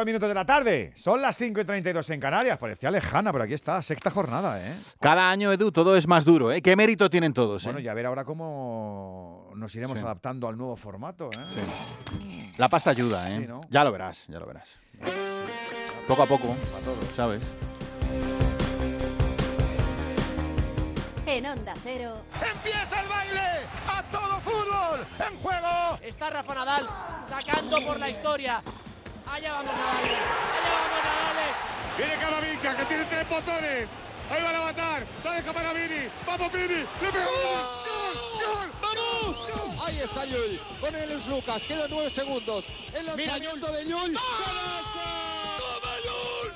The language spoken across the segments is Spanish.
32 minutos de la tarde. Son las 5 y 32 en Canarias. Parecía lejana, pero aquí está, sexta jornada, ¿eh? Cada año, Edu, todo es más duro, ¿eh? ¿Qué mérito tienen todos? Bueno, eh? y a ver ahora cómo nos iremos Sí. adaptando al nuevo formato, ¿eh? Sí. La pasta ayuda, ¿eh? Sí, ¿no? Ya lo verás, ya lo verás. Poco a poco, todos. ¿sabes? En Onda Cero, ¡Empieza el baile! ¡A todo fútbol! ¡En juego! Está Rafa Nadal sacando por la historia. Allá vamos Nadal. Allá vamos Nadal. Viene Camavinga, que tiene tres botones. Ahí va a levantar. La deja para Vini. ¡Vamos, Vini! ¡Le pegó! ¡Gol! ¡Vamos! Ahí está Llull con el Luis Lucas. Quedan nueve segundos. El Mira, lanzamiento de Llull. ¡Toma, Llull!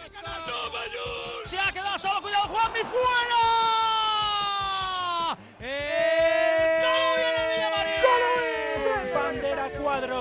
¡Toma, Llull! Se ha quedado solo. Cuidado, Juanmi. ¡Fuera! ¡Eh!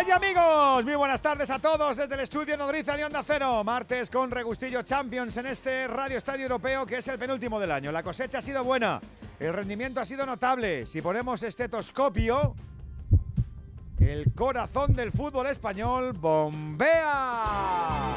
Amigas amigos, muy buenas tardes a todos desde el estudio Nodriza de Onda Cero. Martes con Regustillo Champions en este Radio Estadio Europeo que es el penúltimo del año. La cosecha ha sido buena, el rendimiento ha sido notable. Si ponemos estetoscopio, el corazón del fútbol español bombea.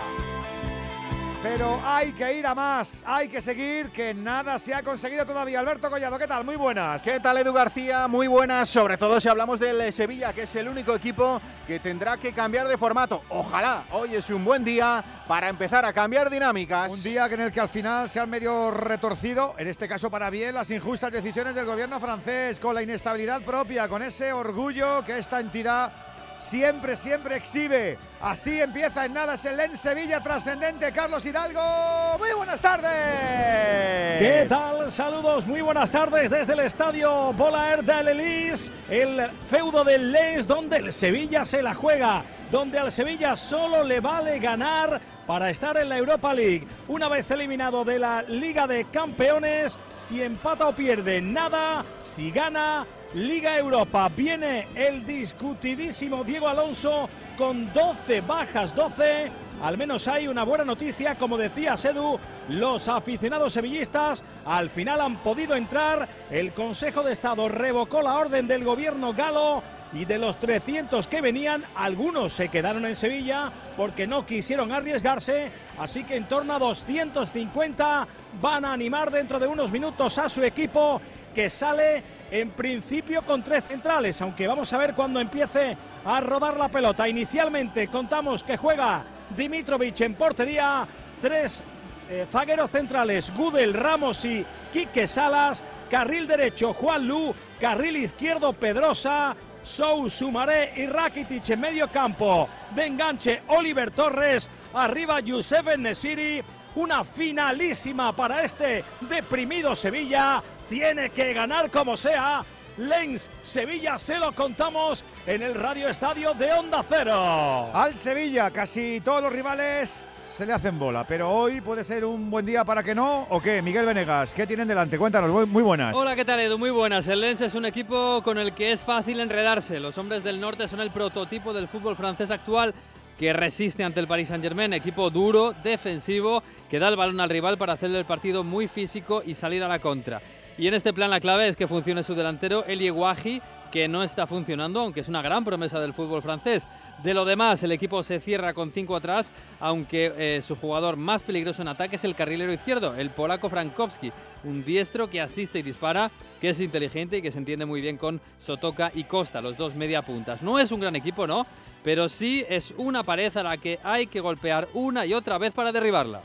Pero hay que ir a más, hay que seguir, que nada se ha conseguido todavía. Alberto Collado, ¿qué tal? Muy buenas. ¿Qué tal, Edu García? Muy buenas, sobre todo si hablamos del Sevilla, que es el único equipo que tendrá que cambiar de formato. Ojalá hoy es un buen día para empezar a cambiar dinámicas. Un día en el que al final se han medio retorcido, en este caso para bien, las injustas decisiones del gobierno francés, con la inestabilidad propia, con ese orgullo que esta entidad siempre, siempre exhibe. Así empieza en nada ese Lens Sevilla trascendente, Carlos Hidalgo. Muy buenas tardes. ¿Qué tal? Saludos, muy buenas tardes desde el estadio Bolaer de Lelis, el feudo del Les, donde el Sevilla se la juega, donde al Sevilla solo le vale ganar para estar en la Europa League. Una vez eliminado de la Liga de Campeones, si empata o pierde, nada, si gana, Liga Europa. Viene el discutidísimo Diego Alonso con 12 bajas, 12. Al menos hay una buena noticia, como decía Sedu, los aficionados sevillistas al final han podido entrar. El Consejo de Estado revocó la orden del gobierno galo y de los 300 que venían, algunos se quedaron en Sevilla porque no quisieron arriesgarse. Así que en torno a 250 van a animar dentro de unos minutos a su equipo que sale en principio con tres centrales, aunque vamos a ver cuando empiece a rodar la pelota. Inicialmente contamos que juega Dimitrovic en portería, tres eh, zagueros centrales, Gudel, Ramos y Quique Salas, carril derecho Juan Lu, carril izquierdo Pedrosa, Sou, Sumaré y Rakitic en medio campo. De enganche Oliver Torres, arriba Youssef Nesiri, una finalísima para este deprimido Sevilla. Tiene que ganar como sea. Lens Sevilla se lo contamos en el Radio Estadio de Onda Cero. Al Sevilla, casi todos los rivales se le hacen bola, pero hoy puede ser un buen día para que no, ¿o qué? Miguel Venegas, ¿qué tienen delante? Cuéntanos, muy- muy buenas. Hola, ¿qué tal Edu? Muy buenas. El Lens es un equipo con el que es fácil enredarse. Los hombres del norte son el prototipo del fútbol francés actual que resiste ante el Paris Saint-Germain, equipo duro, defensivo, que da el balón al rival para hacerle el partido muy físico y salir a la contra. Y en este plan la clave es que funcione su delantero, Elie Wahi, que no está funcionando, aunque es una gran promesa del fútbol francés. De lo demás, el equipo se cierra con cinco atrás, aunque eh, su jugador más peligroso en ataque es el carrilero izquierdo, el polaco Frankowski, un diestro que asiste y dispara, que es inteligente y que se entiende muy bien con Sotoka y Costa, los dos media puntas. No es un gran equipo, ¿no? Pero sí es una pared a la que hay que golpear una y otra vez para derribarla.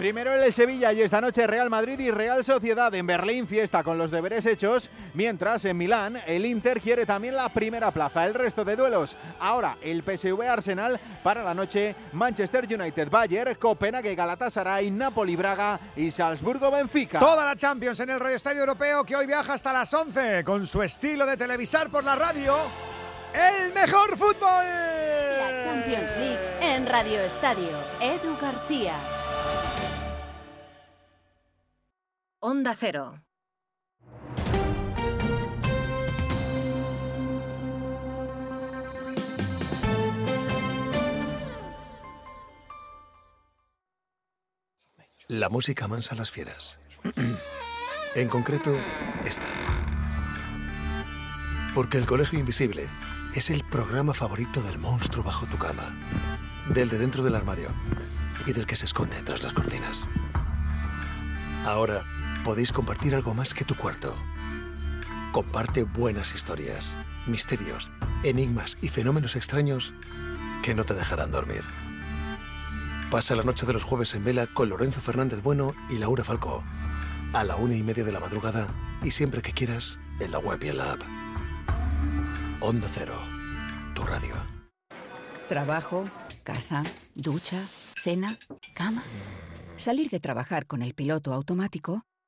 Primero el Sevilla y esta noche Real Madrid y Real Sociedad en Berlín fiesta con los deberes hechos, mientras en Milán el Inter quiere también la primera plaza. El resto de duelos, ahora el PSV Arsenal para la noche, Manchester United Bayern, Copenhague Galatasaray, Napoli Braga y Salzburgo Benfica. Toda la Champions en el Radio Estadio Europeo que hoy viaja hasta las 11 con su estilo de televisar por la radio. El mejor fútbol. la Champions League en Radio Estadio. Edu García. Onda Cero. La música mansa a las fieras. en concreto, esta. Porque el Colegio Invisible es el programa favorito del monstruo bajo tu cama, del de dentro del armario y del que se esconde tras las cortinas. Ahora podéis compartir algo más que tu cuarto. Comparte buenas historias, misterios, enigmas y fenómenos extraños que no te dejarán dormir. Pasa la noche de los jueves en vela con Lorenzo Fernández Bueno y Laura Falcó. A la una y media de la madrugada y siempre que quieras en la web y en la app. Onda Cero, tu radio. Trabajo, casa, ducha, cena, cama. Salir de trabajar con el piloto automático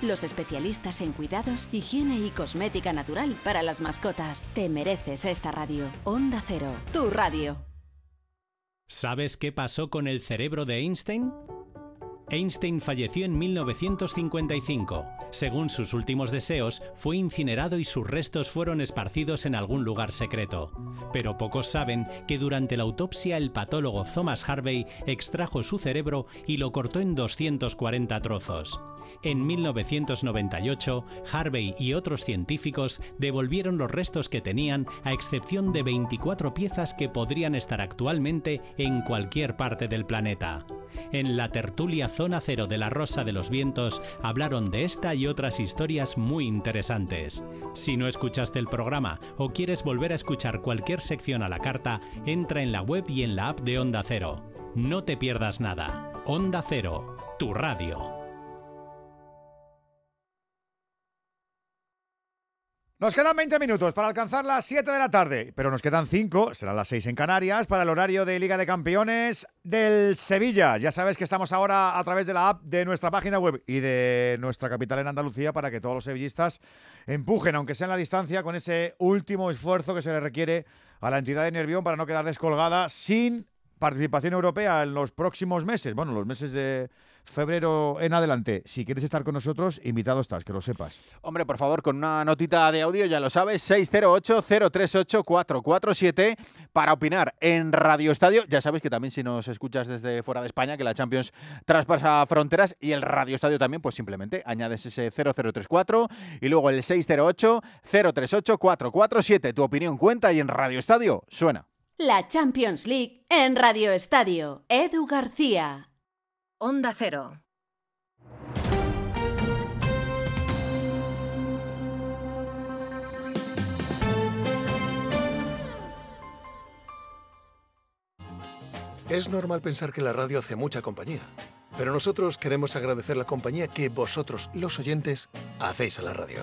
Los especialistas en cuidados, higiene y cosmética natural para las mascotas. Te mereces esta radio. Onda Cero, tu radio. ¿Sabes qué pasó con el cerebro de Einstein? Einstein falleció en 1955. Según sus últimos deseos, fue incinerado y sus restos fueron esparcidos en algún lugar secreto. Pero pocos saben que durante la autopsia el patólogo Thomas Harvey extrajo su cerebro y lo cortó en 240 trozos. En 1998, Harvey y otros científicos devolvieron los restos que tenían, a excepción de 24 piezas que podrían estar actualmente en cualquier parte del planeta. En la tertulia Zona Cero de la Rosa de los Vientos hablaron de esta y otras historias muy interesantes. Si no escuchaste el programa o quieres volver a escuchar cualquier sección a la carta, entra en la web y en la app de Onda Cero. No te pierdas nada. Onda Cero, tu radio. Nos quedan 20 minutos para alcanzar las 7 de la tarde, pero nos quedan 5, serán las 6 en Canarias, para el horario de Liga de Campeones del Sevilla. Ya sabes que estamos ahora a través de la app de nuestra página web y de nuestra capital en Andalucía para que todos los sevillistas empujen, aunque sea en la distancia, con ese último esfuerzo que se le requiere a la entidad de Nervión para no quedar descolgada sin participación europea en los próximos meses, bueno, los meses de febrero en adelante. Si quieres estar con nosotros, invitado estás, que lo sepas. Hombre, por favor, con una notita de audio, ya lo sabes, 608-038-447 para opinar en Radio Estadio. Ya sabes que también si nos escuchas desde fuera de España, que la Champions traspasa fronteras y el Radio Estadio también, pues simplemente añades ese 0034 y luego el 608-038-447. Tu opinión cuenta y en Radio Estadio suena. La Champions League en Radio Estadio. Edu García. Onda Cero. Es normal pensar que la radio hace mucha compañía, pero nosotros queremos agradecer la compañía que vosotros, los oyentes, hacéis a la radio.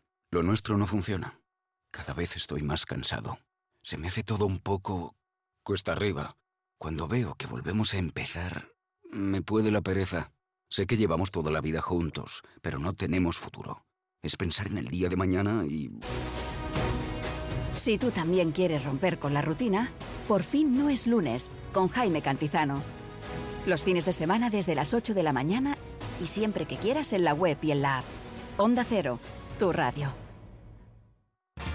Lo nuestro no funciona. Cada vez estoy más cansado. Se me hace todo un poco cuesta arriba. Cuando veo que volvemos a empezar, me puede la pereza. Sé que llevamos toda la vida juntos, pero no tenemos futuro. Es pensar en el día de mañana y... Si tú también quieres romper con la rutina, por fin no es lunes con Jaime Cantizano. Los fines de semana desde las 8 de la mañana y siempre que quieras en la web y en la app. Onda Cero, tu radio.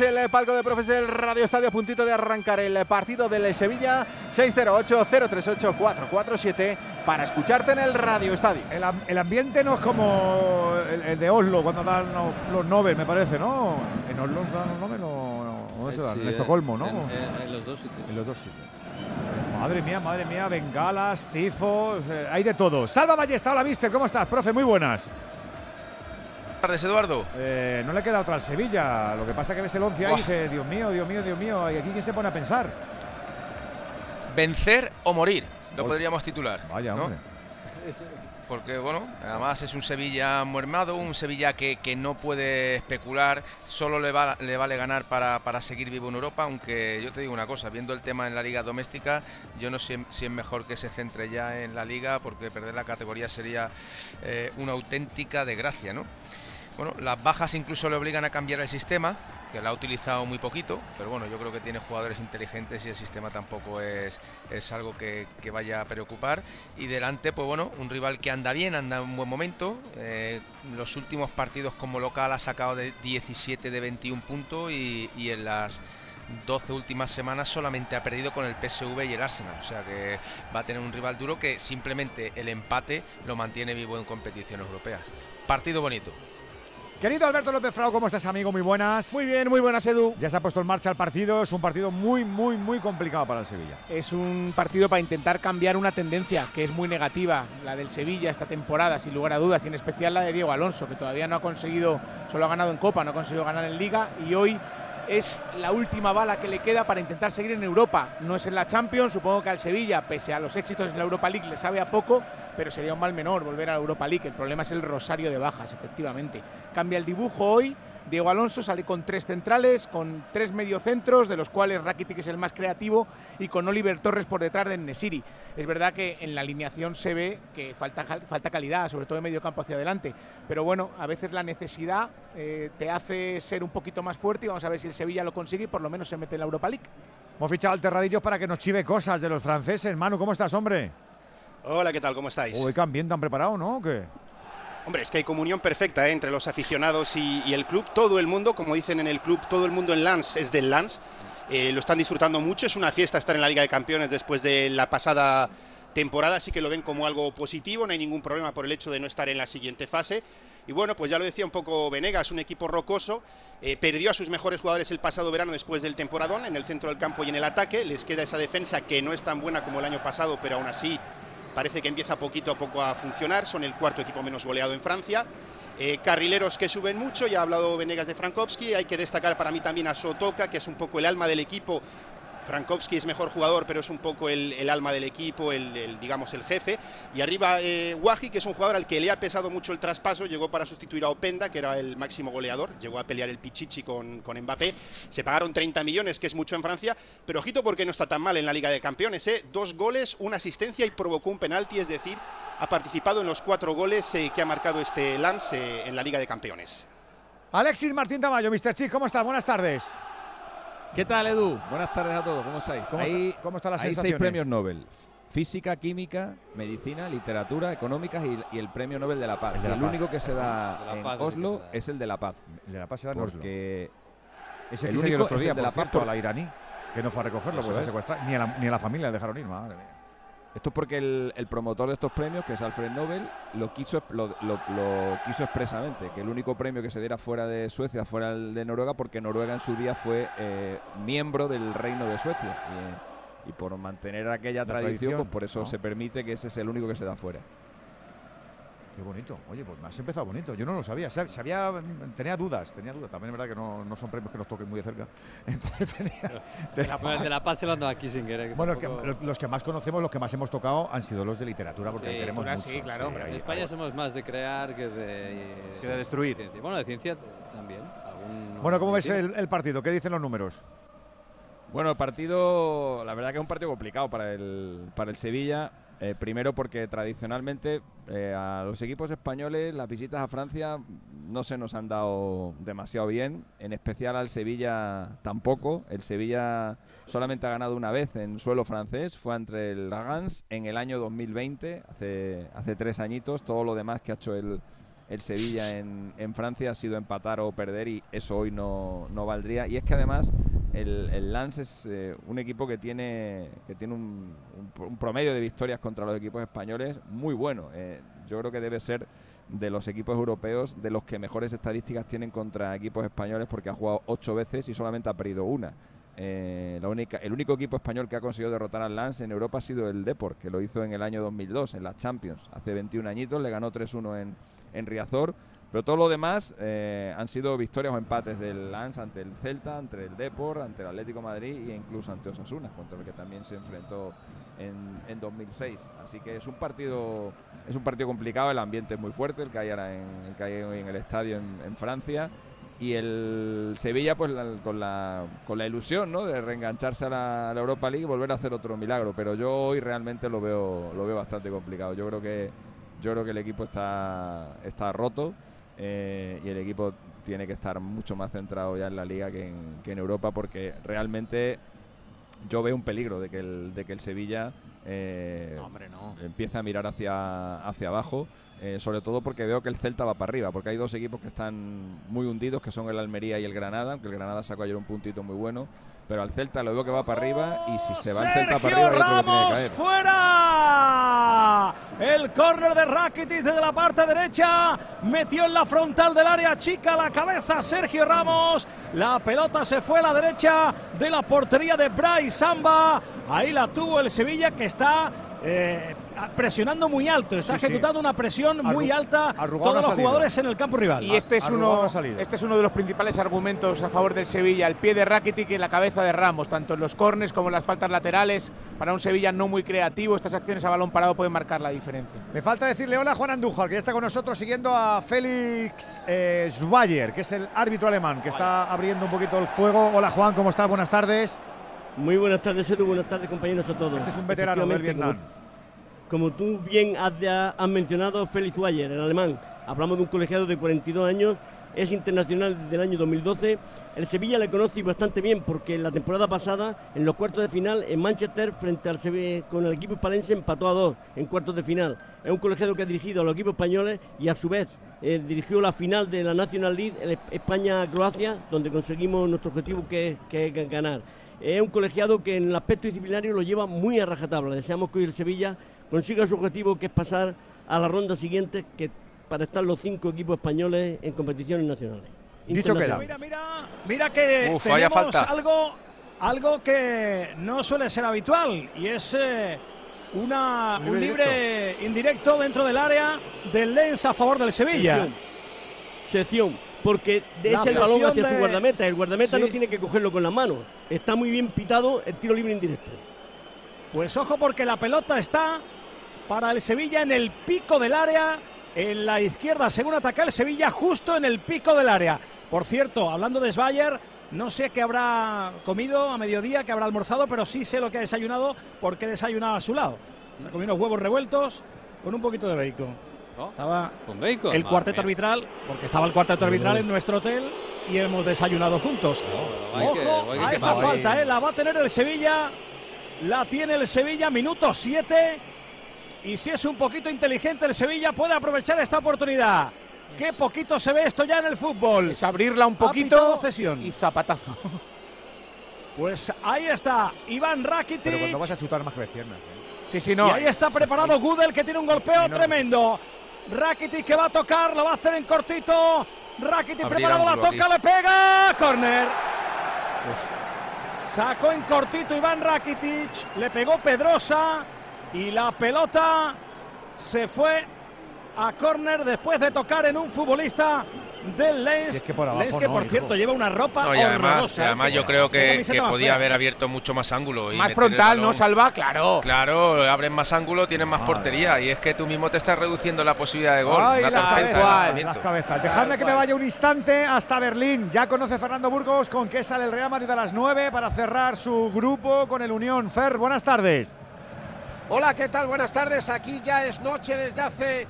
El eh, palco de profes del Radio Estadio a puntito de arrancar el partido del Sevilla 608-038-447 para escucharte en el Radio Estadio. El, am- el ambiente no es como el, el de Oslo cuando dan los, los Nobel, me parece, ¿no? En Oslo dan los Nobel o ¿dónde se dan? Sí, en Estocolmo, ¿no? En, en- en los dos sitios. En los dos sitios. Madre mía, madre mía, bengalas, tifos, eh, hay de todo. Salva Ballesta, hola, mister, ¿cómo estás? Profe, muy buenas. Tardes, Eduardo. Eh, no le queda otra al Sevilla. Lo que pasa que ves el 11 ahí y Buah. dice, Dios mío, Dios mío, Dios mío. ¿Y aquí quién se pone a pensar? Vencer o morir, lo podríamos titular. Vaya, ¿no? hombre. Porque, bueno, además es un Sevilla muermado, un Sevilla que, que no puede especular, solo le, va- le vale ganar para, para seguir vivo en Europa, aunque yo te digo una cosa, viendo el tema en la liga doméstica, yo no sé si es mejor que se centre ya en la liga, porque perder la categoría sería eh, una auténtica desgracia, ¿no? Bueno, las bajas incluso le obligan a cambiar el sistema, que la ha utilizado muy poquito, pero bueno, yo creo que tiene jugadores inteligentes y el sistema tampoco es, algo que, vaya a preocupar. Y delante, pues bueno, un rival que anda bien, anda en un buen momento. eh, los últimos partidos como local ha sacado de 17 de 21 puntos y, y en las 12 últimas semanas solamente ha perdido con el PSV y el Arsenal. O sea que va a tener un rival duro que simplemente el empate lo mantiene vivo en competiciones europeas. Partido bonito. Querido Alberto López Frau, ¿cómo estás, amigo? Muy buenas. Muy bien, muy buenas, Edu. Ya se ha puesto en marcha el partido. Es un partido muy, muy, muy complicado para el Sevilla. Es un partido para intentar cambiar una tendencia que es muy negativa, la del Sevilla esta temporada, sin lugar a dudas, y en especial la de Diego Alonso, que todavía no ha conseguido, solo ha ganado en Copa, no ha conseguido ganar en Liga, y hoy es la última bala que le queda para intentar seguir en Europa. No es en la Champions, supongo que al Sevilla, pese a los éxitos en la Europa League, le sabe a poco, pero sería un mal menor volver a la Europa League. El problema es el rosario de bajas, efectivamente. Cambia el dibujo hoy. Diego Alonso sale con tres centrales, con tres mediocentros, de los cuales Rakitic es el más creativo, y con Oliver Torres por detrás de Nesiri. Es verdad que en la alineación se ve que falta, falta calidad, sobre todo de medio campo hacia adelante. Pero bueno, a veces la necesidad eh, te hace ser un poquito más fuerte y vamos a ver si el Sevilla lo consigue y por lo menos se mete en la Europa League. Hemos fichado al Terradillos para que nos chive cosas de los franceses. Manu, ¿cómo estás, hombre? Hola, ¿qué tal? ¿Cómo estáis? Uy, qué ambiente han preparado, ¿no? ¿O qué? Hombre, es que hay comunión perfecta ¿eh? entre los aficionados y, y el club. Todo el mundo, como dicen en el club, todo el mundo en Lens es del Lens. Eh, lo están disfrutando mucho. Es una fiesta estar en la Liga de Campeones después de la pasada temporada sí que lo ven como algo positivo, no hay ningún problema por el hecho de no estar en la siguiente fase. Y bueno, pues ya lo decía un poco Venegas, un equipo rocoso, eh, perdió a sus mejores jugadores el pasado verano después del temporadón, en el centro del campo y en el ataque, les queda esa defensa que no es tan buena como el año pasado, pero aún así parece que empieza poquito a poco a funcionar, son el cuarto equipo menos goleado en Francia. Eh, carrileros que suben mucho, ya ha hablado Venegas de Frankowski, hay que destacar para mí también a Sotoka, que es un poco el alma del equipo, Frankowski es mejor jugador, pero es un poco el, alma del equipo, el, digamos el jefe. Y arriba eh, que es un jugador al que le ha pesado mucho el traspaso, llegó para sustituir a Openda, que era el máximo goleador, llegó a pelear el Pichichi con, con Mbappé. Se pagaron 30 millones, que es mucho en Francia, pero ojito porque no está tan mal en la Liga de Campeones. ¿eh? Dos goles, una asistencia y provocó un penalti, es decir, ha participado en los cuatro goles eh, que ha marcado este Lance eh, en la Liga de Campeones. Alexis Martín Tamayo, Mr. Chip, ¿cómo estás? Buenas tardes. ¿Qué tal, Edu? Buenas tardes a todos, ¿cómo estáis? ¿Cómo, hay, está, ¿cómo están las Hay seis premios Nobel. Física, química, medicina, literatura, económicas y, el premio Nobel de la Paz. El, único que se da en Oslo es el de la Paz. El de la Paz se da en Oslo. Ese el único el otro día, de la cierto, a la iraní, que no fue a recogerlo porque secuestrar. Ni a, la, ni a la familia le dejaron ir, madre mía. Esto es porque el, promotor de estos premios, que es Alfred Nobel, lo quiso, lo, quiso expresamente, que el único premio que se diera fuera de Suecia fuera el de Noruega, porque Noruega en su día fue eh, miembro del Reino de Suecia. Y, por mantener aquella tradición, pues por eso se permite que ese es el único que se da fuera. Qué bonito. Oye, pues me has empezado bonito. Yo no lo sabía. Sabía, tenía dudas, tenía dudas. También es verdad que no, no son premios que nos toquen muy de cerca. Entonces tenía. de la paz se lo ando aquí sin querer. Bueno, los que más conocemos, los que más hemos tocado han sido los de literatura, porque queremos mucho. Sí, claro. en España somos más de crear que de, que de destruir. bueno, de ciencia también. Bueno, ¿cómo ves el, el partido? ¿Qué dicen los números? Bueno, el partido, la verdad que es un partido complicado para el, para el Sevilla. Eh, primero porque tradicionalmente eh, a los equipos españoles las visitas a Francia no se nos han dado demasiado bien, en especial al Sevilla tampoco. El Sevilla solamente ha ganado una vez en suelo francés, fue entre el Lagans en el año 2020, hace, hace tres añitos. Todo lo demás que ha hecho el, el Sevilla en, Francia ha sido empatar o perder y eso hoy no, no valdría. Y es que además el, el Lance es eh, un equipo que tiene, que tiene un, un, promedio de victorias contra los equipos españoles muy bueno. Eh, yo creo que debe ser de los equipos europeos de los que mejores estadísticas tienen contra equipos españoles porque ha jugado ocho veces y solamente ha perdido una. Eh, la única, el único equipo español que ha conseguido derrotar al Lance en Europa ha sido el Deport, que lo hizo en el año 2002, en las Champions. Hace 21 añitos le ganó 3-1 en, en Riazor. Pero todo lo demás eh, han sido victorias o empates del Lance ante el Celta, ante el Depor, ante el Atlético Madrid e incluso ante Osasuna, contra el que también se enfrentó en, en, 2006. Así que es un partido es un partido complicado, el ambiente es muy fuerte, el que hay ahora en el, que hay en el estadio en, Francia. Y el Sevilla, pues con, la, con la ilusión ¿no? de reengancharse a la, a la, Europa League y volver a hacer otro milagro. Pero yo hoy realmente lo veo, lo veo bastante complicado. Yo creo que yo creo que el equipo está, está roto eh, y el equipo tiene que estar mucho más centrado ya en la liga que en, Europa porque realmente yo veo un peligro de que el, de que el Sevilla eh, empiece a mirar hacia, hacia abajo, eh, sobre todo porque veo que el Celta va para arriba, porque hay dos equipos que están muy hundidos, que son el Almería y el Granada, aunque el Granada sacó ayer un puntito muy bueno pero al Celta lo veo que va para arriba y si se va el Celta para arriba, que tiene que caer. ¡Fuera! El córner de Rakitic desde la parte derecha. Metió en la frontal del área chica la cabeza Sergio Ramos. La pelota se fue a la derecha de la portería de Bryce Samba. Ahí la tuvo el Sevilla que está eh, presionando muy alto, está ejecutando una presión muy alta todos los jugadores en el campo rival. Y este es, uno, este es uno de los principales argumentos a favor del Sevilla, el pie de Rakitic y la cabeza de Ramos, tanto en los cornes como en las faltas laterales. Para un Sevilla no muy creativo, estas acciones a balón parado pueden marcar la diferencia. Me falta decirle hola a Juan Andújar, que ya está con nosotros siguiendo a Félix eh, Schwayer, que es el árbitro alemán, que está abriendo un poquito el fuego. Hola Juan, ¿cómo estás? Buenas tardes. Muy buenas tardes, Edu. Buenas tardes, compañeros a todos. Este es un veterano del Vietnam. Como, tú bien has, mencionado, Félix Wayer, el alemán. Hablamos de un colegiado de 42 años, es internacional desde el año 2012. El Sevilla le conoce bastante bien porque la temporada pasada, en los cuartos de final, en Manchester, frente al Sevilla, con el equipo espalense, empató a dos en cuartos de final. Es un colegiado que ha dirigido a los equipos españoles y a su vez eh, dirigió la final de la National League España-Croacia, donde conseguimos nuestro objetivo que es ganar. Es un colegiado que en el aspecto disciplinario lo lleva muy a rajatabla. Deseamos que hoy el Sevilla consiga su objetivo que es pasar a la ronda siguiente que para estar los cinco equipos españoles en competiciones nacionales. Dicho queda. Mira, mira, mira que Uf, vaya tenemos falta. algo, algo que no suele ser habitual y es eh, una, Un un libre indirecto dentro del área del Lens a favor del Sevilla. Sección. Sección, porque de La echa el balón hacia de- su guardameta. El guardameta Sí. no tiene que cogerlo con las manos. Está muy bien pitado el tiro libre indirecto. Pues ojo porque la pelota está para el Sevilla en el pico del área, en la izquierda, según ataca el Sevilla, justo en el pico del área. Por cierto, hablando de Sveyer, no sé qué habrá comido a mediodía, qué habrá almorzado, pero sí sé lo que ha desayunado porque desayunaba a su lado. Comido unos huevos revueltos con un poquito de bacon. Estaba Con bacon. el madre cuarteto mía. arbitral, porque estaba el cuarteto arbitral en nuestro hotel y hemos desayunado juntos. Ojo que a esta falta, ¿eh? la va a tener el Sevilla. La tiene el Sevilla, minuto 7. Y si es un poquito inteligente el Sevilla, puede aprovechar esta oportunidad. Qué poquito se ve esto ya en el fútbol. Es abrirla un poquito cesión. y zapatazo. Pues ahí está Iván Rakitic. Pero cuando vas a chutar más que piernas. ¿eh? Sí, sí, y no. ahí está preparado Gudel que tiene un golpeo tremendo. Rakitic que va a tocar, lo va a hacer en cortito. Rakitic preparado, la toca, aquí. le pega. Corner. Sacó en cortito Iván Rakitic, le pegó Pedrosa y la pelota se fue a córner después de tocar en un futbolista del Lens. Si es que por abajo Lens que no, por cierto lleva una ropa No, y además, horrorosa, y ¿eh? además yo creo que, podía haber abierto mucho más ángulo. Y Más frontal, ¿no. Salva? Claro. Claro, abren más ángulo, tienen más portería. Y es que tú mismo te estás reduciendo la posibilidad de gol. Ay, Una las cabezas, cabezas. Dejadme que me vaya un instante hasta Berlín. Ya conoce Fernando Burgos con qué sale el Real Madrid a las 9 para cerrar su grupo con el Unión. Fer, buenas tardes. Hola, ¿qué tal? Buenas tardes. Aquí ya es noche desde hace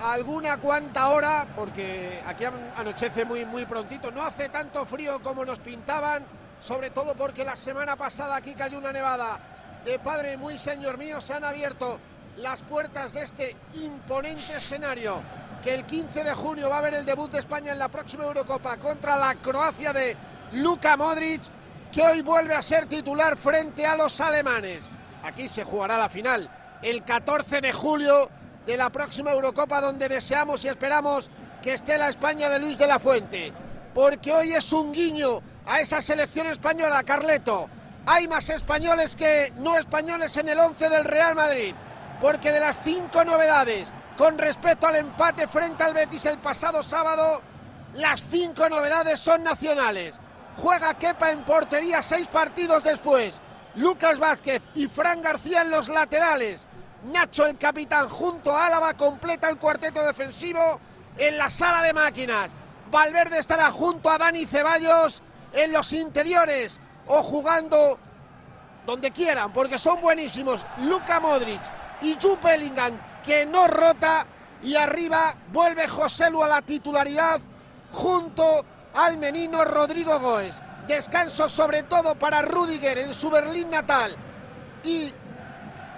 alguna cuanta hora, porque aquí an- anochece muy, muy prontito. No hace tanto frío como nos pintaban, sobre todo porque la semana pasada aquí cayó una nevada de padre muy señor mío. Se han abierto las puertas de este imponente escenario que el 15 de junio va a haber el debut de España en la próxima Eurocopa contra la Croacia de Luka Modric, que hoy vuelve a ser titular frente a los alemanes. Aquí se jugará la final el 14 de julio de la próxima Eurocopa donde deseamos y esperamos que esté la España de Luis de la Fuente. Porque hoy es un guiño a esa selección española, Carleto. Hay más españoles que no españoles en el 11 del Real Madrid. Porque de las cinco novedades con respecto al empate frente al Betis el pasado sábado, las cinco novedades son nacionales. Juega Kepa en portería seis partidos después. Lucas Vázquez y Fran García en los laterales. Nacho el capitán junto a Álava completa el cuarteto defensivo en la sala de máquinas. Valverde estará junto a Dani Ceballos en los interiores o jugando donde quieran, porque son buenísimos. Luka Modric y Jude Bellingham, que no rota. Y arriba vuelve José Lu a la titularidad junto al menino Rodrigo Goes. Descanso sobre todo para Rudiger en su Berlín natal. Y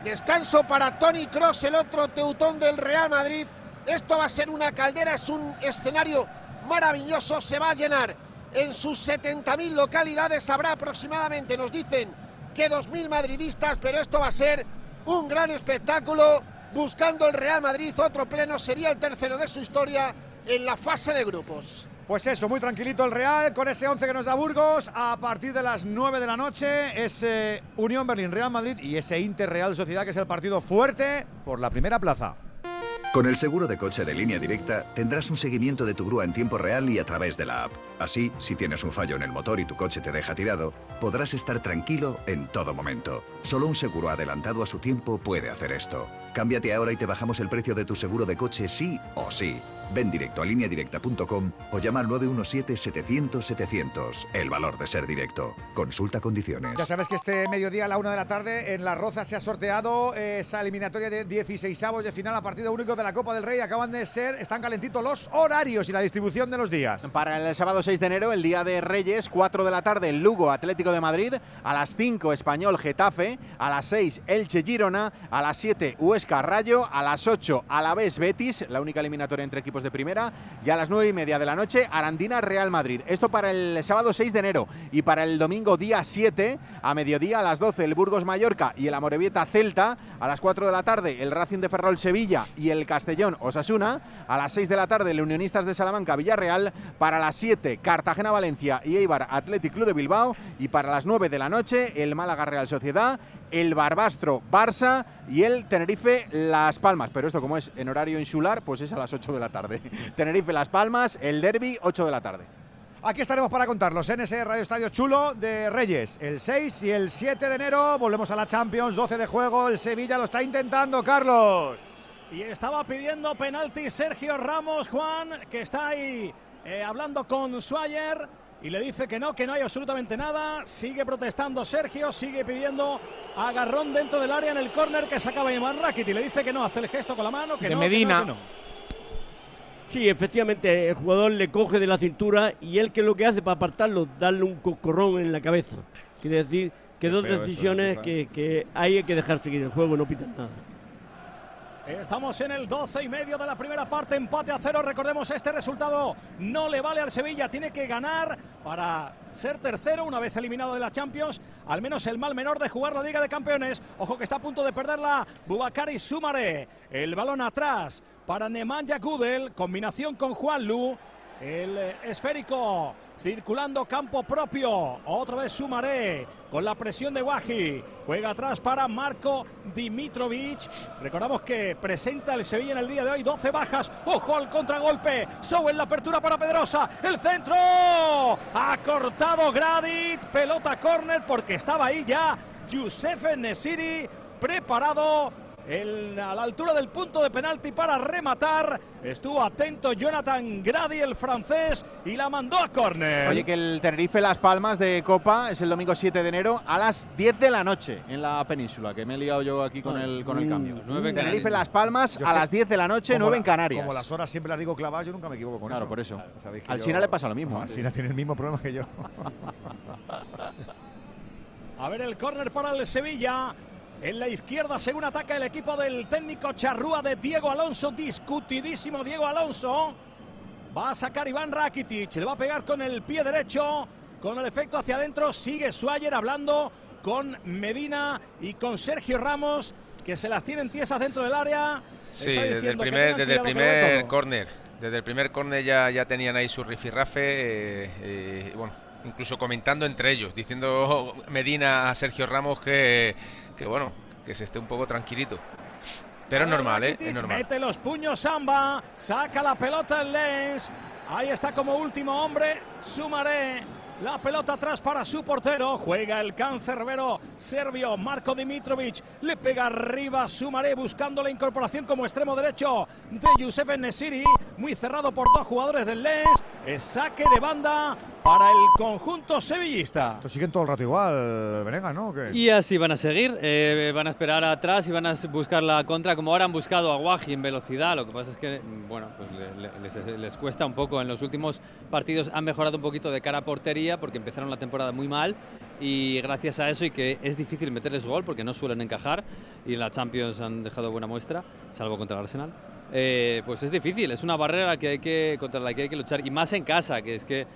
descanso para Tony Cross, el otro teutón del Real Madrid. Esto va a ser una caldera, es un escenario maravilloso, se va a llenar. En sus 70.000 localidades habrá aproximadamente, nos dicen, que 2.000 madridistas, pero esto va a ser un gran espectáculo. Buscando el Real Madrid, otro pleno sería el tercero de su historia en la fase de grupos. Pues eso, muy tranquilito el Real con ese 11 que nos da Burgos. A partir de las 9 de la noche, ese Unión Berlín-Real Madrid y ese Inter-Real Sociedad, que es el partido fuerte por la primera plaza. Con el seguro de coche de línea directa tendrás un seguimiento de tu grúa en tiempo real y a través de la app. Así, si tienes un fallo en el motor y tu coche te deja tirado, podrás estar tranquilo en todo momento. Solo un seguro adelantado a su tiempo puede hacer esto. Cámbiate ahora y te bajamos el precio de tu seguro de coche sí o sí. Ven directo a lineadirecta.com o llama al 917-700-700. El valor de ser directo. Consulta condiciones. Ya sabes que este mediodía a la una de la tarde en La Roza se ha sorteado esa eliminatoria de 16 avos de final a partido único de la Copa del Rey. Acaban de ser, están calentitos los horarios y la distribución de los días. Para el sábado 6 de enero, el día de Reyes, 4 de la tarde, el Lugo Atlético de Madrid, a las 5 Español Getafe, a las 6 Elche Girona, a las 7 Huesca Rayo, a las 8 Alavés Betis, la única eliminatoria entre equipos de primera. Y a las nueve y media de la noche, Arandina Real Madrid. Esto para el sábado 6 de enero. Y para el domingo día 7, a mediodía a las 12, el Burgos Mallorca y el Amorebieta Celta. A las 4 de la tarde, el Racing de Ferrol Sevilla y el Castellón Osasuna. A las 6 de la tarde, el Unionistas de Salamanca Villarreal. Para las 7, Cartagena Valencia y Eibar Athletic Club de Bilbao. Y para las 9 de la noche, el Málaga Real Sociedad, el Barbastro Barça y el Tenerife Las Palmas. Pero esto, como es en horario insular, pues es a las 8 de la tarde. Tenerife Las Palmas, el Derby, 8 de la tarde. Aquí estaremos para contarlos en ese Radio Estadio Chulo de Reyes. El 6 y el 7 de enero volvemos a la Champions, 12 de juego. El Sevilla lo está intentando, Carlos. Y estaba pidiendo penalti Sergio Ramos, Juan, que está ahí eh, hablando con Swagger y le dice que no, que no hay absolutamente nada. Sigue protestando Sergio, sigue pidiendo agarrón dentro del área en el córner que sacaba Iván y Le dice que no, hace el gesto con la mano, que de no, Medina. Que no, Sí, efectivamente, el jugador le coge de la cintura y él que lo que hace para apartarlo, darle un cocorrón en la cabeza. Quiere decir que dos decisiones que, que hay que dejar seguir el juego, no pitan nada. Estamos en el 12 y medio de la primera parte, empate a cero. Recordemos, este resultado no le vale al Sevilla, tiene que ganar para ser tercero una vez eliminado de la Champions. Al menos el mal menor de jugar la Liga de Campeones. Ojo que está a punto de perderla Bubakari Sumare. El balón atrás para Nemanja Gudel, combinación con Juan Lu. El eh, esférico circulando campo propio. Otra vez Sumaré con la presión de Waji. Juega atrás para Marco Dimitrovic. Recordamos que presenta el Sevilla en el día de hoy 12 bajas. Ojo al contragolpe. Sou en la apertura para Pedrosa. El centro. Ha cortado Gradit. Pelota córner porque estaba ahí ya Youssef Nesiri preparado a la altura del punto de penalti para rematar. Estuvo atento Jonathan Grady, el francés, y la mandó a córner. Oye, que el Tenerife Las Palmas de Copa es el domingo 7 de enero a las 10 de la noche en la península, que me he liado yo aquí con, el, con el cambio. Tenerife Las Palmas a las 10 de la noche, 9 en Canarias. Como las horas siempre las digo clavadas, yo nunca me equivoco con claro, eso. por eso. Al Sina le pasa lo mismo. Al Sina tiene el mismo problema que yo. a ver el córner para el Sevilla. En la izquierda, según ataca el equipo del técnico Charrúa de Diego Alonso. Discutidísimo Diego Alonso. Va a sacar Iván Rakitic. Le va a pegar con el pie derecho. Con el efecto hacia adentro. Sigue Suayer hablando con Medina y con Sergio Ramos. Que se las tienen tiesas dentro del área. Sí, desde el primer, desde el primer córner. Desde el primer córner ya, ya tenían ahí su rifirrafe. Eh, eh, bueno, incluso comentando entre ellos, diciendo Medina a Sergio Ramos que que bueno, que se esté un poco tranquilito. Pero es normal, ¿eh? Es normal. Mete los puños Samba, saca la pelota el Lens. Ahí está como último hombre, Sumaré. La pelota atrás para su portero. Juega el cancerbero serbio Marco Dimitrovic. Le pega arriba Sumaré buscando la incorporación como extremo derecho de Youssef Nesiri. Muy cerrado por dos jugadores del Lens. Es saque de banda para el conjunto sevillista. Esto siguen todo el rato igual, Venega, ¿no? Y así van a seguir, eh, van a esperar atrás y van a buscar la contra, como ahora han buscado a Guaji en velocidad. Lo que pasa es que, bueno, pues les, les, cuesta un poco. En los últimos partidos han mejorado un poquito de cara a portería porque empezaron la temporada muy mal y gracias a eso y que es difícil meterles gol porque no suelen encajar y en la Champions han dejado buena muestra, salvo contra el Arsenal. Eh, pues es difícil, es una barrera que hay que, contra la que hay que luchar y más en casa, que es que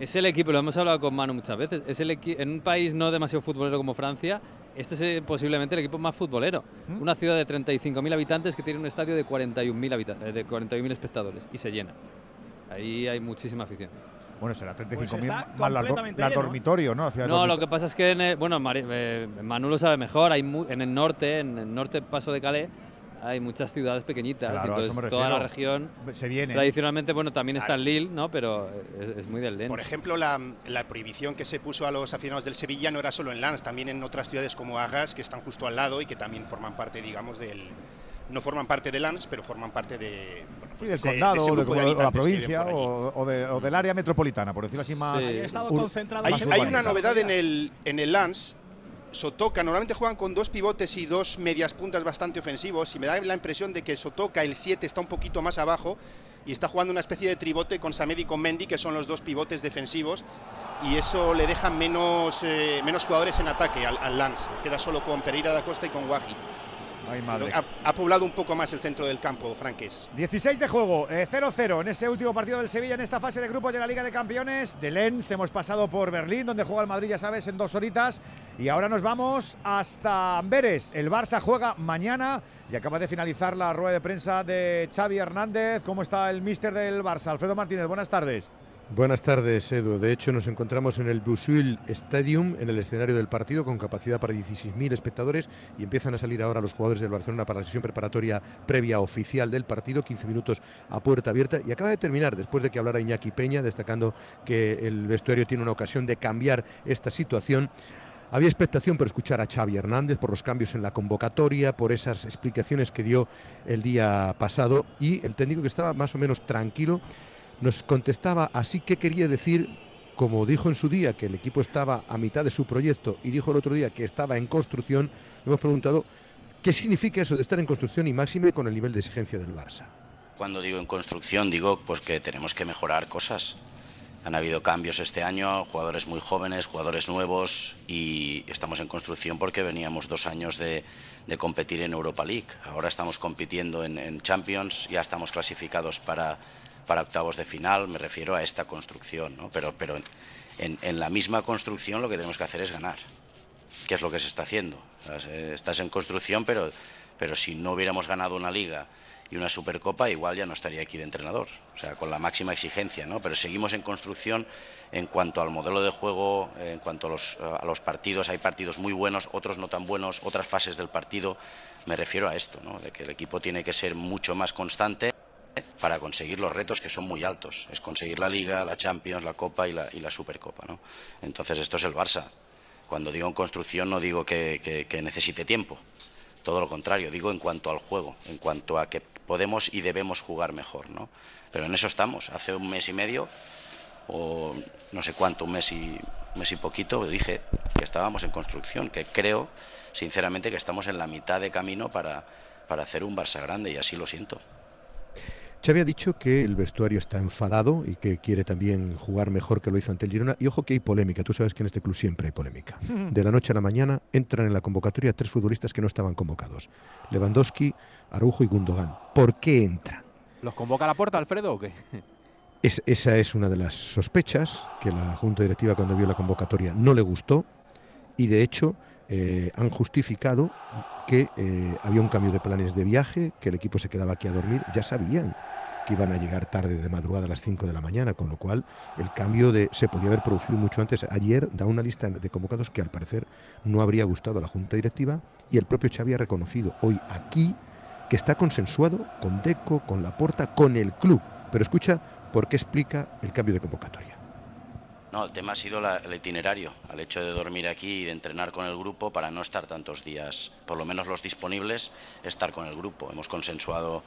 es el equipo, lo hemos hablado con Manu muchas veces, es el en un país no demasiado futbolero como Francia, este es eh, posiblemente el equipo más futbolero. ¿Mm? Una ciudad de 35.000 habitantes que tiene un estadio de 41.000 eh, de 41.000 espectadores y se llena. Ahí hay muchísima afición. Bueno, será 35.000 pues más la, dormitorio, ¿no? no, lo que pasa es que, bueno, Manu lo sabe mejor, hay en el norte, en el norte Paso de Calais, hay muchas ciudades pequeñitas, entonces toda la región se viene. Tradicionalmente, bueno, también está el Lille, ¿no? Pero es, muy del Lens. Por ejemplo, la, prohibición que se puso a los aficionados del Sevilla no era solo en Lens, también en otras ciudades como Agas, que están justo al lado y que también forman parte, digamos, del no forman parte de Lens, pero forman parte de, del condado, de, la provincia o, del área metropolitana, por decirlo así más. hay, una novedad en el, en el Lens Sotoca, normalmente juegan con dos pivotes y dos medias puntas bastante ofensivos y me da la impresión de que Sotoca, el 7, está un poquito más abajo y está jugando una especie de tribote con Samed y con Mendy, que son los dos pivotes defensivos y eso le deja menos, eh, menos jugadores en ataque al, Lance. Queda solo con Pereira da Costa y con Guaji. Ay, madre. Ha, ha poblado un poco más el centro del campo, Franques. 16 de juego, eh, 0-0 en ese último partido del Sevilla en esta fase de grupos de la Liga de Campeones de Lens. Hemos pasado por Berlín, donde juega el Madrid, ya sabes, en dos horitas. Y ahora nos vamos hasta Amberes. El Barça juega mañana y acaba de finalizar la rueda de prensa de Xavi Hernández. ¿Cómo está el míster del Barça? Alfredo Martínez, buenas tardes. Buenas tardes, Edu. De hecho, nos encontramos en el Busuil Stadium, en el escenario del partido, con capacidad para 16.000 espectadores y empiezan a salir ahora los jugadores del Barcelona para la sesión preparatoria previa oficial del partido, 15 minutos a puerta abierta y acaba de terminar después de que hablara Iñaki Peña, destacando que el vestuario tiene una ocasión de cambiar esta situación. Había expectación por escuchar a Xavi Hernández, por los cambios en la convocatoria, por esas explicaciones que dio el día pasado y el técnico que estaba más o menos tranquilo nos contestaba así qué quería decir, como dijo en su día que el equipo estaba a mitad de su proyecto y dijo el otro día que estaba en construcción, hemos preguntado qué significa eso de estar en construcción y máxime con el nivel de exigencia del Barça. Cuando digo en construcción digo pues que tenemos que mejorar cosas. Han habido cambios este año, jugadores muy jóvenes, jugadores nuevos y estamos en construcción porque veníamos dos años de, competir en Europa League. Ahora estamos compitiendo en, en Champions, ya estamos clasificados para, para octavos de final, me refiero a esta construcción, ¿no? pero, pero en, en, la misma construcción lo que tenemos que hacer es ganar, que es lo que se está haciendo. Estás en construcción, pero, pero si no hubiéramos ganado una liga y una supercopa, igual ya no estaría aquí de entrenador, o sea, con la máxima exigencia, ¿no? pero seguimos en construcción en cuanto al modelo de juego, en cuanto a los, a los partidos, hay partidos muy buenos, otros no tan buenos, otras fases del partido, me refiero a esto, ¿no? de que el equipo tiene que ser mucho más constante para conseguir los retos que son muy altos. Es conseguir la Liga, la Champions, la Copa y la, Supercopa. ¿no? Entonces esto es el Barça. Cuando digo en construcción no digo que, necesite tiempo. Todo lo contrario, digo en cuanto al juego, en cuanto a que podemos y debemos jugar mejor. ¿no? Pero en eso estamos. Hace un mes y medio, o no sé cuánto, un mes y, un mes y poquito, dije que estábamos en construcción, que creo, sinceramente, que estamos en la mitad de camino para, para hacer un Barça grande y así lo siento. Xavi ha dicho que el vestuario está enfadado y que quiere también jugar mejor que lo hizo ante el Girona. Y ojo que hay polémica, tú sabes que en este club siempre hay polémica. De la noche a la mañana entran en la convocatoria tres futbolistas que no estaban convocados. Lewandowski, Arujo y Gundogan. ¿Por qué entran? ¿Los convoca a la puerta, Alfredo, o qué? Es, esa es una de las sospechas que la Junta Directiva cuando vio la convocatoria no le gustó y de hecho eh, han justificado que eh, había un cambio de planes de viaje, que el equipo se quedaba aquí a dormir, ya sabían que iban a llegar tarde de madrugada a las 5 de la mañana, con lo cual el cambio de se podía haber producido mucho antes. Ayer da una lista de convocados que al parecer no habría gustado a la Junta Directiva y el propio Xavi ha reconocido hoy aquí que está consensuado con Deco, con Laporta, con el club. Pero escucha por qué explica el cambio de convocatoria. No, el tema ha sido el itinerario, al hecho de dormir aquí y de entrenar con el grupo para no estar tantos días, por lo menos los disponibles, estar con el grupo. Hemos consensuado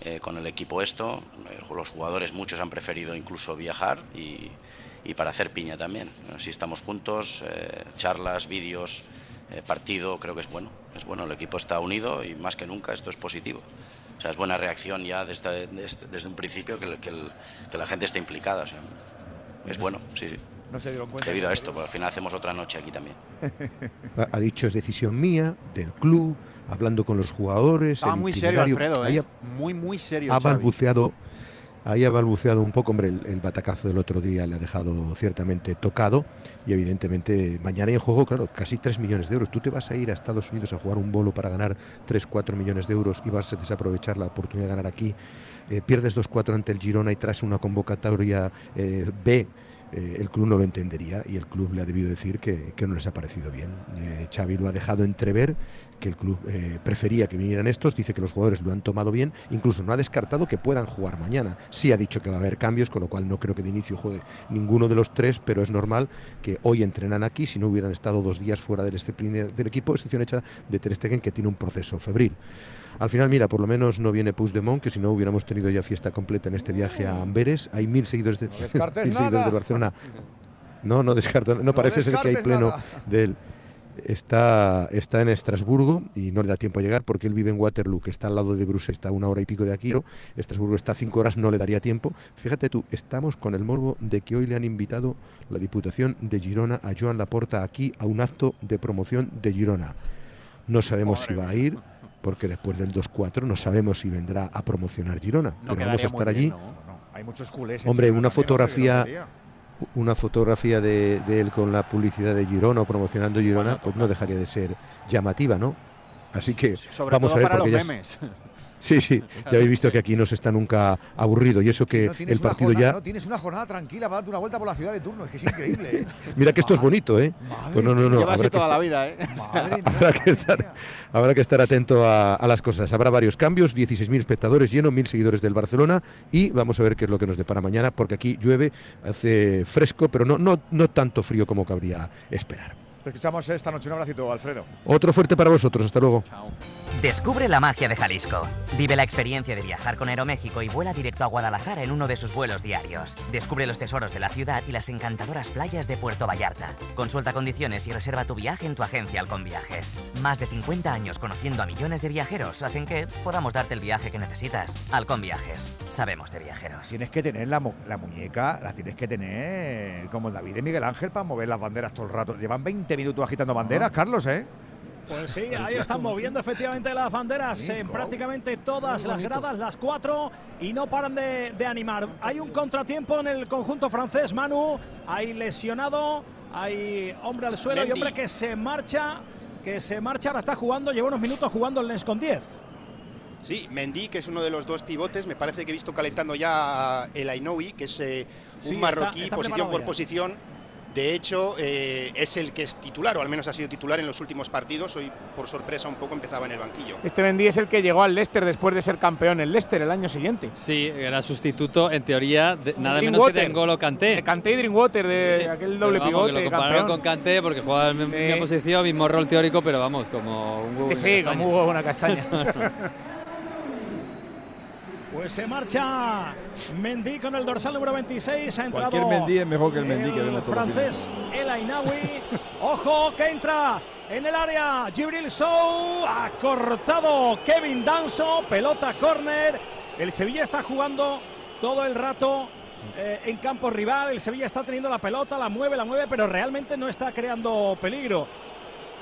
eh, con el equipo esto, eh, los jugadores muchos han preferido incluso viajar y, y para hacer piña también. Si estamos juntos, eh, charlas, vídeos, eh, partido, creo que es bueno. Es bueno, el equipo está unido y más que nunca esto es positivo. O sea, es buena reacción ya desde, desde, desde un principio que, que, el, que la gente esté implicada. O sea, es bueno, sí, sí. No se dieron cuenta. Debido a esto, porque al final hacemos otra noche aquí también. ha dicho es decisión mía, del club, hablando con los jugadores. Estaba muy serio, Alfredo, ¿eh? muy, muy serio. Ha balbuceado, ahí ha balbuceado un poco, hombre, el, el, batacazo del otro día le ha dejado ciertamente tocado y evidentemente mañana hay en juego, claro, casi 3 millones de euros. Tú te vas a ir a Estados Unidos a jugar un bolo para ganar 3, 4 millones de euros y vas a desaprovechar la oportunidad de ganar aquí. Eh, pierdes 2-4 ante el Girona y tras una convocatoria eh, B eh, el club no lo entendería y el club le ha debido decir que, que no les ha parecido bien. Eh, Xavi lo ha dejado entrever que el club eh, prefería que vinieran estos, dice que los jugadores lo han tomado bien, incluso no ha descartado que puedan jugar mañana. Sí ha dicho que va a haber cambios, con lo cual no creo que de inicio juegue ninguno de los tres, pero es normal que hoy entrenan aquí, si no hubieran estado dos días fuera del, del equipo, excepción hecha de Ter Stegen, que tiene un proceso febril. Al final, mira, por lo menos no viene Puigdemont, que si no hubiéramos tenido ya fiesta completa en este viaje a Amberes. Hay mil seguidores de, no mil seguidores de Barcelona. No, no descarto, no, no parece ser que hay pleno nada. de él. Está, está en Estrasburgo y no le da tiempo a llegar porque él vive en Waterloo, que está al lado de Bruselas, está a una hora y pico de aquí. Estrasburgo está a cinco horas, no le daría tiempo. Fíjate tú, estamos con el morbo de que hoy le han invitado la Diputación de Girona a Joan Laporta aquí a un acto de promoción de Girona. No sabemos Madre si va a ir, porque después del 2-4 no sabemos si vendrá a promocionar Girona. No pero vamos a estar allí. bien, ¿no? No, Hay muchos culés. Hombre, una fotografía, una fotografía de, de él con la publicidad de Girona o promocionando Girona, pues no dejaría de ser llamativa, ¿no? Así que Sobre vamos todo a ver para porque los ya memes. Sí, sí, ya habéis visto que aquí no se está nunca aburrido y eso que No el partido jornada- ya no, tienes una jornada tranquila para darte una vuelta por la ciudad de turno. Es que es increíble. ¿eh? Mira que esto es bonito, ¿eh? Pues no, no, no. Habrá que toda la estar- vida, ¿eh? Habrá que estar, habrá que estar atento a, a las cosas. Habrá varios cambios, 16.000 espectadores llenos, 1.000 seguidores del Barcelona y vamos a ver qué es lo que nos depara mañana, porque aquí llueve, hace fresco, pero no, no, no tanto frío como cabría esperar. Te escuchamos esta noche. Un abracito, Alfredo. Otro fuerte para vosotros, hasta luego. Descubre la magia de Jalisco. Vive la experiencia de viajar con Aeroméxico y vuela directo a Guadalajara en uno de sus vuelos diarios. Descubre los tesoros de la ciudad y las encantadoras playas de Puerto Vallarta. Consulta condiciones y reserva tu viaje en tu agencia Halcón Viajes. Más de 50 años conociendo a millones de viajeros hacen que podamos darte el viaje que necesitas. Halcón Viajes. Sabemos de viajeros. Tienes que tener la, mu- la muñeca, la tienes que tener como el David y Miguel Ángel para mover las banderas todo el rato. Llevan 20 minutos agitando banderas, Carlos, ¿eh? Pues sí, ahí están moviendo efectivamente las banderas en prácticamente todas las gradas, las cuatro, y no paran de, de animar. Hay un contratiempo en el conjunto francés, Manu. Hay lesionado, hay hombre al suelo y Mendy. hombre que se marcha, que se marcha, ahora está jugando, lleva unos minutos jugando el Lens con 10. Sí, Mendy, que es uno de los dos pivotes, me parece que he visto calentando ya el Ainoui, que es eh, un Sí, marroquí, está posición por posición. De hecho, eh, es el que es titular, o al menos ha sido titular en los últimos partidos. Hoy, por sorpresa, un poco empezaba en el banquillo. Este Mendy es el que llegó al Leicester después de ser campeón en Leicester el año siguiente. Sí, era sustituto, en teoría, de- nada menos que de. N'Golo Kanté. De Kanté y Drinkwater, de aquel doble vamos, que pivote, lo compararon campeón. con Kanté porque jugaba en mi Sí. misma posición, mismo rol teórico, pero vamos, como un Hugo Sí, sí, Castaña. como Hugo Buena Castaña. Pues se marcha Mendy con el dorsal número 26. Ha entrado Cualquier Mendy es mejor que el Mendy que vemos todos francés, el Ainawi. Ojo que entra en el área. Gibril Sou ha cortado Kevin Danso. Pelota córner. El Sevilla está jugando todo el rato eh, en campo rival. El Sevilla está teniendo la pelota, la mueve, la mueve, pero realmente no está creando peligro.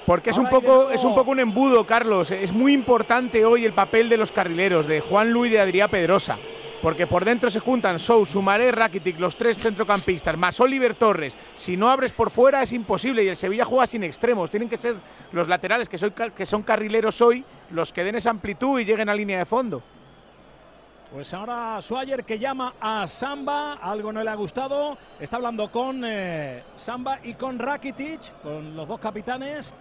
Porque es un, poco, es un poco un embudo, Carlos. Es muy importante hoy el papel de los carrileros, de Juan Luis y de Adrià Pedrosa. Porque por dentro se juntan Sou, Sumaré, Rakitic, los tres centrocampistas, más Oliver Torres. Si no abres por fuera es imposible y el Sevilla juega sin extremos. Tienen que ser los laterales que, soy car- que son carrileros hoy los que den esa amplitud y lleguen a línea de fondo. Pues ahora Swagger que llama a Samba, algo no le ha gustado, está hablando con eh, Samba y con Rakitic, con los dos capitanes,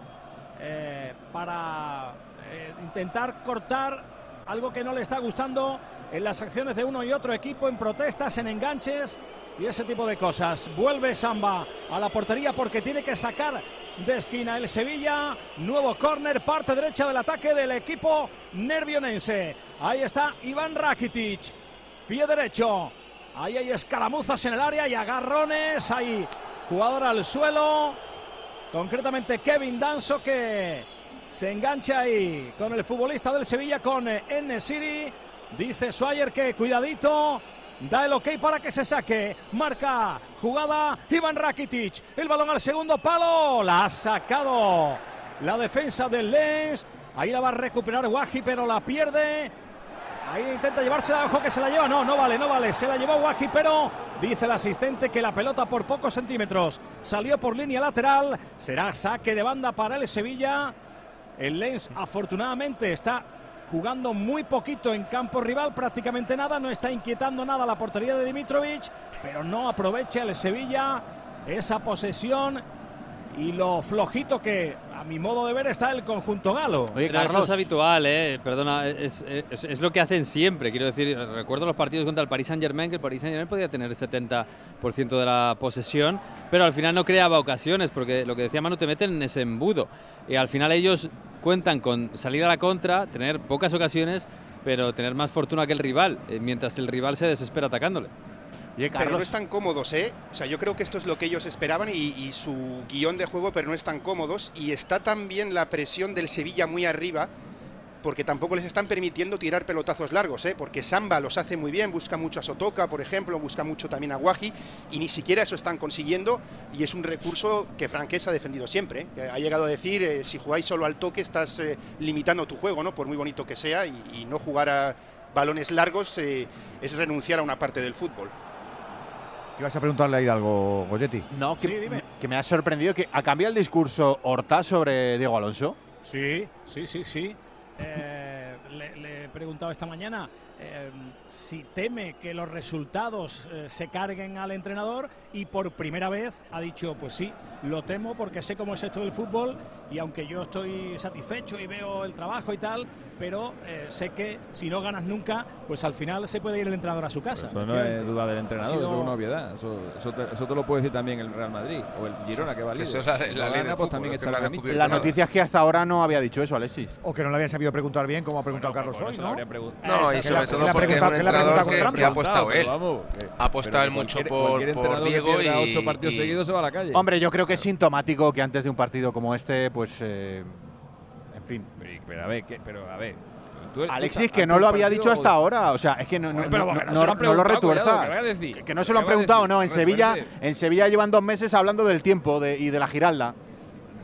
eh, para eh, intentar cortar algo que no le está gustando en las acciones de uno y otro equipo, en protestas, en enganches y ese tipo de cosas. Vuelve Samba a la portería porque tiene que sacar de esquina el Sevilla. Nuevo córner, parte derecha del ataque del equipo nervionense. Ahí está Iván Rakitic, pie derecho. Ahí hay escaramuzas en el área y agarrones. Hay jugador al suelo. Concretamente Kevin Danso que se engancha ahí con el futbolista del Sevilla, con N City. Dice Swagger que cuidadito. Da el ok para que se saque. Marca jugada Iván Rakitic. El balón al segundo palo. La ha sacado la defensa del Lens. Ahí la va a recuperar Waji, pero la pierde. Ahí intenta llevársela, ojo que se la lleva. No, no vale, no vale. Se la llevó Waji, pero dice el asistente que la pelota por pocos centímetros salió por línea lateral. Será saque de banda para el Sevilla. El Lens afortunadamente está jugando muy poquito en campo rival, prácticamente nada, no está inquietando nada la portería de Dimitrovic, pero no aprovecha el Sevilla esa posesión y lo flojito que a mi modo de ver está el conjunto galo. Pero eso es habitual, ¿eh? Perdona, es, es- es lo que hacen siempre. Quiero decir, recuerdo los partidos contra el Paris Saint-Germain, que el Paris Saint-Germain podía tener el 70% de la posesión, pero al final no creaba ocasiones, porque lo que decía Manu, te meten en ese embudo. Y al final ellos cuentan con salir a la contra, tener pocas ocasiones, pero tener más fortuna que el rival, eh, mientras el rival se desespera atacándole. Pero no están cómodos, ¿eh? O sea, yo creo que esto es lo que ellos esperaban y, y su guion de juego, pero no están cómodos. Y está también la presión del Sevilla muy arriba, porque tampoco les están permitiendo tirar pelotazos largos, ¿eh? porque Samba los hace muy bien, busca mucho a Sotoka, por ejemplo, busca mucho también a Guaji, y ni siquiera eso están consiguiendo, y es un recurso que Franqués ha defendido siempre. ¿eh? Que Ha llegado a decir, eh, si jugáis solo al toque estás eh, limitando tu juego, ¿no? por muy bonito que sea, y, y no jugar a balones largos es renunciar a una parte del fútbol. ¿Ibas a preguntarle ahí algo, Goyetti? No, que, que me ha sorprendido que ha cambiado el discurso Horta sobre Diego Alonso. Sí, sí, sí, sí. Eh, le, le he preguntado esta mañana eh, si teme que los resultados eh, se carguen al entrenador y por primera vez ha dicho, pues sí, lo temo porque sé cómo es esto del fútbol y aunque yo estoy satisfecho y veo el trabajo y tal, pero eh, sé que si no ganas nunca, pues al final se puede ir el entrenador a su casa. Eso no es duda del entrenador, sido- eso es una obviedad. Eso, eso, te, eso te lo puede decir también el Real Madrid o el Girona que va eso es la- la ley pues también echa la noticia es que hasta ahora no había dicho eso, Alexis. O que no le habían sabido preguntar bien, como ha preguntado Carlos por hoy, ¿no? y sobre todo porque ha preguntado que, que ha apostado Pero él. Ha apostado él mucho por, por Diego y, ocho partidos seguidos se va a la calle. Hombre, yo creo que es sintomático que antes de un partido como este, pues, eh, en fin. Pero, a ver, que- pero a ver. tú- tú Alexis, estás que no lo había dicho hasta o- ahora. O sea, es que no, no, pero no- no lo lo retuerzas. ¿qué? Que, que no se lo han ¿Qué preguntado, no. En Sevilla, en Sevilla llevan dos meses hablando del tiempo de- y de la Giralda.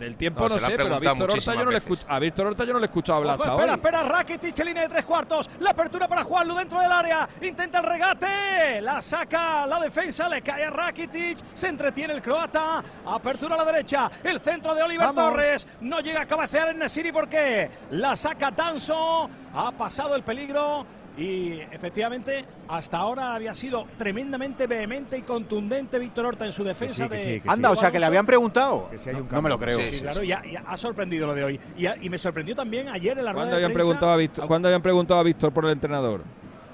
Del tiempo No, no, sé, pero a Víctor Horta yo no le escucho, a Víctor Horta yo no le he escuchado hablar Ojo, hasta espera, hoy. espera, Rakitic en línea de tres cuartos. La apertura para Juanlu dentro del área. Intenta el regate. La saca la defensa. Le cae a Rakitic. Se entretiene el croata. Apertura a la derecha. El centro de Oliver Vamos. Torres. No llega a cabecear en Nesiri porque la saca Danso. Ha pasado el peligro. Y efectivamente, hasta ahora había sido tremendamente vehemente y contundente Víctor Horta en su defensa sí, que de. sí, que Anda, o sea, que le habían preguntado. Que si hay un no, no me lo creo. Sí, claro, ya, ya ha sorprendido lo de hoy. Y, y me sorprendió también ayer en la rueda ¿Cuándo de habían, prensa. preguntado a Víctor, ¿Cuándo habían preguntado a Víctor por el entrenador?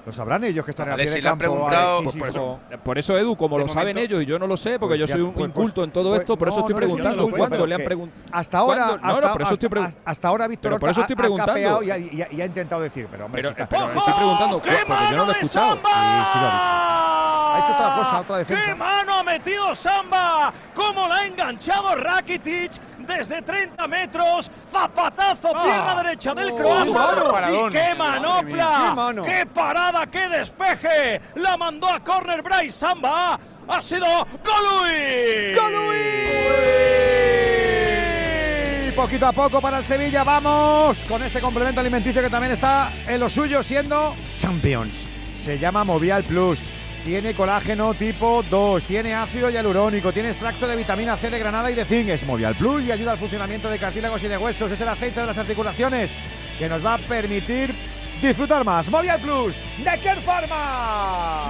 Lo sabrán ellos que están en el han campo. preguntado- Alexis, Por hijo. eso, por eso, Edu, como De lo saben momento- ellos y yo no lo sé, porque Pues yo soy un pues- inculto pues- en todo pues- esto, por eso no, estoy no preguntando. inculto, ¿Cuándo le han preguntado? Hasta ahora. No, hasta, no, por eso hasta- hasta ahora Víctor Pero por eso estoy ha- ha preguntando. capeado y ha, y ha- y ha intentado decir, pero hombre, Pero, si está- pero pero- estoy preguntando, ¡Qué porque yo no mano lo he de escuchado. Samba! Sí, sí lo ha dicho. Ha hecho otra cosa, otra defensa. ¡Qué mano ha metido Samba! ¿Cómo la ha enganchado Rakitic? Desde 30 metros, zapatazo, Ah. pierna derecha del Oh, croata. mano. ¡Y qué manopla! mano. ¡Qué parada, qué despeje! La mandó a córner Bryce Samba. Ha sido Golui. Y poquito a poco para el Sevilla, vamos con este complemento alimenticio que también está en lo suyo siendo Champions. Se llama Movial Plus. Tiene colágeno tipo 2, tiene ácido hialurónico, tiene extracto de vitamina C de granada y de zinc. Es Movial Plus y ayuda al funcionamiento de cartílagos y de huesos. Es el aceite de las articulaciones que nos va a permitir disfrutar más. Movial Plus de Care Pharma.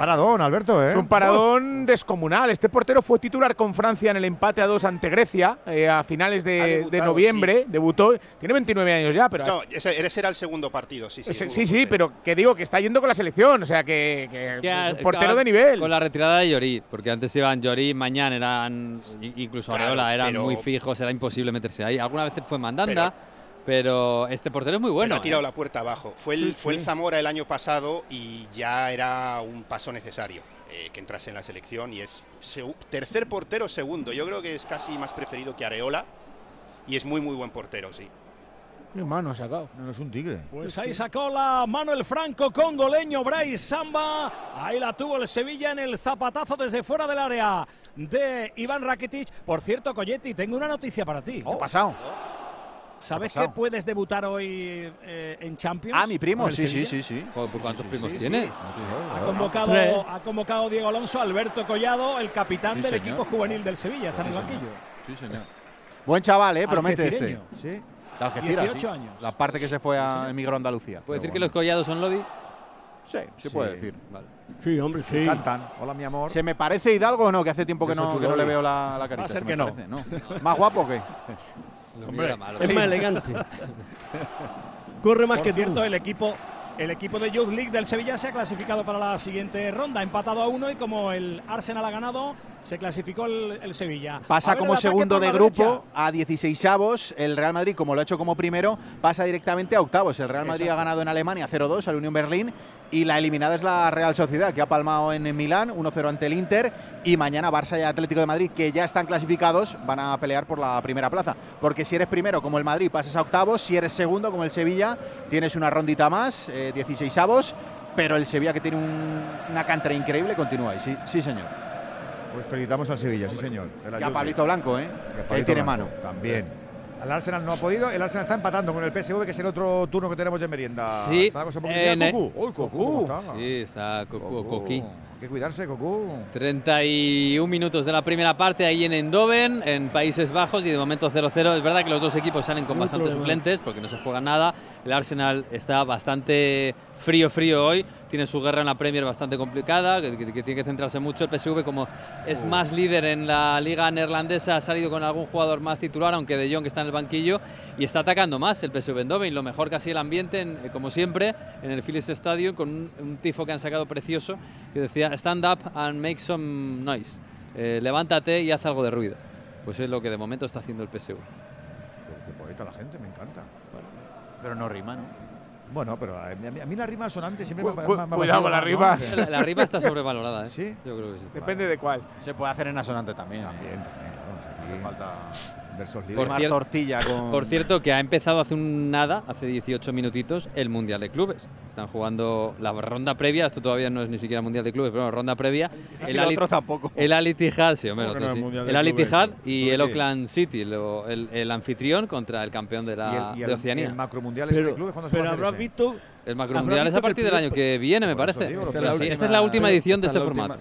Paradón, Alberto, ¿eh? Un paradón descomunal. Este portero fue titular con Francia en el empate a dos ante Grecia eh, a finales de, debutado, de noviembre. Debutó. Tiene 29 años ya, pero. No, ese, ese era el segundo partido, sí, sí. Ese- sí, pero que digo que está yendo con la selección. O sea, que, Ya, portero de nivel. Con la retirada de Llorí, porque antes iban Llorí, mañana eran, incluso Claro, Areola, eran pero- muy fijos, era imposible meterse ahí. Alguna vez fue Mandanda, pero, este portero es muy bueno. Pero ha tirado ¿eh? la puerta abajo. Fue el, Sí, fue el sí. Zamora el año pasado y ya era un paso necesario eh, que entrase en la selección y es tercer portero segundo. Yo creo que es casi más preferido que Areola y es muy muy buen portero, sí. Qué mano ha sacado. No, es un tigre. Pues ahí sacó la mano el franco congoleño Bryce Samba. Ahí la tuvo el Sevilla en el zapatazo desde fuera del área de Iván Rakitic. Por cierto, Coyetti, tengo una noticia para ti. ¿Qué ha pasado? ¿Sabes ¿Qué ha que puedes debutar hoy eh, en Champions? Ah, mi primo, sí, sí, sí, sí. ¿Cuántos primos sí, tienes? sí. Ha convocado, ha convocado Diego Alonso, Alberto Collado, el capitán Sí, del señor. equipo juvenil del Sevilla. Está en el Sí, banquillo. Sí, señor. Buen chaval, ¿eh? Promete este. Sí. De Algeciras, 18 sí. años. La parte que se fue a emigró a Andalucía. ¿Puede decir Pero que los bueno. collados son lobby? Sí, se Sí. puede decir. Vale. Sí, hombre, sí. Cantan. Hola, mi amor. ¿Se me parece Hidalgo o no? Que hace tiempo que no, que no le veo la, la carita. Va a ser se que me no. parece, ¿no? ¿Más guapo o qué? Lo mío era malo. Es más elegante. Corre más Por que cierto, tú. el equipo, el equipo de Youth League del Sevilla se ha clasificado para la siguiente ronda, empatado a uno y como el Arsenal ha ganado, se clasificó el, el Sevilla. Pasa como segundo de grupo derecha. a 16 avos. El Real Madrid, como lo ha hecho como primero, pasa directamente a octavos. El Real Madrid Exacto. ha ganado en Alemania 0-2 al Unión Berlín y la eliminada es la Real Sociedad, que ha palmado en Milán 1-0 ante el Inter. Y mañana Barça y Atlético de Madrid, que ya están clasificados, van a pelear por la primera plaza. Porque si eres primero, como el Madrid, pasas a octavos. Si eres segundo, como el Sevilla, tienes una rondita más, eh, 16 avos. Pero el Sevilla, que tiene un- una cantera increíble, continúa ahí. Sí, sí señor. Pues felicitamos al Sevilla, sí señor. Y a. Pablito Blanco, ¿eh? Que Pablito tiene Blanco, mano. También. El Arsenal no ha podido, el Arsenal está empatando con el PSV, que es el otro turno que tenemos de merienda. Sí, Está la cosa un poquito- en Mira, el- Cocu. Uy, Cocu. Sí, está Cocu Coqui. Hay que cuidarse, Cocu. 31 minutos de la primera parte ahí en Eindhoven, en Países Bajos, y de momento 0-0. Es verdad que los dos equipos salen con bastantes suplentes porque no se juega nada. El Arsenal está bastante frío, frío hoy. Tiene su guerra en la Premier bastante complicada, que, que- que tiene que centrarse mucho. El PSV, como es más líder en la liga neerlandesa, ha salido con algún jugador más titular, aunque De Jong está en el banquillo, y está atacando más el PSV Eindhoven. Lo mejor casi el ambiente, en- eh, como siempre, en el Philips Stadium, con un, un tifo que han sacado precioso, que decía stand up and make some noise. Eh, levántate y haz algo de ruido. Pues es lo que de momento está haciendo el PSV. Qué, qué poeta la gente, me encanta. Pero no rima, ¿no? Bueno, pero a mí, a mí- la rima sonante siempre Cu- me, cu- me- cuidado con las rimas. La, la rima está sobrevalorada, ¿eh? Sí. Yo creo que sí. Depende de cuál. Se puede hacer en asonante también. También, también, claro. o sea, aquí falta versos libres. Por, cier- tortilla con- por cierto, que ha empezado hace un nada, hace 18 minutitos, el Mundial de Clubes. Están jugando la ronda previa, esto todavía no es ni siquiera Mundial de Clubes, pero bueno, ronda previa. Y lo otro tampoco. El Al Ittihad, sí, hombre, ¿Cómo el no otro sí. Mundial El y ¿Por el qué? Auckland City, lo- el, el anfitrión contra el campeón de, la, Y el, y de el, Oceanía. el macromundial ese de clubes, ¿cuándo se pero va a hacer habrás visto El Habrá macromundial es a el partir del año que viene, me parece. digo, Esta es la- la esta es la última edición de este formato.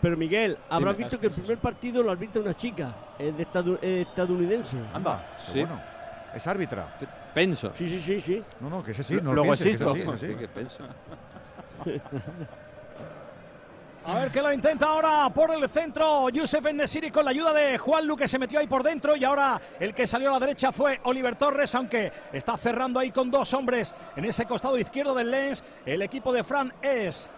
Pero Miguel, habrás Dime. visto que el primer partido lo arbitra una chica, es de estadu- estadounidense. Anda, Sí. bueno. Es árbitra. Penso. Sí, sí, sí, sí. No, no, que ese sí, no lo Luego pienses, que existo. ese sí, ese sí. ¿Qué penso? A ver que lo intenta ahora por el centro Yusef Enesiri con la ayuda de Juan Lu que se metió ahí por dentro y ahora el que salió a la derecha fue Oliver Torres, aunque está cerrando ahí con dos hombres en ese costado izquierdo del Lens. El equipo de Fran es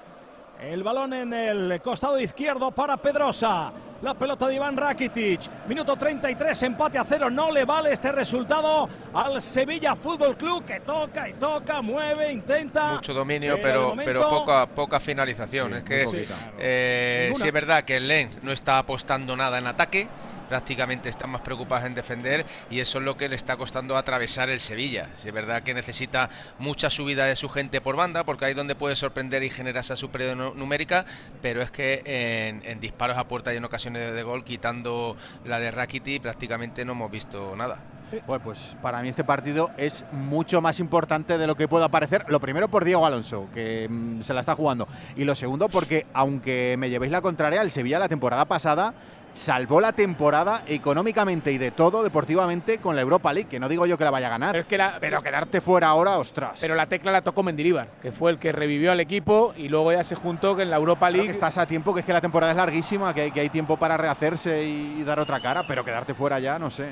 el balón en el costado izquierdo para Pedrosa. La pelota de Iván Rakitic. Minuto 33, empate a cero. No le vale este resultado al Sevilla Fútbol Club que toca y toca, mueve, intenta. Mucho dominio, de pero, momento- pero poca, poca finalización. Sí, es que eh, sí es verdad que el Lens no está apostando nada en ataque, prácticamente están más preocupados en defender y eso es lo que le está costando atravesar el Sevilla. Sí es verdad que necesita mucha subida de su gente por banda, porque ahí es donde puede sorprender y generar esa superioridad nu- numérica, pero es que en, disparos a puerta y en ocasiones de, gol, quitando la de Rakiti, prácticamente no hemos visto nada. Pues para mí este partido es mucho más importante de lo que pueda parecer. Lo primero por Diego Alonso, que mm, se la está jugando. Y lo segundo porque, aunque me llevéis la contraria, el Sevilla la temporada pasada salvó la temporada económicamente y de todo deportivamente con la Europa League, que no digo yo que la vaya a ganar. Pero es que la, Pero quedarte fuera ahora, ostras. pero la tecla la tocó Mendilibar, que fue el que revivió al equipo y luego ya se juntó que en la Europa Claro League que estás a tiempo, que es que la temporada es larguísima, que hay, que hay tiempo para rehacerse y, y dar otra cara, pero quedarte fuera ya, no sé.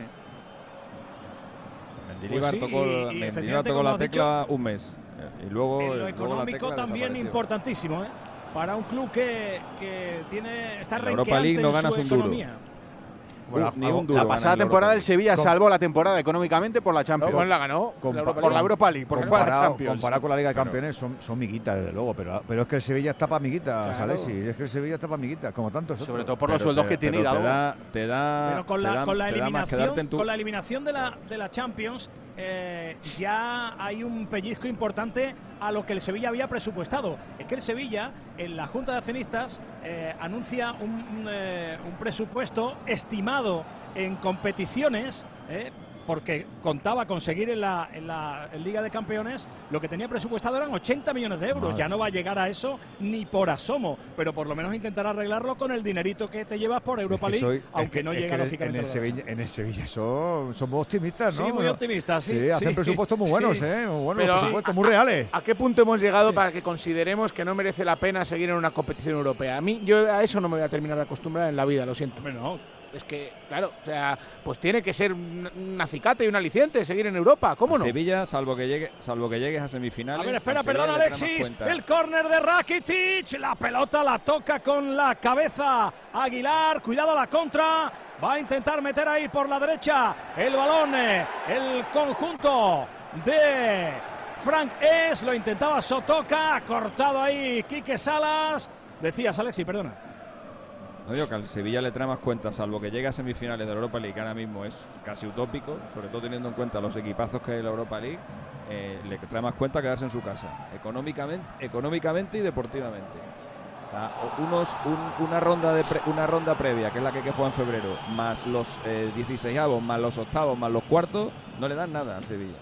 Mendilibar Pues sí, tocó, y- y Mendilibar efectivamente, tocó la dicho, tecla un mes. eh, Y luego, En lo luego la económico tecla también importantísimo, ¿eh? Para un club que, que tiene está Europa League no en su ganas un duro. economía. Bueno, ni un duro la pasada temporada el Sevilla salvó la temporada económicamente por la Champions. no, la ganó. Compa- la Europa por la League. Europa League, porque fue la comparado, Champions. comparado con la Liga de Campeones son, son miguitas, desde luego, pero, pero es que el Sevilla está para miguitas, Claro. Sí, es que el Sevilla está para miguitas, como tantos Sobre otros. todo por los Pero sueldos te- que tiene Hidalgo. Te da, te da, Pero con te la, da- con la eliminación, tu- con la eliminación de la, de la Champions, eh, ya hay un pellizco importante a lo que el Sevilla había presupuestado. Es que el Sevilla, en la Junta de Accionistas, eh, anuncia un, un, eh, un presupuesto estimado en competiciones. eh, porque contaba conseguir en la, en la en Liga de Campeones lo que tenía presupuestado eran 80 millones de euros. Madre. Ya no va a llegar a eso ni por asomo, pero por lo menos intentará arreglarlo con el dinerito que te llevas por Sí, es Europa que League, soy- es aunque que- no es llega que en el- lógicamente. En el, a la Sevilla, en el Sevilla son, muy optimistas, ¿no? Sí, muy Bueno, optimistas, sí, hacen sí. presupuestos muy buenos, Sí. ¿eh? Muy buenos Pero- presupuestos, muy reales. ¿A qué punto hemos llegado para que consideremos que no merece la pena seguir en una competición europea? A mí, yo a eso no me voy a terminar de acostumbrar en la vida, lo siento. Hombre, no. Es que, claro, o sea, pues tiene que ser un, un acicate y un aliciente seguir en Europa, ¿cómo no? Sevilla, salvo que llegue, salvo que llegues a semifinales. A ver, espera, perdón, Alexis. El córner de Rakitic. La pelota la toca con la cabeza Aguilar. Cuidado la contra. Va a intentar meter ahí por la derecha el balón. eh, El conjunto de Frank Es. Lo intentaba Sotoca. Ha cortado ahí Quique Salas. Decías, Alexis, perdona. No digo que al Sevilla le trae más cuenta, salvo que llegue a semifinales de la Europa League, que ahora mismo es casi utópico, sobre todo teniendo en cuenta los equipazos que hay en la Europa League, eh, le trae más cuenta quedarse en su casa, económicamente, económicamente y deportivamente. Una, ronda de una ronda previa, que es la que que jugar en febrero, más los eh, 16 avos, más los octavos, más los cuartos, no le dan nada al Sevilla.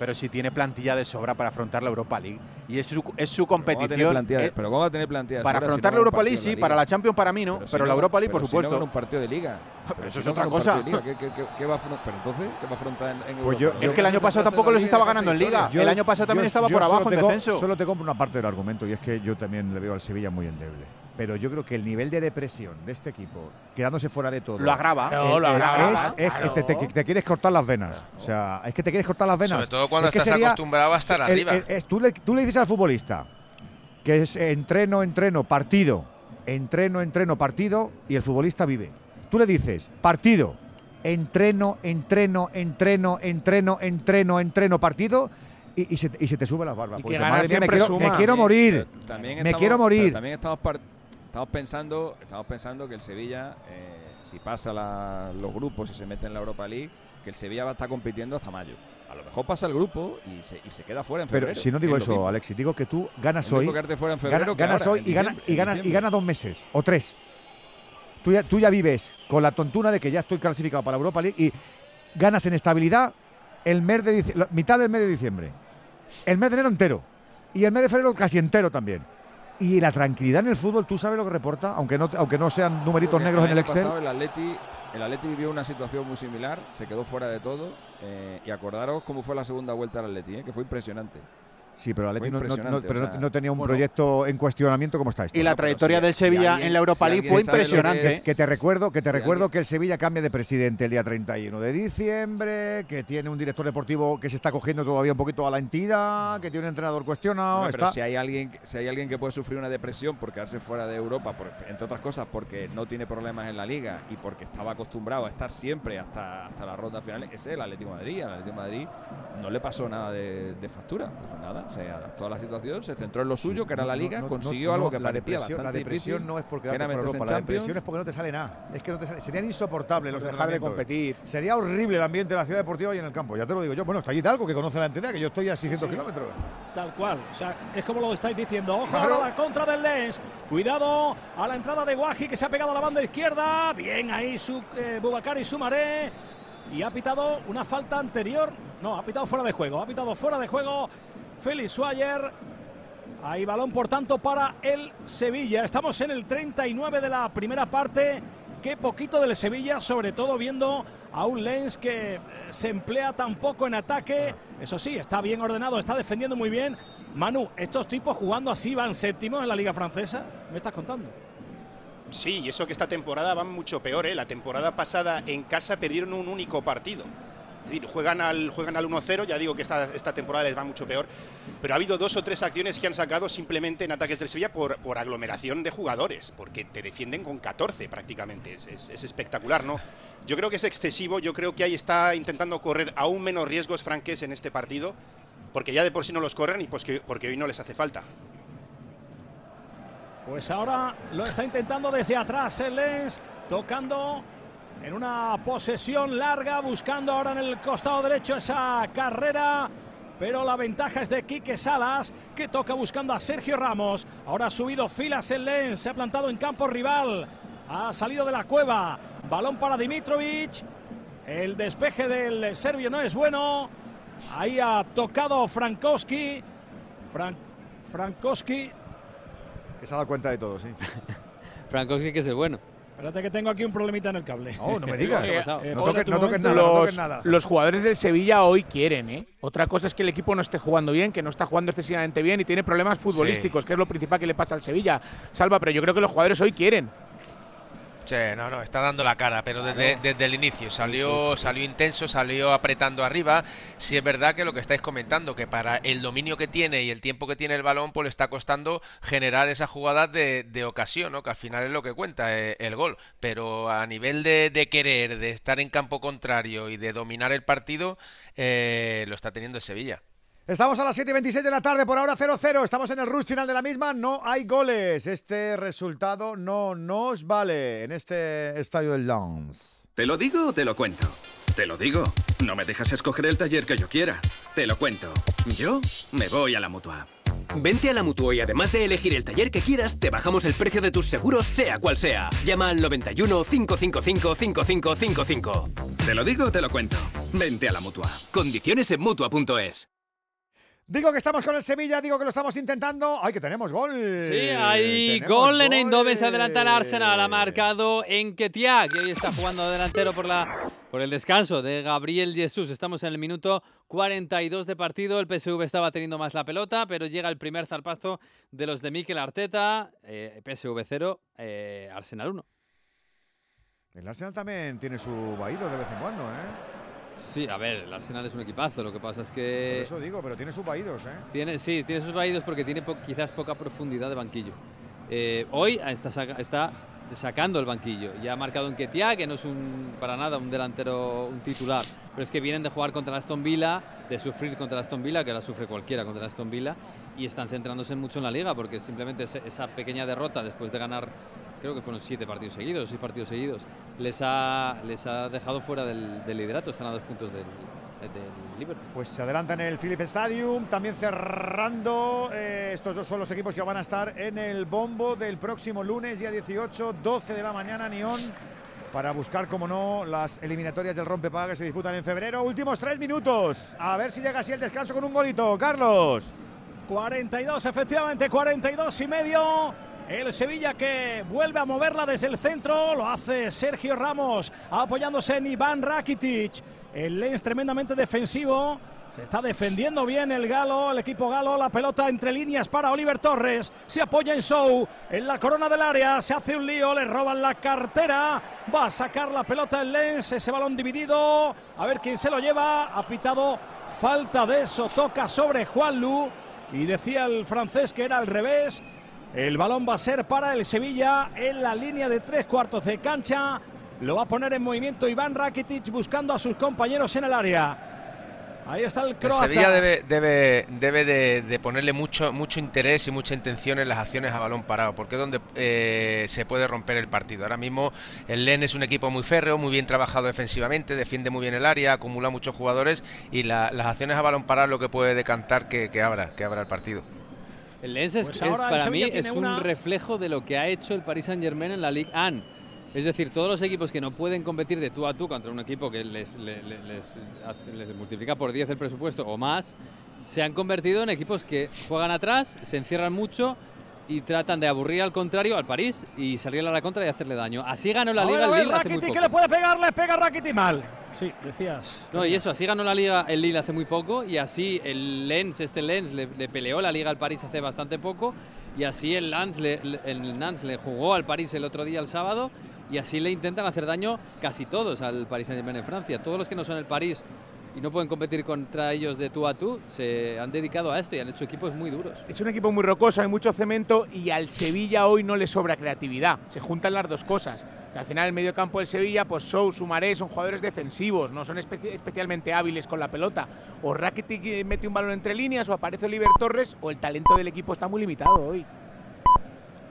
Pero si tiene plantilla de sobra para afrontar la Europa League. Y es su, es su ¿Cómo va a tener competición. eh, pero ¿cómo va a tener plantilla de para si afrontar no la Europa League, sí. la Para la Champions, para mí no. Pero, si la no- Europa League, por pero si no supuesto. un partido de liga. Pero eso si es otra cosa. partido de liga, ¿qué- qué- qué- qué va a afron- pero entonces, ¿qué va a afrontar en, en Pues yo- Europa? yo- es que el año pasado tampoco los estaba ganando en Liga. Yo- el año pasado también estaba por abajo en descenso. Solo te compro una parte del argumento y es que yo también le veo al Sevilla muy endeble. Pero yo creo que el nivel de depresión de este equipo, quedándose fuera de todo. Lo agrava. No, lo eh, agrava, Es, es que te, te- te quieres cortar las venas. O sea, es que te quieres cortar las venas. Sobre todo cuando Es que estás sería- acostumbrado a estar el- arriba. el- es- tú, le, tú le dices al futbolista que es entreno, entreno, partido, entreno, entreno, partido, y el futbolista vive. Tú le dices partido, entreno, entreno, entreno, entreno, entreno, entreno, partido, y, y se, te- y se te sube las barbas. Porque madre mía, me quiero, me suma. quiero morir. Pero también me estamos- quiero morir. También estamos, par- estamos pensando, estamos pensando que el Sevilla, eh, si pasa la- los grupos y se mete en la Europa League, que el Sevilla va a estar compitiendo hasta mayo. Lo mejor pasa el grupo y se, y se queda fuera en febrero. Pero si no digo es eso. Alexis, digo que tú ganas hoy. fuera gana- febrero ganas ahora, hoy y gana, diciembre- y, gana, y gana dos meses o tres. Tú ya, tú ya vives con la tontuna de que ya estoy clasificado para la Europa League y ganas en estabilidad el mes de la mitad del mes de diciembre. El mes de enero entero. Y el mes de febrero casi entero también. Y la tranquilidad en el fútbol, tú sabes lo que reporta, aunque no, aunque no sean numeritos Porque negros en el Excel. pasado el Atleti, el Atleti vivió una situación muy similar, se quedó fuera de todo. eh, y acordaros cómo fue la segunda vuelta del Atleti, eh, que fue impresionante. Sí, pero Atleti no, no- no- impresionante, pero o no- sea, no tenía un bueno, proyecto en cuestionamiento como está esto. Y la trayectoria del si Sevilla alguien- en la Europa si League fue que impresionante. es- Que te recuerdo, que te Si recuerdo alguien- que el Sevilla cambia de presidente el día 31 de diciembre, que tiene un director deportivo que se está cogiendo todavía un poquito a la entidad, que tiene un entrenador cuestionado. Pero está- si hay alguien que- si hay alguien que puede sufrir una depresión por quedarse fuera de Europa, por- entre otras cosas porque no tiene problemas en la liga y porque estaba acostumbrado a estar siempre hasta, hasta la ronda final, ese es el Atlético de Madrid. Al Atlético de Madrid no le pasó nada de, de factura, pues nada, se adaptó a la situación, se centró en lo Sí, suyo, que era la liga, no, consiguió no, algo no, que la parecía depresión, la depresión difícil, no es porque que era fuera Europa, en la depresión es porque no te sale nada. Es que no te sale, serían insoportables los dejar de competir. Sería horrible el ambiente de la ciudad deportiva y en el campo, ya te lo digo yo. Bueno, está allí Talco que conoce la entidad, que yo estoy a 600 kilómetros. Tal cual. O sea, es como lo estáis diciendo. Ojo Claro. la contra del Lens. Cuidado a la entrada de Guaji que se ha pegado a la banda izquierda. Bien ahí su eh, Bubakari Sumaré. Y ha pitado una falta anterior. No, ha pitado fuera de juego. Ha pitado fuera de juego Félix Suayer. Ahí balón, por tanto, para el Sevilla. Estamos en el 39 de la primera parte. Qué poquito del Sevilla, sobre todo viendo a un Lens que eh, se emplea tan poco en ataque. Eso sí, está bien ordenado, está defendiendo muy bien. Manu, estos tipos jugando así van séptimos en la Liga Francesa. ¿Me estás contando? Sí, y eso que esta temporada van mucho peor, ¿eh? La temporada pasada en casa perdieron un único partido. Es decir, juegan al, juegan al 1-0, ya digo que esta, esta temporada les va mucho peor, pero ha habido dos o tres acciones que han sacado simplemente en ataques del Sevilla por, por aglomeración de jugadores, porque te defienden con 14 prácticamente, es, es- es espectacular, ¿no? Yo creo que es excesivo, yo creo que ahí está intentando correr aún menos riesgos franques en este partido, porque ya de por sí no los corren y pues que, porque hoy no les hace falta. Pues ahora lo está intentando desde atrás el Lens, tocando en una posesión larga, buscando ahora en el costado derecho esa carrera. Pero la ventaja es de Quique Salas, que toca buscando a Sergio Ramos. Ahora ha subido filas el Lens, se ha plantado en campo rival. Ha salido de la cueva. Balón para Dimitrovic. El despeje del serbio no es bueno. Ahí ha tocado Frankowski. Fran- Frankowski Que se ha dado cuenta de todo, sí. Frankowski que es el bueno. Espérate que tengo aquí un problemita en el cable. No, no me digas. Eh, No toques- no nada, no los, toques nada. los jugadores del Sevilla hoy quieren, ¿eh? Otra cosa es que el equipo no esté jugando bien, que no está jugando excesivamente bien y tiene problemas futbolísticos, que es lo principal que le pasa al Sevilla. Salva, pero yo creo que los jugadores hoy quieren. Sí, no, no, está dando la cara, pero desde, desde el inicio salió, salió intenso, salió apretando arriba. Sí es verdad que lo que estáis comentando, que para el dominio que tiene y el tiempo que tiene el balón, pues le está costando generar esas jugadas de, de ocasión, ¿no? Que al final es lo que cuenta eh, el gol. Pero a nivel de, de querer, de estar en campo contrario y de dominar el partido, eh, lo está teniendo el Sevilla. Estamos a las 7 y 26 de la tarde, por ahora 0-0. Estamos en el rush final de la misma. No hay goles. Este resultado no nos vale en este estadio del Lens. ¿Te lo digo o te lo cuento? Te lo digo. No me dejas escoger el taller que yo quiera. Te lo cuento. Yo me voy a la mutua. Vente a la Mutua y además de elegir el taller que quieras, te bajamos el precio de tus seguros, sea cual sea. Llama al 91 555 5555. Te lo digo o te lo cuento. Vente a la mutua. Condiciones en mutua.es. Digo que estamos con el Sevilla, digo que lo estamos intentando. ¡Ay, que tenemos gol! Sí, hay gol en. Eindhoven, se adelanta el Arsenal, ha marcado Enketia, que hoy está jugando delantero por, la, por el descanso de Gabriel Jesús. Estamos en el minuto 42 de partido, el PSV estaba teniendo más la pelota, pero llega el primer zarpazo de los de Mikel Arteta, eh, PSV 0, eh, Arsenal 1. El Arsenal también tiene su vaído de vez en cuando, ¿eh? Sí, a ver, el Arsenal es un equipazo, lo que pasa es Por que... eso digo, pero tiene sus vaídos, ¿eh? Tiene, sí, tiene sus vaídos porque tiene po- quizás poca profundidad de banquillo. Eh, hoy está, saca- está sacando el banquillo. Ya ha marcado un Ketia, que no es un, para nada un delantero, un titular. Pero es que vienen de jugar contra el Aston Villa, de sufrir contra el Aston Villa, que la sufre cualquiera contra el Aston Villa, y están centrándose mucho en la liga, porque simplemente esa pequeña derrota después de ganar, creo que fueron siete partidos seguidos, seis partidos seguidos, les ha, les ha dejado fuera del, del liderato. Están a dos puntos del, del Liverpool. Pues se adelanta en el Philips Stadium, también cerrando. eh, estos dos son los equipos que van a estar en el bombo del próximo lunes, día 18, 12 de la mañana, Nión, para buscar, como no, las eliminatorias del rompepaga que se disputan en febrero. Últimos tres minutos. A ver si llega así el descanso con un golito. Carlos. 42, efectivamente, 42 y medio. El Sevilla que vuelve a moverla desde el centro, lo hace Sergio Ramos, apoyándose en Iván Rakitic. El Lens tremendamente defensivo. Se está defendiendo bien el Galo, el equipo Galo, la pelota entre líneas para Oliver Torres. Se apoya en Show, en la corona del área, se hace un lío, le roban la cartera. Va a sacar la pelota el Lens, ese balón dividido. A ver quién se lo lleva. Ha pitado falta de eso, toca sobre Juan Lu. Y decía el francés que era al revés. El balón va a ser para el Sevilla en la línea de tres cuartos de cancha. Lo va a poner en movimiento Iván Rakitic buscando a sus compañeros en el área. Ahí está el croata. Sevilla debe, debe, debe de, ponerle mucho, mucho interés y mucha intención en las acciones a balón parado, porque es donde eh, se puede romper el partido. Ahora mismo el Len es un equipo muy férreo, muy bien trabajado defensivamente, defiende muy bien el área, acumula muchos jugadores y la- las acciones a balón parado lo que puede decantar que abra, que abra el partido. El Lens es, Pues es- para mí es una- un reflejo de lo que ha hecho el Paris Saint Germain en la Ligue 1. Es decir, todos los equipos que no pueden competir de tú a tú contra un equipo que les multiplica por 10 el presupuesto o más, se han convertido en equipos que juegan atrás, se encierran mucho y tratan de aburrir al contrario, al París, y salir a la contra y hacerle daño. Así ganó la A ver, Liga el Lille hace muy poco. que le puede pegar, le pega Rakitic mal. Sí, decías. No, y eso, así ganó la Liga el Lille hace muy poco y así el Lens, este Lens, le, le peleó la Liga al París hace bastante poco y así el Nantes, le, el Nantes le jugó al París el otro día, el sábado, y así le intentan hacer daño casi todos al Paris Saint-Germain en Francia. Todos los que no son el París y no pueden competir contra ellos de tú a tú, se han dedicado a esto y han hecho equipos muy duros. Es un equipo muy rocoso, hay mucho cemento y al Sevilla hoy no le sobra creatividad. Se juntan las dos cosas. Que al final el medio campo del Sevilla, pues Sou, Sumaré son jugadores defensivos, no son especi- especialmente hábiles con la pelota. O Rakitic mete un balón entre líneas, o aparece Oliver Torres, o el talento del equipo está muy limitado hoy.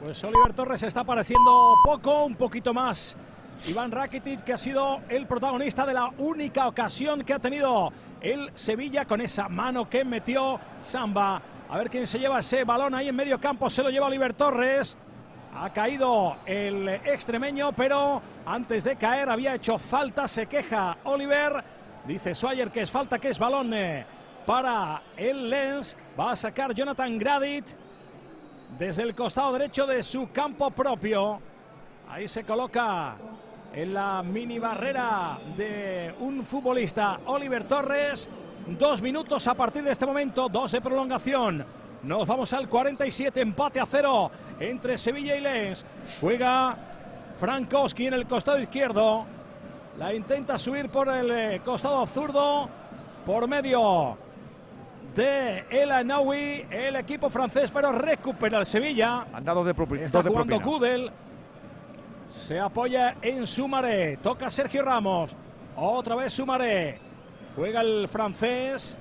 Pues Oliver Torres está apareciendo poco, un poquito más. Iván Rakitic, que ha sido el protagonista de la única ocasión que ha tenido el Sevilla con esa mano que metió Samba. A ver quién se lleva ese balón ahí en medio campo. Se lo lleva Oliver Torres. Ha caído el extremeño, pero antes de caer había hecho falta. Se queja Oliver. Dice Swire que es falta, que es balón eh, para el Lens. Va a sacar Jonathan Gradit desde el costado derecho de su campo propio. Ahí se coloca en la mini barrera de un futbolista, Oliver Torres. Dos minutos a partir de este momento, dos de prolongación. Nos vamos al 47, empate a cero entre Sevilla y Lens. Juega Frankowski en el costado izquierdo. La intenta subir por el eh, costado zurdo. Por medio de El Anaui, el equipo francés, pero recupera el Sevilla. Han dado de, Está dos de jugando. Kudel. Se apoya en Sumaré. Toca Sergio Ramos. Otra vez Sumaré. Juega el francés.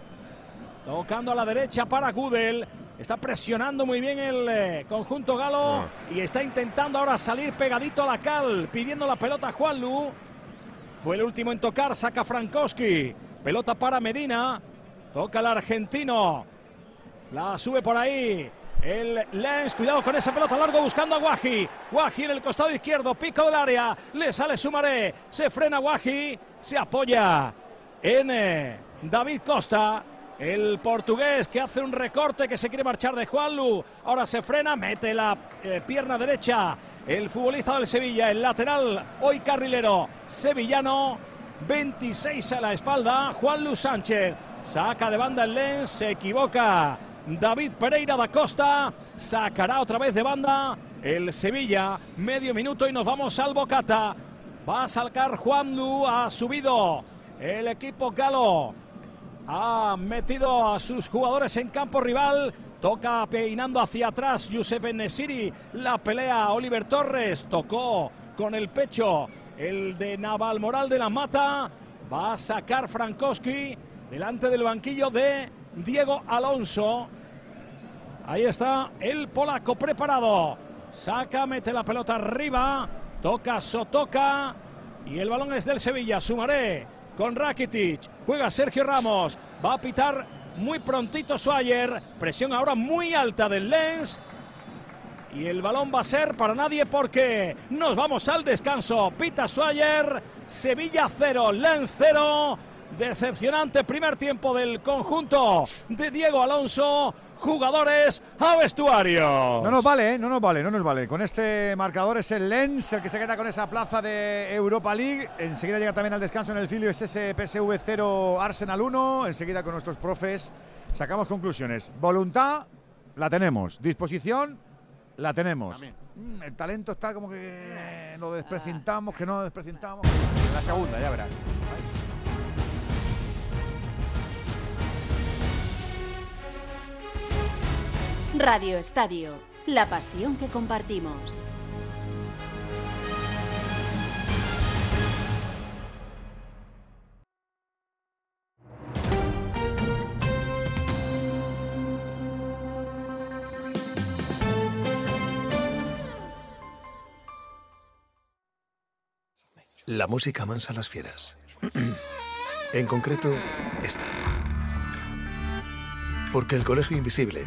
Tocando a la derecha para Kudel. Está presionando muy bien el eh, conjunto galo. Y está intentando ahora salir pegadito a la cal. Pidiendo la pelota a Juanlu. Fue el último en tocar. Saca Frankowski. Pelota para Medina. Toca el argentino. La sube por ahí. El Lens, cuidado con esa pelota largo buscando a Guaji. Guaji en el costado izquierdo, pico del área. Le sale Sumaré. Se frena Guaji. Se apoya en eh, David Costa. El portugués que hace un recorte que se quiere marchar de Juanlu. Ahora se frena, mete la eh, pierna derecha. El futbolista del Sevilla, el lateral, hoy carrilero sevillano. 26 a la espalda. Juanlu Sánchez saca de banda el Lens, se equivoca. David Pereira da Costa sacará otra vez de banda el Sevilla. Medio minuto y nos vamos al Bocata. Va a salcar Juanlu, ha subido el equipo galo. Ha metido a sus jugadores en campo rival. Toca peinando hacia atrás Yusef Nesiri. La pelea Oliver Torres. Tocó con el pecho el de Naval Moral de la Mata. Va a sacar Frankowski delante del banquillo de Diego Alonso. Ahí está el polaco preparado. Saca, mete la pelota arriba. Toca, sotoca. Y el balón es del Sevilla. Sumaré con Rakitic. Juega Sergio Ramos. Va a pitar muy prontito Suayer. Presión ahora muy alta del Lens. Y el balón va a ser para nadie porque nos vamos al descanso. Pita Suayer. Sevilla 0, Lens 0. Decepcionante primer tiempo del conjunto de Diego Alonso. Jugadores a vestuario. No nos vale, ¿eh? no nos vale, no nos vale. Con este marcador es el Lens el que se queda con esa plaza de Europa League. Enseguida llega también al descanso en el Filio SS PSV 0 Arsenal 1. Enseguida con nuestros profes sacamos conclusiones. Voluntad la tenemos, disposición la tenemos. Mm, el talento está como que lo desprecintamos, que no lo desprecintamos. La segunda, ya verás. Radio Estadio, la pasión que compartimos. La música mansa las fieras. en concreto, esta. Porque El Colegio Invisible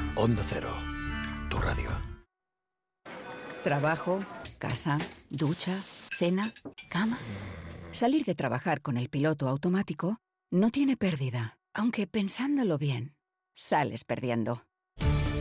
Onda Cero, tu radio. Trabajo, casa, ducha, cena, cama. Salir de trabajar con el piloto automático no tiene pérdida, aunque pensándolo bien, sales perdiendo.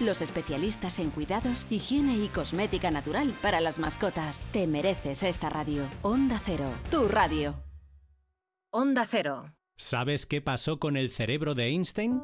Los especialistas en cuidados, higiene y cosmética natural para las mascotas. Te mereces esta radio. Onda Cero, tu radio. Onda Cero. ¿Sabes qué pasó con el cerebro de Einstein?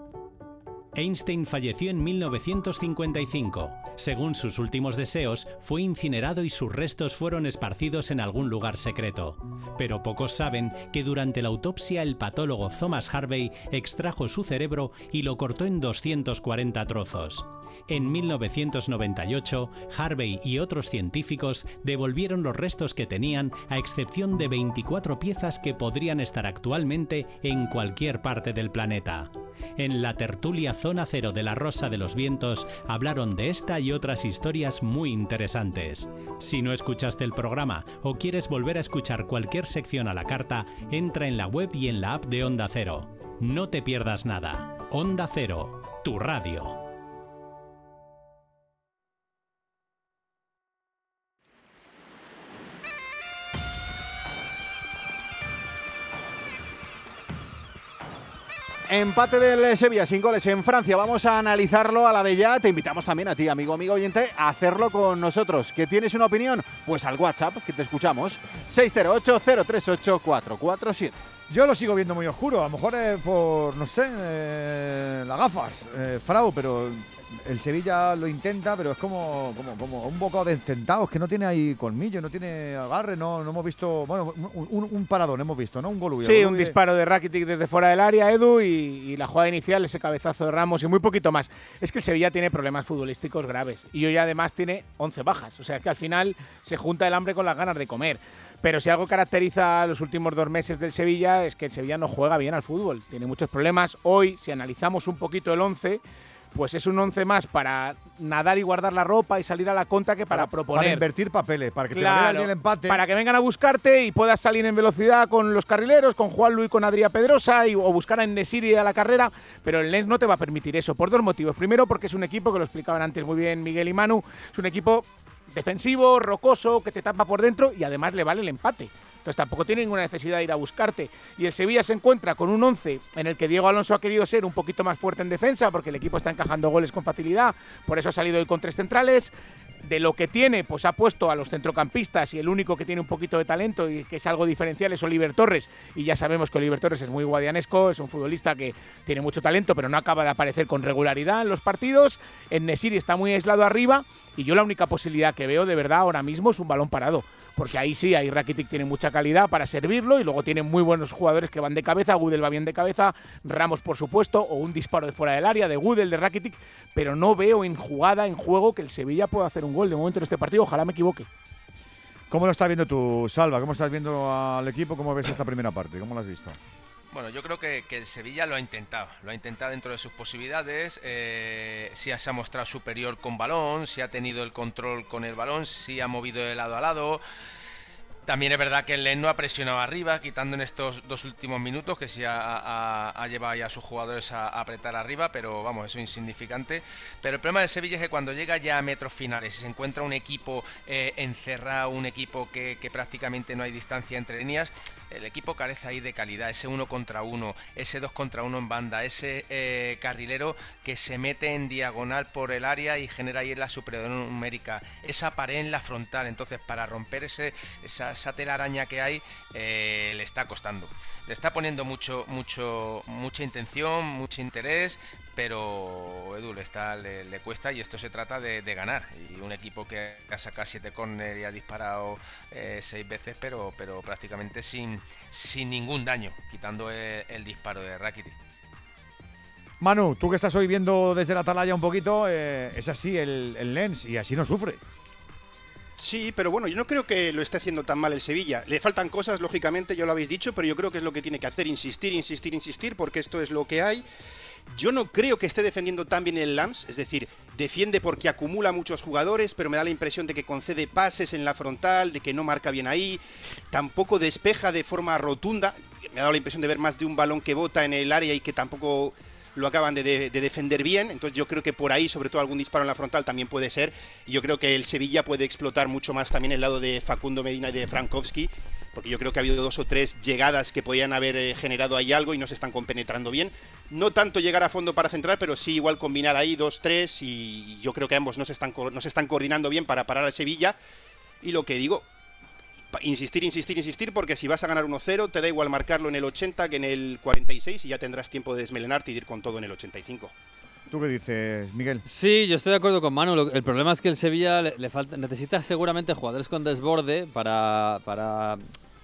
Einstein falleció en 1955. Según sus últimos deseos, fue incinerado y sus restos fueron esparcidos en algún lugar secreto. Pero pocos saben que durante la autopsia el patólogo Thomas Harvey extrajo su cerebro y lo cortó en 240 trozos. En 1998, Harvey y otros científicos devolvieron los restos que tenían, a excepción de 24 piezas que podrían estar actualmente en cualquier parte del planeta. En la tertulia Zona Cero de la Rosa de los Vientos hablaron de esta y otras historias muy interesantes. Si no escuchaste el programa o quieres volver a escuchar cualquier sección a la carta, entra en la web y en la app de Onda Cero. No te pierdas nada. Onda Cero, tu radio. Empate del Sevilla sin goles en Francia. Vamos a analizarlo a la de ya. Te invitamos también a ti, amigo, amigo oyente, a hacerlo con nosotros. ¿Que tienes una opinión? Pues al WhatsApp, que te escuchamos. 608-038-447. Yo lo sigo viendo muy oscuro. A lo mejor es por, no sé, eh, las gafas, eh, pero el Sevilla lo intenta, pero es como, como, como un bocado de tentados, que no tiene ahí colmillo, no tiene agarre, no, no hemos visto, bueno, un, un paradón hemos visto, ¿no? Un gol. Sí, un disparo de Rakitic desde fuera del área, Edu, y, la jugada inicial, ese cabezazo de Ramos y muy poquito más. Es que el Sevilla tiene problemas futbolísticos graves y hoy además tiene 11 bajas, o sea que al final se junta el hambre con las ganas de comer. Pero si algo caracteriza los últimos dos meses del Sevilla es que el Sevilla no juega bien al fútbol, tiene muchos problemas. Hoy, si analizamos un poquito el 11, pues es un 11 más para nadar y guardar la ropa y salir a la contra que para, proponer. Para invertir papeles, para que te vaya el empate. Para que vengan a buscarte y puedas salir en velocidad con los carrileros, con Juan Luis, con Adrián Pedrosa y, o buscar a Nesiri a la carrera, pero el Lens no te va a permitir eso por dos motivos. Primero, porque es un equipo, que lo explicaban antes muy bien Miguel y Manu, es un equipo defensivo, rocoso, que te tapa por dentro y además le vale el empate. Entonces tampoco tiene ninguna necesidad de ir a buscarte. Y el Sevilla se encuentra con un 11 en el que Diego Alonso ha querido ser un poquito más fuerte en defensa porque el equipo está encajando goles con facilidad, por eso ha salido hoy con tres centrales de lo que tiene, pues ha puesto a los centrocampistas y el único que tiene un poquito de talento y que es algo diferencial es Oliver Torres. Y ya sabemos que Oliver Torres es muy guadianesco, es un futbolista que tiene mucho talento, pero no acaba de aparecer con regularidad en los partidos. En Nesiri está muy aislado arriba y yo la única posibilidad que veo de verdad ahora mismo es un balón parado. Porque ahí sí, ahí Rakitic tiene mucha calidad para servirlo y luego tiene muy buenos jugadores que van de cabeza. Gudel va bien de cabeza, Ramos por supuesto, o un disparo de fuera del área de Gudel, de Rakitic. Pero no veo en jugada, en juego, que el Sevilla pueda hacer un gol de momento en este partido. Ojalá me equivoque. ¿Cómo lo estás viendo tú, Salva? ¿Cómo estás viendo al equipo? ¿Cómo ves esta primera parte? ¿Cómo lo has visto? Bueno, yo creo que, el Sevilla lo ha intentado, lo ha intentado dentro de sus posibilidades, eh, si se ha mostrado superior con balón, si ha tenido el control con el balón, si ha movido de lado a lado, también es verdad que el Len no ha presionado arriba, quitando en estos dos últimos minutos, que sí ha, llevado ya a sus jugadores a, apretar arriba, pero vamos, eso es insignificante. Pero el problema de Sevilla es que cuando llega ya a metros finales y se encuentra un equipo eh, encerrado, un equipo que, prácticamente no hay distancia entre líneas, el equipo carece ahí de calidad, ese uno contra uno, ese dos contra uno en banda, ese eh, carrilero que se mete en diagonal por el área y genera ahí la superioridad numérica, esa pared en la frontal. Entonces, para romper ese, esa esa telaraña que hay eh, le está costando. Le está poniendo mucho, mucho, mucha intención, mucho interés, pero Edu le, está, le, cuesta y esto se trata de, ganar. Y un equipo que ha sacado siete córner y ha disparado eh, seis veces, pero, pero prácticamente sin, sin ningún daño, quitando el, disparo de Rakitic. Manu, tú que estás hoy viendo desde la atalaya un poquito, eh, es así el, el Lens y así no sufre. Sí, pero bueno, yo no creo que lo esté haciendo tan mal el Sevilla. Le faltan cosas, lógicamente, ya lo habéis dicho, pero yo creo que es lo que tiene que hacer, insistir, insistir, insistir, porque esto es lo que hay. Yo no creo que esté defendiendo tan bien el Lance, es decir, defiende porque acumula muchos jugadores, pero me da la impresión de que concede pases en la frontal, de que no marca bien ahí, tampoco despeja de forma rotunda. Me ha dado la impresión de ver más de un balón que bota en el área y que tampoco lo acaban de, defender bien, entonces yo creo que por ahí, sobre todo algún disparo en la frontal también puede ser, y yo creo que el Sevilla puede explotar mucho más también el lado de Facundo Medina y de Frankowski, porque yo creo que ha habido dos o tres llegadas que podían haber eh, generado ahí algo y no se están compenetrando bien. No tanto llegar a fondo para centrar, pero sí igual combinar ahí dos, tres y yo creo que ambos no se están, no se están coordinando bien para parar al Sevilla. Y lo que digo, insistir, insistir, insistir, porque si vas a ganar 1-0, te da igual marcarlo en el 80 que en el 46 y ya tendrás tiempo de desmelenarte y ir con todo en el 85. ¿Tú qué dices, Miguel? Sí, yo estoy de acuerdo con Manu. El problema es que el Sevilla le, le falta, necesita seguramente jugadores con desborde para, para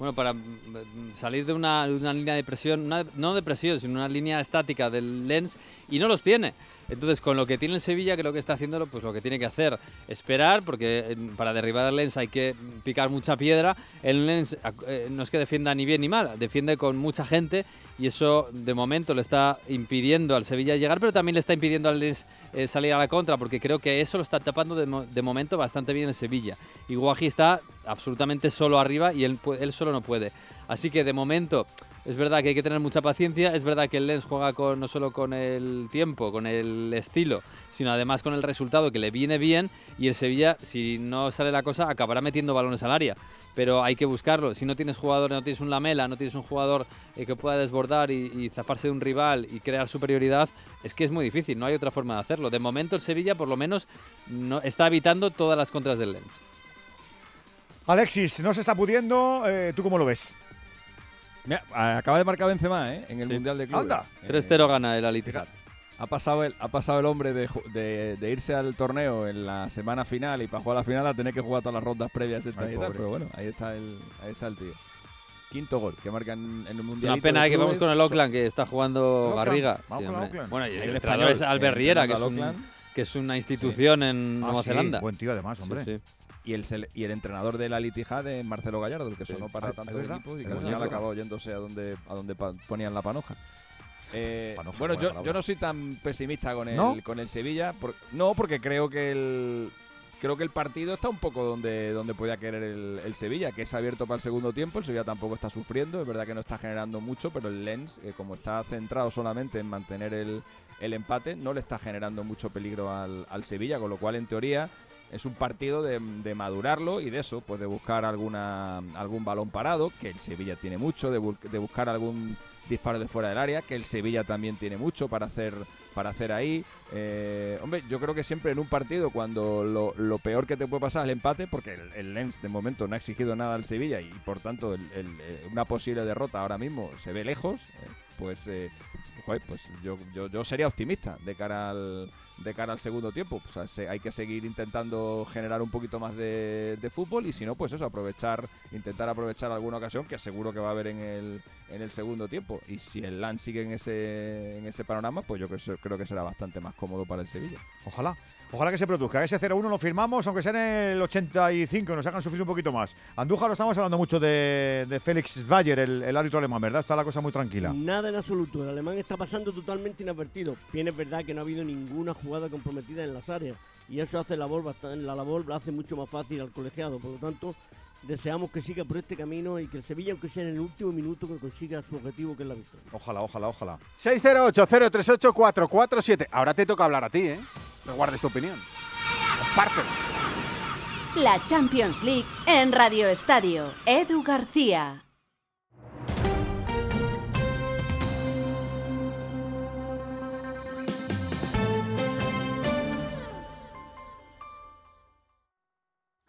bueno, para mm, salir de una, una línea de presión, no de presión, sino una línea estática del Lens y no los tiene. Entonces, con lo que tiene el Sevilla, creo que está haciendo pues, lo que tiene que hacer. Esperar, porque eh, para derribar al Lens hay que picar mucha piedra. El Lens eh, no es que defienda ni bien ni mal, defiende con mucha gente y eso de momento le está impidiendo al Sevilla llegar, pero también le está impidiendo al Lens eh, salir a la contra, porque creo que eso lo está tapando de, de momento bastante bien el Sevilla. Y Guaji está absolutamente solo arriba y él, él solo no puede. Así que de momento es verdad que hay que tener mucha paciencia, es verdad que el Lens juega con, no solo con el tiempo, con el estilo, sino además con el resultado que le viene bien y el Sevilla, si no sale la cosa, acabará metiendo balones al área. Pero hay que buscarlo. Si no tienes jugador, no tienes un Lamela, no tienes un jugador eh, que pueda desbordar y, y zafarse de un rival y crear superioridad, es que es muy difícil, no hay otra forma de hacerlo. De momento el Sevilla por lo menos no, está evitando todas las contras del Lens. Alexis, no se está pudiendo. eh, ¿Tú cómo lo ves? Mira, acaba de marcar Benzema, ¿eh? En el Sí. Mundial de Clubes. Anda. Eh, 3-0 gana el Al Ittihad. Ha pasado el, ha pasado el hombre de, de- de irse al torneo en la semana final y para jugar la final a tener que jugar todas las rondas previas esta Ay, y tal, pobre. pero bueno, ahí está el, ahí está el tío. Quinto gol que marca en, en el Mundial. Una pena eh, que vamos con el Oakland que está jugando Oakland. Garriga. Vamos Sí, con el hombre. Oakland. Bueno, y el español, es Albert Riera, que es, un- que una institución en Ah, Nueva sí, Zelanda. Buen tío, además, hombre. Y el, y el entrenador de la Litijad es Marcelo Gallardo, el que sonó para Ah, tantos equipos y que al final acabó yéndose a donde, a donde ponían la panoja. Eh, Panoja, bueno, yo, yo no soy tan pesimista con el, ¿No? con el Sevilla. por- no, porque creo que el creo que el partido está un poco donde, donde podía querer el, el Sevilla, que es abierto para el segundo tiempo. El Sevilla tampoco está sufriendo, es verdad que no está generando mucho, pero el Lens, eh, como está centrado solamente en mantener el, el empate, no le está generando mucho peligro al, al Sevilla, con lo cual en teoría es un partido de, de madurarlo y de eso, pues de buscar alguna algún balón parado, que el Sevilla tiene mucho, de, bu- de buscar algún disparo de fuera del área, que el Sevilla también tiene mucho para hacer para hacer ahí. Eh, hombre, yo creo que siempre en un partido, cuando lo, peor que te puede pasar es el empate, porque el, Lens de momento no ha exigido nada al Sevilla y por tanto el- eh, una posible derrota ahora mismo se ve lejos, eh, pues, eh, pues yo, yo, yo sería optimista de cara al, de cara al segundo tiempo. O sea, se- hay que seguir intentando generar un poquito más de, de fútbol y si no, pues eso, aprovechar, intentar aprovechar alguna ocasión que seguro que va a haber en el, en el segundo tiempo. Y si el LAN sigue en ese, en ese panorama, pues yo creo, que se- creo que será bastante más cómodo para el Sevilla. Ojalá. Ojalá que se produzca. Ese 0-1 lo firmamos, aunque sea en el 85, nos hagan sufrir un poquito más. Andújar, no estamos hablando mucho de, de Félix Bayer, el, el árbitro alemán, ¿verdad? Está la cosa muy tranquila. Nada en absoluto. El alemán está pasando totalmente inadvertido. Bien es verdad que no ha habido ninguna jugada comprometida en las áreas. Y eso hace la labor bastante, la labor la hace mucho más fácil al colegiado. Por lo tanto, deseamos que siga por este camino y que el Sevilla, aunque sea en el último minuto, que consiga su objetivo, que es la victoria. Ojalá, ojalá, ojalá. 608-038-447. Ahora te toca hablar a ti, ¿eh? No guardes tu opinión. Compártelo. La Champions League en Radio Estadio. Edu García.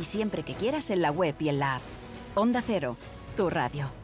y siempre que quieras en la web y en la app. Onda Cero, tu radio.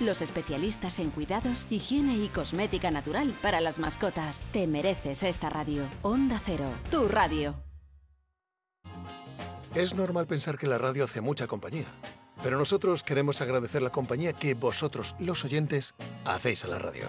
Los especialistas en cuidados, higiene y cosmética natural para las mascotas. Te mereces esta radio. Onda Cero, tu radio. Es normal pensar que la radio hace mucha compañía, pero nosotros queremos agradecer la compañía que vosotros, los oyentes, hacéis a la radio.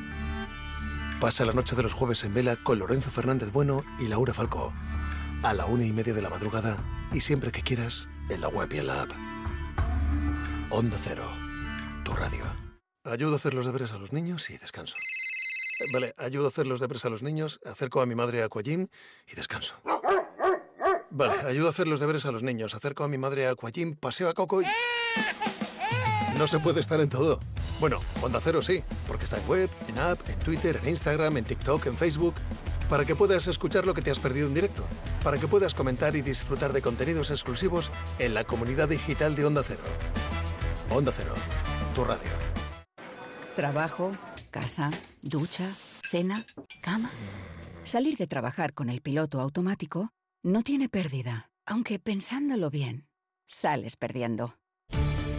Pasa la noche de los jueves en vela con Lorenzo Fernández Bueno y Laura Falcó. A la una y media de la madrugada y siempre que quieras en la web y en la app. Onda Cero, tu radio. Ayudo a hacer los deberes a los niños y descanso. Eh, Vale, ayudo a hacer los deberes a los niños, acerco a mi madre a Aquagym y descanso. Vale, ayudo a hacer los deberes a los niños, acerco a mi madre a Aquagym, paseo a Coco y... No se puede estar en todo. Bueno, Onda Cero sí, porque está en web, en app, en Twitter, en Instagram, en TikTok, en Facebook, para que puedas escuchar lo que te has perdido en directo, para que puedas comentar y disfrutar de contenidos exclusivos en la comunidad digital de Onda Cero. Onda Cero, tu radio. Trabajo, casa, ducha, cena, cama. Salir de trabajar con el piloto automático no tiene pérdida, aunque pensándolo bien, sales perdiendo.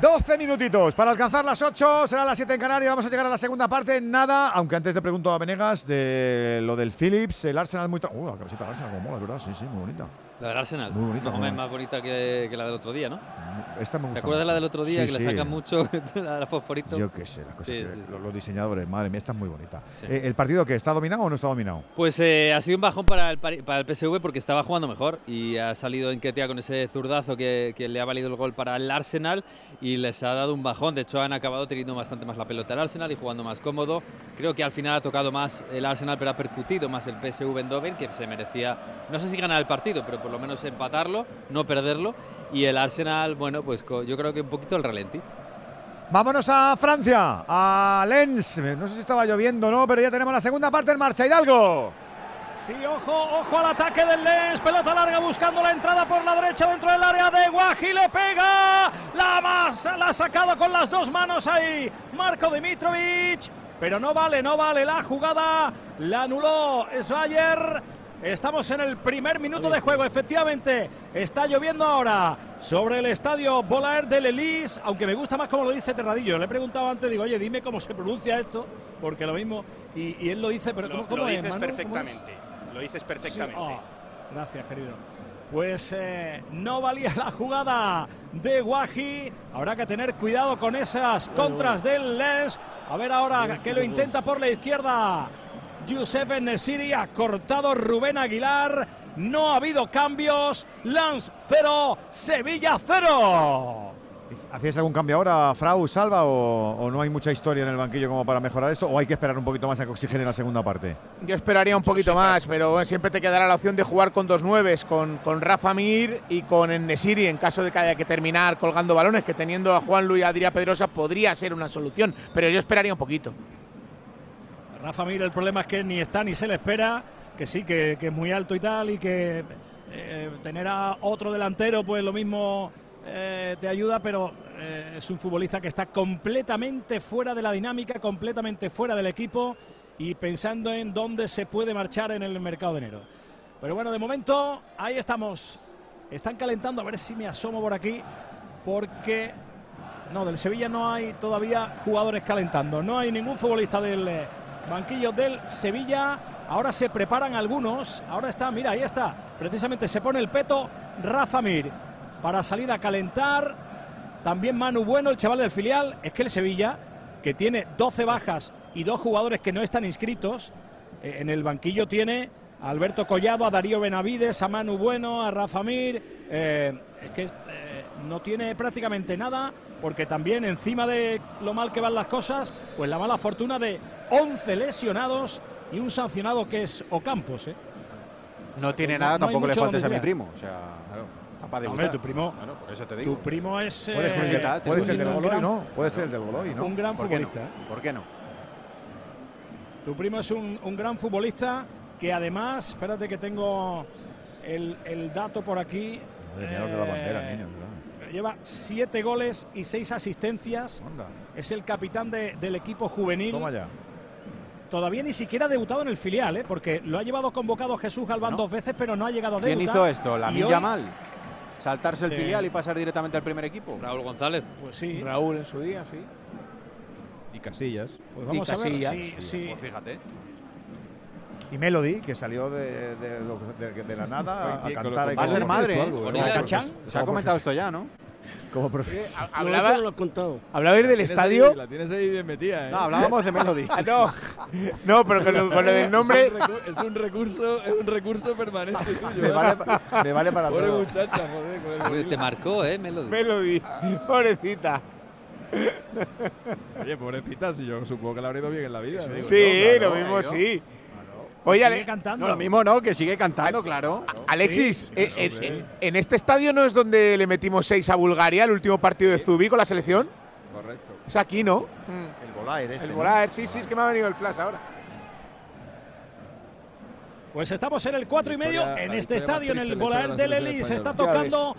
Doce minutitos para alcanzar las 8, será las 7 en Canarias, vamos a llegar a la segunda parte, nada, aunque antes le pregunto a Venegas de lo del Philips, el Arsenal muy... Uh, la camiseta del Arsenal como mola, ¿verdad? Sí, sí, muy bonita. La del Arsenal. Muy bonita, No, es más bonita que, que la del otro día, ¿no? Esta me gusta ¿Te acuerdas de la del otro día Sí, que sí. le sacan mucho la, la fosforito? Yo qué sé, las cosas Sí, que-. Los, los diseñadores, madre mía, esta es muy bonita. Eh, ¿El partido que está dominado o no está dominado? Pues eh, ha sido un bajón para el, para el PSV porque estaba jugando mejor y ha salido Enquetia con ese zurdazo que, que le ha valido el gol para el Arsenal y les ha dado un bajón. De hecho, han acabado teniendo bastante más la pelota el Arsenal y jugando más cómodo. Creo que al final ha tocado más el Arsenal, pero ha percutido más el PSV Eindhoven, que se merecía, no sé si ganar el partido, pero por lo menos empatarlo, no perderlo. Y el Arsenal, bueno, pues yo creo que un poquito el ralentí. Vámonos a Francia, a Lens. No sé si estaba lloviendo o no, pero ya tenemos la segunda parte en marcha. Hidalgo. Sí, ojo, ojo al ataque del Lens. Pelota larga buscando la entrada por la derecha dentro del área de Guaji. Le pega. La masa la ha sacado con las dos manos ahí. Marco Dimitrovic. Pero no vale, no vale la jugada. La anuló Sveyer. Estamos en el primer minuto de juego, efectivamente. Está lloviendo ahora sobre el estadio Bolaer del Elis, aunque me gusta más como lo dice Terradillo. Le he preguntado antes, digo, oye, dime cómo se pronuncia esto, porque lo mismo. Y, y él lo dice, pero Lo, ¿cómo, cómo lo es, dices Manu? ¿Cómo es? perfectamente. Lo dices perfectamente. Sí, ah, gracias, querido. Pues eh, no valía la jugada de Guaji. Habrá que tener cuidado con esas contras del Lens. A ver ahora que lo intenta por la izquierda. Giuseppe Nesiri ha cortado Rubén Aguilar. No ha habido cambios. Lens 0, Sevilla 0. ¿Hacíais algún cambio ahora, Frau, Salva, o, o no hay mucha historia en el banquillo como para mejorar esto? ¿O hay que esperar un poquito más a que oxigene la segunda parte? Yo esperaría un poquito más, pero bueno, siempre te quedará la opción de jugar con dos nueves, con, con Rafa Mir y con Nesiri en caso de que haya que terminar colgando balones, que teniendo a Juan Luis y a Adrián Pedrosa podría ser una solución, pero yo esperaría un poquito. Rafa Mir, el problema es que ni está ni se le espera, que sí, que, que es muy alto y tal, y que eh, tener a otro delantero, pues lo mismo eh, te ayuda, pero eh, es un futbolista que está completamente fuera de la dinámica, completamente fuera del equipo y pensando en dónde se puede marchar en el mercado de enero. Pero bueno, de momento ahí estamos. Están calentando, a ver si me asomo por aquí, porque no, del Sevilla no hay todavía jugadores calentando. No hay ningún futbolista del banquillo del Sevilla. Ahora se preparan algunos. Ahora está, mira, ahí está. Precisamente se pone el peto Rafa Mir para salir a calentar. También Manu Bueno, el chaval del filial. Es que el Sevilla, que tiene 12 bajas y dos jugadores que no están inscritos, eh, en el banquillo tiene a Alberto Collado, a Darío Benavides, a Manu Bueno, a Rafa Mir. eh, es que eh, no tiene prácticamente nada, porque también encima de lo mal que van las cosas, pues la mala fortuna de 11 lesionados y un sancionado que es Ocampos. ¿eh? No tiene Pues nada, no tampoco le faltes a mi primo. O sea, No, hombre, tu primo, Bueno, por eso te digo. tu primo es. Puede ser, el, eh, de- puede ser el del un Goloy, gran- ¿no? Puede ser el del Goloy, ¿no? Un gran ¿Por qué no? futbolista. ¿eh? ¿Por qué no? Tu primo es un, un gran futbolista que además, espérate que tengo el, el dato por aquí. Madre mía, lo de la bandera, eh, niños, ¿verdad? Lleva siete goles y seis asistencias. Es el capitán de- del equipo juvenil. Toma ya. Todavía ni siquiera ha debutado en el filial, ¿eh? porque lo ha llevado convocado Jesús Galván dos veces, pero no ha llegado a ¿Quién debutar. hizo esto? ¿La Y hoy- Milla mal? ¿Saltarse el Eh, filial y pasar directamente al primer equipo? Raúl González. Pues sí. Raúl en su día, sí. Y Casillas. Pues vamos a ver Casillas. si- si- Pues fíjate. Y Melody, que salió de, de, lo- de- de la nada a, cantar. Va a ser madre, ¿eh? Se ha comentado esto ya, ¿no? Como profesor. Hablaba, No, lo has contado. hablaba del La tienes estadio. ahí- la tienes ahí bien metida, ¿eh? No, hablábamos de Melody. Ah, no, no, pero con lo, con lo del nombre. Es un, recurso, es un recurso permanente tuyo. Me ¿eh? vale, pa- me vale para Pobre todo. muchacha, joder. con el. Te marcó, ¿eh, Melody? Melody, pobrecita. Oye, pobrecita, si yo supongo que la habré ido bien en la vida. ¿no? Sí, claro, lo mismo sí. Oye, Sigue Ale- cantando. No, lo mismo no, que sigue cantando, claro. Alexis, Sí, eh, sí, en, hombre. en- en este estadio no es donde le metimos 6 a Bulgaria, el último partido de Zubi con la selección. Correcto. Es aquí, ¿no? El Bolaer este. El ¿no? volar, sí, sí, es que me ha venido el flash ahora. Pues estamos en el 4 y medio historia- en este estadio, en el la del selección Elis. Está tocando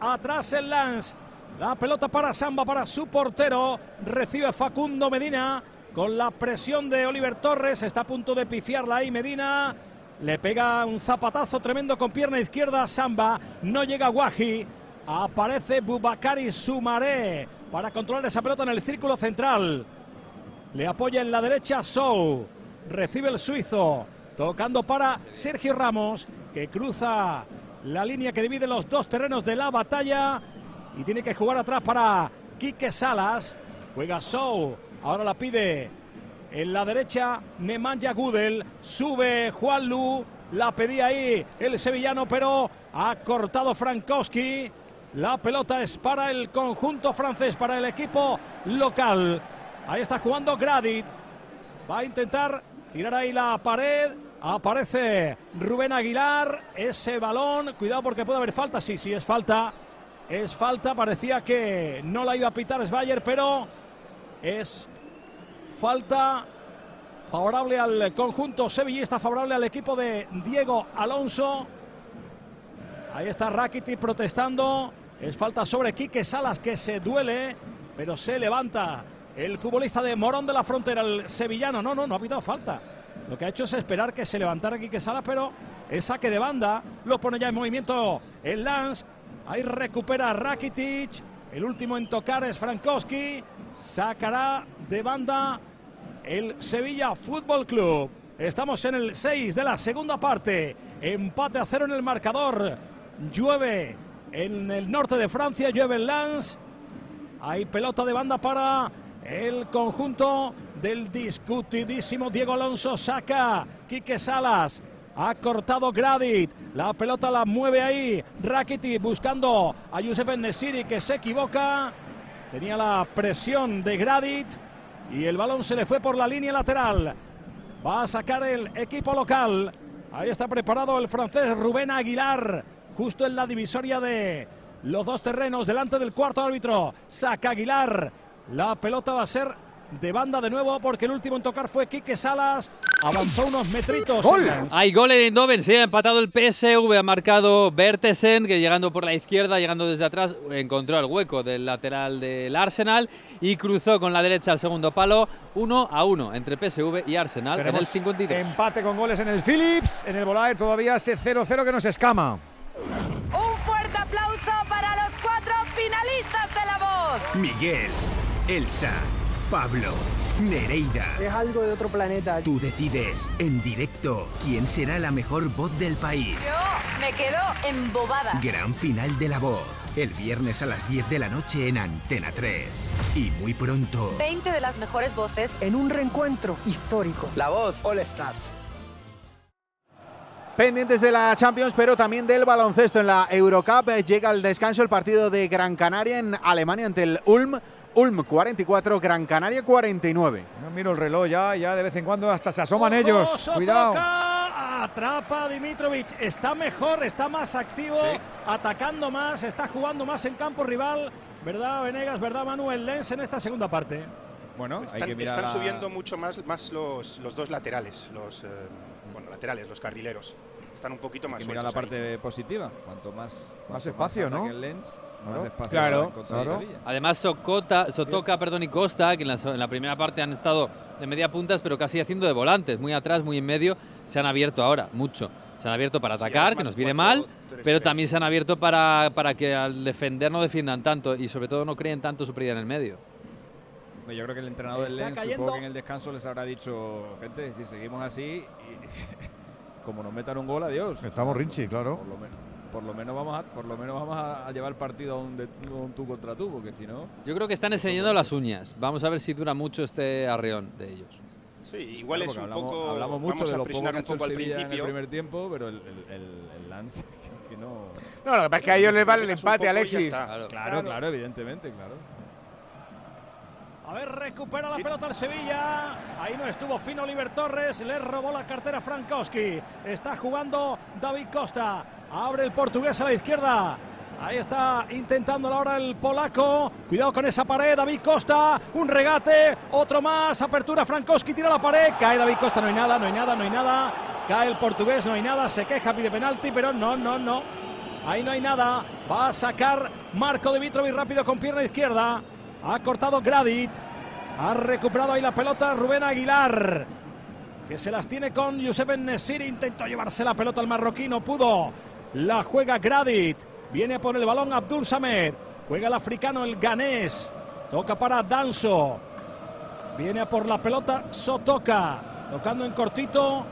atrás el Lance. La pelota para Samba, para su portero. Recibe Facundo Medina con la presión de Oliver Torres. Está a punto de pifiarla ahí Medina. Le pega un zapatazo tremendo con pierna izquierda a Samba. No llega Guaji. Aparece Bubakari Sumaré para controlar esa pelota en el círculo central. Le apoya en la derecha Sou. Recibe el suizo. Tocando para Sergio Ramos, que cruza la línea que divide los dos terrenos de la batalla. Y tiene que jugar atrás para Quique Salas. Juega Sou. Ahora la pide en la derecha Nemanja Gudel. Sube Juan Lu. La pedía ahí el sevillano, pero ha cortado Frankowski. La pelota es para el conjunto francés, para el equipo local. Ahí está jugando Gradit. Va a intentar tirar ahí la pared. Aparece Rubén Aguilar. Ese balón. Cuidado porque puede haber falta. Sí, sí, es falta. Es falta. Parecía que no la iba a pitar Sveyer, pero es falta favorable al conjunto sevillista, favorable al equipo de Diego Alonso. Ahí está Rakitic protestando. Es falta sobre Quique Salas que se duele, pero se levanta el futbolista de Morón de la Frontera, el sevillano. No, no, no ha pitado falta. Lo que ha hecho es esperar que se levantara Quique Salas, pero es saque de banda. Lo pone ya en movimiento el Lance. Ahí recupera Rakitic. El último en tocar es Frankowski. Sacará de banda el Sevilla Fútbol Club. Estamos en el 6 de la segunda parte. Empate a cero en el marcador. Llueve en el norte de Francia, llueve en Lens. Hay pelota de banda para el conjunto del discutidísimo Diego Alonso. Saca Quique Salas. Ha cortado Gradit. La pelota la mueve ahí. Rakiti buscando a Youssef Nesiri que se equivoca. Tenía la presión de Gradit. Y el balón se le fue por la línea lateral. Va a sacar el equipo local. Ahí está preparado el francés Rubén Aguilar. Justo en la divisoria de los dos terrenos. Delante del cuarto árbitro. Saca Aguilar. La pelota va a ser de banda de nuevo porque el último en tocar fue Quique Salas. Avanzó unos metritos. Hay gol en Eindhoven, sí, ha empatado el PSV, ha marcado Bertesen, que llegando por la izquierda, llegando desde atrás, encontró el hueco del lateral del Arsenal y cruzó con la derecha al segundo palo, 1 a 1 entre PSV y Arsenal en el Tenemos 53. empate con goles en el Philips, en el Bolaer todavía ese 0-0 que nos escama. Un fuerte aplauso para los cuatro finalistas de La Voz. Miguel, Elsa, Pablo, Nereida. Es algo de otro planeta. Tú decides en directo quién será la mejor voz del país. Yo me quedo embobada. Gran final de la voz. El viernes a las 10 de la noche en Antena 3. Y muy pronto. 20 de las mejores voces. En un reencuentro histórico. La voz. All Stars. Pendientes de la Champions, pero también del baloncesto en la Eurocup. Eh, Llega al descanso el partido de Gran Canaria en Alemania ante el Ulm. Ulm 44, Gran Canaria 49. No miro el reloj ya, ya de vez en cuando hasta se asoman Ojo, ellos. Cuidado. Atrapa Dimitrovic. Está mejor, está más activo, atacando más, está jugando más en campo rival. ¿Verdad, Venegas? ¿Verdad, Manuel Lens en esta segunda parte? Bueno, Están, están subiendo mucho más, más los, los dos laterales, los eh, bueno, laterales, los carrileros. Están un poquito más sueltos la ahí. parte positiva. Cuanto más, cuanto espacio, ¿no? el Lens. Más espacio Claro. Además, Socota, Sotoka perdón, y Costa, que en la, en la primera parte han estado de media puntas, pero casi haciendo de volantes, muy atrás, muy en medio, se han abierto ahora, mucho. Se han abierto para atacar, que nos viene 4-3-3. mal, pero también se han abierto para, para que al defender no defiendan tanto y sobre todo no creen tanto su pérdida en el medio. Yo creo que el entrenador del Lens, cayendo. supongo que en el descanso les habrá dicho, gente, si seguimos así, y como nos metan un gol, adiós. Estamos Rinchi, claro. Por lo menos, por lo menos vamos a, por lo menos vamos a, a llevar el partido a un, de- un tú contra tú, porque si no. Yo creo que están enseñando las uñas. Vamos a ver si dura mucho este arreón de ellos. Sí, igual Claro, es un hablamos, poco. hablamos mucho vamos de lo poco que ha un hecho el poco al Sevilla en el principio. primer tiempo, pero el, el, el, el Lance que no. No, lo que pasa es que a ellos les vale el empate, Alexis. está. Claro, claro, Claro. claro, evidentemente, claro. A ver, recupera la pelota el Sevilla. Ahí no estuvo fino Oliver Torres. Le robó la cartera Frankowski. Está jugando David Costa. Abre el portugués a la izquierda. Ahí está intentando ahora el polaco. Cuidado con esa pared. David Costa. Un regate. Otro más. Apertura Frankowski. Tira la pared. Cae David Costa. No hay nada, no hay nada, no hay nada. Cae el portugués. No hay nada. Se queja, pide penalti, pero no, no, no. Ahí no hay nada. Va a sacar Marco Dimitrovic rápido con pierna izquierda. Ha cortado Gradit. Ha recuperado ahí la pelota Rubén Aguilar. Que se las tiene con Josep Nesiri. Intentó llevarse la pelota al marroquí. No pudo. La juega Gradit. Viene por el balón Abdul Samed. Juega el africano el ganés. Toca para Danso. Viene por la pelota Sotoka. Tocando en cortito.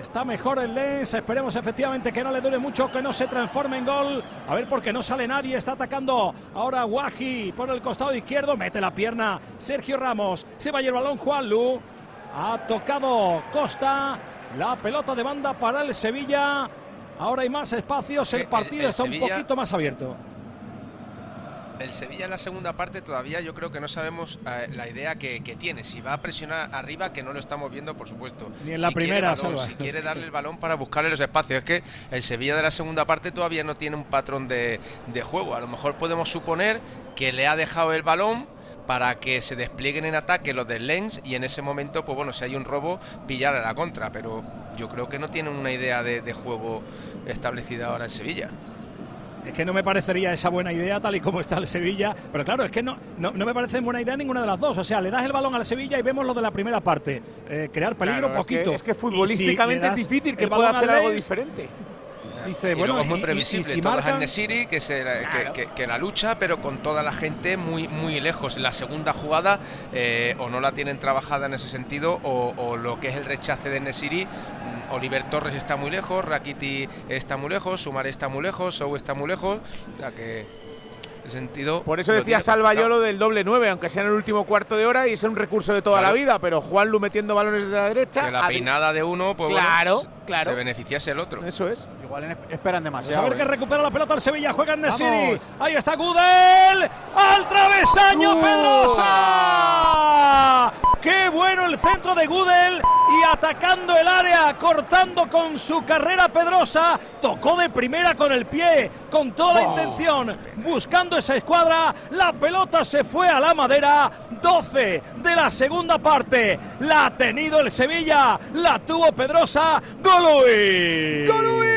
Está mejor el Lens. Esperemos efectivamente que no le dure mucho, que no se transforme en gol. A ver, porque no sale nadie. Está atacando ahora Waji por el costado izquierdo. Mete la pierna Sergio Ramos. Se va el balón Juanlu. Ha tocado Costa. La pelota de banda para el Sevilla. Ahora hay más espacios. El partido el está un poquito más abierto. El Sevilla en la segunda parte todavía yo creo que no sabemos eh, la idea que, que tiene. Si va a presionar arriba, que no lo estamos viendo, por supuesto. Ni en la Si quiere primera, balón. Si quiere darle el balón para buscarle los espacios. Es que el Sevilla de la segunda parte todavía no tiene un patrón de, de juego. A lo mejor podemos suponer que le ha dejado el balón para que se desplieguen en ataque los del Lens y en ese momento, pues bueno, si hay un robo, pillar a la contra. Pero yo creo que no tienen una idea de, de juego establecida ahora en Sevilla. Es que no me parecería esa buena idea tal y como está el Sevilla. Pero claro, es que no, no, no me parece buena idea ninguna de las dos. O sea, le das el balón al Sevilla y vemos lo de la primera parte. Eh, crear peligro Claro, es que- poquito. es que si futbolísticamente es difícil que pueda hacer algo diferente. Dice, y bueno, luego es muy y- y- y previsible, si todo es marcan- Nesiri, que, se, que- Claro. que, que la lucha, pero con toda la gente muy, muy lejos. La segunda jugada eh, o no la tienen trabajada en ese sentido, o, o lo que es el rechace de Nesiri. mm, Oliver Torres está muy lejos, Rakiti está muy lejos, Sumar está muy lejos, Sou está muy lejos. O sea que sentido. Por eso decía Salva yo lo del doble 9, aunque sea en el último cuarto de hora y es un recurso de toda Claro. la vida, pero Juanlu metiendo balones de la derecha. Que la peinada de uno, pues Claro, bueno, claro. se beneficiase el otro. Eso es. Igual esperan Pues demasiado. a ver que ¿eh? recupera la pelota el Sevilla, juega en Nesiri. Ahí está Gudel. ¡Al travesaño Pedrosa! ¡Qué bueno el centro de Gudel! Y atacando el área, cortando con su carrera Pedrosa. Tocó de primera con el pie, con toda la intención, buscando esa escuadra. La pelota se fue a la madera. 12 de la segunda parte. La ha tenido el Sevilla, la tuvo Pedrosa. ¡Golui! Y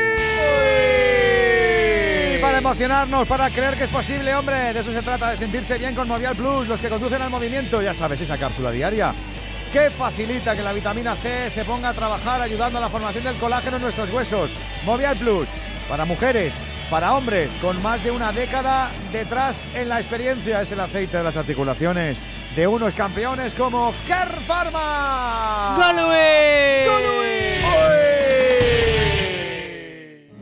para emocionarnos, para creer que es posible, hombre, de eso se trata, de sentirse bien con Movial Plus, los que conducen al movimiento, ya sabes, esa cápsula diaria que facilita que la vitamina C se ponga a trabajar ayudando a la formación del colágeno en nuestros huesos. Movial Plus, para mujeres para hombres con más de una década detrás en la experiencia. Es el aceite de las articulaciones de unos campeones como Ker Pharma.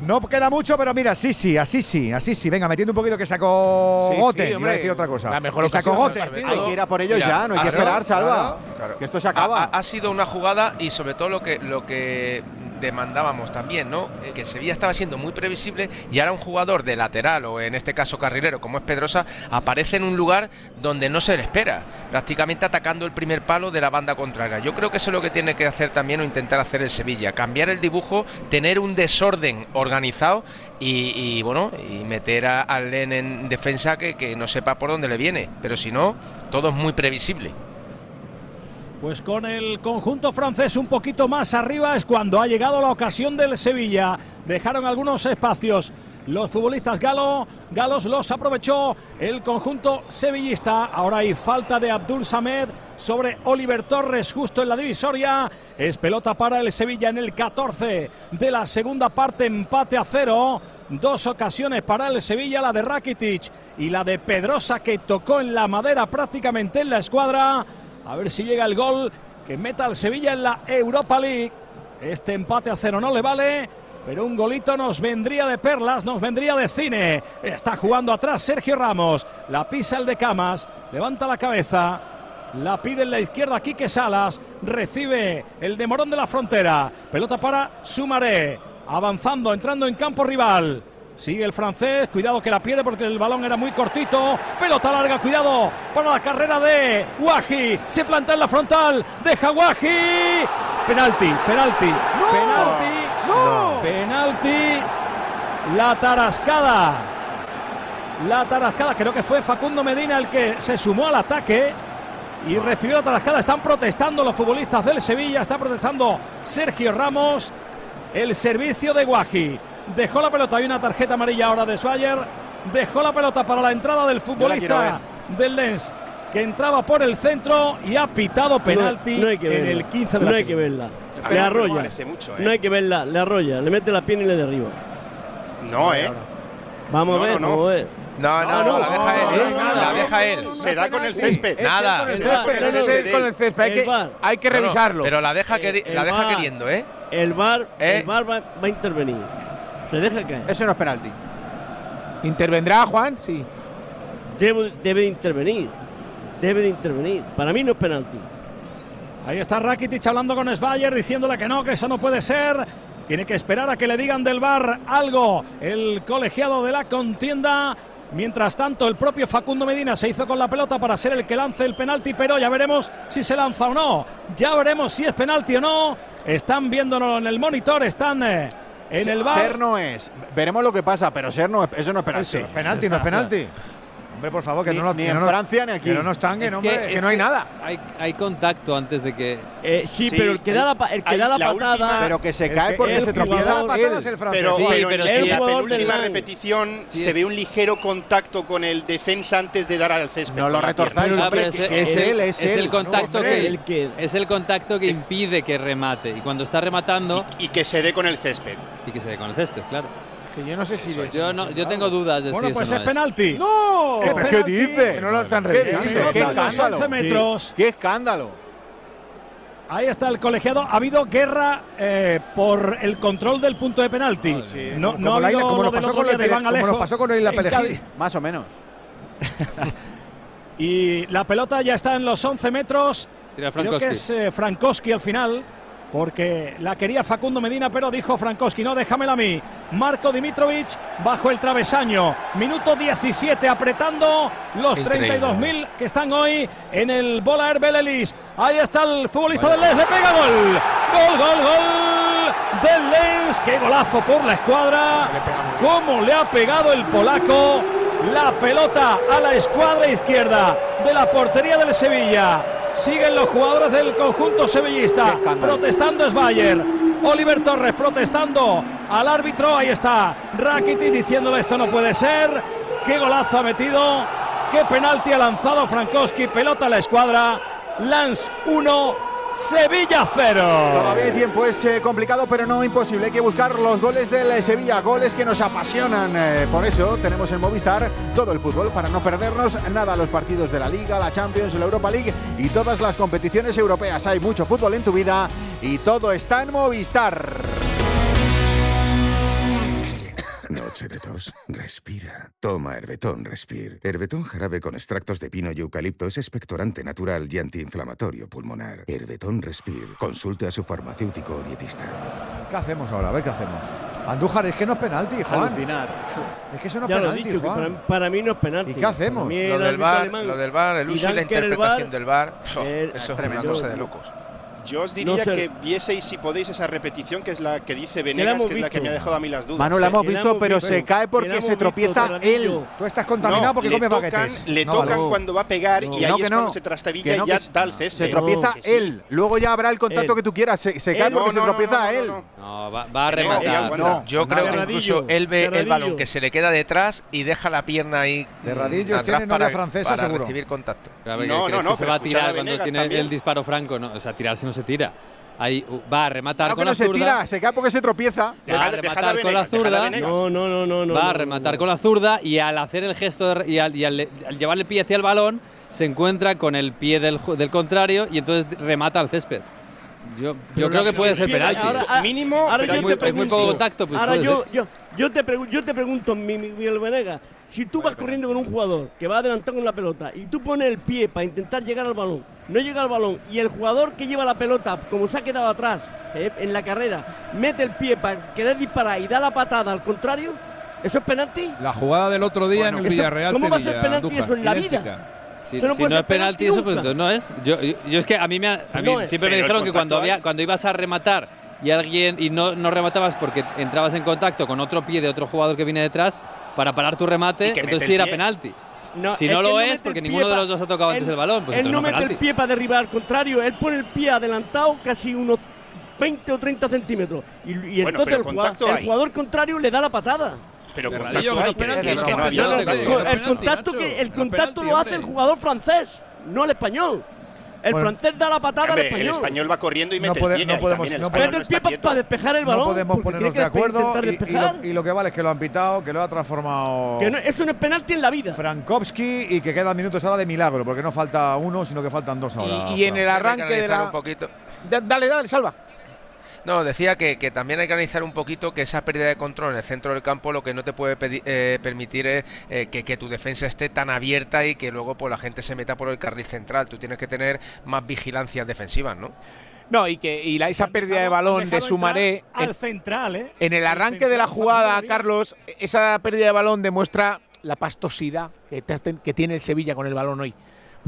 No queda mucho, pero mira, sí, sí, así sí, así sí. Venga, metiendo un poquito que sacó Sí, Gote. sí, hombre, decir otra cosa. la mejor que sacó Gote. Hay que ir a por ellos ya, no hay que sido- esperar, Salva. Claro. Que esto se acaba. Ha- ha sido una jugada y sobre todo lo que lo que demandábamos también, ¿no? Eh, Que Sevilla estaba siendo muy previsible y ahora un jugador de lateral o en este caso carrilero como es Pedrosa aparece en un lugar donde no se le espera, prácticamente atacando el primer palo de la banda contraria. Yo creo que eso es lo que tiene que hacer también o intentar hacer el Sevilla, cambiar el dibujo, tener un desorden organizado y, bueno, y meter a- al Len en defensa que, que no sepa por dónde le viene, pero si no, todo es muy previsible. Pues con el conjunto francés un poquito más arriba es cuando ha llegado la ocasión del Sevilla. Dejaron algunos espacios. Los futbolistas galo, galos los aprovechó el conjunto sevillista. Ahora hay falta de Abdul Samed sobre Oliver Torres justo en la divisoria. Es pelota para el Sevilla en el 14 de la segunda parte, empate a cero. Dos ocasiones para el Sevilla, la de Rakitic y la de Pedrosa que tocó en la madera prácticamente en la escuadra. A ver si llega el gol que meta al Sevilla en la Europa League. Este empate a cero no le vale, pero un golito nos vendría de perlas, nos vendría de cine. Está jugando atrás Sergio Ramos. La pisa el de Camas, levanta la cabeza. La pide en la izquierda Quique Salas. Recibe el de Morón de la Frontera. Pelota para Sumaré. Avanzando, entrando en campo rival. Sigue el francés, cuidado que la pierde porque el balón era muy cortito. Pelota larga, cuidado para la carrera de Wahi. Se planta en la frontal, deja Wahi. Penalti, penalti, penalti, penalti. La tarascada. La tarascada, creo que fue Facundo Medina el que se sumó al ataque y recibió la tarascada. Están protestando los futbolistas del Sevilla, está protestando Sergio Ramos. El servicio de Guaji. Dejó la pelota, hay una tarjeta amarilla ahora de Swagger. Dejó la pelota para la entrada del futbolista del Lens, que entraba por el centro y ha pitado penalti No, no hay que en verla. el 15 de No la hay que verla. Le no arrolla. mucho, ¿eh? No hay que verla, le arrolla, le mete la pierna y le derriba. No, ¿eh? Vamos No, a ver, no, no. vamos a ver. No, no, Ah, no, la deja él, no, no, la no. deja él. Se da con el césped. Nada. Se da con el césped. con el césped, hay que, VAR. hay que No, no, revisarlo. pero la deja, la deja queriendo, ¿eh? El ¿Eh? el va, va a intervenir. Se deja caer. Eso no es penalti. ¿Intervendrá Juan? Sí. Debe, debe de intervenir. Debe de intervenir. Para mí no es penalti. Ahí está Rakitic hablando con Sveyer, diciéndole que no, que eso no puede ser. Tiene que esperar a que le digan del bar algo el colegiado de la contienda. Mientras tanto, el propio Facundo Medina se hizo con la pelota para ser el que lance el penalti, pero ya veremos si se lanza o no. Ya veremos si es penalti o no. Están viéndolo en el monitor, están eh, en el bar. Ser no es. Veremos lo que pasa, pero ser no es, eso no es penalti. Eso, penalti, no es penalti. Hombre, por favor, que Ni- no nos ni en no Francia ni aquí. Que no nos tanguen, Es hombre. que- es que Hay, hay contacto antes de que. Eh, sí, pero el que da la, el que Hay da la, la patada. última- Pero que se cae que- porque el se tropieza. la patada él. es el francés. Pero, Sí, pero pero en, si en el la penúltima repetición se es- ve un ligero contacto con el defensa antes de dar al césped. No lo retorzáis. Ah, es él, es es él. el contacto que, es el contacto que impide que remate y cuando está rematando Y, y que se dé con el césped. y que se dé con el césped, claro. Que yo no sé si. de- Yo no, yo tengo dudas de Bueno, si eso pues no es penalti. ¡No! Es ¿Pero ¿Qué penalti. dice? Que no lo están ¿Qué revisando. dice? ¡Qué en los escándalo! 11 metros. ¡Qué escándalo! Ahí está el colegiado. Ha habido guerra eh, por el control del punto de penalti. Sí, no, como no ha habido como lo nos pasó con el de Iván Pere- como nos Alejo pasó con el La. Cádiz. Más o menos. Y la pelota ya está en los 11 metros. Tira Creo que es eh, Frankowski al final, porque la quería Facundo Medina, pero dijo Frankowski, no, déjamela a mí. Marco Dimitrovic bajo el travesaño. Minuto 17, apretando los Increíble. 32.000 que están hoy en el Bola Belelis. Ahí está el futbolista del Lens, le pega gol. Gol, gol, gol del Lens. Qué golazo por la escuadra. Cómo le ha pegado el polaco. La pelota a la escuadra izquierda de la portería del Sevilla. Siguen los jugadores del conjunto sevillista. Protestando es Bayer. Oliver Torres protestando al árbitro. Ahí está Rakiti diciéndole esto no puede ser. Qué golazo ha metido. Qué penalti ha lanzado Frankowski. Pelota a la escuadra. Lance 1. Sevilla 0. Todavía hay tiempo, es eh, complicado pero no imposible. Hay que buscar los goles del eh, Sevilla, goles que nos apasionan. eh, por eso tenemos en Movistar todo el fútbol para no perdernos nada los partidos de la Liga, la Champions, la Europa League y todas las competiciones europeas. Hay mucho fútbol en tu vida y todo está en Movistar. Noche de tos. Respira. Toma Herbetón Respir. Herbetón jarabe con extractos de pino y eucalipto es expectorante natural y antiinflamatorio pulmonar. Herbetón Respir. Consulte a su farmacéutico o dietista. ¿Qué hacemos ahora? A ver qué hacemos. Andújar, es que no es penalti, Juan. Es que eso no es Ya lo he penalti, dicho, Juan. para, para mí no es penalti. ¿Y qué hacemos? Lo del bar, alemán lo del bar, el uso y la interpretación VAR, del bar, eso, eh, eso es una tremendo. cosa de locos. Yo os No diría sé. que vieseis, si podéis, esa repetición que es la que dice Venegas, que es la que visto. me ha dejado a mí las dudas. Manu, la hemos visto, pero se cae Que porque se tropieza visto, él. Tú estás contaminado No, porque le comes tocan, baguetes. Le No, tocan vale. cuando va a pegar y ahí no, es no. cuando se trastabilla no, y ya que da el césped. Se tropieza él. Luego ya habrá el contacto Él. que tú quieras. Se, se cae Él. porque No, se no, no, tropieza no, no, él. no. No, va, va a no, rematar. Yo creo que incluso él ve el balón que se le queda detrás y deja la pierna ahí. mm, Terradillos tiene novia francesa, para seguro. recibir contacto. Claro, ¿qué No, no, no, se va a tirar cuando tiene el disparo franco. No, o sea, tirarse no se tira. Ahí uh, va a rematar Claro con que no la se zurda. tira, se cae porque se tropieza. Va a rematar con la Venegas, zurda. No, no, no, no. no, va a no, rematar no. con la zurda y al hacer el gesto de- y, al, y al- al llevar el pie hacia el balón se encuentra con el pie del, del contrario y entonces remata al césped. Yo, yo creo que puede ser penalti. ahora- Mínimo, ahora pero yo hay muy- te muy pregunto- poco contacto, pues ahora yo, ser. yo, yo, te pregu- yo te pregunto, mi- mi- Miguel Venegas, si tú vas corriendo con un jugador que va adelantado con la pelota y tú pones el pie para intentar llegar al balón, no llega al balón y el jugador que lleva la pelota, como se ha quedado atrás eh, en la carrera, mete el pie para querer disparar y da la patada al contrario, ¿eso es penalti? La jugada del otro día Bueno, en el Villarreal ¿cómo va a ser Sevilla, penalti Andújar, eso en la vida? Si, no si es penalti, penalti eso pues no es. Yo, yo, yo es que a mí, me, ha- a mí No es. siempre me dijeron que cuando, había, cuando ibas a rematar y alguien y no, no rematabas porque entrabas en contacto con otro pie de otro jugador que viene detrás para parar tu remate, Y que mete entonces el sí era pie. penalti. No, si no lo es, porque el ninguno de los dos ha tocado antes él- el balón, pues él no mete el penalti. pie para derribar, al contrario, él pone el pie adelantado casi unos 20 o 30 centímetros. Y, y Bueno, entonces el, jugador, el jugador contrario le da la patada. Pero contacto el contacto, que, el contacto penalti, lo hace el jugador francés, no el español. El Bueno. francés da la patada al español. el español va corriendo y No mete pode- el pie. no podemos- el no español Mete no el pie está para despejar el No balón. podemos porque ponernos de acuerdo y, y lo, y lo que vale es que lo han pitado, que lo ha transformado Que no- eso no es penalti en la vida. Frankowski y que quedan minutos ahora de milagro, porque no falta uno, sino que faltan dos ahora. Y, y en el arranque de la. un poquito. Ya, dale, dale, salva. No, decía que, que también hay que analizar un poquito que esa pérdida de control en el centro del campo lo que no te puede eh, permitir es eh, que, que tu defensa esté tan abierta y que luego pues, la gente se meta por el carril central. Tú tienes que tener más vigilancias defensivas, ¿no? No, y que y la, esa pérdida de balón de Sumaré. Al central, ¿eh? en el arranque de la jugada. Carlos, esa pérdida de balón demuestra la pastosidad que, te- que tiene el Sevilla con el balón hoy.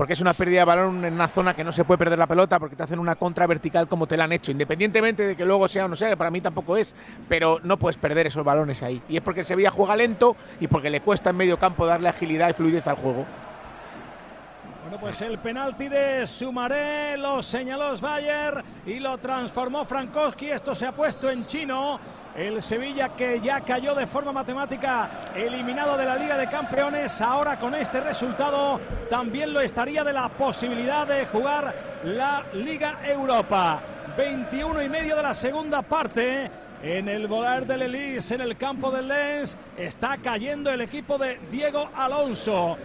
Porque es una pérdida de balón en una zona que no se puede perder la pelota porque te hacen una contra vertical como te la han hecho, independientemente de que luego sea o no sea, que para mí tampoco es, pero no puedes perder esos balones ahí. Y es porque Sevilla juega lento y porque le cuesta en medio campo darle agilidad y fluidez al juego. Bueno, pues el penalti de Sumaré lo señaló Bayer y lo transformó Frankowski. Esto se ha puesto en chino. El Sevilla que ya cayó de forma matemática, eliminado de la Liga de Campeones, ahora con este resultado también lo estaría de la posibilidad de jugar la Liga Europa. 21 y medio de la segunda parte. En el volar del Elis, en el campo del Lens, está cayendo el equipo de Diego Alonso.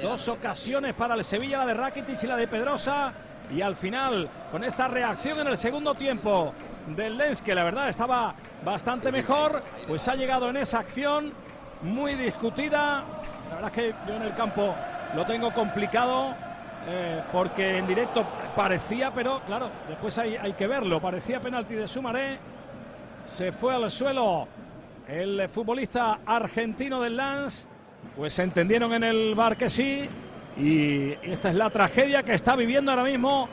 Dos ocasiones para el Sevilla, la de Rakitic y la de Pedrosa. Y al final, con esta reacción en el segundo tiempo del Lens, que la verdad estaba bastante mejor, pues ha llegado en esa acción muy discutida. La verdad es que yo en el campo lo tengo complicado. eh, porque en directo parecía, pero claro, después hay, hay que verlo. Parecía penalti de Sumaré. Se fue al suelo el futbolista argentino del Lens. Pues se entendieron en el bar que sí. Y esta es la tragedia que está viviendo ahora mismo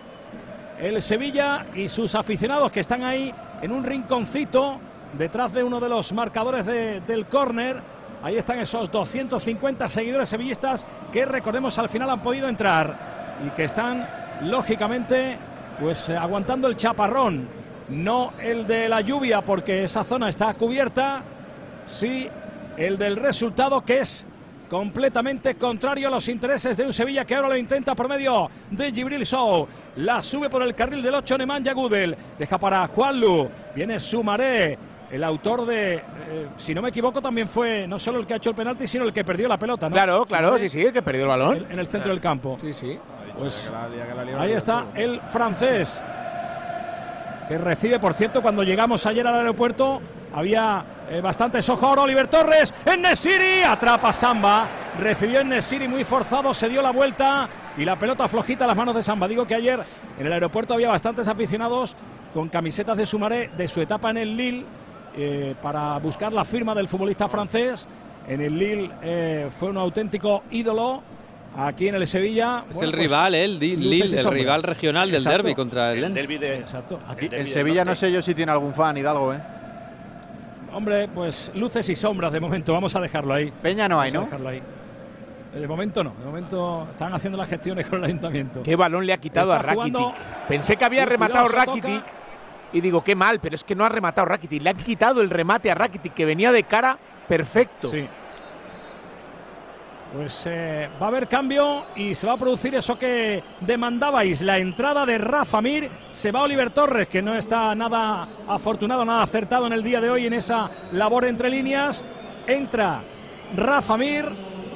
el Sevilla y sus aficionados que están ahí en un rinconcito detrás de uno de los marcadores de- del córner. Ahí están esos 250 seguidores sevillistas que recordemos al final han podido entrar y que están lógicamente, pues eh, aguantando el chaparrón, no el de la lluvia, porque esa zona está cubierta, sí el del resultado que es completamente contrario a los intereses de un Sevilla que ahora lo intenta por medio de Gibril Sou. La sube por el carril del 8 Nemanja Gudel. Deja para Juanlu. Viene Sumaré. El autor de, eh, si no me equivoco, también fue no solo el que ha hecho el penalti, sino el que perdió la pelota. ¿no? Claro, claro, sí, sí, el que perdió el balón. En, en el centro del campo. Sí, sí. Pues ahí está el francés. Que recibe, por cierto, cuando llegamos ayer al aeropuerto, había eh, bastantes ojos. Ahora Oliver Torres en Nesiri. Atrapa Samba. Recibió en Nesiri muy forzado. Se dio la vuelta. Y la pelota flojita a las manos de Samba. Digo que ayer en el aeropuerto había bastantes aficionados con camisetas de Sumaré de su etapa en el Lille. Eh, para buscar la firma del futbolista francés. En el Lille eh, fue un auténtico ídolo. Aquí en el Sevilla. Es bueno, el pues, rival, ¿eh? el Lille, el sombras. rival regional del derby contra el Lens. Exacto. Aquí, el Sevilla no sé yo si tiene algún fan Hidalgo, ¿eh? Hombre, pues luces y sombras de momento, vamos a dejarlo ahí. Peña no hay, Vamos a ¿no? dejarlo ahí. De momento no, de momento están haciendo las gestiones con el ayuntamiento. ¿Qué balón le ha quitado Está a Rakitic? Pensé que había Cuidado, rematado Rakitic y digo, qué mal, pero es que no ha rematado Rakitic. Le han quitado el remate a Rakitic que venía de cara perfecto. Sí. Pues eh, va a haber cambio y se va a producir eso que demandabais, la entrada de Rafa Mir. Se va Oliver Torres, que no está nada afortunado, nada acertado en el día de hoy en esa labor entre líneas. Entra Rafa Mir,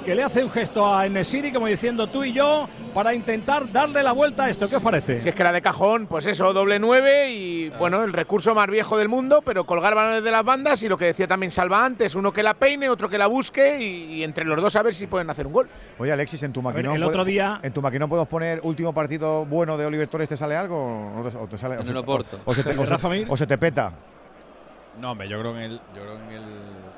que le hace un gesto a Enesiri, como diciendo tú y yo, para intentar darle la vuelta a esto. ¿Qué os parece? Si es que era de cajón, pues eso, doble nueve y bueno, el recurso más viejo del mundo, pero colgar balones de las bandas y lo que decía también Salva antes, uno que la peine, otro que la busque y, y entre los dos a ver si pueden hacer un gol. Oye, Alexis, en tu ver, maquinón. el otro día- ¿En tu maquinón podemos poner último partido bueno de Oliver Torres? ¿Te sale algo? ¿O te, o te sale, se- se te, o se te peta. No, hombre, yo creo que en el, yo creo que en el,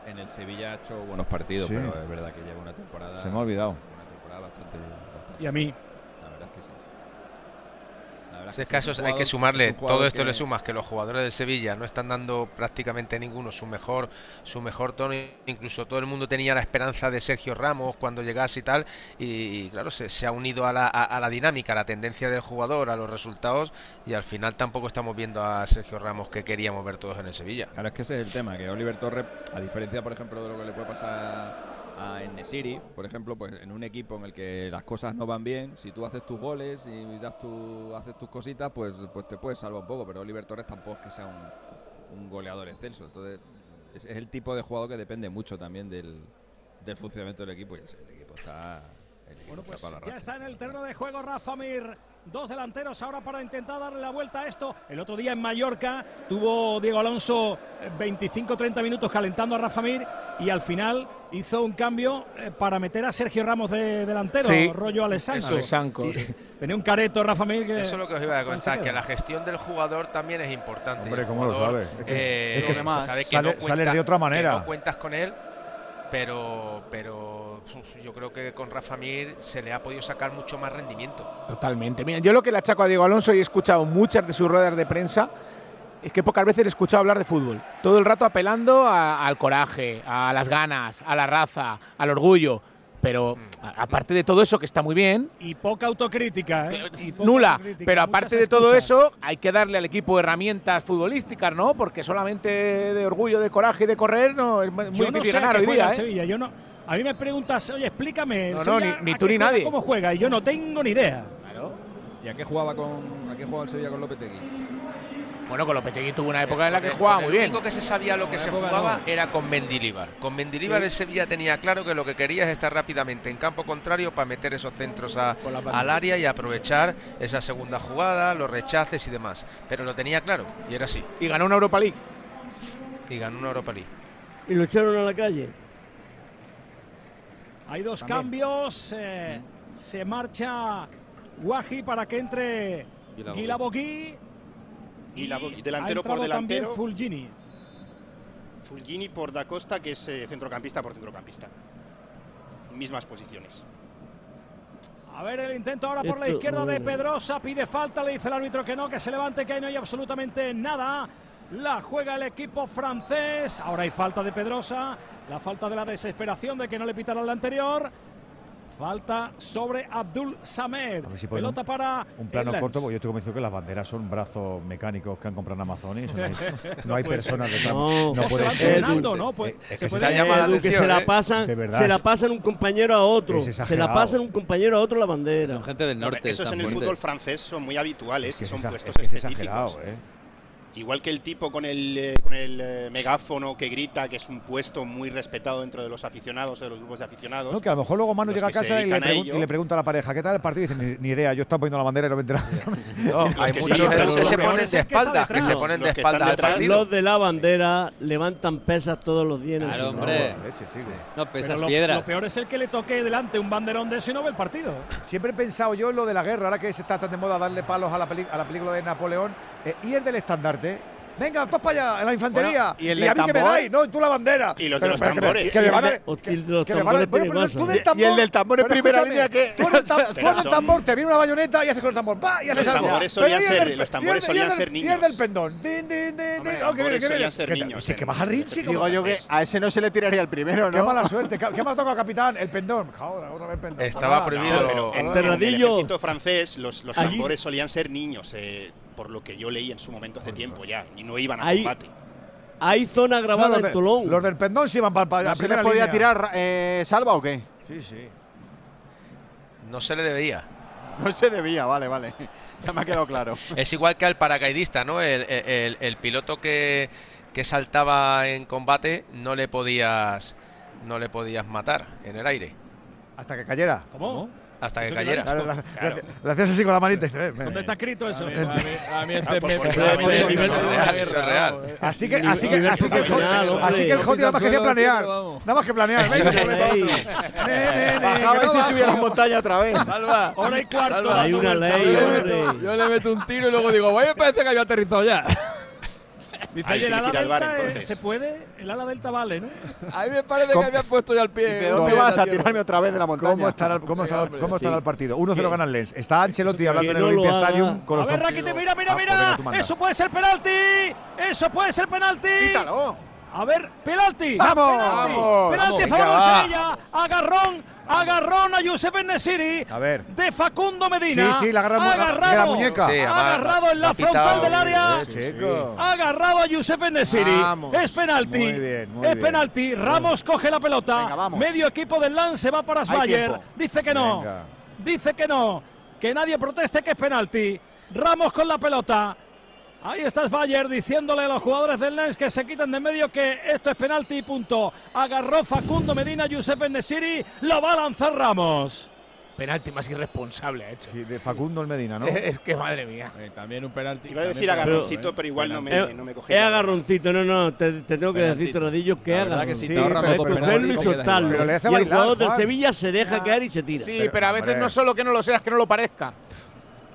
en el Sevilla ha hecho buenos partidos, Sí. pero es verdad que lleva una temporada. Se me ha olvidado. Una temporada bastante. bastante Y a mí. La verdad es que sí. La verdad es que hay que sumarle, es todo esto que- le sumas que los jugadores del Sevilla no están dando prácticamente ninguno su mejor, su mejor tono, incluso todo el mundo tenía la esperanza de Sergio Ramos cuando llegase y tal, y, claro, se, se ha unido a la, a- a la dinámica, a la tendencia del jugador, a los resultados, y al final tampoco estamos viendo a Sergio Ramos que queríamos ver todos en el Sevilla. Claro, es que ese es el tema, que Oliver Torres, a diferencia, por ejemplo, de lo que le puede pasar a Enesiri, por ejemplo, pues en un equipo en el que las cosas no van bien, si tú haces tus goles y das tu, haces tus cositas, pues, pues te puedes salvar un poco, pero Oliver Torres tampoco es que sea un, goleador excelso, entonces es, es el tipo de jugador que depende mucho también del, del funcionamiento del equipo y el equipo está... Bueno, pues ya está en el terreno de juego Rafa Mir. Dos delanteros ahora para intentar darle la vuelta a esto. El otro día en Mallorca tuvo Diego Alonso eh, 25-30 minutos calentando a Rafa Mir y al final hizo un cambio eh, para meter a Sergio Ramos de delantero, Sí. rollo Alessanco. Tenía un careto Rafa Mir que... Eso es lo que os iba a ¿cuál se contar, que la gestión del jugador también es importante. Hombre, ¿cómo lo jugador, sabe? Es que- eh, es que sabe que sale- no sale cuenta- de otra que manera. no cuentas con él, pero, pero yo creo que con Rafa Mir se le ha podido sacar mucho más rendimiento. Totalmente. Mira, yo lo que le achaco a Diego Alonso y he escuchado muchas de sus ruedas de prensa es que pocas veces le he escuchado hablar de fútbol. Todo el rato apelando a- al coraje, a las ganas, a la raza, al orgullo. Pero a- aparte de todo eso, que está muy bien, Y poca autocrítica, ¿eh? Y poca nula. autocrítica, Pero aparte de todo eso, hay que darle al equipo herramientas futbolísticas, ¿no? Porque solamente de orgullo, de coraje y de correr no es muy Yo no difícil sé a ganar hoy día, ¿eh? Sevilla. Yo no, a mí me preguntas, oye, explícame. No, no, ni- ni ¿a tú ni nadie. ¿Cómo juega? Y yo no tengo ni idea. ¿Y a qué jugaba con a qué jugaba el Sevilla con Lopetegui? Bueno, con Lopetegui tuvo una época en la que jugaba muy Lo bien. único que se sabía lo que se jugaba no. era con Mendilibar. Con Mendilibar Sí. el Sevilla tenía claro que lo que quería es estar rápidamente en campo contrario para meter esos centros a- al área y aprovechar esa segunda jugada, los rechaces y demás. Pero lo tenía claro y era así. Y ganó una Europa League. Y ganó una Europa League. Y lo echaron a la calle. Hay dos También. cambios. eh, se marcha Guaji para que entre Guilabogui. Guilabogui. Delantero por delantero. Fulgini. Fulgini por Da Costa, que es eh, centrocampista por centrocampista. Mismas posiciones. A ver el intento ahora por la izquierda de. Pedrosa. Pide falta, le dice el árbitro que no, que se levante, que ahí no hay absolutamente nada. La juega el equipo francés. Ahora hay falta de Pedrosa. La falta de la desesperación de que no le pitaran la anterior. Falta sobre Abdul Samed. Si Pelota un, para. Un plano corto, porque yo estoy convencido que las banderas son brazos mecánicos que han comprado en Amazon. ¿eh? Y no hay, no hay personas detrás. No, no, eh, puede se ser. Edu, ¿no? Pues, es que se, puede, Edu, la que se la ¿eh? pasan, se la pasan un compañero a otro. Se la pasan un compañero a otro la bandera. Son gente del norte. Esos en el fútbol francés son muy habituales. Es que son puestos es que específicos. Es exagerado, ¿eh? Igual que el tipo con el, eh, con el eh, megáfono que grita, que es un puesto muy respetado dentro de los aficionados, o de los grupos de aficionados. No, que a lo mejor luego Manu llega a casa y le, a y le, pregunta a la pareja, ¿qué tal el partido? Y dice, ni, idea, yo estaba poniendo la bandera y no me enteraba. No, hay muchos que se ponen de espaldas, que se ponen de espaldas. Los de la bandera levantan pesas todos los días. Claro, hombre. No, pesas lo, piedras. Lo peor es el que le toque delante un banderón de eso y no ve el partido. Siempre he pensado yo en lo de la guerra, ahora que se está tan de moda darle palos a la, película de Napoleón, y el del estandarte combate. Venga, todos para allá, en la infantería. Bueno, y, el y a mí tambor? que me dais, no, y tú la bandera. Y los pero, de los pero, tambores. Que, me van a. Voy a tú del tambor. Y el del tambor en primera línea que. Tú en tam, tú en el tambor, te viene una bayoneta y haces con el tambor. ¡Pah! Y haces los algo. Tambores solían ser, los tambores solían ser niños. Y el del pendón. Din, din, din, din. Oh, que viene, que viene. Ser niños, que baja Rinzi. Digo yo que a ese no se le tiraría el primero, ¿no? Qué mala suerte. ¿Qué más toca, capitán? El pendón. Ahora, otra vez el pendón. Estaba prohibido, pero. En el ejército francés, los tambores solían ser niños. Eh por lo que yo leí en su momento hace tiempo pues. ya, y no iban a Ahí... combate. Hay zona grabada de, en Tolón. Los del Pendón se iban para pa, no la primera podía tirar eh, Salva o qué? Sí, sí. No se le debía. No se debía, vale, vale. ya me ha quedado claro. es igual que al paracaidista, ¿no? El, el, piloto que, que, saltaba en combate no le podías no le podías matar en el aire. Hasta que cayera. ¿Cómo? ¿Cómo? Hasta que cayera. Claro, la, claro. Hacías así con la manita. ¿Dónde está escrito eso? A mí, a mí, este es real. Así que, así que, así que, así que el Joti nada más que hacía planear. Nada más que planear. Bajaba y se subía la montaña otra vez. Salva. Hora y cuarto. Hay una ley, Yo le meto un tiro y luego digo, vaya, parece que había aterrizado ya. Dice, Hay el ala delta bar, se puede, el ala delta vale, ¿no? A mí me parece que habían puesto ya el pie. ¿De dónde vas a tirarme otra vez de la montaña? ¿Cómo estará, cómo estará, cómo estará el partido? 1-0 gana el Lens. Está Ancelotti hablando en el Olympia Stadium con los A ver, Rakitic, mira, mira, mira. Eso puede ser penalti. Eso puede ser penalti. Quítalo. A ver, penalti. ¡Vamos! Penalti, penalti a favor de Sevilla. Agarrón Agarrón a Yusef Nesiri. De Facundo Medina. Sí, sí, la agarra agarrado, agarrado en la frontal del área. Agarrado a Yusef Nesiri. Es penalti. Es penalti. Ramos coge la pelota. Medio equipo del lance va para Svayer. Dice que no. Dice que no. Que nadie proteste que es penalti. Ramos con la pelota. Ahí está Bayer diciéndole a los jugadores del Lens que se quitan de medio que esto es penalti y punto. Agarró Facundo Medina, Yusef Nesiri, lo va a lanzar Ramos. Penalti más irresponsable ha hecho. Sí, de Facundo el Medina, ¿no? es que madre mía. También un penalti. Iba a decir agarroncito, pero, igual no me, no me cogí. Eh, eh, es agarroncito, no, no. Te, te tengo que decir, Rodillo, que agarroncito. Sí, pero, le hace y el jugador del Sevilla se deja ah. caer y se tira. Sí, pero, a veces no solo que no lo seas, que no lo parezca.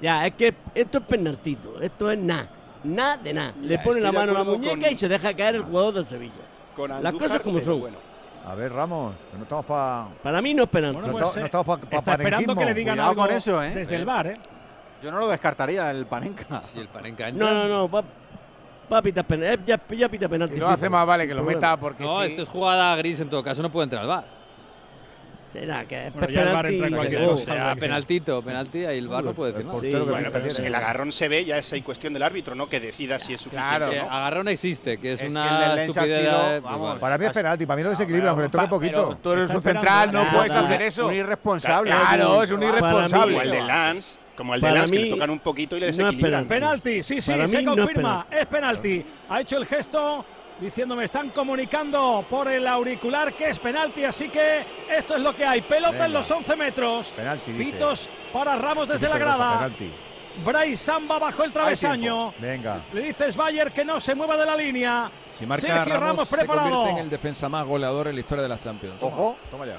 Ya, es que esto es penaltito, esto es nada nada de nada. Le pone la mano a la muñeca y se deja caer el jugador del Sevilla. Las cosas como son. A ver, Ramos, no estamos para. Para mí no es penal. No, pues, pues, no, eh, estamos está esperando que le digan Cuidado algo con eso, ¿eh? desde el eh, bar. Yo no lo descartaría, el Panenka. Si el Panenka. No, no, no. Va, va a pitar penal. Ya, ya pita penalti. Y lo hace más vale que lo meta porque. No, sí. esto es jugada gris en todo caso, no puede entrar al bar. Sí, que es bueno, ya el bar entra en cualquier cosa. Uh, o sea, penaltito, penalti, ahí el bar no puede decir nada. Sí, bueno, pero si el agarrón se ve, ya es cuestión del árbitro, ¿no? Que decida si es suficiente claro, ¿no? Agarrón existe, que es, es una que estupidez. Sido, vamos, para mí es penalti, para mí no desequilibra, aunque le toque poquito. tú eres un central, no nada, puedes hacer eso. Un irresponsable. Claro, es un irresponsable. Igual de Lance como el de Lance, que le tocan un poquito y le desequilibran. No penalti. penalti, sí, sí, Para se confirma, no es, penalti. es penalti. Ha hecho el gesto diciendo me están comunicando por el auricular que es penalti, así que esto es lo que hay. Pelota en los 11 metros. Penalti, Pitos para Ramos desde la grada. Penalti. Bryce Samba bajo el travesaño. Venga. Le dices Bayer que no se mueva de la línea. Si marca Sergio Ramos, Ramos preparado. En el defensa más goleador en la historia de las Champions. Ojo, toma ya.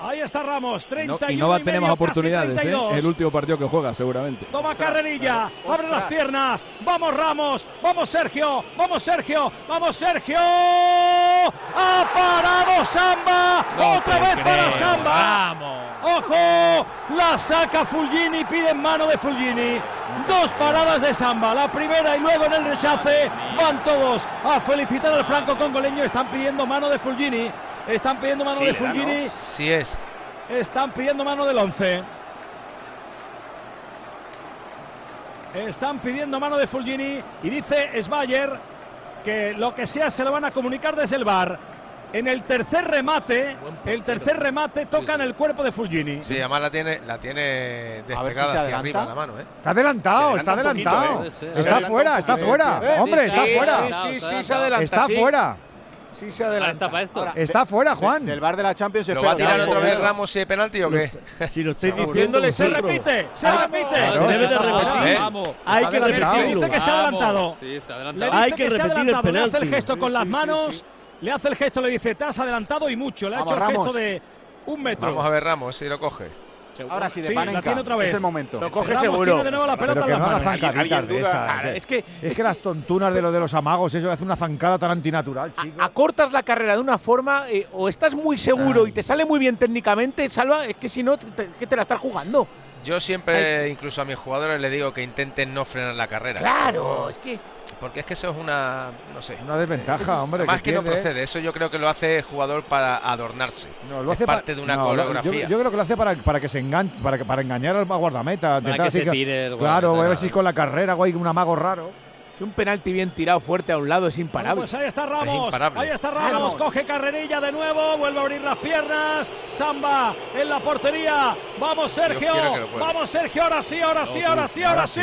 Ahí está Ramos, 31 y no, va, tenemos oportunidades, ¿eh? el último partido que juega seguramente. Toma ostras, carrerilla, eh, abre las piernas. Vamos Ramos, vamos Sergio, vamos Sergio, vamos Sergio. Ha parado Samba, otra vez para Samba. Vamos. Ojo, la saca Fulgini, pide en mano de Fulgini. Dos paradas de Samba, la primera y luego en el rechace van todos a Felipe felicitar al franco congoleño. Están pidiendo mano de Fulgini. Están pidiendo mano Sí, de. Fulgini. Sí es. Están pidiendo mano del 11. Están pidiendo mano de Fulgini y dice Sbayer que lo que sea se lo van a comunicar desde el bar. En el tercer remate, el tercer remate toca en el cuerpo de Fulgini. Sí, además la tiene, la tiene si despegada se hacia arriba la mano, ¿eh? Está adelantado, está adelantado. poquito, ¿eh? Está fuera, está fuera. Eh, Hombre, está sí, fuera. sí, sí, sí, se adelanta, Está sí. fuera. Sí, se adelanta. está para esto. Ahora, Está fuera, Juan. Del bar de la Champions ¿Lo va a tirar otra vez. Ramos si penalti o qué? Si lo Seguro. diciendo, Se repite, se repite. Debe de está repetir. Hay que repetirlo. Dice que se ha adelantado. Sí, está Le adelantado. dice Hay que, que se ha repetir el adelantado, le hace el gesto con las manos, le hace el gesto, le dice, te has adelantado y mucho. Le ha Vamos, hecho el gesto Ramos. de un metro. Vamos a ver Ramos si lo coge. Ahora sí, de Sí, la Panenka. tiene otra vez. Es el momento. Lo coge Ramos seguro. tiene de nuevo la pelota Pero en que las no haga manos. zancaditas ¿Alguien de esas. Claro, que- es que- es que las tontunas de lo de los amagos, eso hace una zancada tan antinatural, chico. Acortas la carrera de una forma eh, o estás muy seguro y te sale muy bien técnicamente, salva, es que si no, te, que te la estás jugando. Yo siempre, incluso a mis jugadores, les digo que intenten no frenar la carrera. Claro, es que Porque es que eso es una, no sé. Una desventaja, hombre. Más que, no pierde. procede, eso yo creo que lo hace el jugador para adornarse. No, lo es hace pa- parte de una no, coreografía. Yo, yo creo que lo hace para, para que se enganche, para, que- para engañar al guardameta. intentar que se tire el Claro, guardameta, a ver si con la carrera, güey, un amago raro. Si un penalti bien tirado fuerte a un lado es imparable. pues ahí está Ramos. Ahí está Ramos. Coge carrerilla de nuevo. Vuelve a abrir las piernas. Samba en la portería. Vamos, Sergio. Vamos, Sergio. Ahora sí, ahora sí, ahora sí, ahora sí.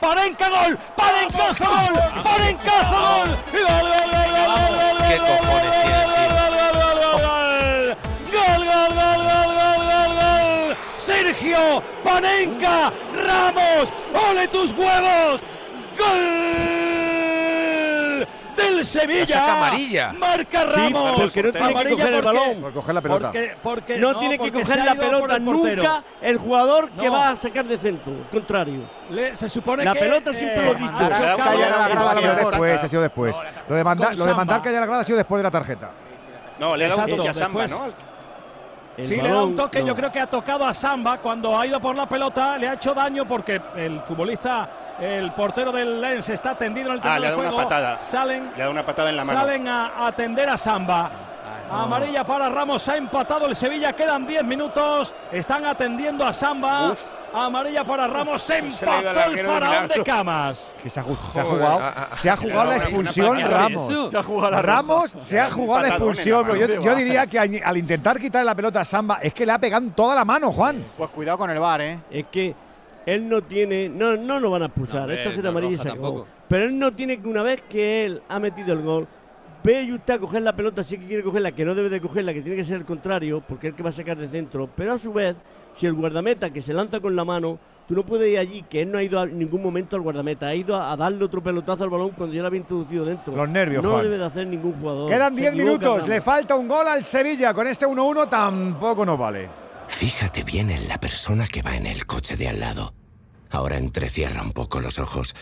Parenca gol. Parencazo gol. Parencazo gol. Gol, gol, gol, gol, gol, gol, ¿Qué gol, cojones gol, tiene, gol, tío? gol, gol, gol, gol, gol. Gol, gol, gol, gol, gol, gol, gol. Sergio Panenka Ramos. ¡Ole tus huevos! ¡Gol! Del Sevilla. saca amarilla. Marca Ramos. porque no tiene que Amarilla coger el ¿por qué? balón. Por coger la pelota. Porque, porque, no, tiene que coger la pelota el nunca el jugador que va a sacar de centro. Al contrario. Le- se supone La que pelota siempre lo eh, he dicho. ha sido lo después, ha sido después. Lo de, mandar, lo de mandar que haya la grada ha sido después de la tarjeta. No, le ha dado un toque a Samba, después. ¿no? El Sí, le da un toque, no. yo creo que ha tocado a Samba cuando ha ido por la pelota, le ha hecho daño porque el futbolista, el portero del Lens está tendido en el Ah, terreno le ha de dado una juego. patada. Salen, Le ha dado una patada en la mano. salen a atender a Samba. Amarilla para Ramos, ha empatado el Sevilla, quedan 10 minutos, están atendiendo a Samba. Amarilla para Ramos, se empató el faraón de camas. Que se ha, se jugado, se ha jugado la expulsión Ramos. Se ha jugado la Ramos se ha jugado la expulsión. pero yo, yo diría que al, al intentar quitarle la pelota a Samba, es que le ha pegado en toda la mano, Juan. Pues cuidado con el bar, ¿eh? Es que él no tiene. No, no lo van a expulsar. No, Esto no amarilla y se acabó. tampoco. Pero él no tiene que, una vez que él ha metido el gol, ve y usted a coger la pelota, sí que quiere cogerla, que no debe de cogerla, que tiene que ser el contrario, porque es el que va a sacar de centro. Pero a su vez, si el guardameta que se lanza con la mano, tú no puedes ir allí, que él no ha ido en ningún momento al guardameta, ha ido a, a darle otro pelotazo al balón cuando ya lo había introducido dentro. Los nervios, No Juan. debe de hacer ningún jugador. Quedan Se 10 equivoca minutos, le falta un gol al Sevilla. Con este 1-1 tampoco nos vale. Fíjate bien en la persona que va en el coche de al lado. Ahora entrecierra un poco los ojos.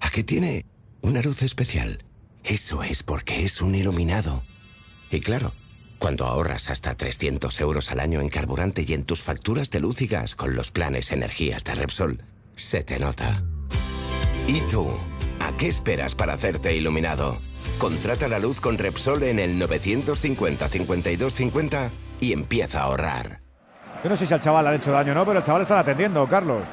¿A qué tiene una luz especial? Eso es porque es un iluminado. Y claro, cuando ahorras hasta 300 euros al año en carburante y en tus facturas de luz y gas con los planes energías de Repsol, se te nota. ¿Y tú? ¿A qué esperas para hacerte iluminado? Contrata la luz con Repsol en el 950 52 50 y empieza a ahorrar. Yo no sé si al chaval le hecho daño o no, pero el chaval está atendiendo, Carlos.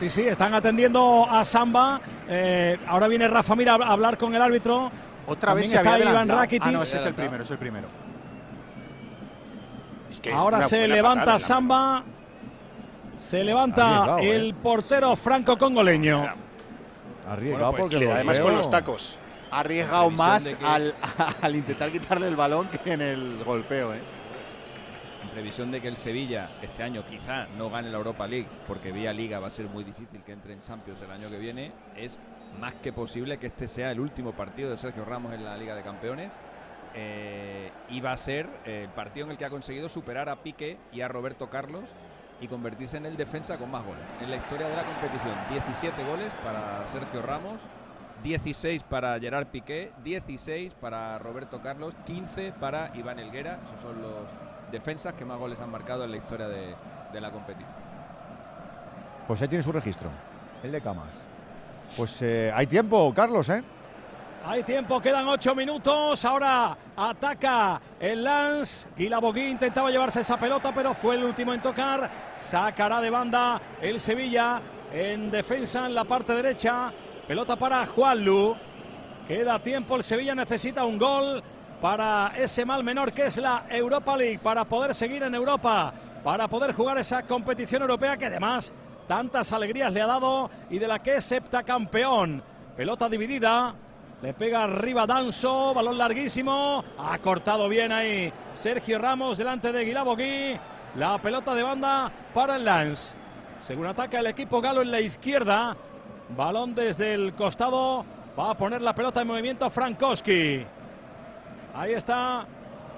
Sí, sí, están atendiendo a Samba. Eh, ahora viene Rafa Mira a hablar con el árbitro. Otra vez se está había Iván. Rakitic. Ah, no, ese es el primero, es el primero. Es que es Ahora se levanta patada. Samba. Se levanta Arriesgado, ¿eh? el portero franco-congoleño. Arriesgado Bueno, pues porque el además con los tacos. Ha arriesgado más que- al, al intentar quitarle el balón que en el golpeo, ¿eh? Previsión de que el Sevilla este año quizá no gane la Europa League, porque vía Liga va a ser muy difícil que entre en Champions el año que viene, es más que posible que este sea el último partido de Sergio Ramos en la Liga de Campeones. eh, y va a ser el partido en el que ha conseguido superar a Piqué y a Roberto Carlos y convertirse en el defensa con más goles. En la historia de la competición, 17 goles para Sergio Ramos, 16 para Gerard Piqué, 16 para Roberto Carlos, 15 para Iván Elguera. Esos son los defensas que más goles han marcado en la historia de, de la competición. Pues ahí tiene su registro, el de Camas. Pues eh, hay tiempo, Carlos, ¿eh? Hay tiempo, quedan ocho minutos. Ahora ataca el Lance. Guilabogui intentaba llevarse esa pelota, pero fue el último en tocar. Sacará de banda el Sevilla en defensa en la parte derecha. Pelota para Juanlu. Queda tiempo, el Sevilla necesita un gol para ese mal menor que es la Europa League, para poder seguir en Europa, para poder jugar esa competición europea que además tantas alegrías le ha dado y de la que es septacampeón. Pelota dividida, le pega arriba Danso, balón larguísimo. Ha cortado bien ahí Sergio Ramos delante de Guilabogui. La pelota de banda para el Lance. Según ataca el equipo galo en la izquierda. Balón desde el costado. Va a poner la pelota en movimiento Frankowski. Ahí está.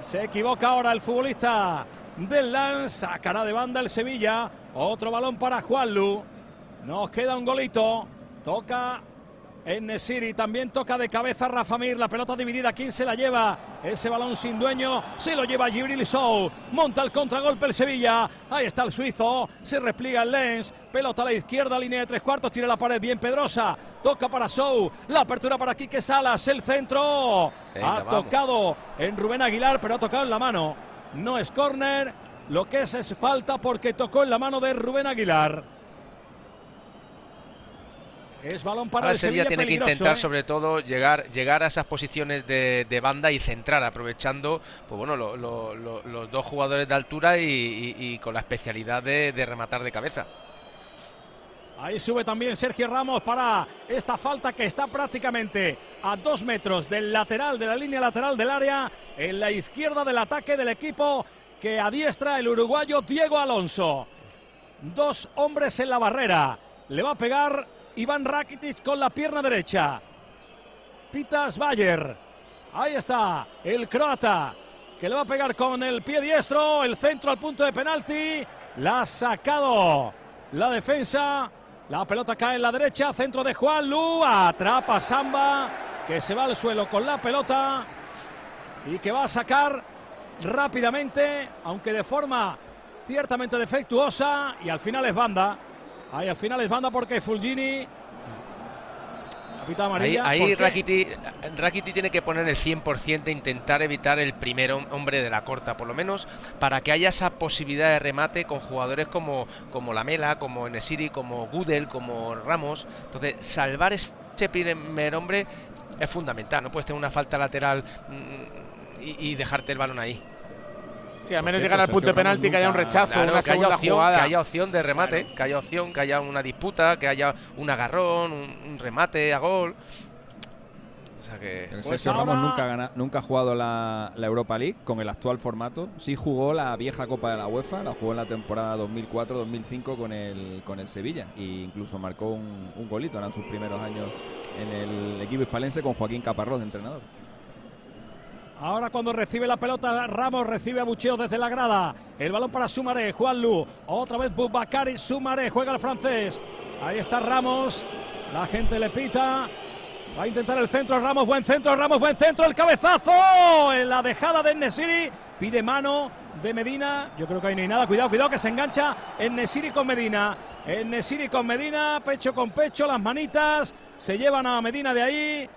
Se equivoca ahora el futbolista del Lance. Sacará de banda el Sevilla. Otro balón para Juanlu. Nos queda un golito. Toca en Nesiri. También toca de cabeza Rafa Mir. La pelota dividida. ¿Quién se la lleva? Ese balón sin dueño. Se lo lleva Gibril Sou. Monta el contragolpe el Sevilla. Ahí está el suizo. Se repliega el Lens. Pelota a la izquierda. Línea de tres cuartos. Tira la pared bien Pedrosa. Toca para Sou. La apertura para Quique Salas. El centro. Venga, ha vamos. tocado en Rubén Aguilar, pero ha tocado en la mano. No es córner. Lo que es es falta porque tocó en la mano de Rubén Aguilar. Es balón para Ahora el Sevilla Sevilla tiene que intentar ¿eh? sobre todo llegar, llegar a esas posiciones de, de banda y centrar, aprovechando pues bueno, lo- lo- lo- los dos jugadores de altura y, y- y con la especialidad de, de rematar de cabeza. Ahí sube también Sergio Ramos para esta falta que está prácticamente a dos metros del lateral, de la línea lateral del área, en la izquierda del ataque del equipo que adiestra el uruguayo Diego Alonso. Dos hombres en la barrera. Le va a pegar Iván Rakitic con la pierna derecha. Pitas Bayer. Ahí está el croata que le va a pegar con el pie diestro. El centro al punto de penalti. La ha sacado la defensa. La pelota cae en la derecha. Centro de Juan Lu. Atrapa Samba que se va al suelo con la pelota y que va a sacar rápidamente, aunque de forma ciertamente defectuosa. Y al final es banda. Ahí al final es banda porque Fulgini. Capitán Ahí, amarilla. ahí. Rakiti, Rakiti tiene que poner el 100% de intentar evitar el primer hom- hombre de la corta, por lo menos para que haya esa posibilidad de remate con jugadores como, como Lamela, como Nesiri, como Gudel, como Ramos. Entonces, salvar ese primer hombre es fundamental. No puedes tener una falta lateral mm, y, y dejarte el balón ahí. Sí, al menos llegar al punto de penalti, que haya un rechazo, Claro, una que haya segunda opción, jugada. Que haya opción de remate, que haya opción, que haya una disputa, que haya un agarrón, un, un remate a gol. O sea que. Pues Sergio Ramos nunca, ha gana- nunca ha jugado la, la Europa League con el actual formato. Sí jugó la vieja Copa de la UEFA, la jugó en la temporada 2004-2005 con el, con el Sevilla e incluso marcó un, un golito en sus primeros años en el equipo hispalense con Joaquín Caparrós de entrenador. Ahora cuando recibe la pelota, Ramos recibe abucheos desde la grada. El balón para Sumaré, Juan Lu. Otra vez Bubakari, Sumaré, juega el francés. Ahí está Ramos. La gente le pita. Va a intentar el centro, Ramos, buen centro, Ramos, buen centro, el cabezazo. En la dejada de Nesiri. Pide mano de Medina. Yo creo que ahí no hay nada. Cuidado, cuidado que se engancha en Nesiri con Medina. Nesiri con Medina, pecho con pecho, las manitas. Se llevan a Medina de ahí.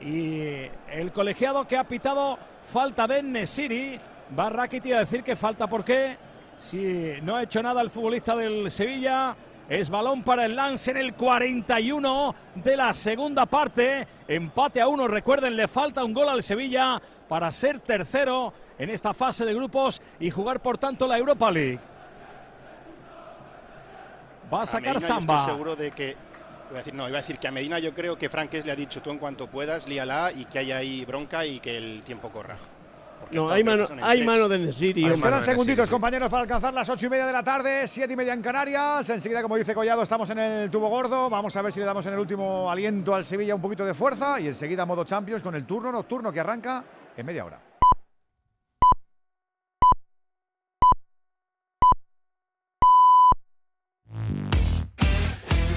Y el colegiado que ha pitado falta de Nesiri. Va Rakiti a decir que falta por qué. Si no ha hecho nada el futbolista del Sevilla. Es balón para el Lance en el 41 de la segunda parte. Empate a uno. Recuerden, le falta un gol al Sevilla para ser tercero en esta fase de grupos y jugar por tanto la Europa League. Va a sacar yo Samba. Estoy seguro de que. Iba a decir, no, iba a decir que a Medina yo creo que Franques le ha dicho tú en cuanto puedas, líala y que haya ahí bronca y que el tiempo corra. Porque No, hay mano, hay tres. mano de Nesiri. Nos hombre. quedan segunditos, compañeros, para alcanzar las ocho y media de la tarde, siete y media en Canarias. Enseguida, como dice Collado, estamos en el tubo gordo. Vamos a ver si le damos en el último aliento al Sevilla un poquito de fuerza. Y enseguida, modo Champions, con el turno nocturno que arranca en media hora.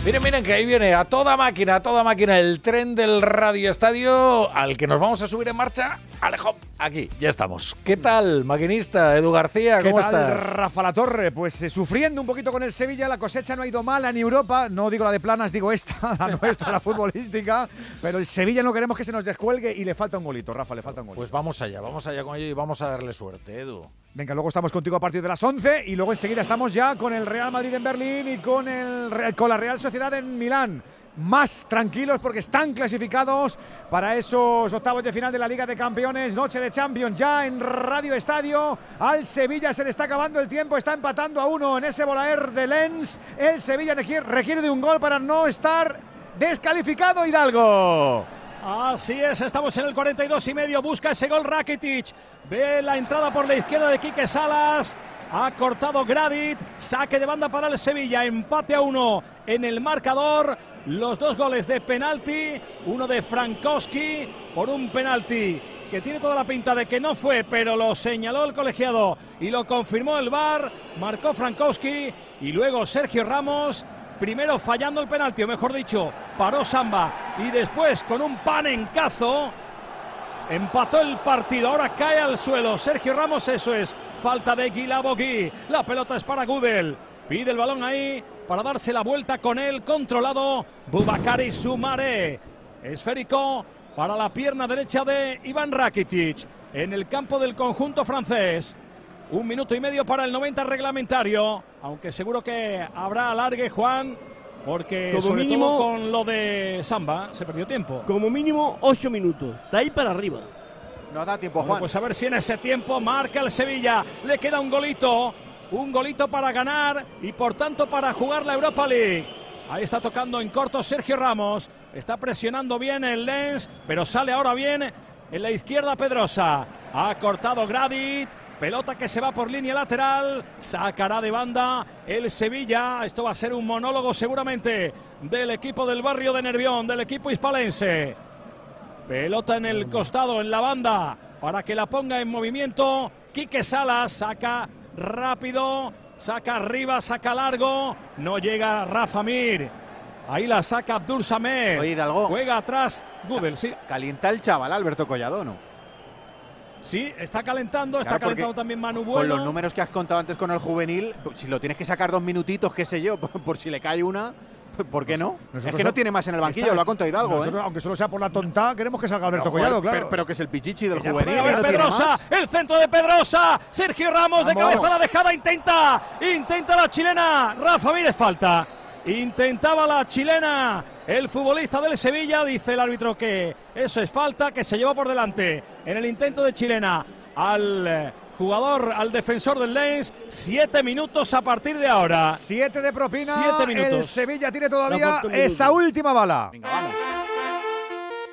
Miren, miren que ahí viene a toda máquina, a toda máquina el tren del Radio Estadio al que nos vamos a subir en marcha. Alejo, aquí, ya estamos. ¿Qué tal, maquinista? Edu García, ¿cómo ¿Qué tal, estás? Rafa La Torre, pues eh, sufriendo un poquito con el Sevilla, la cosecha no ha ido mal en Europa, no digo la de planas, digo esta, la nuestra, la futbolística, pero el Sevilla no queremos que se nos descuelgue y le falta un golito, Rafa, le falta un golito. Pues vamos allá, vamos allá con ello y vamos a darle suerte, Edu. Venga, luego estamos contigo a partir de las 11 y luego enseguida estamos ya con el Real Madrid en Berlín y con, el, con la Real Sociedad en Milán. Más tranquilos porque están clasificados para esos octavos de final de la Liga de Campeones, noche de Champions ya en Radio Estadio. Al Sevilla se le está acabando el tiempo, está empatando a uno en ese volaer de Lens. El Sevilla requiere de un gol para no estar descalificado Hidalgo. Así es, estamos en el 42 y medio. Busca ese gol Rakitic. Ve la entrada por la izquierda de Quique Salas. Ha cortado Gradit. Saque de banda para el Sevilla. Empate a uno en el marcador. Los dos goles de penalti. Uno de Frankowski por un penalti que tiene toda la pinta de que no fue, pero lo señaló el colegiado y lo confirmó el VAR. Marcó Frankowski y luego Sergio Ramos. Primero fallando el penalti, o mejor dicho, paró Samba y después con un panencazo empató el partido. Ahora cae al suelo Sergio Ramos, eso es falta de Guilabogui. La pelota es para Gudel. Pide el balón ahí para darse la vuelta con él, controlado Bubakari Sumare. Esférico para la pierna derecha de Iván Rakitic en el campo del conjunto francés. Un minuto y medio para el 90 reglamentario, aunque seguro que habrá alargue, Juan, porque Como sobre mínimo- todo con lo de Samba se perdió tiempo. Como mínimo 8 minutos. De ahí para arriba. No da tiempo, Bueno, pues a ver si en ese tiempo marca el Sevilla. Le queda un golito. Un golito para ganar y por tanto para jugar la Europa League. Ahí está tocando en corto Sergio Ramos. Está presionando bien el Lens, pero sale ahora bien en la izquierda Pedrosa. Ha cortado Gradit. Pelota que se va por línea lateral. Sacará de banda el Sevilla. Esto va a ser un monólogo seguramente del equipo del barrio de Nervión, del equipo hispalense. Pelota en el costado, en la banda, para que la ponga en movimiento. Quique Salas saca rápido, saca arriba, saca largo. No llega Rafa Mir. Ahí la saca Abdul Samer. Oye, Hidalgo. Juega atrás Gudel, sí. Calienta el chaval Alberto Collado, ¿no? Sí, está calentando, está Claro, calentando también Manu Con Bueno. los números que has contado antes con el juvenil, si lo tienes que sacar dos minutitos, qué sé yo, por, por si le cae una, ¿por qué no? es que no tiene más en el banquillo, Está- lo ha contado Hidalgo, nosotros, ¿eh? Aunque solo sea por la tonta, queremos que salga Alberto joder, Collado, claro. pero, pero que es el pichichi del Ya, juvenil. no Pedrosa, el centro de Pedrosa, Sergio Ramos de cabeza la dejada, intenta, intenta la chilena, Rafa Mírez falta, intentaba la chilena, el futbolista del Sevilla, dice el árbitro que eso es falta, que se llevó por delante en el intento de chilena al eh, jugador, al defensor del Lens, siete minutos a partir de ahora. Siete de propina, Siete minutos. el Sevilla tiene todavía esa última bala.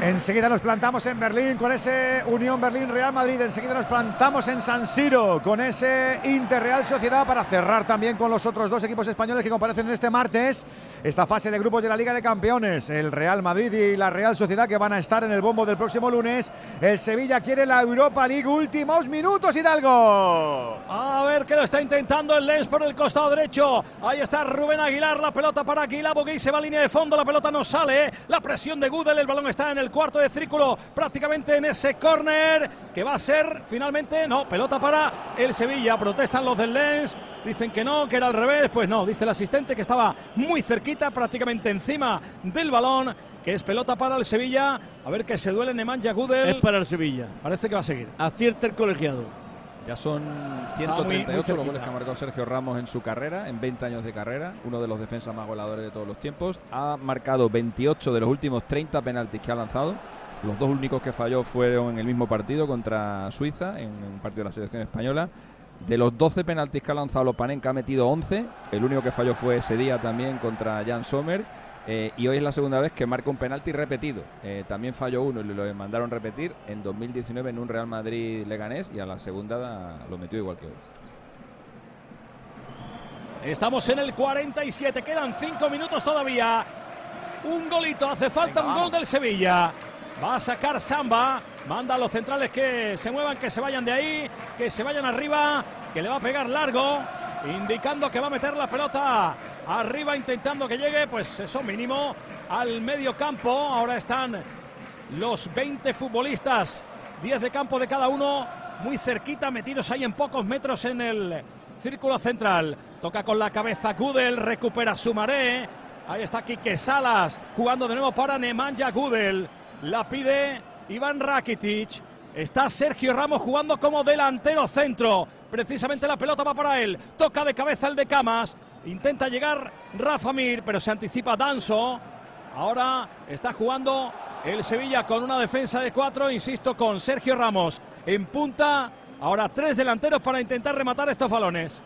Enseguida nos plantamos en Berlín con ese Unión Berlín-Real Madrid. Enseguida nos plantamos en San Siro con ese Inter-Real Sociedad para cerrar también con los otros dos equipos españoles que comparecen en este martes esta fase de grupos de la Liga de Campeones. El Real Madrid y la Real Sociedad que van a estar en el bombo del próximo lunes. El Sevilla quiere la Europa League. Últimos minutos, Hidalgo. A ver que lo está intentando el Lens por el costado derecho. Ahí está Rubén Aguilar, la pelota para Aguilar. Bogui se va a línea de fondo, la pelota no sale. La presión de Gudel, el balón está en el cuarto de círculo, prácticamente en ese córner que va a ser finalmente, no, pelota para el Sevilla. Protestan los del Lens, dicen que no, que era al revés. Pues no, dice el asistente que estaba muy cerquita, prácticamente encima del balón. Que es pelota para el Sevilla. A ver que se duele Nemanja Gudel. Es para el Sevilla. Parece que va a seguir. Acierta el colegiado. Ya son Estaba muy- muy 138 los goles que ha marcado Sergio Ramos en su carrera, en 20 años de carrera, uno de los defensas más goleadores de todos los tiempos. Ha marcado 28 de los últimos 30 penaltis que ha lanzado. Los dos únicos que falló fueron en el mismo partido contra Suiza, en un partido de la selección española. De los 12 penaltis que ha lanzado Lopanenka ha metido 11. El único que falló fue ese día también contra Jan Sommer. Eh, y hoy es la segunda vez que marca un penalti repetido. Eh, también falló uno y lo mandaron repetir en 2019 en un Real Madrid-Leganés y a la segunda lo metió igual que hoy. Estamos en el 47, quedan 5 minutos todavía. Un golito, hace falta un gol del Sevilla. Va a sacar Samba, manda a los centrales que se muevan, que se vayan de ahí, que se vayan arriba, que le va a pegar largo, indicando que va a meter la pelota arriba, intentando que llegue, pues eso mínimo al medio campo. Ahora están los 20 futbolistas, 10 de campo de cada uno, muy cerquita, metidos ahí en pocos metros en el círculo central. Toca con la cabeza Gudel, recupera Sumaré. Ahí está Quique Salas jugando de nuevo para Nemanja Gudel. La pide Iván Rakitic. Está Sergio Ramos jugando como delantero centro. Precisamente la pelota va para él. Toca de cabeza el de Camas. Intenta llegar Rafa Mir, pero se anticipa Danso. Ahora está jugando el Sevilla con una defensa de cuatro, insisto, con Sergio Ramos en punta. Ahora tres delanteros para intentar rematar estos balones.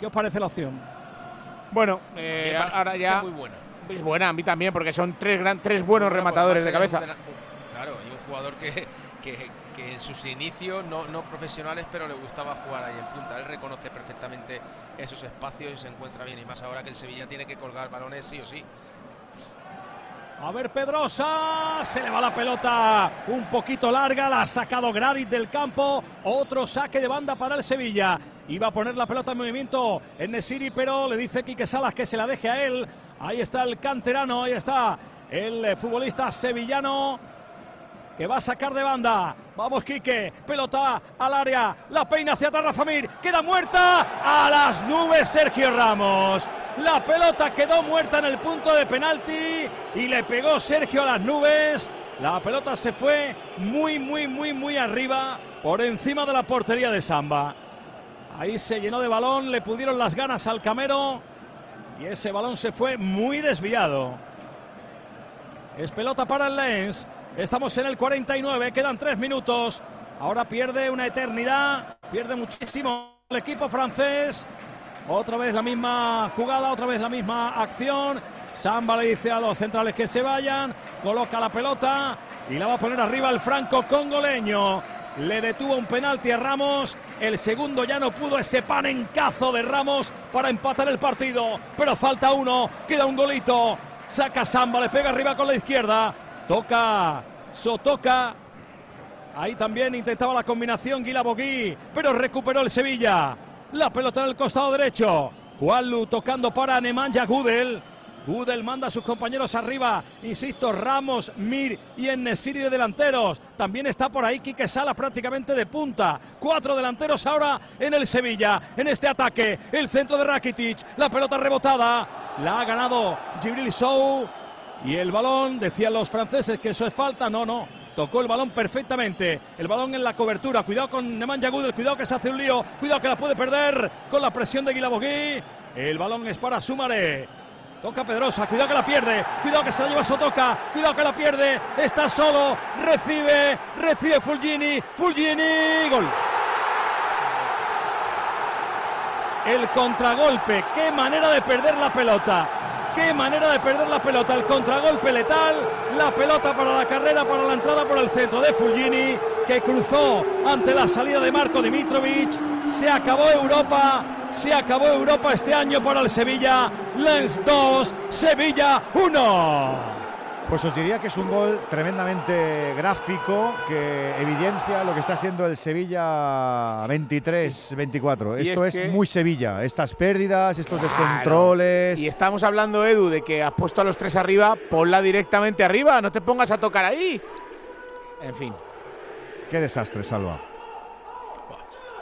¿Qué os parece la opción? Bueno, eh, ahora ya. Muy buena. Es buena, a mí también, porque son tres, gran, tres buenos rematadores de cabeza. Claro, y un jugador que, que, en sus inicios, no, no profesionales, pero le gustaba jugar ahí en punta. Él reconoce perfectamente esos espacios y se encuentra bien. Y más ahora que el Sevilla tiene que colgar balones sí o sí. A ver, Pedrosa. Se le va la pelota un poquito larga. La ha sacado Gradis del campo. Otro saque de banda para el Sevilla. Iba a poner la pelota en movimiento en Nesiri, pero le dice Quique Salas que se la deje a él. Ahí está el canterano. Ahí está el futbolista sevillano que va a sacar de banda. Vamos, Quique. Pelota al área. La peina hacia atrás Rafamir. Queda muerta. A las nubes Sergio Ramos. La pelota quedó muerta en el punto de penalti y le pegó Sergio a las nubes. La pelota se fue muy, muy, muy, muy arriba por encima de la portería de Samba. Ahí se llenó de balón, le pudieron las ganas al Camero y ese balón se fue muy desviado. Es pelota para el Lens. Estamos en el 49, quedan tres minutos. Ahora pierde una eternidad, pierde muchísimo el equipo francés. Otra vez la misma jugada, otra vez la misma acción. Samba le dice a los centrales que se vayan, coloca la pelota y la va a poner arriba el franco congoleño. Le detuvo un penalti a Ramos. El segundo ya no pudo ese panencazo de Ramos para empatar el partido. Pero falta uno, queda un golito. Saca Samba, le pega arriba con la izquierda. Toca Sotoca. Ahí también intentaba la combinación Guila Bogui, pero recuperó el Sevilla. La pelota en el costado derecho. Juanlu tocando para Nemanja Gudel. Gudel manda a sus compañeros arriba. Insisto, Ramos, Mir y Enesiri de delanteros. También está por ahí Quique Sala prácticamente de punta. Cuatro delanteros ahora en el Sevilla. En este ataque. El centro de Rakitic. La pelota rebotada. La ha ganado Gibril Sou. Y el balón, decían los franceses que eso es falta, no, no. Tocó el balón perfectamente. El balón en la cobertura. Cuidado con Nemanja Gudel. Cuidado que se hace un lío. Cuidado que la puede perder con la presión de Guilabogui. El balón es para Sumaré. Toca Pedrosa. Cuidado que la pierde. Cuidado que se la lleva Sotoca. Cuidado que la pierde. Está solo. Recibe. Recibe Fulgini. Fulgini. Gol. El contragolpe. Qué manera de perder la pelota. Qué manera de perder la pelota. El contragolpe letal. La pelota para la carrera, para la entrada por el centro de Fulgini, que cruzó ante la salida de Marco Dimitrovic. Se acabó Europa. Se acabó Europa este año para el Sevilla. Lens 2, Sevilla 1. Pues os diría que es un gol tremendamente gráfico que evidencia lo que está haciendo el Sevilla 23-24. Esto es, muy Sevilla, estas pérdidas, estos descontroles. Y estamos hablando, Edu, de que has puesto a los tres arriba, ponla directamente arriba, no te pongas a tocar ahí. En fin. Qué desastre, Salva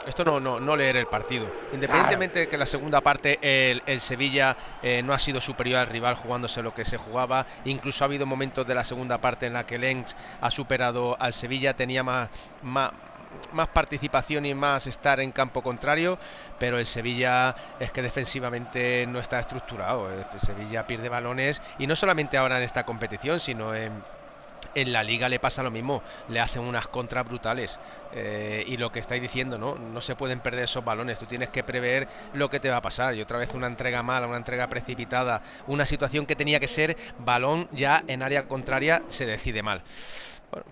esto no, no, no leer el partido. Independientemente de que la segunda parte el, Sevilla eh, no ha sido superior al rival jugándose lo que se jugaba, incluso ha habido momentos de la segunda parte en la que Lenz ha superado al Sevilla, tenía más, más, más participación y más estar en campo contrario, pero el Sevilla es que defensivamente no está estructurado. El Sevilla pierde balones y no solamente ahora en esta competición, sino en en la liga le pasa lo mismo, le hacen unas contras brutales. Eh, y lo que estáis diciendo, ¿no? No se pueden perder esos balones, tú tienes que prever lo que te va a pasar. Y otra vez una entrega mala, una entrega precipitada, una situación que tenía que ser balón ya en área contraria, se decide mal. Bueno,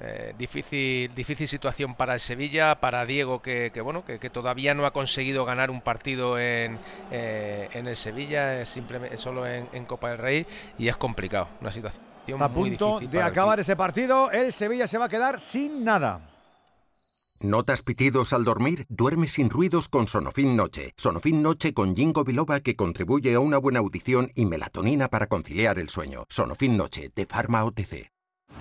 eh, difícil, difícil situación para el Sevilla, para Diego que, bueno que, todavía no ha conseguido ganar un partido en, eh, en el Sevilla, simplemente solo en, en Copa del Rey y es complicado, una situación. Está a punto de acabar ese partido. El Sevilla se va a quedar sin nada. ¿Notas pitidos al dormir? Duerme sin ruidos con Sonofin Noche. Sonofin Noche con Jingo Biloba que contribuye a una buena audición y melatonina para conciliar el sueño. Sonofin Noche de Pharma OTC.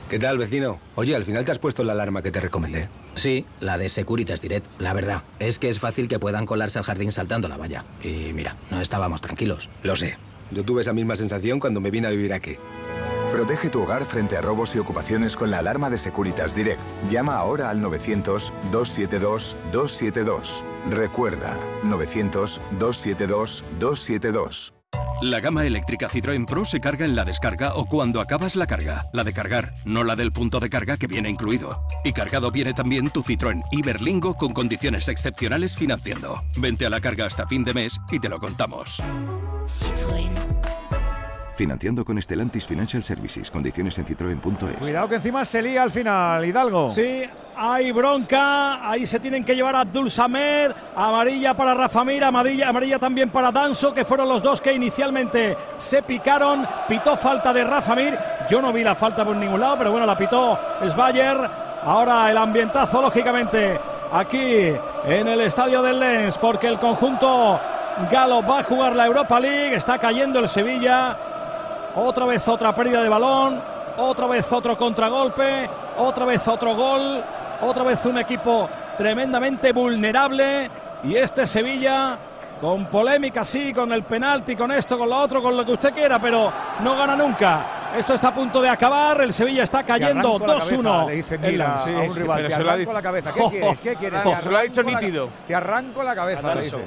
¿Qué tal, vecino? Oye, al final te has puesto la alarma que te recomendé. Sí, la de Securitas Direct. La verdad, es que es fácil que puedan colarse al jardín saltando la valla. Y mira, no estábamos tranquilos. Lo sé. Yo tuve esa misma sensación cuando me vine a vivir aquí. Protege tu hogar frente a robos y ocupaciones con la alarma de Securitas Direct. Llama ahora al 900-272-272. Recuerda, 900-272-272. La gama eléctrica Citroën Pro se carga en la descarga o cuando acabas la carga. La de cargar, no la del punto de carga que viene incluido. Y cargado viene también tu Citroën Iberlingo con condiciones excepcionales financiando. Vente a la carga hasta fin de mes y te lo contamos. Citroën. Financiando con Estelantis Financial Services. Condiciones en citroen.es. Cuidado que encima se lía al final, Hidalgo. Sí, hay bronca. Ahí se tienen que llevar a Abdul Samed. Amarilla para Rafa Mir, amarilla, amarilla también para Danso, que fueron los dos que inicialmente se picaron. Pitó falta de Rafa Mir. Yo no vi la falta por ningún lado, pero bueno, la pitó Sbayer. Ahora el ambientazo, lógicamente, aquí en el estadio del Lens, porque el conjunto Galo va a jugar la Europa League. Está cayendo el Sevilla. Otra vez otra pérdida de balón. Otra vez otro contragolpe. Otra vez otro gol. Otra vez un equipo tremendamente vulnerable. Y este Sevilla con polémica, sí, con el penalti, con esto, con lo otro, con lo que usted quiera, pero no gana nunca. Esto está a punto de acabar, el Sevilla está cayendo 2-1. Le dice Mira a un rival, te arranco la cabeza. ¿Qué quieres? ¿Qué quieres? se lo ha dicho nítido. Te arranco la cabeza, le dice.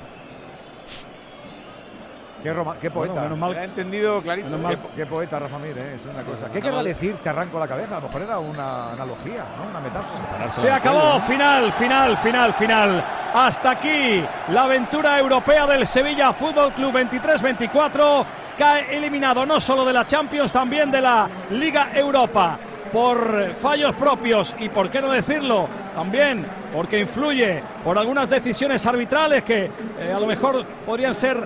Qué, poeta. menos mal. ha entendido clarito. Qué, poeta, Rafa Mir, ¿eh? es una cosa. ¿Qué querrá decir? Te arranco la cabeza. A lo mejor era una analogía, ¿no? Una metáfora. Se acabó. Final, final, final, final. Hasta aquí la aventura europea del Sevilla Fútbol Club 23-24. Cae eliminado no solo de la Champions, también de la Liga Europa por fallos propios y, por qué no decirlo, también porque influye por algunas decisiones arbitrales que eh, a lo mejor podrían ser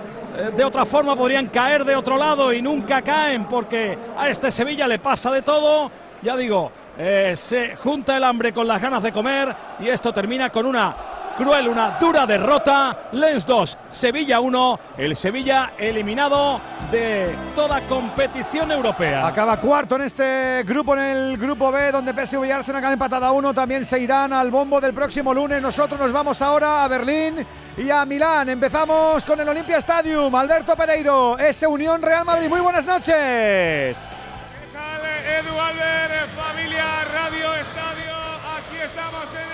de otra forma, podrían caer de otro lado y nunca caen porque a este Sevilla le pasa de todo. Ya digo, eh, se junta el hambre con las ganas de comer y esto termina con una cruel, una dura derrota. Lens 2, Sevilla 1. El Sevilla eliminado de toda competición europea. Acaba cuarto en este grupo, en el grupo B, donde PSV y Arsenal han empatado a uno. También se irán al bombo del próximo lunes. Nosotros nos vamos ahora a Berlín y a Milán. Empezamos con el Olympia Stadium. Alberto Pereiro, ese Unión Real Madrid. Muy buenas noches. ¿Qué tal, Edu Albert, familia Radio Estadio? Aquí estamos en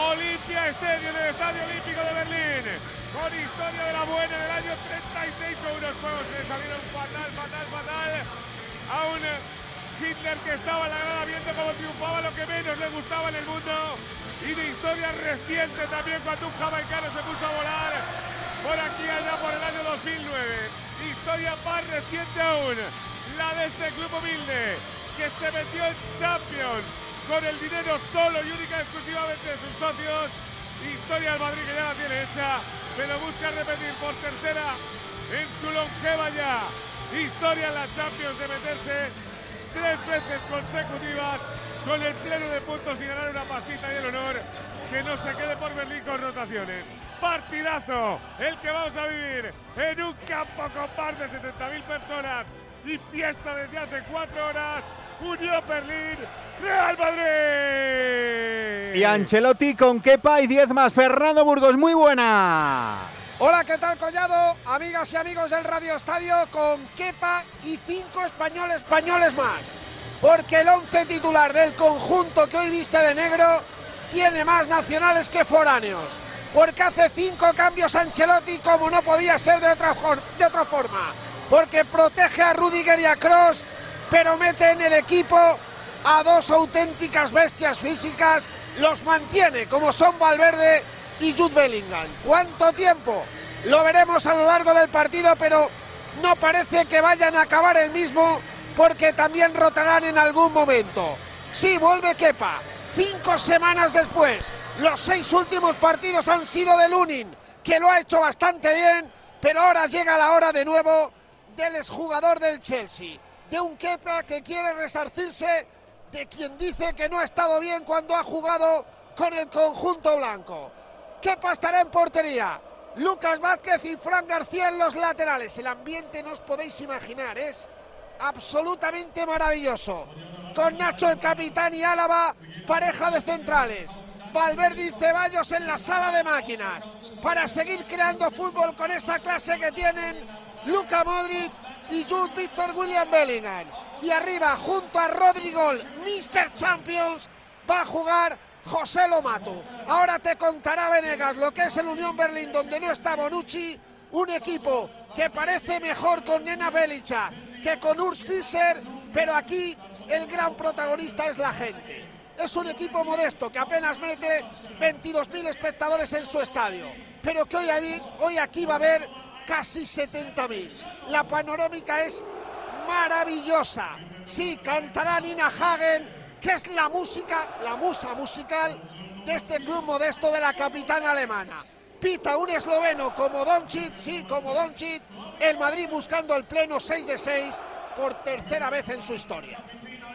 Olimpia Stadium, el Estadio Olímpico de Berlín. Con historia de la buena en el año 36 con unos juegos que salieron fatal, fatal, fatal. A un Hitler que estaba en la grada viendo cómo triunfaba lo que menos le gustaba en el mundo. Y de historia reciente también cuando un jamaicano se puso a volar por aquí allá por el año 2009. Historia más reciente aún, la de este club humilde que se metió en Champions con el dinero solo y única y exclusivamente de sus socios. Historia del Madrid que ya la tiene hecha, pero busca repetir por tercera en su longeva ya. Historia en la Champions de meterse tres veces consecutivas con el pleno de puntos y ganar una pastita y el honor que no se quede por Berlín con rotaciones. Partidazo el que vamos a vivir en un campo con más de 70.000 personas y fiesta desde hace cuatro horas. Unión Berlín, Real Madrid. Y Ancelotti con Kepa y 10 más. Fernando Burgos, muy buena. Hola, ¿qué tal Collado? Amigas y amigos del Radio Estadio con Kepa y cinco españoles españoles más. Porque el once titular del conjunto que hoy viste de negro tiene más nacionales que foráneos. Porque hace cinco cambios Ancelotti como no podía ser de otra, de otra forma porque protege a Rudiger y a Cross, pero mete en el equipo a dos auténticas bestias físicas, los mantiene como son Valverde y Jude Bellingham. ¿Cuánto tiempo? Lo veremos a lo largo del partido, pero no parece que vayan a acabar el mismo porque también rotarán en algún momento. Sí, vuelve Kepa. Cinco semanas después, los seis últimos partidos han sido de Lunin, que lo ha hecho bastante bien, pero ahora llega la hora de nuevo del exjugador del Chelsea, de un Kepa que quiere resarcirse de quien dice que no ha estado bien cuando ha jugado con el conjunto blanco. Kepa estará en portería. Lucas Vázquez y Fran García en los laterales. El ambiente no os podéis imaginar, es absolutamente maravilloso. Con Nacho el capitán y Álava, pareja de centrales. Valverde y Ceballos en la sala de máquinas para seguir creando fútbol con esa clase que tienen Luca Modric y Jude Victor William Bellingham. Y arriba, junto a Rodrigo, Mr. Champions, va a jugar José Lomato. Ahora te contará Venegas lo que es el Unión Berlín, donde no está Bonucci, un equipo que parece mejor con Nena Belicha que con Urs Fischer, pero aquí el gran protagonista es la gente. Es un equipo modesto que apenas mete 22.000 espectadores en su estadio, pero que hoy, aquí va a haber casi 70.000. La panorámica es maravillosa. Sí, cantará Nina Hagen, que es la música, la musa musical de este club modesto de la capital alemana. Pita un esloveno como Doncic, sí, como Doncic, el Madrid buscando el pleno 6 de 6 por tercera vez en su historia.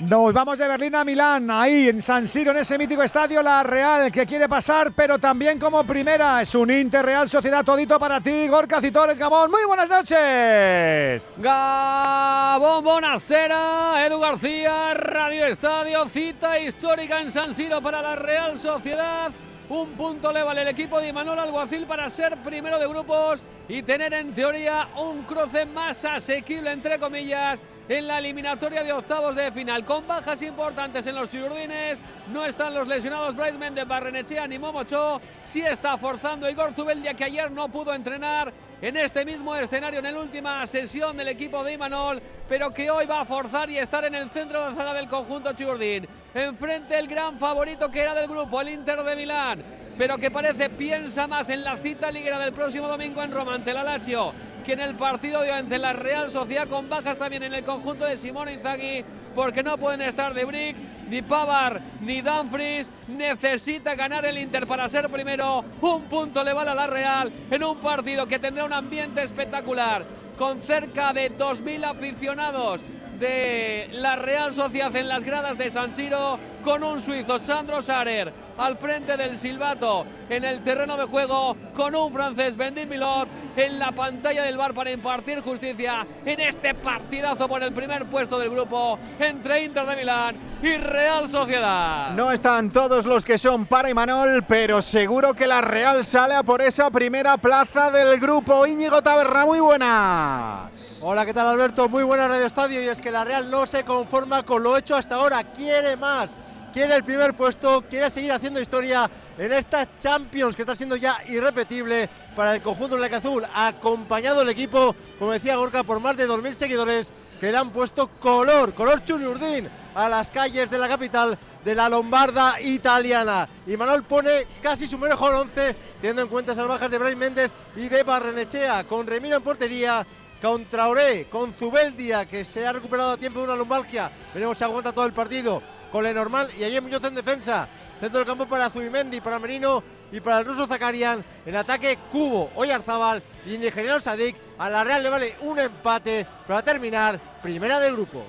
Nos vamos de Berlín a Milán, ahí en San Siro, en ese mítico estadio, la Real que quiere pasar, pero también como primera. Es un Inter Real Sociedad todito para ti, Gorka Citores Gabón. Muy buenas noches. Gabón, Bonacera, Edu García, Radio Estadio, cita histórica en San Siro para la Real Sociedad. Un punto le vale el equipo de Manuel Alguacil para ser primero de grupos y tener en teoría un cruce más asequible, entre comillas, en la eliminatoria de octavos de final. Con bajas importantes en los chiurdines, no están los lesionados Bryce Méndez, Barrenechea ni Momocho. Sí está forzando Igor Zubeldia, que ayer no pudo entrenar en este mismo escenario, en la última sesión del equipo de Imanol, pero que hoy va a forzar y estar en el centro de la del conjunto chiurdín. Enfrente el gran favorito que era del grupo, el Inter de Milán, pero que parece piensa más en la cita liguera del próximo domingo en Roma ante la Lazio que en el partido de ante la Real Sociedad con bajas también en el conjunto de Simone Inzaghi porque no pueden estar de Brick, ni Pavar, ni Dumfries. Necesita ganar el Inter para ser primero. Un punto le vale a la Real en un partido que tendrá un ambiente espectacular con cerca de 2.000 aficionados de la Real Sociedad en las gradas de San Siro con un suizo Sandro Sarer al frente del silbato en el terreno de juego con un francés Bendit Milot en la pantalla del bar para impartir justicia en este partidazo por el primer puesto del grupo entre Inter de Milán y Real Sociedad. No están todos los que son para Imanol, pero seguro que la Real sale a por esa primera plaza del grupo. Íñigo Taberna, muy buenas. Hola, ¿qué tal Alberto? Muy buena Radio Estadio y es que la Real no se conforma con lo hecho hasta ahora, quiere más, quiere el primer puesto, quiere seguir haciendo historia en esta Champions que está siendo ya irrepetible para el conjunto Azul, acompañado el equipo, como decía Gorka, por más de 2.000 seguidores que le han puesto color, color chuniurdín a las calles de la capital de la Lombarda italiana. Y Manuel pone casi su mejor once, teniendo en cuenta esas bajas de Brian Méndez y de Barrenechea, con Remiro en portería, con Traoré, con Zubeldia, que se ha recuperado a tiempo de una lumbalgia. Veremos si aguanta todo el partido con Lenormand y allí Muñoz en defensa. Centro del campo para Zubimendi, para Merino y para el ruso Zakarian. En ataque, Cubo, Oyarzabal y Ingeniero Sadik. A la Real le vale un empate para terminar primera del grupo.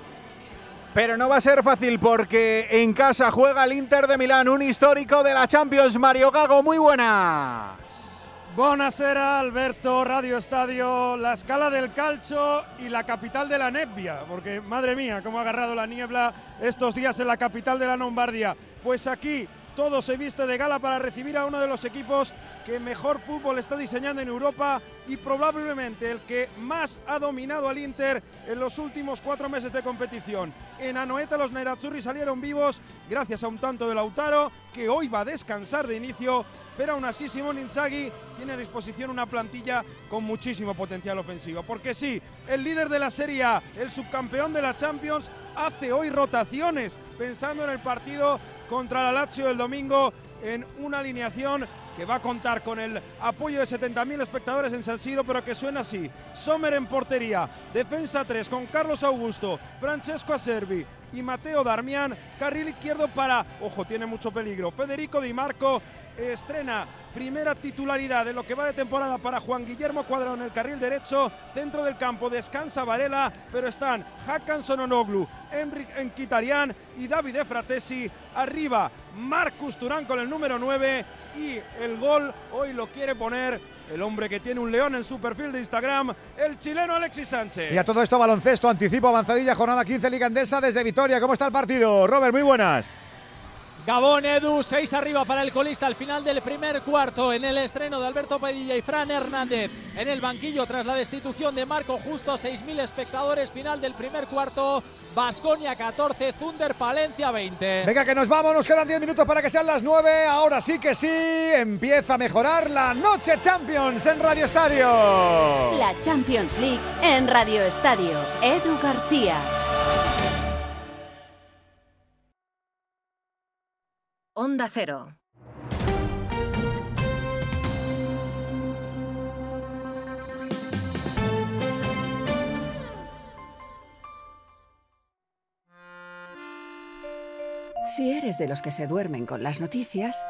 Pero no va a ser fácil porque en casa juega el Inter de Milán, un histórico de la Champions, Mario Gago. Muy buena. Buonasera Alberto, Radio Estadio, la escala del calcio y la capital de la nebbia, porque madre mía, cómo ha agarrado la niebla estos días en la capital de la Lombardia. Pues aquí todo se viste de gala para recibir a uno de los equipos que mejor fútbol está diseñando en Europa y probablemente el que más ha dominado al Inter en los últimos cuatro meses de competición. En Anoeta los Nerazzurri salieron vivos gracias a un tanto de Lautaro que hoy va a descansar de inicio, pero aún así Simón Inzaghi tiene a disposición una plantilla con muchísimo potencial ofensivo. Porque sí, el líder de la Serie A, el subcampeón de la Champions, hace hoy rotaciones, pensando en el partido contra la Lazio el domingo en una alineación que va a contar con el apoyo de 70.000 espectadores en San Siro, pero que suena así. Sommer en portería, defensa 3 con Carlos Augusto, Francesco Acerbi y Mateo Darmian, carril izquierdo para, ojo, tiene mucho peligro, Federico Di Marco estrena primera titularidad de lo que va de temporada para Juan Guillermo Cuadrado en el carril derecho, centro del campo descansa Varela, pero están Hakan Sononoglu, Enric Enquitarian y David Fratesi, arriba Marcus Turán con el número 9 y el gol hoy lo quiere poner el hombre que tiene un león en su perfil de Instagram, el chileno Alexis Sánchez. Y a todo esto baloncesto, anticipo avanzadilla, jornada 15 Liga Andesa desde Vitoria. ¿Cómo está el partido? Robert, muy buenas. Gabón Edu, 6 arriba para el colista al final del primer cuarto en el estreno de Alberto Padilla y Fran Hernández en el banquillo tras la destitución de Marco Justo, 6.000 espectadores, final del primer cuarto, Basconia 14, Thunder Palencia 20. Venga que nos vamos, nos quedan 10 minutos para que sean las 9, ahora sí que sí, empieza a mejorar la noche Champions en Radio Estadio. La Champions League en Radio Estadio, Edu García. Onda Cero. Si eres de los que se duermen con las noticias,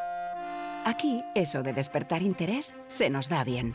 aquí eso de despertar interés se nos da bien.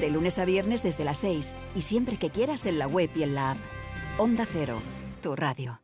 De lunes a viernes desde las 6 y siempre que quieras en la web y en la app. Onda Cero, tu radio.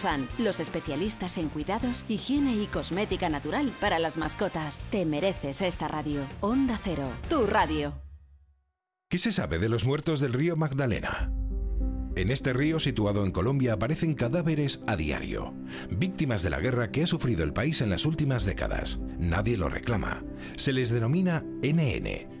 Los especialistas en cuidados, higiene y cosmética natural para las mascotas. Te mereces esta radio. Onda Cero, tu radio. ¿Qué se sabe de los muertos del río Magdalena? En este río situado en Colombia aparecen cadáveres a diario, víctimas de la guerra que ha sufrido el país en las últimas décadas. Nadie lo reclama. Se les denomina NN,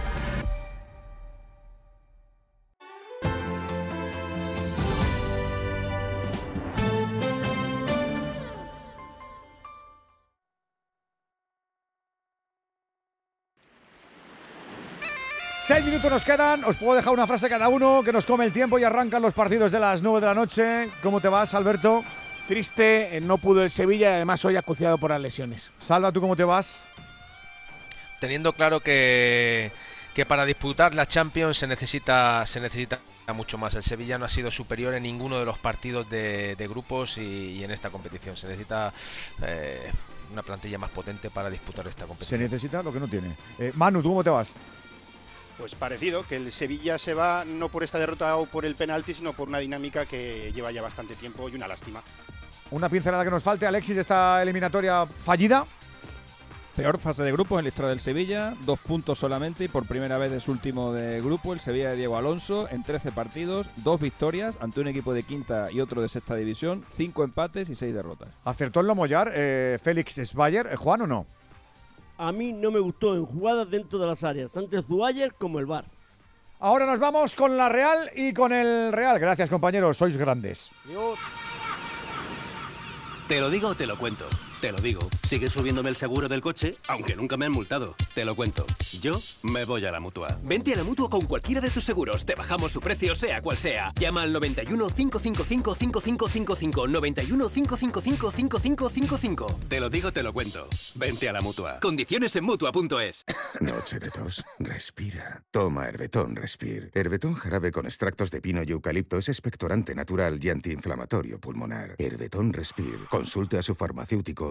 Minutos nos quedan. Os puedo dejar una frase cada uno que nos come el tiempo y arrancan los partidos de las 9 de la noche. ¿Cómo te vas, Alberto? Triste, eh, no pudo el Sevilla y además hoy acuciado por las lesiones. Salva, ¿tú cómo te vas? Teniendo claro que, que para disputar la Champions se necesita, se necesita mucho más. El Sevilla no ha sido superior en ninguno de los partidos de, de grupos y, y, en esta competición. Se necesita eh, una plantilla más potente para disputar esta Se competición. necesita lo que no tiene. Eh, Manu, ¿tú cómo te vas? Pues parecido, que el Sevilla se va no por esta derrota o por el penalti, sino por una dinámica que lleva ya bastante tiempo y una lástima. Una pincelada que nos falte, Alexis, de esta eliminatoria fallida. Peor fase de grupo en la historia del Sevilla, dos puntos solamente y por primera vez de su último de grupo, el Sevilla de Diego Alonso, en 13 partidos, dos victorias ante un equipo de quinta y otro de sexta división, cinco empates y seis derrotas. ¿Acertó en Lomollar eh, Félix Sbayer, eh, Juan o no? A mí no me gustó en jugadas dentro de las áreas, tanto Zuayer como el Bar. Ahora nos vamos con la Real y con el Real. Gracias compañeros, sois grandes. Te lo digo o te lo cuento. Te lo digo. Sigue subiéndome el seguro del coche, aunque nunca me han multado. Te lo cuento. Yo me voy a la mutua. Vente a la mutua con cualquiera de tus seguros. Te bajamos su precio, sea cual sea. Llama al 91 555 5555. 91 555 5555. Te lo digo, te lo cuento. Vente a la mutua. Condiciones en mutua.es. Noche de tos. Respira. Toma Herbetón Respir. Herbetón jarabe con extractos de pino y eucalipto es expectorante natural y antiinflamatorio pulmonar. Herbetón Respir. Consulte a su farmacéutico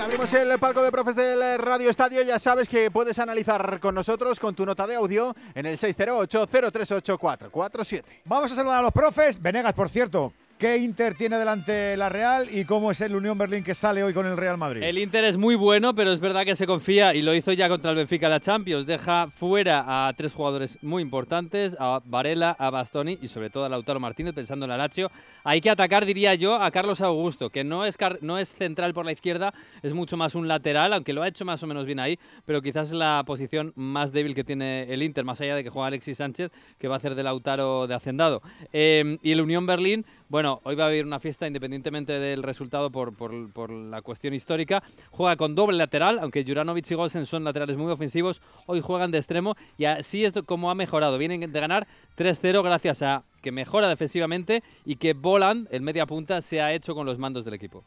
Abrimos el palco de profes del Radio Estadio. Ya sabes que puedes analizar con nosotros con tu nota de audio en el 608-038-447. Vamos a saludar a los profes. Venegas, por cierto, ¿qué Inter tiene delante la Real y cómo es el Unión Berlín que sale hoy con el Real Madrid? El Inter es muy bueno, pero es verdad que se confía y lo hizo ya contra el Benfica en la Champions. Deja fuera a tres jugadores muy importantes, a Varela, a Bastoni y sobre todo a Lautaro Martínez, pensando en la Lazio. Hay que atacar, diría yo, a Carlos Augusto, que no es, no es central por la izquierda, es mucho más un lateral, aunque lo ha hecho más o menos bien ahí, pero quizás es la posición más débil que tiene el Inter, más allá de que juega Alexis Sánchez, que va a hacer de Lautaro de hacendado. Eh, y el Unión Berlín, bueno, hoy va a haber una fiesta independientemente del resultado por, por- por la cuestión histórica. Juega con doble lateral, aunque Juranovic y Golsen son laterales muy ofensivos, hoy juegan de extremo y así es como ha mejorado. Vienen de ganar 3-0 gracias a que mejora defensivamente y que Boland, el media punta, se ha hecho con los mandos del equipo.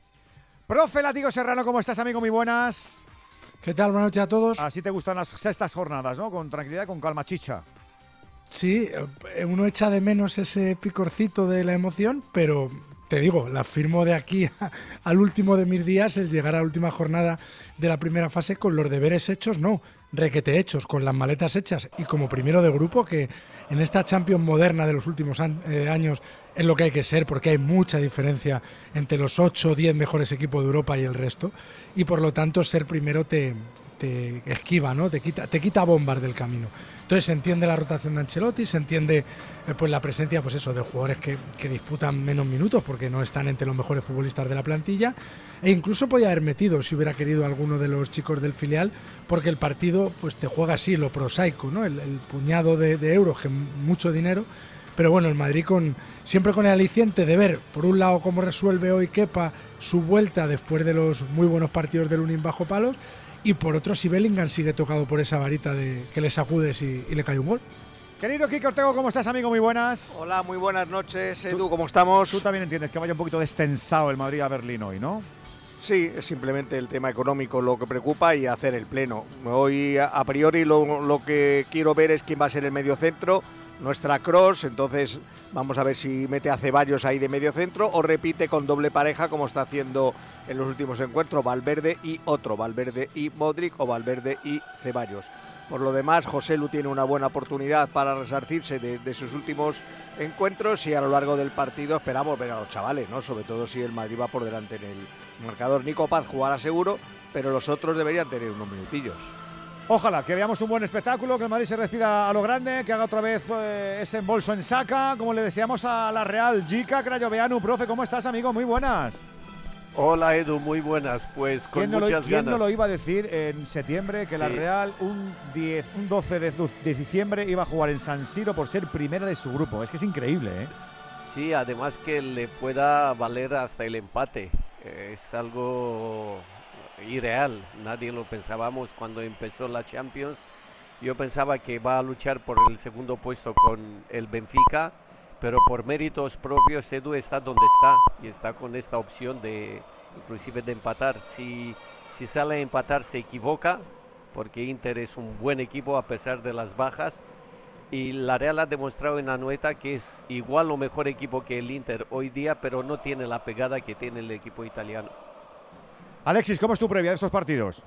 Profe Latigo Serrano, ¿cómo estás, amigo? Muy buenas. ¿Qué tal? Buenas noches a todos. Así te gustan las sextas jornadas, ¿no? Con tranquilidad, con calma chicha. Sí, eh, uno echa de menos ese picorcito de la emoción, pero te digo, la firmo de aquí al último de mis días, el llegar a la última jornada de la primera fase con los deberes hechos, no, requete hechos, con las maletas hechas y como primero de grupo, que en esta Champions moderna de los últimos eh, años es lo que hay que ser, porque hay mucha diferencia entre los 8 o 10 mejores equipos de Europa y el resto, y por lo tanto ser primero te, te esquiva, ¿no? Te quita, te quita bombas del camino. Entonces se entiende la rotación de Ancelotti, se entiende eh, pues la presencia pues eso, de jugadores que, que disputan menos minutos porque no están entre los mejores futbolistas de la plantilla. E incluso podía haber metido, si hubiera querido alguno de los chicos del filial, porque el partido pues te juega así, lo prosaico, ¿no? El, puñado de, euros, que mucho dinero. Pero bueno, el Madrid con siempre con el aliciente de ver, por un lado, cómo resuelve hoy Kepa su vuelta después de los muy buenos partidos del Lunin bajo palos, y por otro, si Bellingham sigue tocado por esa varita de que le sacudes y, y le cae un gol. Querido Kike Ortego, ¿cómo estás, amigo? Muy buenas. Hola, muy buenas noches, Edu, ¿cómo estamos? Tú también entiendes que vaya un poquito destensado el Madrid a Berlín hoy, ¿no? Sí, es simplemente el tema económico lo que preocupa y hacer el pleno. Hoy, a a priori, lo, lo que quiero ver es quién va a ser el medio centro. Nuestra cross, entonces vamos a ver si mete a Ceballos ahí de medio centro o repite con doble pareja como está haciendo en los últimos encuentros Valverde y otro, Valverde y Modric o Valverde y Ceballos. Por lo demás, José Lu tiene una buena oportunidad para resarcirse de, sus últimos encuentros y a lo largo del partido esperamos ver a los chavales, ¿no? Sobre todo si el Madrid va por delante en el marcador. Nico Paz jugará seguro, pero los otros deberían tener unos minutillos. Ojalá que veamos un buen espectáculo, que el Madrid se respida a lo grande, que haga otra vez eh, ese embolso en saca, como le deseamos a la Real. Jica Crayoveanu, profe, ¿cómo estás, amigo? Muy buenas. Hola Edu, muy buenas. Pues con ¿Quién, no lo, quién no lo iba a decir en septiembre que la. Real un, 10, un 12 de, diciembre iba a jugar en San Siro por ser primera de su grupo? Es que es increíble, ¿eh? Sí, además que le pueda valer hasta el empate. Eh, Es algo irreal. Nadie lo pensábamos cuando empezó la Champions. Yo pensaba que va a luchar por el segundo puesto con el Benfica, pero por méritos propios Edu está donde está y está con esta opción de inclusive de empatar. Si, si sale a empatar se equivoca porque Inter es un buen equipo a pesar de las bajas y la Real ha demostrado en Anoeta que es igual o mejor equipo que el Inter hoy día, pero no tiene la pegada que tiene el equipo italiano. Alexis, ¿cómo es tu previa de estos partidos?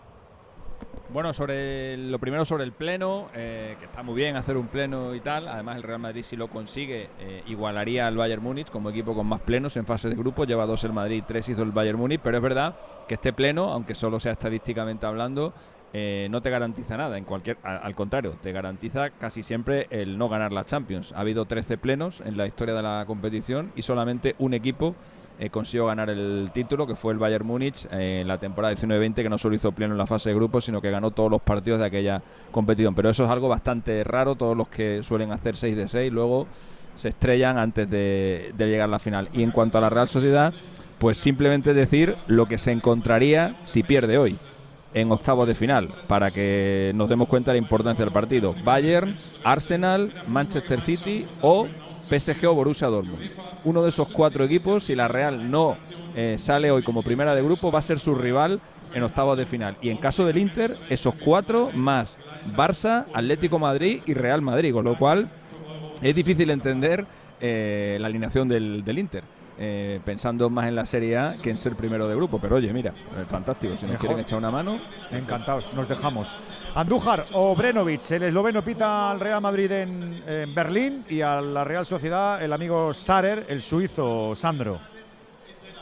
Bueno, sobre lo primero sobre el pleno, eh, que está muy bien hacer un pleno y tal. Además, el Real Madrid, si lo consigue, eh, igualaría al Bayern Múnich como equipo con más plenos en fase de grupo. Lleva dos el Madrid, tres hizo el Bayern Múnich. Pero es verdad que este pleno, aunque solo sea estadísticamente hablando, eh, no te garantiza nada. En cualquier, a- al contrario, te garantiza casi siempre el no ganar la Champions. Ha habido 13 plenos en la historia de la competición y solamente un equipo eh, consiguió ganar el título, que fue el Bayern Múnich eh, en la temporada 19-20, que no solo hizo pleno en la fase de grupos, sino que ganó todos los partidos de aquella competición. Pero eso es algo bastante raro, todos los que suelen hacer 6 de 6 luego se estrellan antes de, de llegar a la final. Y en cuanto a la Real Sociedad, pues simplemente decir lo que se encontraría si pierde hoy en octavos de final, para que nos demos cuenta de la importancia del partido. Bayern, Arsenal, Manchester City o PSG o Borussia Dortmund. Uno de esos cuatro equipos, si la Real no eh, sale hoy como primera de grupo, va a ser su rival en octavos de final. Y en caso del Inter, esos cuatro más Barça, Atlético Madrid y Real Madrid, con lo cual es difícil entender eh, la alineación del, del Inter. Eh, pensando más en la Serie A que en ser primero de grupo, pero oye, mira, eh, fantástico. Si nos Mejor. quieren echar una mano, Encantados, nos dejamos. Andújar o Brenovic, el esloveno pita al Real Madrid en, en Berlín y a la Real Sociedad el amigo Sarer, el suizo Sandro.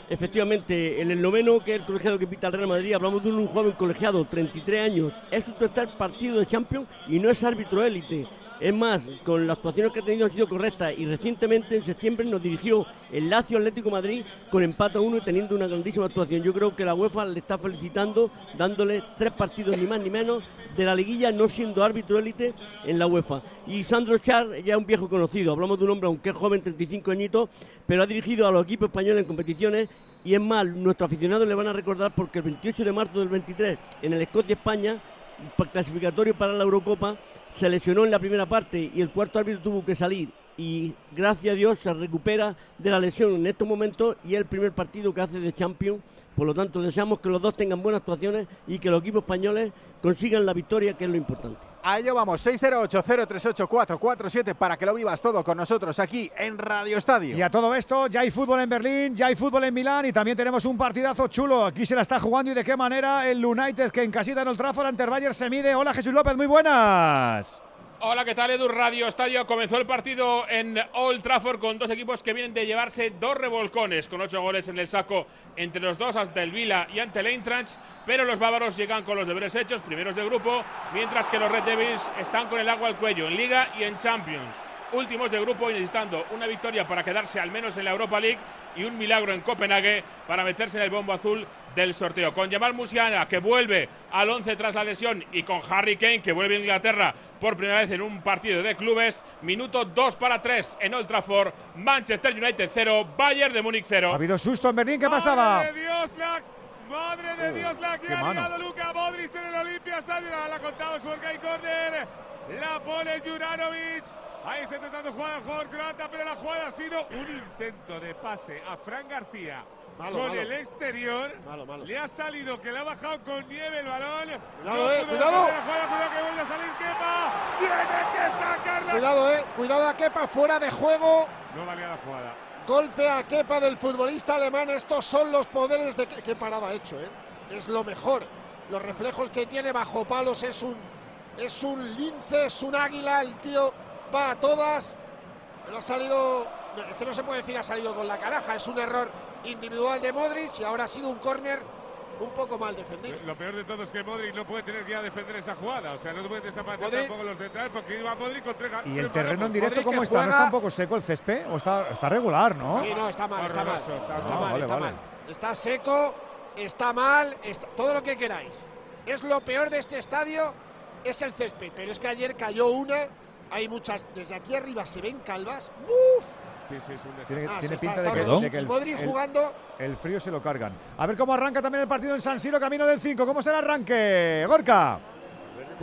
Efectivamente, en el noveno, que es el colegiado que pita el Real Madrid, hablamos de un joven colegiado, 33 años. Es su tercer partido de Champions y no es árbitro élite. Es más, con las actuaciones que ha tenido han sido correctas y recientemente en septiembre nos dirigió el Lazio Atlético Madrid con empate a uno y teniendo una grandísima actuación. Yo creo que la UEFA le está felicitando dándole tres partidos ni más ni menos de la liguilla no siendo árbitro élite en la UEFA. Y Sandro Char ya es un viejo conocido, hablamos de un hombre aunque es joven, 35 añitos, pero ha dirigido a los equipos españoles en competiciones y es más, nuestros aficionados le van a recordar porque el 28 de marzo del 23 en el Escocia-España pa- clasificatorio para la Eurocopa, se lesionó en la primera parte y el cuarto árbitro tuvo que salir y gracias a Dios se recupera de la lesión en estos momentos y es el primer partido que hace de Champions. Por lo tanto, deseamos que los dos tengan buenas actuaciones y que los equipos españoles consigan la victoria, que es lo importante. A ello vamos, 608-038-447 para que lo vivas todo con nosotros aquí en Radio Estadio. Y a todo esto, ya hay fútbol en Berlín, ya hay fútbol en Milán y también tenemos un partidazo chulo. Aquí se la está jugando y de qué manera el United que en casita en Old Trafford ante el Bayern se mide. Hola Jesús López, muy buenas. Hola, ¿qué tal Edu Radio Estadio? Comenzó el partido en Old Trafford con dos equipos que vienen de llevarse dos revolcones con ocho goles en el saco entre los dos ante el Vila y ante el Eintracht, pero los bávaros llegan con los deberes hechos, primeros de grupo, mientras que los Red Devils están con el agua al cuello en Liga y en Champions. Últimos de grupo y necesitando una victoria para quedarse al menos en la Europa League y un milagro en Copenhague para meterse en el bombo azul del sorteo. Con Jamal Musiala que vuelve al 11 tras la lesión y con Harry Kane que vuelve a Inglaterra por primera vez en un partido de clubes. Minuto 2 para 3 en Old Trafford. Manchester United 0, Bayern de Múnich 0. Ha habido susto en Berlín, ¿qué pasaba? ¡Madre de Dios, la, madre de Dios, la que qué ha mano. llegado Luka Modric en el Olympia Stadium! Ahora la contamos porque hay córner. La pone Juranovic. Ahí está intentando jugar el jugador croata, pero la jugada ha sido un intento de pase a Fran García. Malo, con malo. el exterior, Malo, malo. le ha salido que le ha bajado con nieve el balón. Cuidado, eh, pudo cuidado. defender la jugada, cuidado que vuelve a salir Kepa. Tiene que sacarla. Cuidado, eh, cuidado a Kepa fuera de juego. No valía la jugada. Golpe a Kepa del futbolista alemán. Estos son los poderes de. Qué parada ha hecho, ¿eh? Es lo mejor. Los reflejos que tiene bajo palos es un. Es un lince, es un águila. El tío va a todas. Pero ha salido. no, Es que no se puede decir ha salido con la caraja. Es un error individual de Modric y ahora ha sido un córner un poco mal defendido. Lo peor de todo es que Modric no puede tener que defender esa jugada. O sea, no puede desaparecer Modric- tampoco los centrales porque iba Modric con tres ¿Y el terreno en directo Modric cómo está? ¿No juega- está un poco seco el césped? ¿O está, está regular, no? Sí, no, está mal, está mal. Está- Está Ah, mal, vale, está vale. mal. Está seco, está mal, está, todo lo que queráis. Es lo peor de este estadio, es el césped. Pero es que ayer cayó una, hay muchas, desde aquí arriba se ven calvas. ¡Uf! Sí, sí, es un desastre. Tiene, Ah, tiene se pinta está- de que, está- de que el, Modric el- jugando el frío se lo cargan. A ver cómo arranca también el partido en San Siro, camino del 5. ¿Cómo será el arranque? Gorka.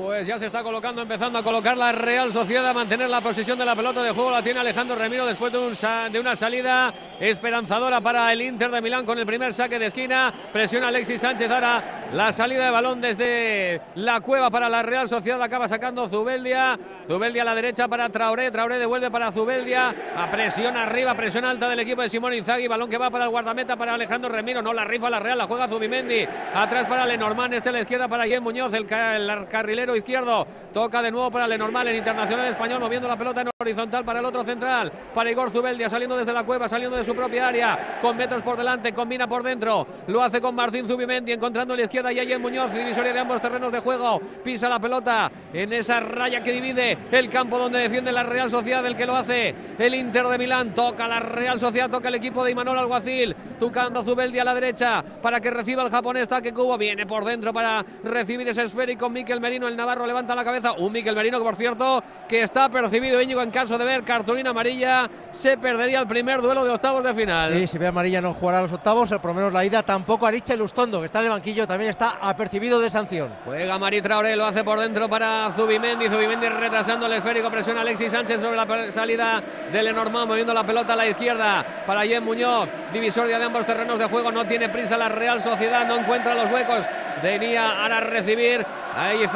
Pues ya se está colocando, empezando a colocar la Real Sociedad, a mantener la posición de la pelota de juego. La tiene Alejandro Remiro después de, un de una salida esperanzadora para el Inter de Milán con el primer saque de esquina. Presiona Alexis Sánchez. Ahora la salida de balón desde la cueva para la Real Sociedad. Acaba sacando Zubeldia. Zubeldia a la derecha para Traoré. Traoré devuelve para Zubeldia. A presión arriba, presión alta del equipo de Simón Inzaghi. Balón que va para el guardameta para Alejandro Remiro. No la rifa la Real, la juega Zubimendi. Atrás para Lenormand. Este a la izquierda para Guillem Muñoz, el carrilero izquierdo. Toca de nuevo para Lenormand, el internacional español, moviendo la pelota en horizontal para el otro central. Para Igor Zubeldia, saliendo desde la cueva, saliendo de su propia área. Con metros por delante, combina por dentro. Lo hace con Martín Zubimendi, encontrando a la izquierda y Guillem Muñoz, divisoria de ambos terrenos de juego. Pisa la pelota en esa raya que divide el campo donde defiende la Real Sociedad, el que lo hace el Inter de Milán. Toca la Real Sociedad, toca el equipo de Imanol Alguacil. Tocando Zubeldia a la derecha para que reciba el japonés Take Kubo. Viene por dentro para recibir ese esférico. Miquel Merino, el Navarro, levanta la cabeza. Un Miquel Merino que, por cierto, que está percibido Íñigo en caso de ver cartulina amarilla. Se perdería el primer duelo de octavos de final. Sí, si ve amarilla no jugará los octavos, por lo menos la ida tampoco Aricha Lustondo, que está en el banquillo, también está apercibido de sanción. Juega Mari Traoré, lo hace por dentro para Zubimendi. Zubimendi retrasando el esférico, presiona Alexis Sánchez sobre la salida de Lenormand, moviendo la pelota a la izquierda para Jen Muñoz. Divisoria de ambos terrenos de juego, no tiene prisa la Real Sociedad, no encuentra los huecos. Venía ahora a recibir ahí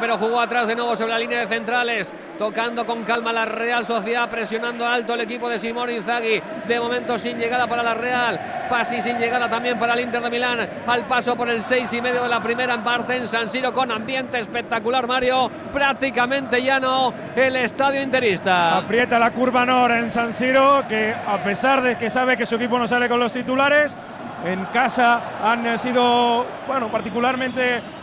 Pero jugó atrás de nuevo sobre la línea de centrales. Tocando con calma la Real Sociedad, presionando alto el equipo de Simón Inzaghi. De momento sin llegada para la Real. Pasi sin llegada también para el Inter de Milán. Al paso por el 6 y medio de la primera en parte en San Siro con ambiente espectacular, Mario. Prácticamente llano el estadio interista. Aprieta la curva Nor en San Siro, que a pesar de que sabe que su equipo no sale con los titulares, en casa han sido, bueno, particularmente.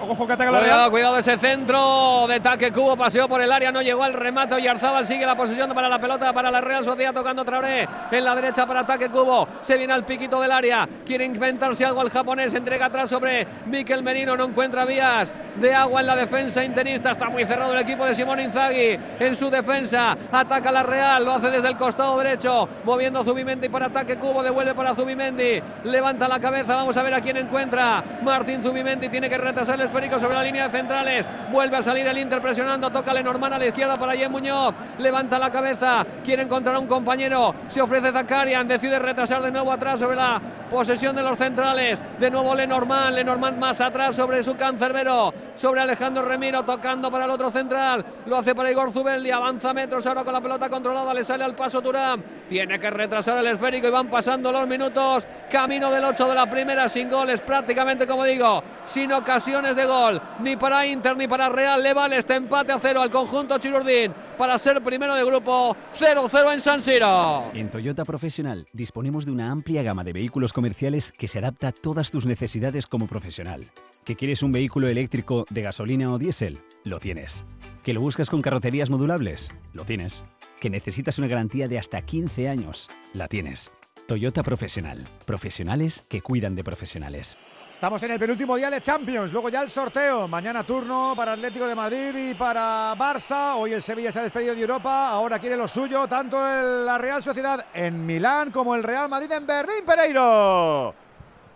Ojo que ataca la Cuidado, Real. cuidado ese centro de ataque Cubo, paseó por el área, no llegó al remate y Arzabal sigue la posición para la pelota para la Real Sociedad tocando Traoré en la derecha para ataque Cubo, se viene al piquito del área, quiere inventarse algo el japonés, entrega atrás sobre Miquel Merino, no encuentra vías de agua en la defensa interista, está muy cerrado el equipo de Simón Inzaghi en su defensa, ataca la Real, lo hace desde el costado derecho, moviendo Zubimendi para ataque Cubo, devuelve para Zubimendi, levanta la cabeza, vamos a ver a quién encuentra, Martín Zubimendi tiene que retrasar el esférico sobre la línea de centrales, vuelve a salir el Inter presionando, toca Lenormand a la izquierda para Jen Muñoz, levanta la cabeza, quiere encontrar a un compañero, se ofrece Zakarian, decide retrasar de nuevo atrás sobre la posesión de los centrales, de nuevo Lenormand, Lenormand más atrás sobre su cancerbero, sobre Alejandro Remiro, tocando para el otro central, lo hace para Igor Zubeldi, avanza metros ahora con la pelota controlada, le sale al paso Turán, tiene que retrasar el esférico y van pasando los minutos, camino del 8 de la primera, sin goles, prácticamente como digo, sin de gol, ni para Inter ni para Real, le vale este empate a cero al conjunto Chirurdín para ser primero de grupo 0-0 en San Siro. En Toyota Profesional disponemos de una amplia gama de vehículos comerciales que se adapta a todas tus necesidades como profesional. ¿Que quieres un vehículo eléctrico de gasolina o diésel? Lo tienes. ¿Que lo buscas con carrocerías modulables? Lo tienes. ¿Que necesitas una garantía de hasta 15 años? La tienes. Toyota Profesional. Profesionales que cuidan de profesionales. Estamos en el penúltimo día de Champions, luego ya el sorteo. Mañana turno para Atlético de Madrid y para Barça. Hoy el Sevilla se ha despedido de Europa, ahora quiere lo suyo tanto la Real Sociedad en Milán como el Real Madrid en Berlín, Pereiro.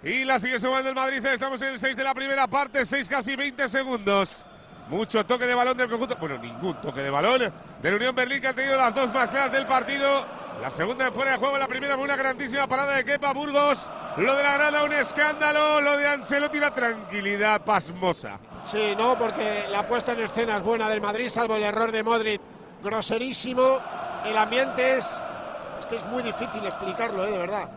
Y la sigue sumando el Madrid. Estamos en el 6 de la primera parte, 6 casi 20 segundos. Mucho toque de balón del conjunto. Bueno, ningún toque de balón del Unión Berlín que ha tenido las dos más claras del partido. La segunda en fuera de juego, la primera fue una grandísima parada de Kepa Burgos. Lo de la grada, un escándalo. Lo de Ancelotti, la tranquilidad pasmosa. Sí, no, porque la puesta en escena es buena del Madrid, salvo el error de Modric, groserísimo. El ambiente es. Es que es muy difícil explicarlo, ¿eh? de verdad.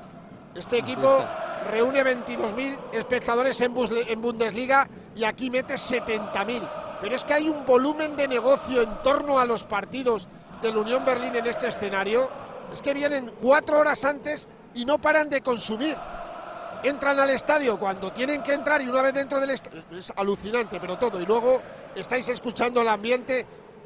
Este equipo reúne 22.000 espectadores en, Bundesliga y aquí mete 70.000. Pero es que hay un volumen de negocio en torno a los partidos del Unión Berlín en este escenario. Es que vienen cuatro horas antes y no paran de consumir entran al estadio cuando tienen que entrar y una vez dentro del estadio es alucinante, pero todo. Y luego estáis escuchando el ambiente.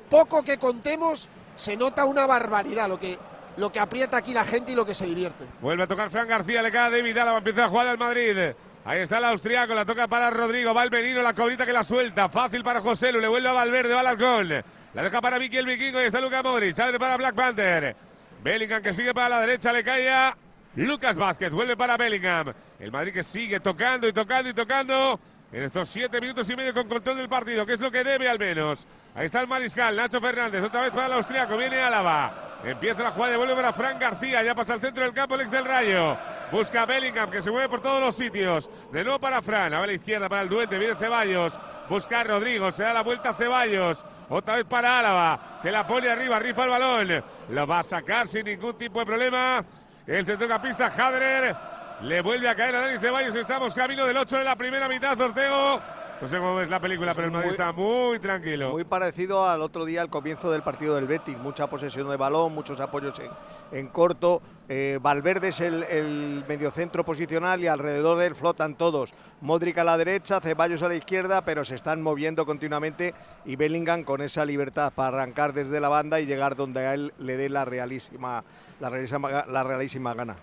Poco que contemos, se nota una barbaridad. Lo que lo que aprieta aquí la gente y lo que se divierte. Vuelve a tocar Fran García, le queda David Álava, empieza a jugar al Madrid. Ahí está el austriaco, la toca para Rodrigo, va el Benino, la cobrita que la suelta, fácil para José Lu, le vuelve a Valverde, va al halcón. La deja para Miki el vikingo y está Luca Modric, abre para Black Panther. Bellingham que sigue para la derecha, le cae a Lucas Vázquez, vuelve para Bellingham. El Madrid que sigue tocando y tocando y tocando en estos siete minutos y medio con control del partido, que es lo que debe al menos. Ahí está el mariscal, Nacho Fernández, otra vez para el austriaco, viene Álava. Empieza la jugada, vuelve para Fran García, ya pasa al centro del campo el ex del Rayo. Busca a Bellingham que se mueve por todos los sitios. De nuevo para Fran, a la izquierda para el duende, viene Ceballos. Busca a Rodrigo, se da la vuelta a Ceballos. Otra vez para Álava, que la pone arriba, rifa el balón. Lo va a sacar sin ningún tipo de problema. El centrocampista Hadrer le vuelve a caer a Dani Ceballos. Estamos camino del 8 de la primera mitad, Ortego. No sé cómo ves la película, pero el Madrid está muy tranquilo. Muy parecido al otro día, al comienzo del partido del Betis. Mucha posesión de balón, muchos apoyos en, en corto. Eh, Valverde es el, el, mediocentro posicional y alrededor de él flotan todos. Modric a la derecha, Ceballos a la izquierda, pero se están moviendo continuamente y Bellingham con esa libertad para arrancar desde la banda y llegar donde a él le dé la realísima, la realísima, la realísima gana.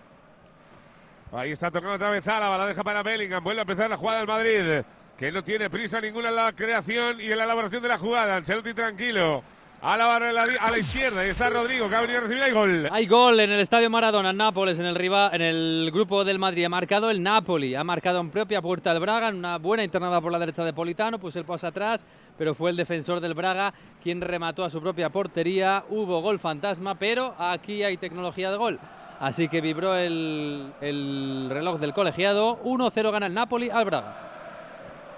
Ahí está tocando otra vez Álava, la deja para Bellingham, vuelve a empezar la jugada del Madrid que no tiene prisa ninguna en la creación y en la elaboración de la jugada. Ancelotti tranquilo. A la, a la izquierda y está Rodrigo que ha venido a recibir. Hay gol. Hay gol en el Estadio Maradona, Nápoles, en el, rival, en el grupo del Madrid. Ha marcado el Napoli. Ha marcado en propia puerta el Braga. En una buena internada por la derecha de Politano. Puso el paso atrás, pero fue el defensor del Braga quien remató a su propia portería. Hubo gol fantasma, pero aquí hay tecnología de gol. Así que vibró el, el reloj del colegiado. 1-0 gana el Napoli al Braga.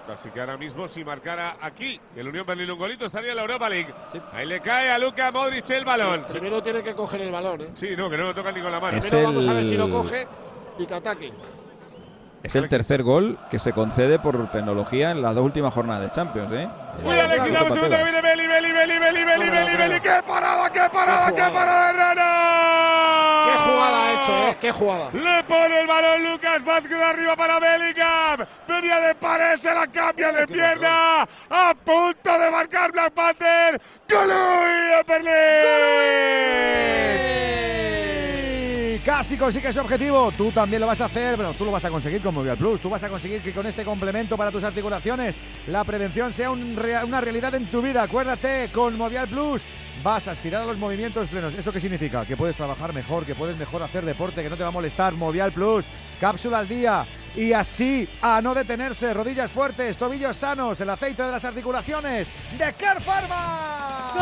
Así que ahora mismo, si marcara aquí el Unión Berlín un golito, estaría en la Europa League. Sí. Ahí le cae a Luka Modric el balón. Primero tiene que coger el balón. ¿eh? Sí, no, que no lo toca ni con la mano. Es Primero el... vamos a ver si lo coge y que ataque. Es el tercer gol que se concede por tecnología en las dos últimas jornadas de Champions, ¿eh? Uy, Alexis, dame un segundo viene Beli, Beli, Beli, Beli, Beli, Beli, Beli. ¡Qué parada, qué parada, qué parada de Rana! ¡Qué jugada ha hecho, eh! ¡Qué jugada! Le pone el balón Lucas Vázquez arriba para Bellingham. Venía de pared, se la cambia de pierna. A punto de marcar Black Panther. ¡Golui de Berlín! Casi consigue ese objetivo. Tú también lo vas a hacer. Bueno, tú lo vas a conseguir con Movial Plus. Tú vas a conseguir que con este complemento para tus articulaciones la prevención sea una realidad en tu vida. Acuérdate, con Movial Plus vas a aspirar a los movimientos plenos. ¿Eso qué significa? Que puedes trabajar mejor, que puedes mejor hacer deporte, que no te va a molestar. Movial Plus, cápsula al día. Y así, a no detenerse, rodillas fuertes, tobillos sanos, el aceite de las articulaciones de Care Pharma.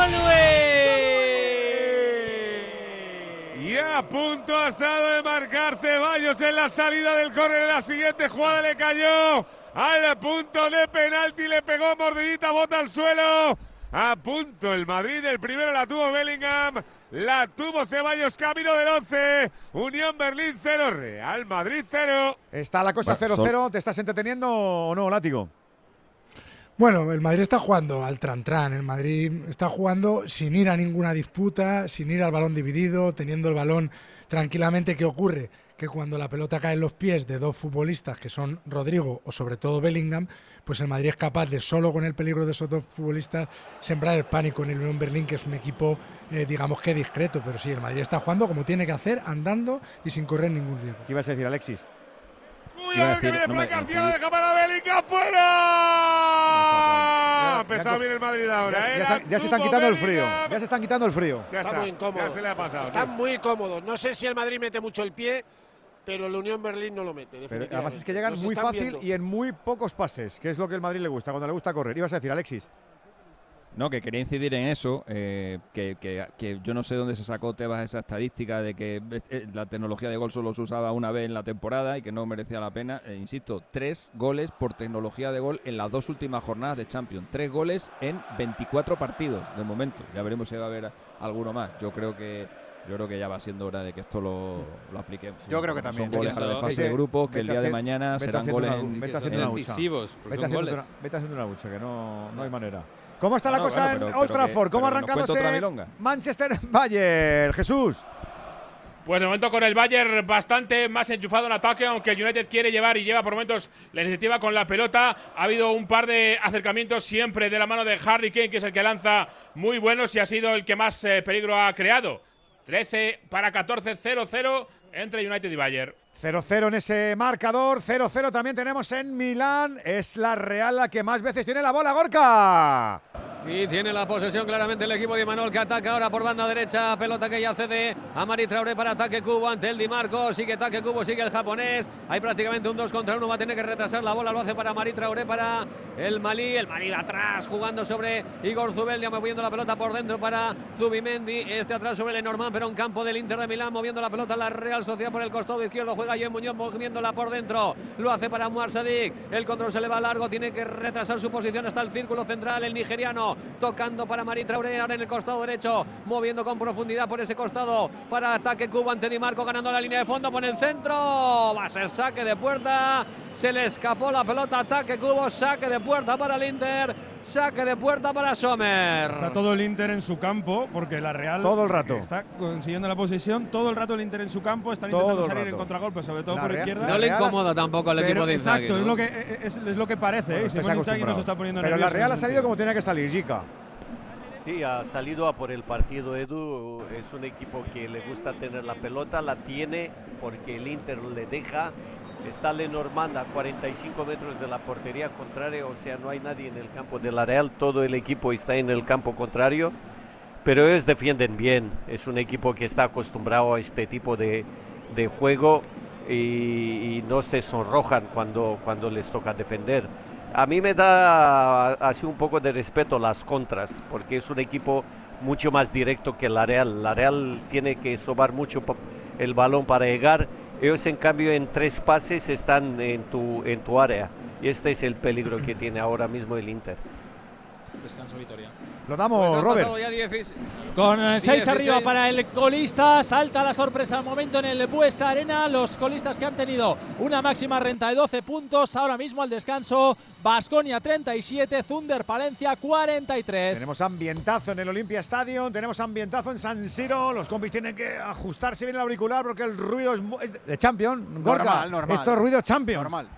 Y a punto ha estado de marcar Ceballos en la salida del córner. En la siguiente jugada le cayó al punto de penalti. Le pegó mordidita, bota al suelo. A punto el Madrid. El primero la tuvo Bellingham. La tuvo Ceballos, camino del 11. Unión Berlín 0, Real Madrid 0. ¿Está la cosa 0-0? ¿Te estás entreteniendo o no, Látigo? Bueno, el Madrid está jugando al tran-tran. El Madrid está jugando sin ir a ninguna disputa, sin ir al balón dividido, teniendo el balón tranquilamente. ¿Qué ocurre? Que cuando la pelota cae en los pies de dos futbolistas, que son Rodrigo o sobre todo Bellingham, pues el Madrid es capaz de, solo con el peligro de esos dos futbolistas, sembrar el pánico en el Unión Berlín, que es un equipo, eh, digamos que discreto. Pero sí, el Madrid está jugando como tiene que hacer, andando y sin correr ningún riesgo. ¿Qué ibas a decir, Alexis? Uy, a ver que viene Frank García, la deja para Bellingham, fuera. Ha empezado bien el Madrid ahora, ya, ¿eh? ya, se, ya se están quitando el frío. Ya se están quitando el frío. Ya está, está, muy incómodo. Ya se le ha pasado. Están tío. muy cómodos. No sé si el Madrid mete mucho el pie, pero el Unión Berlín no lo mete. Pero además es que llegan muy fácil viendo. y en muy pocos pases, que es lo que el Madrid le gusta, cuando le gusta correr. Ibas a decir, Alexis. No, que quería incidir en eso, eh, que, que- que yo no sé dónde se sacó Tebas esa estadística de que eh, la tecnología de gol solo se usaba una vez en la temporada y que no merecía la pena. Eh, insisto, tres goles por tecnología de gol en las dos últimas jornadas de Champions. Tres goles en 24 partidos de momento. Ya veremos si va a haber alguno más. Yo creo que yo creo que ya va siendo hora de que esto lo, lo apliquemos. Yo creo que Son también. goles ahora de fase de grupos que el día de mañana serán goles en- vete haciendo una hucha. decisivos, Vete son haciendo, goles. una, vete haciendo una hucha, que no, no hay manera. ¿Cómo está la No, cosa bueno, en Old Trafford? ¿Cómo arrancándose. Manchester Bayern? Jesús. Pues de momento con el Bayern bastante más enchufado en ataque, aunque el United quiere llevar y lleva por momentos la iniciativa con la pelota. Ha habido un par de acercamientos siempre de la mano de Harry Kane, que es el que lanza muy buenos y ha sido el que más eh, peligro ha creado. 13 para 14, 0-0 entre United y Bayern. 0-0 en ese marcador, 0-0 también tenemos en Milán. Es la Real la que más veces tiene la bola, Gorka. Y tiene la posesión claramente el equipo de Imanol que ataca ahora por banda derecha. Pelota que ya cede a Mari Traoré para ataque cubo ante el Di Marco. Sigue ataque cubo, sigue el japonés. Hay prácticamente un 2 contra 1. Va a tener que retrasar la bola. Lo hace para Mari Traoré para el Malí. El Malí atrás jugando sobre Igor Zubeldia, moviendo la pelota por dentro para Zubimendi. Este atrás sobre Lenormand, pero un campo del Inter de Milán, moviendo la pelota la Real Sociedad por el costado izquierdo. Jen Muñoz moviéndola por dentro. Lo hace para Muar Sadik. El control se le va largo. Tiene que retrasar su posición hasta el círculo central. El nigeriano tocando para Mari Traoré en el costado derecho, moviendo con profundidad por ese costado para ataque Cuba ante Di Marco, ganando la línea de fondo por el centro. Va a ser saque de puerta. Se le escapó la pelota, ataque Cubo, saque de puerta para el Inter. Saque de puerta para Sommer. Está todo el Inter en su campo, porque la Real Todo el rato. está consiguiendo la posesión. Todo el rato el Inter en su campo. Están Todo intentando el salir rato. en contragolpe, sobre todo La por Real- izquierda. No le incomoda tampoco al equipo de Inzaghi, Exacto, es lo que, es, es lo que parece. ¿eh? Bueno, nos acostumbrados. está poniendo Pero la Real ha salido como tenía que salir, Jica. Sí, ha salido a por el partido Edu. Es un equipo que le gusta tener la pelota, la tiene porque el Inter le deja. Está Lenormand a 45 metros de la portería contraria, o sea, no hay nadie en el campo de la Real, todo el equipo está en el campo contrario, pero ellos defienden bien. Es un equipo que está acostumbrado a este tipo de, juego y, no se sonrojan cuando, cuando les toca defender. A mí me da así un poco de respeto las contras, porque es un equipo mucho más directo que la Real. La Real tiene que sobar mucho el balón para llegar. Ellos, en cambio, en tres pases están en tu, en tu área. Y este es el peligro que tiene ahora mismo el Inter. Descanso Vitoria. Lo Pues damos, han Robert. pasado ya 10 Con 6 16. arriba para el colista, salta la sorpresa al momento en el Buesa Arena. Los colistas que han tenido una máxima renta de 12 puntos, ahora mismo al descanso, Basconia 37, Zunder Palencia 43. Tenemos ambientazo en el Olympia Stadium, tenemos ambientazo en San Siro. Los compis tienen que ajustarse bien el auricular porque el ruido es de Champion. Gorka, Normal, normal. Esto es ruido Champion. Normal.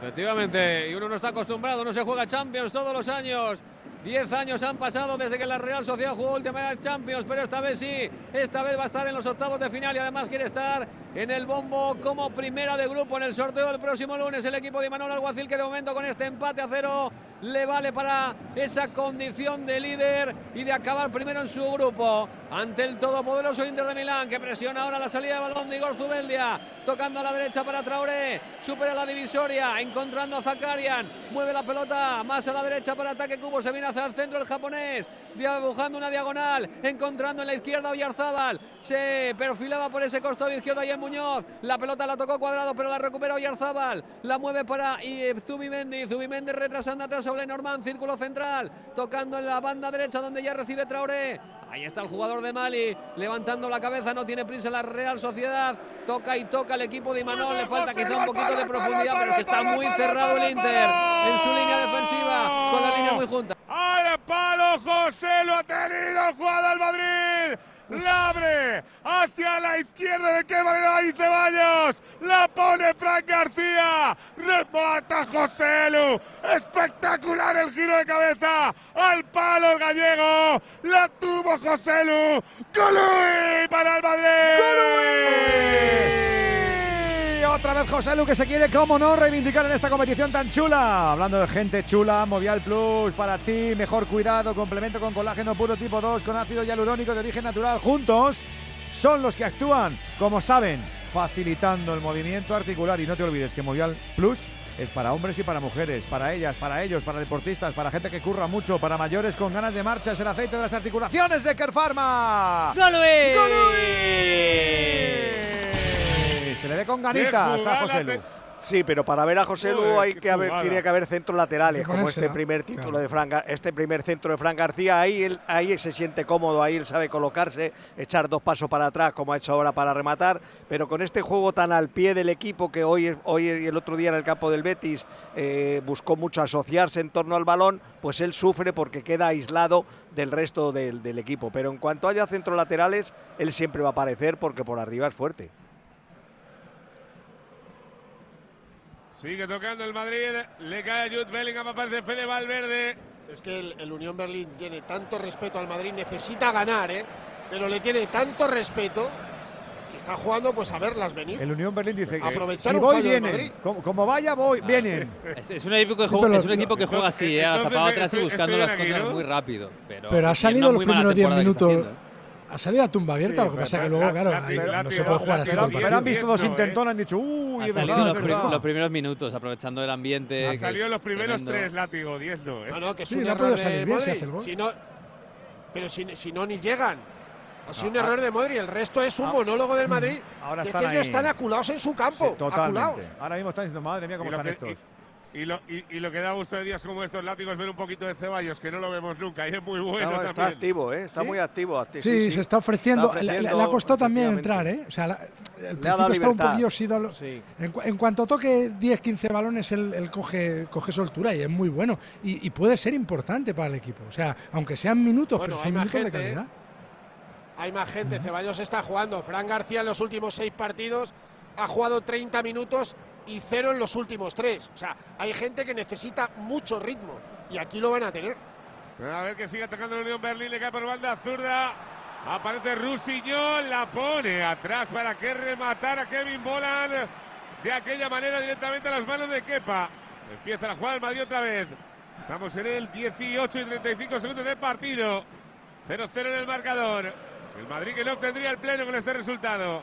Efectivamente, y uno no está acostumbrado, no se juega Champions todos los años. Diez años han pasado desde que la Real Sociedad jugó última Champions, pero esta vez sí, esta vez va a estar en los octavos de final y además quiere estar en el bombo como primera de grupo en el sorteo del próximo lunes. El equipo de Manuel Alguacil que de momento con este empate a cero le vale para esa condición de líder y de acabar primero en su grupo. Ante el todopoderoso Inter de Milán que presiona ahora la salida de balón de Igor Zubeldia, tocando a la derecha para Traoré, supera la divisoria, encontrando a Zakarian, mueve la pelota más a la derecha para ataque cubo, se viene hacia el centro el japonés, dibujando una diagonal, encontrando en la izquierda Oyarzábal, se perfilaba por ese costado izquierdo ahí en Muñoz, la pelota la tocó cuadrado pero la recupera Oyarzábal, la mueve para Zubimendi, Zubimendi retrasando atrás sobre Norman, círculo central, tocando en la banda derecha donde ya recibe Traoré, Ahí está el jugador de Mali, levantando la cabeza, no tiene prisa la Real Sociedad. Toca y toca el equipo de Imanol, le falta quizá un poquito de profundidad, pero que está muy cerrado el Inter en su línea defensiva, con la línea muy junta. ¡Al palo! José lo ha tenido el jugador del Madrid. La abre hacia la izquierda de qué manera ahí Ceballos. La pone Frank García. Remata José Lu. Espectacular el giro de cabeza. Al palo el gallego. La tuvo José Lu. ¡Golui para el Madrid! Y otra vez José Lu que se quiere, como no, reivindicar en esta competición tan chula. Hablando de gente chula, Movial Plus para ti, mejor cuidado, complemento con colágeno puro tipo 2 con ácido hialurónico de origen natural. Juntos son los que actúan, como saben, facilitando el movimiento articular. Y no te olvides que Movial Plus es para hombres y para mujeres, para ellas, para ellos, para deportistas, para gente que curra mucho, para mayores con ganas de marcha. Es el aceite de las articulaciones de Kerpharma. ¡Golui! Se le ve con ganitas a José Lu. Sí, pero para ver a José Lu hay que haber, tiene que haber centros laterales, como este primer título Claro. de Fran, este primer centro de Fran García. Ahí él, ahí él se siente cómodo, ahí él sabe colocarse, echar dos pasos para atrás, como ha hecho ahora para rematar. Pero con este juego tan al pie del equipo que hoy, hoy y el otro día en el campo del Betis eh, buscó mucho asociarse en torno al balón, pues él sufre porque queda aislado del resto del, del equipo. Pero en cuanto haya centros laterales, él siempre va a aparecer porque por arriba es fuerte. Sigue tocando el Madrid. Le cae a Jude Bellingham. Aparece Fede Valverde. Es que el, el Unión Berlín tiene tanto respeto al Madrid, necesita ganar, ¿eh? pero le tiene tanto respeto que está jugando pues a verlas venir. El Unión Berlín dice que Aprovechar si un voy, vienen. Como, como vaya, voy, vienen. Es, es un equipo que Sí, juega, pero es un equipo que juega así, eh, atrás y buscando las cosas ¿no? muy rápido. Pero, Pero ha salido los primeros 10 temporada que está minutos. haciendo. Ha salido a tumba abierta, Sí, lo que pasa es que luego, claro, Látigo, ahí no látigo, se puede jugar así Pero han visto dos no, ¿eh? intentones, han dicho, uy, Ha salido verdad, los, los primeros minutos, aprovechando el ambiente. Ha que salido los primeros tremendo. tres, látigo, 10 no, ¿eh? No, no, que es Sí, un ha error podido de salir bien si Modric. hace el gol. Si no, pero si, si no ni llegan. Ha sido un Ah, error de Modric. El resto es un ah, monólogo del Madrid. Ahora que están ellos están aculados en su campo. Totalmente. Ahora mismo están diciendo, madre mía, cómo están estos. Y lo, y, y lo que da gusto de días como estos látigos ver un poquito de Ceballos, que no lo vemos nunca, y es muy bueno No, está también. activo, ¿eh? está ¿Sí? muy activo. acti- Sí, se está ofreciendo. Está Le- le- ofreciendo, le, ha costado también entrar, ¿eh? O sea, la- el principio está un poquillo. Sí. En, cu- en cuanto toque 10-15 balones, él, él coge, coge soltura y es muy bueno. Y, y puede ser importante para el equipo. O sea, aunque sean minutos, Bueno, pero son minutos de gente, ¿eh? calidad. Hay más gente. Ceballos está jugando. Fran García en los últimos seis partidos ha jugado 30 minutos y cero en los últimos tres. O sea, hay gente que necesita mucho ritmo y aquí lo van a tener. A ver que sigue atacando la Unión Berlín, le cae por banda zurda. Aparece Rusiñol, la pone atrás para que rematara Kevin Bolan de aquella manera directamente a las manos de Kepa. Empieza la jugada Madrid otra vez. Estamos en el 18 y 35 segundos de partido. 0-0 en el marcador. El Madrid que no obtendría el pleno con este resultado.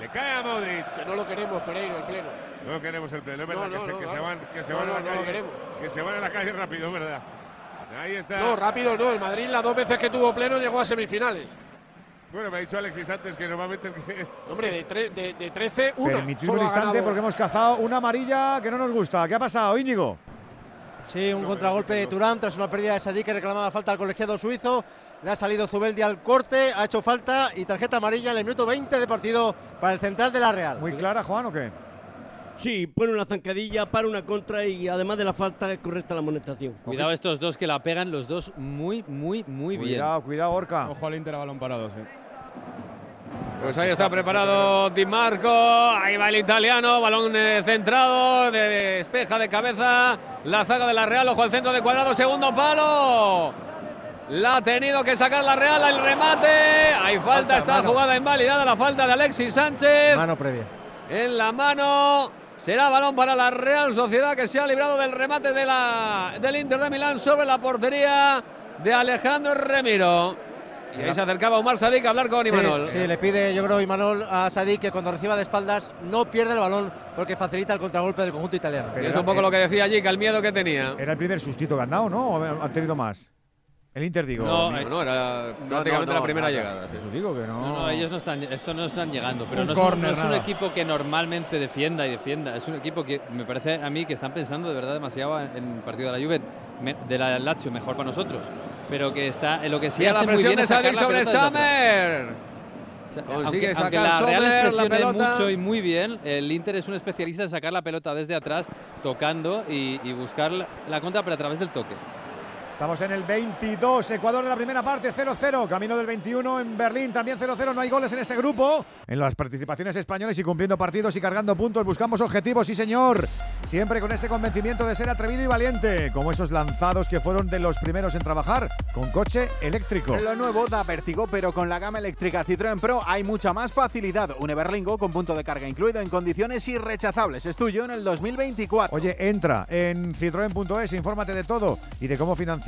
Le cae a Modric. Que no lo queremos, Pereiro, el pleno. No queremos el pleno, es verdad no, que, se, no, que se claro. van, que se No, van no, a la no lo calle. queremos. que se van a la calle rápido, es verdad. Ahí está. No, rápido no. El Madrid las dos veces que tuvo pleno llegó a semifinales. Bueno, me ha dicho Alexis antes que normalmente el que. Hombre, de, tre- de, de 13, uno. Permitid Solo un ha instante porque hemos cazado una amarilla que no nos gusta. ¿Qué ha pasado, Íñigo? Sí, un contragolpe de Turán tras una pérdida de Sadí que reclamaba falta al colegiado suizo. Le ha salido Zubeldi al corte, ha hecho falta y tarjeta amarilla en el minuto 20 de partido para el central de la Real. ¿Muy clara, Juan, o qué? Sí, pone una zancadilla, para una contra y además de la falta es correcta la amonestación. Cuidado estos dos que la pegan los dos muy, muy, muy bien. Cuidado, cuidado, Orca. Ojo al Inter a balón parado, sí. Pues ahí está preparado Di Marco, ahí va el italiano, balón eh, centrado, de despeja de cabeza la zaga de la Real, ojo al centro de cuadrado, segundo palo. La ha tenido que sacar la Real, el remate, hay falta, Falta, está mano. jugada invalidada, la falta de Alexis Sánchez Mano previa. en la mano. Será balón para la Real Sociedad que se ha librado del remate de la, del Inter de Milán sobre la portería de Alejandro Remiro. Y ahí se acercaba Omar Sadik a hablar con Sí, Imanol. sí, le pide, yo creo, Imanol a Sadik que cuando reciba de espaldas no pierda el balón porque facilita el contragolpe del conjunto italiano. es un poco lo que decía allí, que el miedo que tenía. Era el primer sustito que han dado, ¿no? ¿O han tenido más? El Inter, digo. No, Mi- no, era prácticamente no, la primera nada. llegada. sí. Eso digo que no. No, no, ellos no están, esto no están llegando, pero no es, un, no córner, es un equipo que normalmente defienda y defienda. Es un equipo que me parece a mí que están pensando de verdad demasiado en el partido de la Juve, de la Lazio, mejor para nosotros. Pero que está en lo que sí Mira la muy presión bien de es sacar sobre. Summer. O sea, Consigue aunque, la Real Sommer les la presione pelota. mucho y muy bien, el Inter es un especialista en sacar la pelota desde atrás, tocando y, y buscar la, la contra, pero a través del toque. Estamos en el 22, Ecuador de la primera parte, 0-0. Camino del 21 en Berlín, también 0-0. No hay goles en este grupo. En las participaciones españoles y cumpliendo partidos y cargando puntos, buscamos objetivos, sí señor. Siempre con ese convencimiento de ser atrevido y valiente, como esos lanzados que fueron de los primeros en trabajar con coche eléctrico. Lo nuevo da vértigo, pero con la gama eléctrica Citroën Pro hay mucha más facilidad. Un Everlingo con punto de carga incluido en condiciones irrechazables. Es tuyo en el 2024. Oye, entra en citroen.es, infórmate de todo y de cómo financiar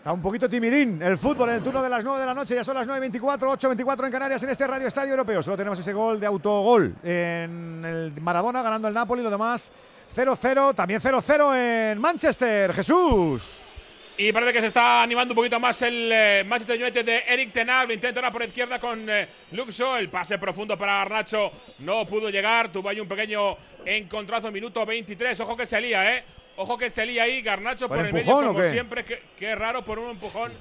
Está un poquito timidín el fútbol en el turno de las 9 de la noche, ya son las 9.24, 8.24 en Canarias en este Radio Estadio Europeo. Solo tenemos ese gol de autogol en el Maradona ganando el Napoli, lo demás 0-0, también 0-0 en Manchester. Jesús. Y parece que se está animando un poquito más el eh, Manchester United de Eric Ten Hag. Lo intenta ahora por izquierda con eh, Luxo. El pase profundo para Garnacho no pudo llegar. Tuvo ahí un pequeño encontrazo, minuto 23. Ojo que se lía, ¿eh? Ojo que se lía ahí Garnacho ¿Por por, el medio, empujón o como siempre. Qué, qué raro por un empujón.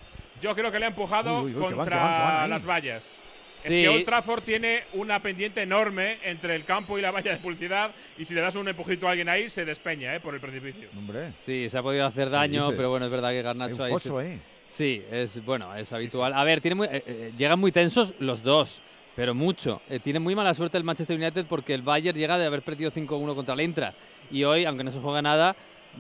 Yo creo que le ha empujado Uy, uy, uy, que van, contra que van, que van las vallas. Es Sí. que Old Trafford tiene una pendiente enorme entre el campo y la valla de publicidad y si le das un empujito a alguien ahí se despeña ¿eh? por el precipicio. Hombre. Sí, se ha podido hacer daño, pero bueno, es verdad que Garnacho Hay un ahí. foso se- ahí. Sí, es bueno, es habitual. A ver, tiene muy- eh, eh, llegan muy tensos los dos, pero mucho. Eh, tiene muy mala suerte el Manchester United porque el Bayern llega de haber perdido 5-1 contra el Eintracht y hoy, aunque no se juega nada,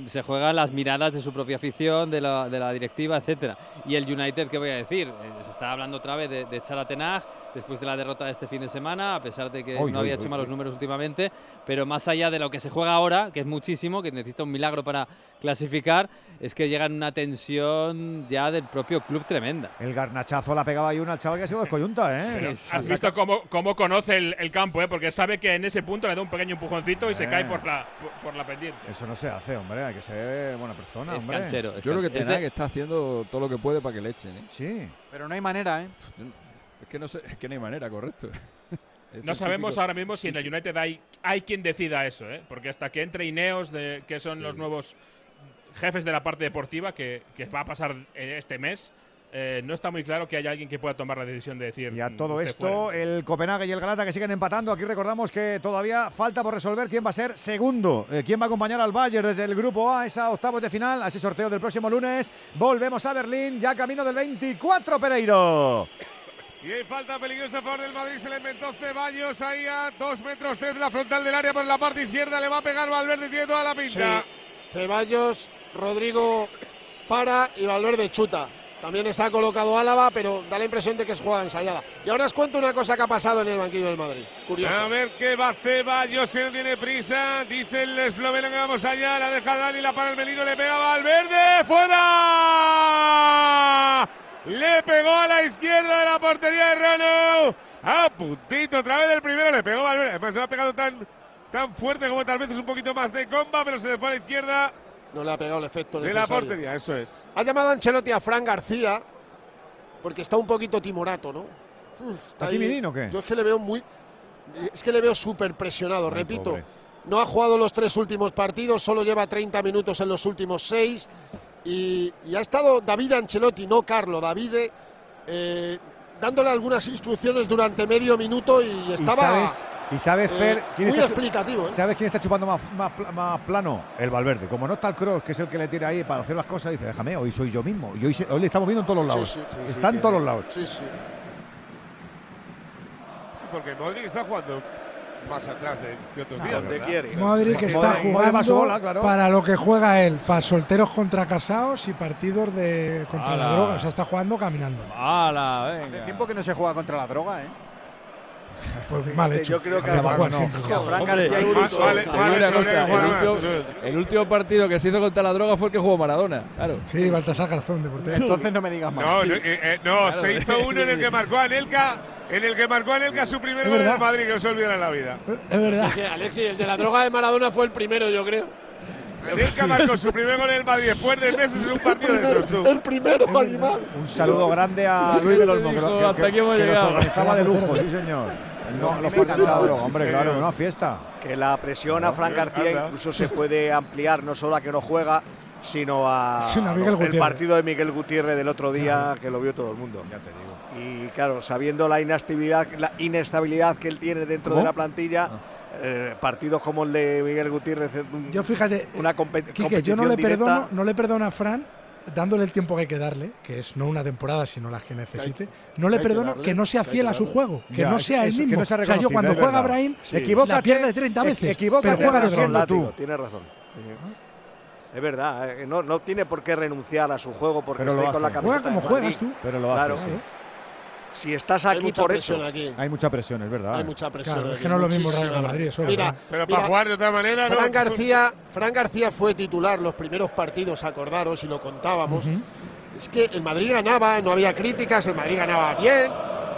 se juegan las miradas de su propia afición, de la, de la directiva, etcétera. Y el United, ¿qué voy a decir? Eh, se está hablando otra vez de, de echar a Ten Hag después de la derrota de este fin de semana, a pesar de que no había hecho malos números últimamente, pero más allá de lo que se juega ahora, que es muchísimo, que necesita un milagro para clasificar, es que llega en una tensión ya del propio club tremenda. El garnachazo la pegaba ahí una al chaval que ha sido descoyunta, ¿eh? Pero has visto cómo, cómo conoce el, el campo, ¿eh? porque sabe que en ese punto le da un pequeño empujoncito y se Eh. cae por la, por, por la pendiente. Eso no se hace, hombre. Hay que ser buena persona, Es hombre. canchero, Yo creo que Ten Hag está haciendo todo lo que puede para que le echen. ¿eh? Sí. Pero no hay manera, ¿eh? Es que no, sé, es que no hay manera, correcto. Es No sabemos típico- ahora mismo si en el United hay, hay quien decida eso, ¿eh? porque hasta que entre Ineos, de, que son los nuevos jefes de la parte deportiva, que, que va a pasar este mes, eh, no está muy claro que haya alguien que pueda tomar la decisión de decir. Y a "Mm, todo esto, fuera". el Copenhague y el Galata que siguen empatando. Aquí recordamos que todavía falta por resolver quién va a ser segundo, eh, quién va a acompañar al Bayern desde el grupo A, esa octavos de final, a ese sorteo del próximo lunes. Volvemos a Berlín, ya camino del 24, Pereiro. Y hay falta peligrosa a favor del Madrid. Se le inventó Ceballos ahí a dos metros tres de la frontal del área por la parte izquierda. Le va a pegar Valverde, tiene toda la pinta. Sí. Ceballos, Rodrigo para y Valverde chuta. También está colocado Álava, pero da la impresión de que es jugada ensayada. Y ahora os cuento una cosa que ha pasado en el banquillo del Madrid. Curioso. A ver qué va Ceballos, que no tiene prisa. Dice el esloveno que vamos allá. La deja Dani, la para el Melino, le pega Valverde. ¡Fuera! Le pegó a la izquierda de la portería de Rano. A puntito otra vez del primero. Le pegó Valverde. Además, no ha pegado tan, tan fuerte como tal vez es un poquito más de comba, pero se le fue a la izquierda No le ha pegado el efecto de la portería. Eso es. Ha llamado Ancelotti a Fran García porque está un poquito timorato, ¿no? Uf, ¿Está timidín o qué? Yo es que le veo muy. Es que le veo súper presionado, Ay, repito. pobre. No ha jugado los tres últimos partidos, solo lleva 30 minutos en los últimos seis. Y, y ha estado David Ancelotti, no Carlo, David, eh, dándole algunas instrucciones durante medio minuto y Y estaba. sabes, y sabes eh, Fer, quién muy está explicativo, ¿eh? ¿Sabes quién está chupando más, más, pla- más plano? El Valverde. Como no está el Cross, que es el que le tira ahí para hacer las cosas, dice, déjame, hoy soy yo mismo. Y hoy, se- hoy le estamos viendo en todos los lados. Sí, sí, sí, está sí, en todos que- los lados. Sí, sí. Sí, porque Modric está jugando más atrás de, que otros días. donde ¿verdad? quiere. Modric Modric- está jugando bola, claro. para lo que juega él, para solteros contra casados y partidos de contra la droga. O sea, está jugando caminando. ¡Hala, Hace venga! tiempo que no se juega contra la droga, ¿eh? Pues mal hecho. Yo creo que el, último, partido que se hizo contra la droga fue el que jugó Maradona. Claro. Sí, Baltasar Garzón de portero. Entonces no me digas más. No, no, eh, eh, no, se hizo uno en el que marcó a Anelka, en el que marcó a Anelka su primer gol en Madrid, que no se olvida en la vida. Es verdad. Sí, sí, Alexis, el de la droga de Maradona fue el primero, yo creo. Anelka marcó su primer gol en el Madrid después de meses en un partido de esos, tú. El primero, animal. Un saludo grande a Luis del Olmo, que, que- hasta que- aquí hemos que los llegado. organizaba de lujo, sí señor. No, los droga, hombre, Sí, claro, una fiesta. Que la presión a Fran García incluso se puede ampliar no solo a que no juega, sino a Sí, el Gutiérrez. partido de Miguel Gutiérrez del otro día, que lo vio todo el mundo. Ya te digo. Y claro, sabiendo la inestabilidad, la inestabilidad que él tiene dentro ¿Cómo? de la plantilla, eh, partidos como el de Miguel Gutiérrez, un- Yo fíjate, una compet- Quique, competición yo no le directa, perdono, no le perdono a Fran dándole el tiempo que hay que darle, que es no una temporada, sino las que necesite. No le que perdono darle, que no sea fiel a su juego, que Ya, no sea él que mismo. no sea o sea, yo cuando juega verdad. Brahim, Equivócate, la pierde 30 equ- veces, equivócate, pero juega de tú. látigo, tiene razón. Es verdad, eh, no, no tiene por qué renunciar a su juego porque Pero está ahí con la camiseta Juega como juegas tú. Pero lo Claro. hace, sí. Si estás Hay aquí mucha por presión eso, aquí. Hay mucha presión, es verdad. Hay mucha presión. Claro, es que no es lo mismo Real. Madrid, eso es Mira, verdad. Pero mira, para jugar de otra manera, no. Fran García, Fran García fue titular los primeros partidos, acordaros, y lo contábamos. Es que el Madrid ganaba, no había críticas, el Madrid ganaba bien,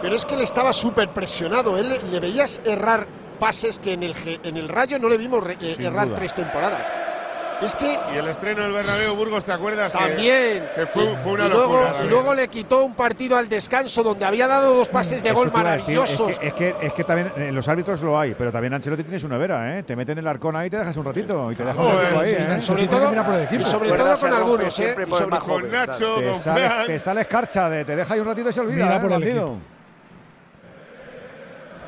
pero es que él estaba súper presionado. Él le, le veías errar pases que en el, en el Rayo no le vimos re- eh, errar duda. tres temporadas. Es que Y el estreno del Bernabéu Burgos, ¿te acuerdas? también. Que, fue, fue una y, luego, locura. y también. luego le quitó un partido al descanso donde había dado dos pases de Eso gol decir, maravillosos. Es que, es, que, es que también en los árbitros lo hay, pero también Ancelotti tiene su nevera, ¿eh? Te meten el arcón ahí y te dejas un ratito. Y te dejas un ratito ahí, sí, ¿eh? sobre sobre todo- y sobre con algunos, ¿eh? siempre Y sobre- Con Nacho, Te con te sale escarcha, de, te deja ahí un ratito y se olvida, Mira ¿eh? por el bandido.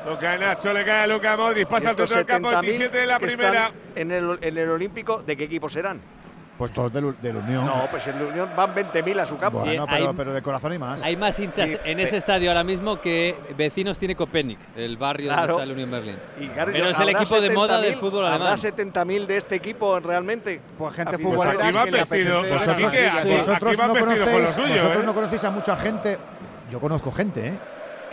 Toca Nacho, le cae a Luca Modric, pasa al del campo, 70.000 27 de la primera. En el, en el Olímpico, ¿de qué equipo serán? Pues todos del, del Unión. No, pues en la Unión van 20.000 a su campo. Bueno, Sí, pero, hay- pero de corazón hay más. Hay más hinchas Sí, en ese estadio ahora mismo que vecinos tiene Copenhague, el barrio donde Claro. está el Unión Berlín. Y claro, Pero es el ¿habrá equipo de moda del 70.000? fútbol ¿Habrá alemán. 70.000 de este equipo realmente? Pues gente. Pues futbolera aquí van vestidos. Vosotros, sí, vosotros van no con conocéis, suyo, vosotros ¿eh? no conocéis a mucha gente. Yo conozco gente, ¿eh?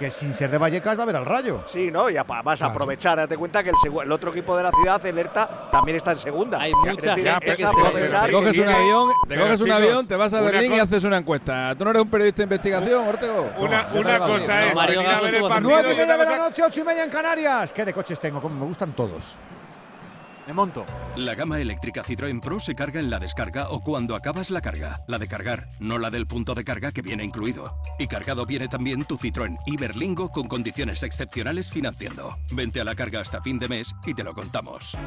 Que sin ser de Vallecas va a ver al Rayo. Sí, ¿no? Y vas a Claro. aprovechar. Date cuenta que el, el otro equipo de la ciudad, el ERTA, también está en segunda. Hay mucha decir, gente es que se- aprovechar Te que coges un avión, te coges un chicos, avión, te vas a Berlín y haces una encuesta. ¿Tú no eres un periodista de investigación, Ortego? Una, No, una cosa es Mario venir a ver el partido Nueve y y media de la noche, ocho y media en Canarias. ¿Qué de coches tengo? Como me gustan todos. Me monto. La gama eléctrica Citroën Pro se carga en la descarga o cuando acabas la carga. La de cargar, no la del punto de carga que viene incluido. Y cargado viene también tu Citroën Iberlingo con condiciones excepcionales financiando. Vente a la carga hasta fin de mes y te lo contamos.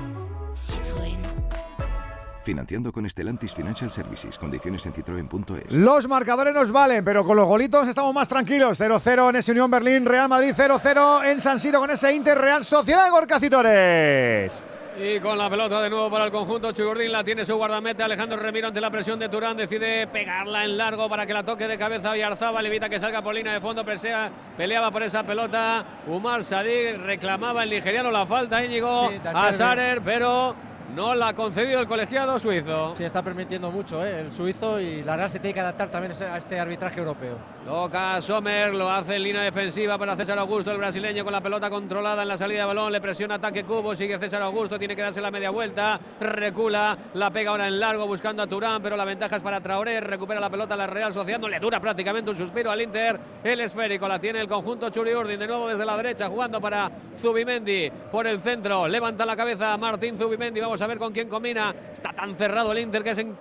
Financiando con Stellantis Financial Services. Condiciones en citroen.es. Los marcadores nos valen, pero con los golitos estamos más tranquilos. 0-0 en ese Unión Berlín, Real Madrid 0-0 en San Siro con ese Inter Real Sociedad de Gorka Citores. Y con la pelota de nuevo para el conjunto Chugurdín, la tiene su guardameta Alejandro Remiro ante la presión de Turán, decide pegarla en largo para que la toque de cabeza y Arzaba evita que salga por línea de fondo, presea, peleaba por esa pelota, Umar Sadik reclamaba el nigeriano la falta, Íñigo Sí, a. Sarer, pero no la ha concedido el colegiado suizo. Sí, está permitiendo mucho ¿eh? el suizo y la Real se tiene que adaptar también a a este arbitraje europeo. Toca Sommer, lo hace en línea defensiva para César Augusto, el brasileño con la pelota controlada en la salida de balón, le presiona ataque Cubo, sigue César Augusto, tiene que darse la media vuelta, recula, la pega ahora en largo buscando a Turán, pero la ventaja es para Traoré, recupera la pelota la Real Sociedad, le dura prácticamente un suspiro al Inter, el esférico la tiene el conjunto Churi Urdin, de nuevo desde la derecha jugando para Zubimendi por el centro, levanta la cabeza Martín Zubimendi, vamos a ver con quién combina, está tan cerrado el Inter que es en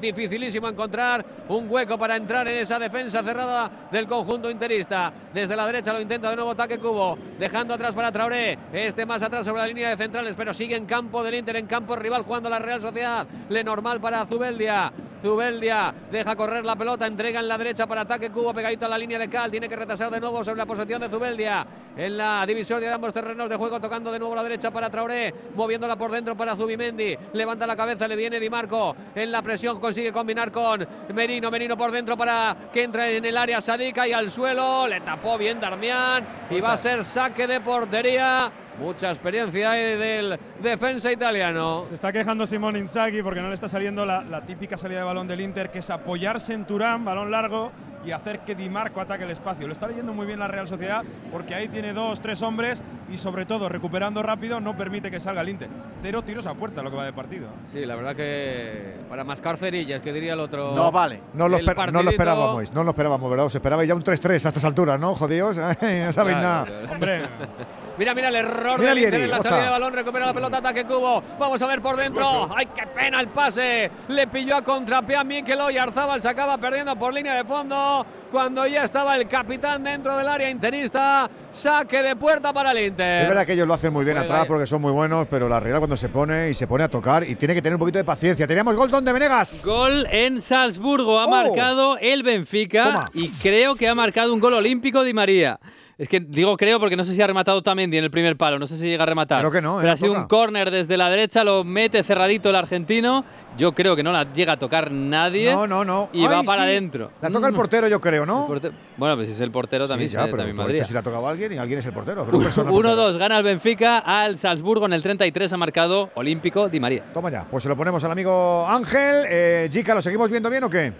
dificilísimo encontrar un hueco para entrar en esa defensa cerrada del conjunto interista. Desde la derecha lo intenta de nuevo ataque Cubo, dejando atrás para Traoré. Este más atrás sobre la línea de centrales, pero sigue en campo del Inter, en campo rival jugando la Real Sociedad. Le normal para Zubeldia. Zubeldia deja correr la pelota, entrega en la derecha para ataque Cubo, pegadito a la línea de Cal. Tiene que retrasar de nuevo sobre la posición de Zubeldia. En la división de ambos terrenos de juego, tocando de nuevo la derecha para Traoré, moviéndola por dentro para Zubimendi. Levanta la cabeza, le viene Di Marco. En la presión consigue combinar con Merino. Merino por dentro para que entre en el área Sadica y al suelo. Le tapó bien Darmian y va a ser saque de portería. Mucha experiencia del defensa italiano. Se está quejando Simón Inzaghi porque no le está saliendo la, la típica salida de balón del Inter, que es apoyarse en Turán, balón largo, y hacer que Di Marco ataque el espacio. Lo está leyendo muy bien la Real Sociedad porque ahí tiene dos, tres hombres y sobre todo recuperando rápido no permite que salga el Inter. Cero tiros a puerta lo que va de partido. Sí, la verdad que para mascar cerillas, que diría el otro. No vale. No lo, esper- no lo partidito- esperábamos, no lo esperábamos, ¿verdad? Os esperabais ya un 3-3 a estas alturas, ¿no? Jodidos, no sabéis Claro, nada. claro. Hombre. Mira, mira el error Mira del Inter Lieri, en la ¿cómo salida está? de balón, recupera la pelota, ataque Cubo. Vamos a ver por dentro. ¡Ay, qué pena el pase! Le pilló a contrapié a Mikel y Arzabal se acaba perdiendo por línea de fondo cuando ya estaba el capitán dentro del área interista. Saque de puerta para el Inter. Es verdad que ellos lo hacen muy bien Juega atrás porque son muy buenos, pero la Real cuando se pone y se pone a tocar y tiene que tener un poquito de paciencia. Teníamos gol donde Venegas. Gol en Salzburgo. Ha Oh. marcado el Benfica Toma. y creo que ha marcado un gol olímpico Di María. Es que digo creo porque no sé si ha rematado Tamendi en el primer palo, no sé si llega a rematar. Creo que no, ¿eh? Pero ha sido toca. un córner desde la derecha, lo mete cerradito el argentino. Yo creo que no la llega a tocar nadie. No, no, no. Y va para sí. adentro. La toca el Mm. portero, yo creo, ¿no? Bueno, pues si es el portero también, sí, ya, se- pero también hecho, si la ha tocado alguien y alguien es el portero. pero un personal portero. 1-2 gana el Benfica al Salzburgo en el 33 ha marcado olímpico Di María. Toma ya, pues se lo ponemos al amigo Ángel. Eh, Jica, ¿lo seguimos viendo bien o qué?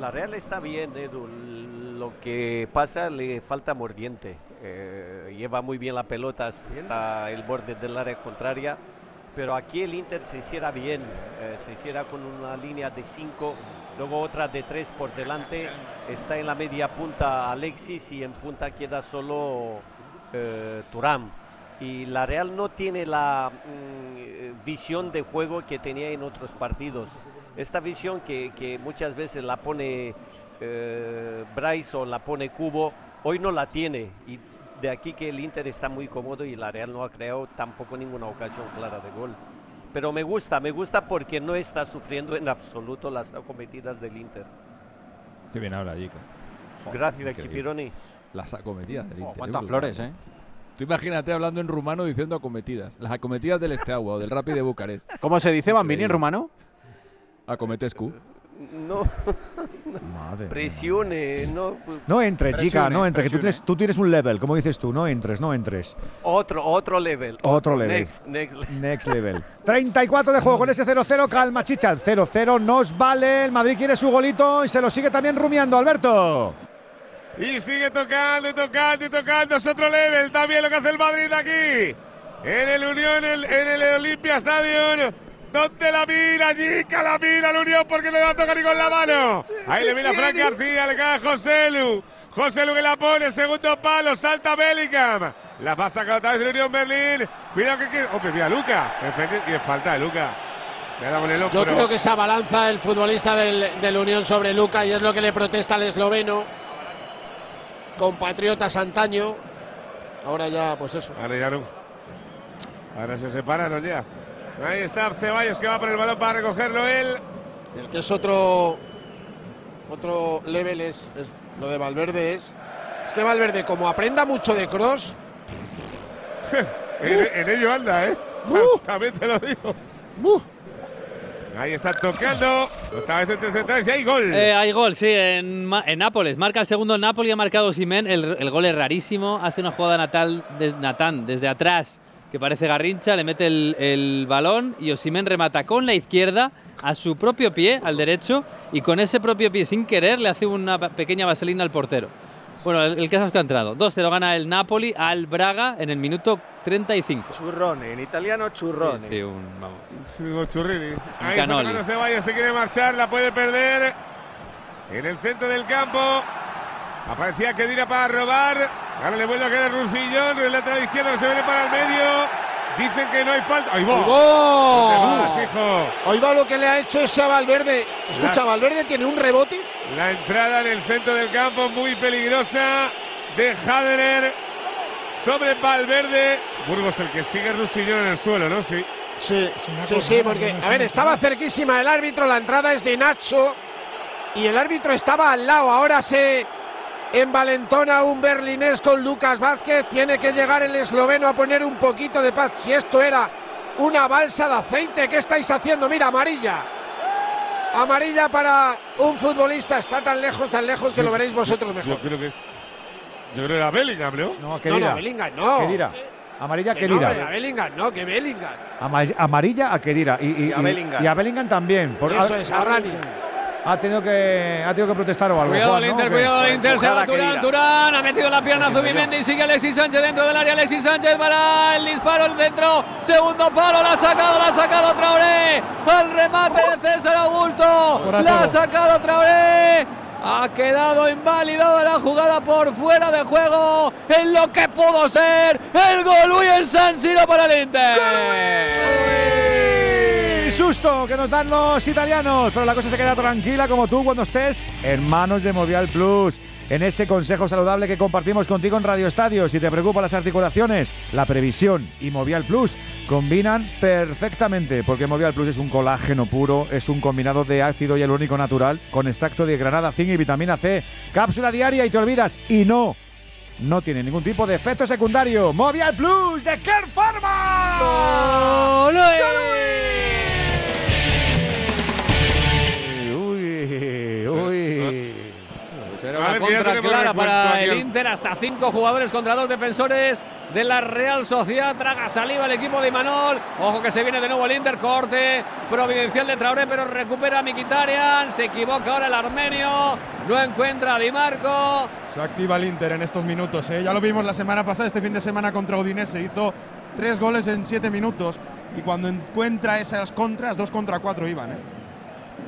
La Real está bien, Edu. Lo que pasa le falta mordiente. Eh, lleva muy bien la pelota hasta el borde del área contraria. Pero aquí el Inter se hiciera bien. eh, se hiciera con una línea de 5, luego otra de 3 por delante. Está en la media punta Alexis y en punta queda solo eh. Y la Real no tiene la mm, visión de juego que tenía en otros partidos. Esta visión que, que muchas veces la pone eh, Bryce o la pone Cubo, hoy no la tiene. Y de aquí que el Inter está muy cómodo y la Real no ha creado tampoco ninguna ocasión clara de gol. Pero me gusta, me gusta porque no está sufriendo en absoluto las acometidas del Inter. Qué bien habla, Jica. Gracias. Chipironi. Las acometidas del Inter. cuántas es flores. ¿eh? Tú imagínate hablando en rumano diciendo acometidas. Las acometidas del Esteagua o del Rapid de Bucarest. ¿Cómo se dice Bambini en rumano? Acometescu. No. Madre. Presione, no. No entres, chica, no entres, que tú tienes, tú tienes un level, como dices tú, no entres, no entres. Otro, otro level. Otro level. Next, next level. Next level. 34 de juego con ese 0-0, calma, chicha, el 0-0 nos vale, el Madrid quiere su golito y se lo sigue también rumiando, Alberto. Y sigue tocando y tocando y tocando. Es otro level también lo que hace el Madrid aquí. En el Unión, en, en el Olympia Stadium. ¿Dónde la mira? Chica, la mira el Unión porque no le va a tocar ni con la mano. Ahí le mira Frank García, le cae a José Lu. José Lu que la pone, segundo palo, salta Bellingham. La va a sacar otra vez el Unión Berlín. Cuidado que... que hombre, mira Luca. Y falta de Luca. Yo creo que se abalanza el futbolista del, del Unión sobre Luca y es lo que le protesta al esloveno. Compatriotas antaño. Ahora ya, pues eso. Ahora ya no. Ahora se separaron ya. Ahí está Ceballos que va por el balón para recogerlo él. El que es otro otro level es, es lo de Valverde es es que Valverde como aprenda mucho de cross en, en ello anda, ¿eh? También te lo digo. Ahí está tocando. Otra vez entre centrales y hay gol. Eh, hay gol, sí, en, en Nápoles. Marca el segundo Napoli, ha marcado Simen. El, el gol es rarísimo. Hace una jugada natal de Natán desde atrás que parece Garrincha. Le mete el, el balón y Osimen remata con la izquierda a su propio pie, al derecho. Y con ese propio pie, sin querer, le hace una pequeña vaselina al portero. Bueno, el, el caso es que ha entrado. 2-0 gana el Napoli al Braga en el minuto 35. Churrone, en italiano churrone. Sí, un, vamos. Sigo Churrini. Ahí tocando Ceballos, se quiere marchar, la puede perder. En el centro del campo. Aparecía Kedira para robar. Ahora le vuelve a quedar Rusillón. El lateral izquierdo que se viene para el medio. Dicen que no hay falta. ¡Ahí va! ¡Ahí ¿Dónde va! vas, hijo? Hoy va lo que le ha hecho ese a Valverde. Escucha, Las- Valverde tiene un rebote. La entrada en el centro del campo muy peligrosa de Haderer sobre Valverde. Burgos el que sigue Rusillón en el suelo, ¿no? Sí. Sí, sí, sí, porque, a ver, estaba cerquísima el árbitro, la entrada es de Nacho y el árbitro estaba al lado. Ahora se envalentona un berlinés con Lucas Vázquez. Tiene que llegar el esloveno a poner un poquito de paz. Si esto era una balsa de aceite, ¿qué estáis haciendo? Mira, amarilla. Amarilla para un futbolista. Está tan lejos, tan lejos que lo veréis vosotros Yo mejor. creo que es. Yo creo que era Bellingham, ¿no? No, No, no, Bellingham no. Kedira. Amarilla a Que no, Kedira. a Bellingham, no, que Bellingham. Ama- Amarilla a Kedira. Y, y- Y a Bellingham. y a Bellingham también. Por- Eso es, a Rani. Ha tenido que, ha tenido que protestar o algo. Cuidado Juan, ¿no? Inter, cuidado el Inter, se va Turán, Turán, ha metido la pierna Zubimendi, sigue Alexis Sánchez dentro del área, Alexis Sánchez para el disparo, el centro, segundo palo, la ha sacado, la ha sacado Traoré, al remate de César Augusto, la ha sacado Traoré, ha quedado invalidado la jugada por fuera de juego, en lo que pudo ser el gol y el San Siro para el Inter. ¡Qué susto que nos dan los italianos! Pero la cosa se queda tranquila como tú cuando estés en manos de Movial Plus. En ese consejo saludable que compartimos contigo en Radio Estadio. Si te preocupan las articulaciones, la previsión y Movial Plus combinan perfectamente. Porque Movial Plus es un colágeno puro, es un combinado de ácido hialurónico natural con extracto de granada, zinc y vitamina C. Cápsula diaria y te olvidas. Y no, no tiene ningún tipo de efecto secundario. Movial Plus de Care Pharma. Uy, uy. Una ver, contra clara para el Inter, hasta cinco jugadores contra dos defensores de la Real Sociedad. Traga saliva el equipo de Imanol. Ojo que se viene de nuevo el Inter, corte providencial de Traoré, pero recupera a Mikitarian. Se equivoca ahora el armenio, no encuentra a Di Marco. Se activa el Inter en estos minutos. ¿eh? Ya lo vimos la semana pasada, este fin de semana contra Udinese. Hizo tres goles en siete minutos. Y cuando encuentra esas contras, dos contra cuatro iban. ¿eh?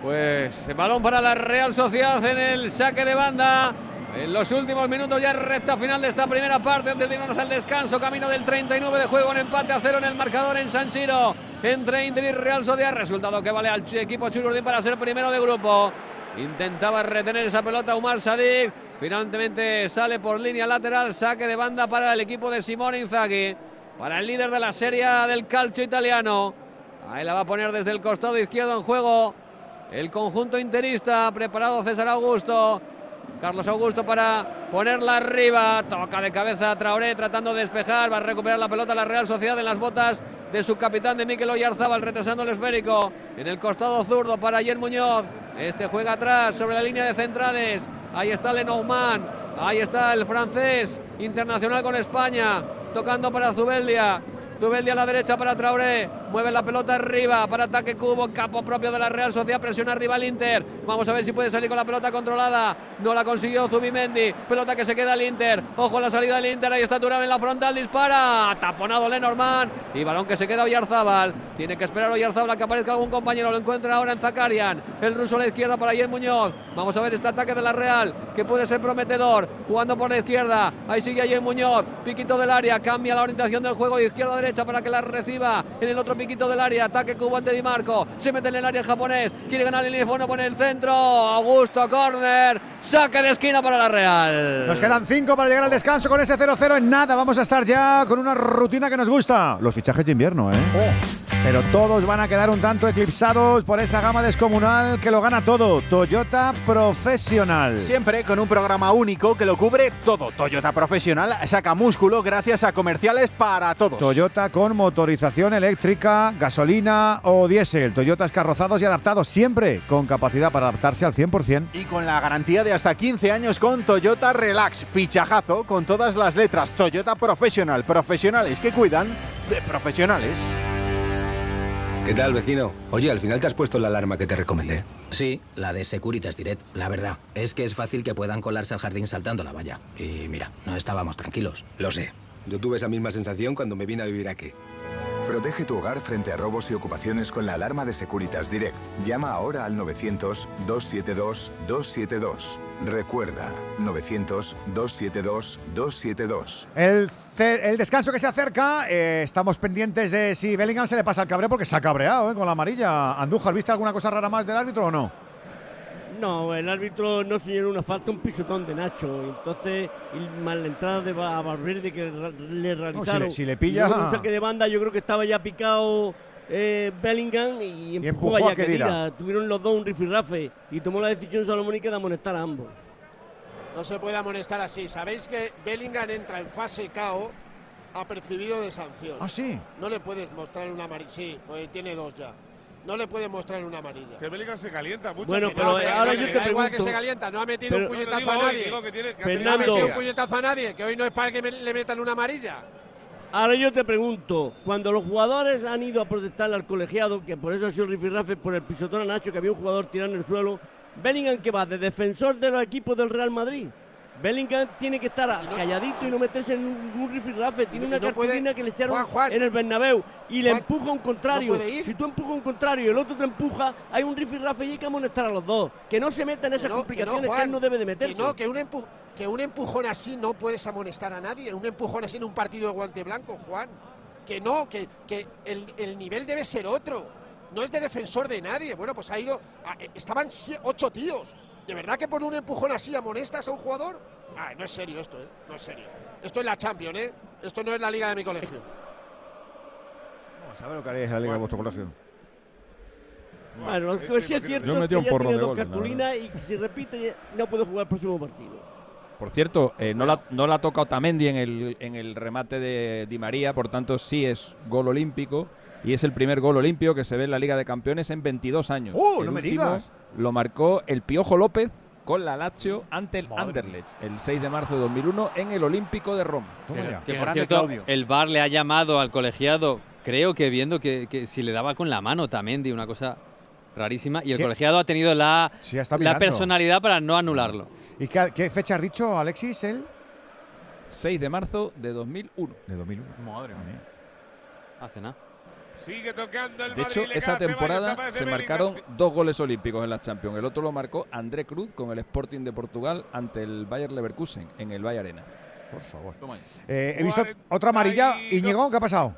Pues balón para la Real Sociedad en el saque de banda. En los últimos minutos ya recta final de esta primera parte antes de irnos al descanso, camino del 39 de juego, en empate a cero en el marcador en San Siro entre Inter y Real Sociedad, resultado que vale al equipo Chururdín para ser primero de grupo. Intentaba retener esa pelota Umar Sadik, finalmente sale por línea lateral, saque de banda para el equipo de Simone Inzaghi, para el líder de la serie del calcio italiano. Ahí la va a poner desde el costado izquierdo en juego el conjunto interista, preparado César Augusto. Carlos Augusto para ponerla arriba. Toca de cabeza Traoré tratando de despejar. Va a recuperar la pelota la Real Sociedad en las botas de su capitán de Mikel Oyarzábal, retrasando el esférico en el costado zurdo para Ayer Muñoz. Este juega atrás sobre la línea de centrales. Ahí está Lenormand. Ahí está el francés internacional con España. Tocando para Zubeldia. Zubeldia a la derecha para Traoré. Mueve la pelota arriba para ataque cubo. Capo propio de la Real Sociedad. Presiona arriba el Inter. Vamos a ver si puede salir con la pelota controlada. No la consiguió Zubimendi. Pelota que se queda al Inter. Ojo a la salida del Inter. Ahí está Turán en la frontal. Dispara. Taponado Lenormand. Y balón que se queda Oyarzábal. Tiene que esperar Oyarzábal a que aparezca algún compañero. Lo encuentra ahora en Zakarian. El ruso a la izquierda para Ayer Muñoz. Vamos a ver este ataque de la Real que puede ser prometedor. Jugando por la izquierda. Ahí sigue Ayer Muñoz. Piquito del área. Cambia la orientación del juego de izquierda a derecha para que la reciba en el otro piquito del área. Ataque cubo ante Di Marco. Se mete en el área japonés. Quiere ganar el teléfono por el centro. Augusto Corner. Saque de esquina para la Real. Nos quedan cinco para llegar al descanso con ese 0-0 en nada. Vamos a estar ya con una rutina que nos gusta. Los fichajes de invierno, ¿eh? Pero todos van a quedar un tanto eclipsados por esa gama descomunal que lo gana todo. Toyota Profesional. Siempre con un programa único que lo cubre todo. Toyota Profesional saca músculo gracias a comerciales para todos. Toyota con motorización eléctrica, gasolina o diésel. Toyotas carrozados y adaptados siempre con capacidad para adaptarse al 100%. Y con la garantía de hasta 15 años con Toyota Relax. Fichajazo con todas las letras. Toyota Profesional. Profesionales que cuidan de profesionales. ¿Qué tal, vecino? Oye, al final te has puesto la alarma que te recomendé. Sí, la de Securitas Direct. La verdad, es que es fácil que puedan colarse al jardín saltando la valla. Y mira, no estábamos tranquilos. Lo sé. Yo tuve esa misma sensación cuando me vine a vivir aquí. Protege tu hogar frente a robos y ocupaciones con la alarma de Securitas Direct. Llama ahora al 900-272-272. Recuerda, 900-272-272. El, el descanso que se acerca, eh, estamos pendientes de si Bellingham se le pasa el cabreo porque se ha cabreado eh, con la amarilla. Andújar, ¿viste alguna cosa rara más del árbitro o no? No, el árbitro no señaló una falta, un pisotón de Nacho. Entonces, y más la entrada de a Valverde que le realizaron. si le pilla- Y un saque de banda, yo creo que estaba ya picado eh, Bellingham y empujó, empujó a. Tuvieron los dos un rifirrafe y tomó la decisión Salomónica de amonestar a ambos. No se puede amonestar así. Sabéis que Bellingham entra en fase KO apercibido de sanción. Ah, sí. No le puedes mostrar una amarilla. Sí, pues tiene dos ya. No le puedes mostrar una amarilla. Que Bellingham se calienta mucho. Bueno, pero no, que- ahora que- yo te Da igual que pregunto- se calienta, no ha metido pero- un puñetazo a nadie. que tiene- que ha no ha Fernando. metido un puñetazo a nadie, que hoy no es para que me- le metan una amarilla. Ahora yo te pregunto, cuando los jugadores han ido a protestarle al colegiado, que por eso ha sido rifirrafe por el pisotón a Nacho, que había un jugador tirando en el suelo, Bellingham que va de defensor de los equipos del Real Madrid. Bellingham tiene que estar calladito y no meterse en un, un rifirrafe. Tiene una no puede- cartulina que le echaron Juan, Juan. en el Bernabéu y le Juan, empuja un contrario. ¿no puede? Si tú empujas un contrario y el otro te empuja, hay un rifirrafe y hay que amonestar a los dos. Que no se metan en esas Que no, que no, complicaciones que, Juan, él no debe de meterse. Que no, que un, empu- que un empujón así no puedes amonestar a nadie. Un empujón así en un partido de guante blanco, Juan. Que no, que, que el, el nivel debe ser otro. No es de defensor de nadie. Bueno, pues ha ido. a- eh, estaban ocho tíos. ¿De verdad que por un empujón así amonestas a un jugador? Ah, no es serio esto, ¿eh? No es serio. Esto es la Champions, ¿eh? Esto no es la liga de mi colegio. Vamos a ver lo que haréis en la liga de vuestro colegio. Bueno, lo que sí es cierto Yo es metí que un ya tiene de dos cartulinas y si repite no puede jugar el próximo partido. Por cierto, eh, no, la, no la ha tocado Tamendi en el, en el remate de Di María, por tanto sí es gol olímpico y es el primer gol olímpico que se ve en la Liga de Campeones en 22 años. ¡Uh, El no me digas! Lo marcó el Piojo López con la Lazio ante el Anderlecht el 6 de marzo de 2001 en el Olímpico de Roma. Que por cierto, el VAR le ha llamado al colegiado, creo que viendo que, que si le daba con la mano también, de una cosa rarísima, y el ¿Qué? colegiado ha tenido la, Sí, la personalidad para no anularlo. ¿Y qué, qué fecha has dicho, Alexis? El 6 de marzo de 2001. de 2001. Madre mía. Hace nada. Sigue tocando el De hecho, esa temporada se Bellingham. marcaron dos goles olímpicos en la Champions. El otro lo marcó André Cruz con el Sporting de Portugal ante el Bayer Leverkusen en el Valle Arena. Por favor. Eh, he visto otra amarilla. 42. Íñigo, ¿qué ha pasado?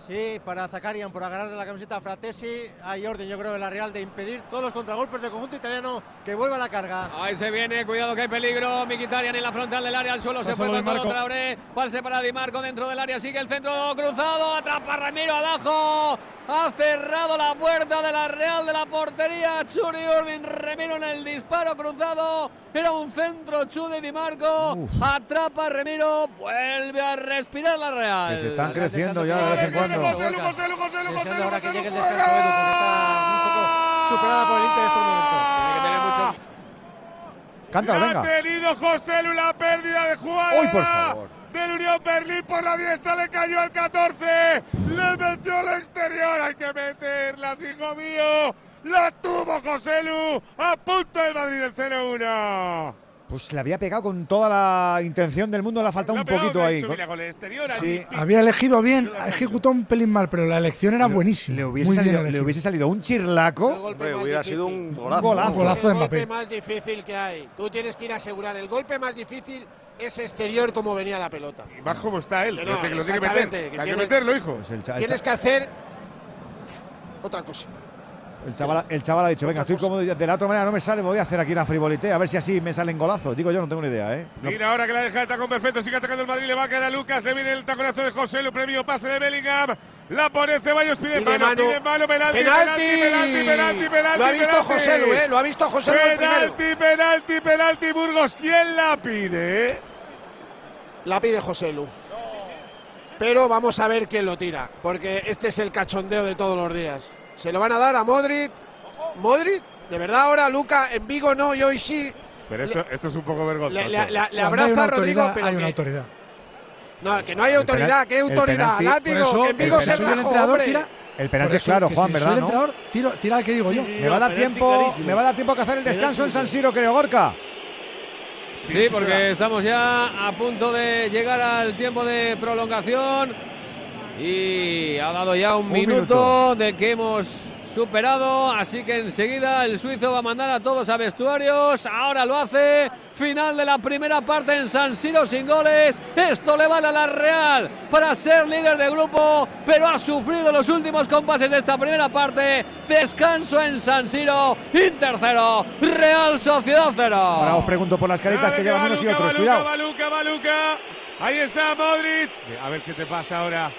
Sí, para Zakarian por agarrar de la camiseta a Fratesi. Hay orden, yo creo, en la Real de impedir todos los contragolpes del conjunto italiano que vuelva a la carga. Ahí se viene, cuidado que hay peligro. Mkhitaryan en la frontal del área, al suelo se fue con Marco. Traoré. Pase para Di Marco dentro del área, sigue el centro cruzado. Atrapa Ramiro abajo. Ha cerrado la puerta de la Real de la portería. Churi Urbin Remiro en el disparo cruzado. Era un centro Chudi Di Marco. Atrapa a Remiro. Vuelve a respirar la Real. Que se están creciendo ya de vez en cuando. José Lu, José Lu, José Lu, José Lu, ahora José que Lu, llegue el juega. descanso, Edu, porque está un poco superada por el Inter en estos momentos. Cántalo, La venga. Ha tenido José Lu la pérdida de jugada. Uy, por favor. Del Unión Berlín por la diestra le cayó al 14. Le metió al exterior. Hay que meterla, hijo mío. La tuvo José Lu. A punto el Madrid del 0-1. Pues le había pegado con toda la intención del mundo, le ha faltado un poquito ahí. Sí. Había elegido bien, ha ejecutado un pelín mal, pero la elección era buenísima. Le hubiese, muy bien salido, le hubiese salido un chirlaco. Hombre, hubiera sido un Un golazo. golazo. Un golazo de el golpe más difícil que hay. Tú tienes que ir a asegurar. El golpe más difícil es exterior como venía la pelota. Y más como está él. No, que lo tiene que meter. que Hay que tienes- meterlo, hijo. Pues Tienes que hacer otra cosita. El chaval, el chaval ha dicho, venga, estoy cómodo, de la otra manera no me sale, me voy a hacer aquí una frivolité, a ver si así me salen golazos. Digo yo, no tengo ni idea, ¿eh? No- Mira ahora que la deja el tacón perfecto, sigue atacando el Madrid, le va a caer a Lucas, le viene el taconazo de José, Lu, premio pase de Bellingham, la pone Ceballos, pide, Pide mano, mano. pide mano, penalti, ¡Penalti! penalti, penalti, penalti, penalti, Lo ha visto penalti. José Lu, ¿eh? Lo ha visto José Lu el. Penalti, penalti, penalti, Burgos, ¿quién la pide? La pide José Lu. Pero vamos a ver quién lo tira, porque este es el cachondeo de todos los días. Se lo van a dar a Modric. Modric, de verdad ahora Luca en Vigo no y hoy sí. Pero esto, esto es un poco vergonzoso. Le, le- le- le Cuando hay abraza a Rodrigo, pero hay una que, autoridad. no, que no hay autoridad, ¿qué autoridad? penalti- Látigo, Por eso, que en Vigo se rajó, entrenador, hombre. tira. El penalti es claro, Juan, si ¿verdad? El no? entrenador, tiro, tira el que digo yo. Me va a dar tiempo, clarísimo. me va a dar tiempo que hacer el descanso en San Siro, creo, Gorka. Sí, porque estamos ya a punto de llegar al tiempo de prolongación y ha dado ya un, Un minuto, minuto. del que hemos superado, así que enseguida el suizo va a mandar a todos a vestuarios, ahora lo hace, final de la primera parte en San Siro sin goles, esto le vale a la Real para ser líder de grupo, pero ha sufrido los últimos compases de esta primera parte, descanso en San Siro, Inter cero, Real Sociedad cero. Ahora os pregunto por las caritas que llevan unos y otros. Baluca, Cuidado. Baluca, Baluca. Ahí está Modric. A ver qué te pasa ahora.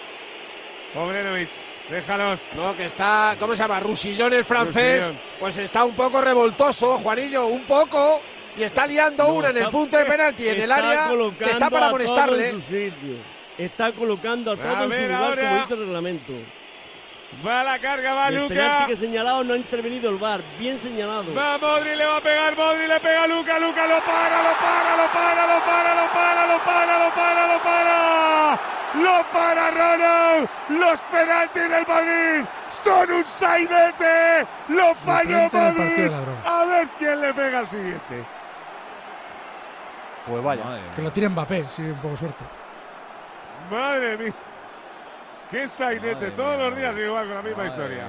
Obrenovic, déjalos. No, que está, ¿cómo se llama? Rusillón el francés. Rusillón. Pues está un poco revoltoso, Juanillo, un poco. Y está liando No, una en el punto de penalti en el área que está para a amonestarle. sitio. Está colocando a A en ver su lugar ahora. como dice el reglamento. Va a la carga, El Baluca. penalti que señalado no ha intervenido el VAR, bien señalado. Va Modri, le va a pegar Modri, le pega a Luca, Luca lo para, lo para, lo para, lo para, lo para, lo para, lo para, lo para. Lo para Ronald. Los penaltis del Madrid son un sainete. Lo falló ladrón. A ver quién le pega al siguiente. Pues vaya. Que lo tire Mbappé, sí, un poco suerte. Madre mía. Qué sainete. Todos los días igual con la misma historia.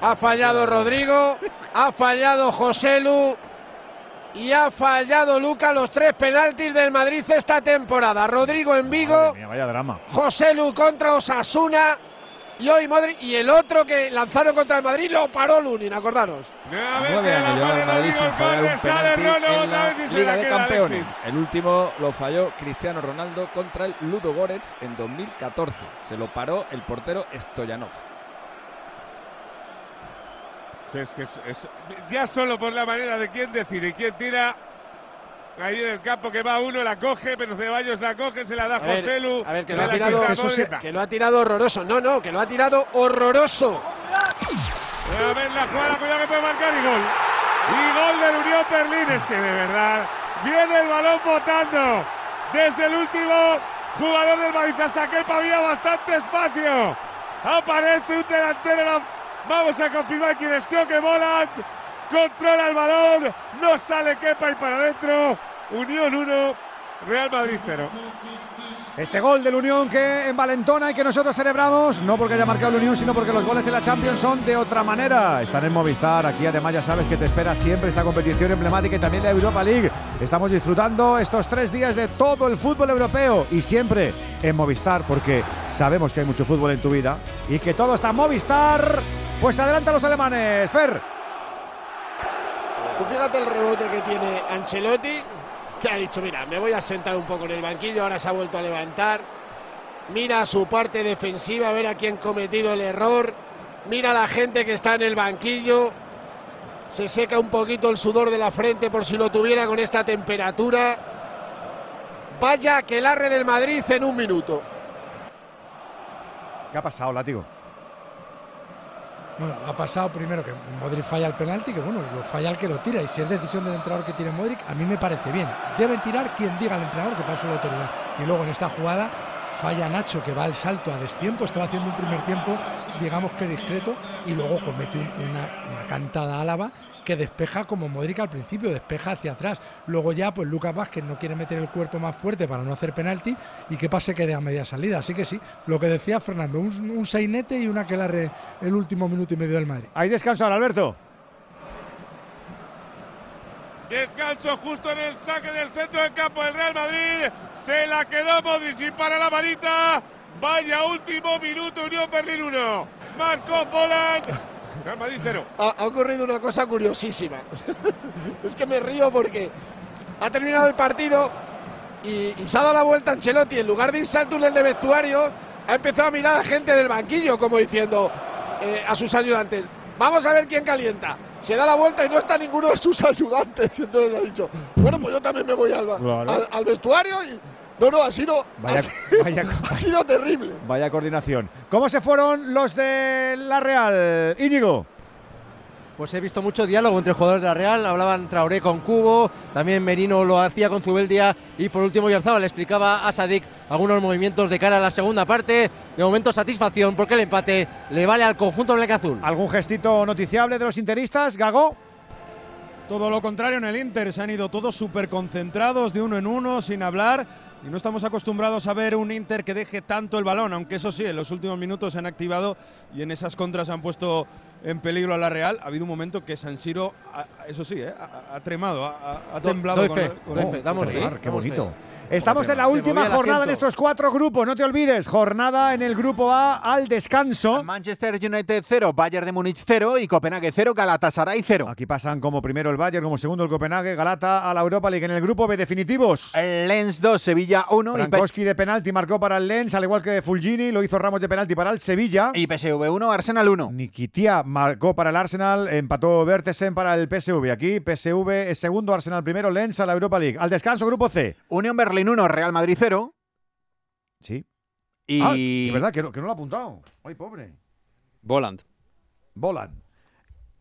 Ha fallado Rodrigo, ha fallado José Lu y ha fallado Luca los tres penaltis del Madrid esta temporada. Rodrigo en Vigo, mía, vaya drama. José Lu contra Osasuna y hoy Modric y el otro que lanzaron contra el Madrid lo paró Lunin, acordaros. La pone el Rodrigo, sale otra vez y se la de queda. Alexis. Último lo falló Cristiano Ronaldo contra el Ludo Goretz en 2014. Se lo paró el portero Stoyanov. Sí, es que es- es- ya solo por la manera de quién decide y quién tira. Ahí en el campo que va uno, la coge, pero Ceballos la coge, se la da A ver, José Lu. a ver, que lo ha tirado, que lo ha tirado horroroso. No, no, que lo ha tirado horroroso. A ver la jugada, cuidado que puede marcar y gol. Y gol del Unión Berlín. Es que de verdad viene el balón botando desde el último jugador del Madrid hasta que había bastante espacio. Aparece un delantero. la- Vamos a confirmar quién es. Creo que Volant controla el balón. No sale Kepa y para adentro. Unión 1, Real Madrid 0. Ese gol del Unión que envalentona y que nosotros celebramos, no porque haya marcado el Unión, sino porque los goles en la Champions son de otra manera. Están en Movistar, aquí además ya sabes que te espera siempre esta competición emblemática y también la Europa League. Estamos disfrutando estos tres días de todo el fútbol europeo y siempre en Movistar, porque sabemos que hay mucho fútbol en tu vida y que todo está en Movistar. Pues adelanta los alemanes, Fer. Fíjate el rebote que tiene Ancelotti, que ha dicho, mira, me voy a sentar un poco en el banquillo, ahora se ha vuelto a levantar. Mira su parte defensiva, a ver a quién cometido el error. Mira la gente que está en el banquillo. Se seca un poquito el sudor de la frente por si lo tuviera con esta temperatura. Vaya que larre del Madrid en un minuto. ¿Qué ha pasado, Látigo? Bueno, ha pasado primero que Modric falla el penalti, que bueno, lo falla el que lo tira. Y si es decisión del entrenador que tire Modric, a mí me parece bien. Deben tirar quien diga al entrenador que pasó la autoridad. Y luego en esta jugada falla Nacho, que va al salto a destiempo. Estaba haciendo un primer tiempo, digamos que discreto, y luego comete un- una, una cantada álava que despeja como Modric al principio, despeja hacia atrás. Luego ya, pues Lucas Vázquez no quiere meter el cuerpo más fuerte para no hacer penalti y que pase quede a media salida. Así que sí, lo que decía Fernando, un, un sainete y una que larre el último minuto y medio del Madrid. Hay descanso ahora, Alberto. Descanso justo en el saque del centro del campo del Real Madrid. Se la quedó Modric y para la manita. Vaya último minuto, Unión Berlín 1. Marcó Poland. Real Madrid 0. ha, ha ocurrido una cosa curiosísima. es que me río porque ha terminado el partido y, y se ha dado la vuelta Ancelotti. En lugar de irse al túnel de vestuario, ha empezado a mirar a la gente del banquillo, como diciendo eh, a sus ayudantes: Vamos a ver quién calienta. Se da la vuelta y no está ninguno de sus ayudantes. Entonces ha dicho: Bueno, pues yo también me voy al, ba- Claro. al- al vestuario. Y no, no, ha sido, Vaya- ha sido- vaya- ha sido terrible. Vaya coordinación. ¿Cómo se fueron los de la Real? Íñigo. Pues he visto mucho diálogo entre jugadores de la Real, hablaban Traoré con Cubo, también Merino lo hacía con Zubeldia y por último Yarzaba le explicaba a Sadik algunos movimientos de cara a la segunda parte. De momento satisfacción porque el empate le vale al conjunto azul. ¿Algún gestito noticiable de los interistas, Gago? Todo lo contrario en el Inter, se han ido todos súper concentrados de uno en uno, sin hablar. Y no estamos acostumbrados a ver un Inter que deje tanto el balón, aunque eso sí, en los últimos minutos se han activado y en esas contras han puesto en peligro a la Real. Ha habido un momento que San Siro, ha- eso sí, ¿eh? ha, ha tremado, ha, ha- ha Do- temblado. doy con fe, con doy fe, damos con fe, la- Qué bonito. fe. Estamos en la última jornada en estos cuatro grupos, no te olvides. Jornada en el grupo A al descanso. Manchester United 0, Bayern de Múnich 0 y Copenhague 0, Galatasaray 0. Aquí pasan como primero el Bayern, como segundo el Copenhague, Galata a la Europa League en el grupo B definitivos. El Lens 2, Sevilla 1 y, Frankowski de penalti marcó para el Lens, al igual que Fulgini, lo hizo Ramos de penalti para el Sevilla. y PSV 1, Arsenal 1. Nikitia marcó para el Arsenal, empató Bertesen para el PSV. Aquí PSV es segundo, Arsenal primero, Lens a la Europa League. Al descanso, grupo C. Unión Berlín 1, Real Madrid 0. Sí. Y Ah, de verdad, que no, que no lo ha apuntado. Ay, pobre. Voland. Volan.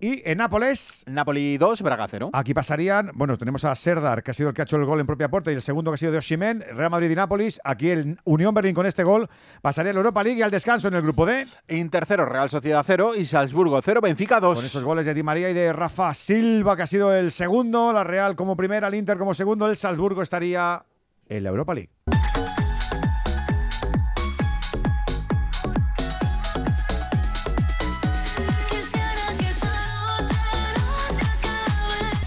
Y en Nápoles, Napoli 2, Braga 0. aquí pasarían, bueno, tenemos a Serdar, que ha sido el que ha hecho el gol en propia puerta, y el segundo que ha sido de Oshimen, Real Madrid y Nápoles. Aquí el Unión Berlín con este gol pasaría a la Europa League y al descanso en el grupo D, Inter 0, Real Sociedad 0 y Salzburgo 0, Benfica 2. con esos goles de Di María y de Rafa Silva, que ha sido el segundo, la Real como primera, el Inter como segundo, el Salzburgo estaría en la Europa League.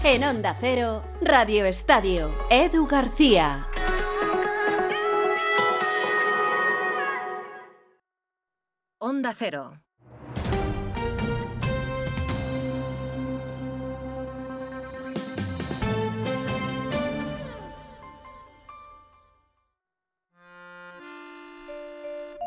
En Onda Cero, Radio Estadio, Edu García. Onda Cero.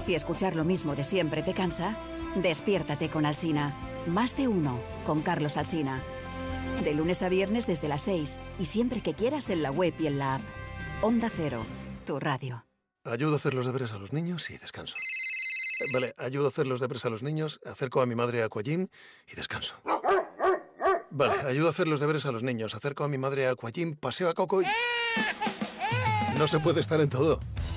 Si escuchar lo mismo de siempre te cansa, despiértate con Alsina. Más de uno con Carlos Alsina. De lunes a viernes desde las 6 y siempre que quieras en la web y en la app. Onda Cero, tu radio. Ayudo a hacer los deberes a los niños y descanso. Vale, ayudo a hacer los deberes a los niños, acerco a mi madre a Aquagym y descanso. Vale, ayudo a hacer los deberes a los niños, acerco a mi madre a Aquagym, paseo a Coco y... No se puede estar en todo.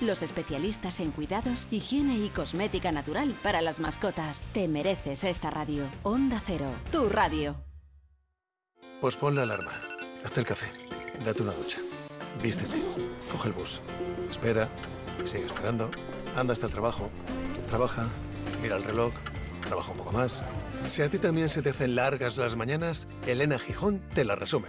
los especialistas en cuidados, higiene y cosmética natural para las mascotas. Te mereces esta radio. Onda Cero, tu radio. Pues pon la alarma, haz el café, date una ducha, vístete, coge el bus, espera, sigue esperando, anda hasta el trabajo, trabaja, mira el reloj, trabaja un poco más. Si a ti también se te hacen largas las mañanas, Elena Gijón te la resume.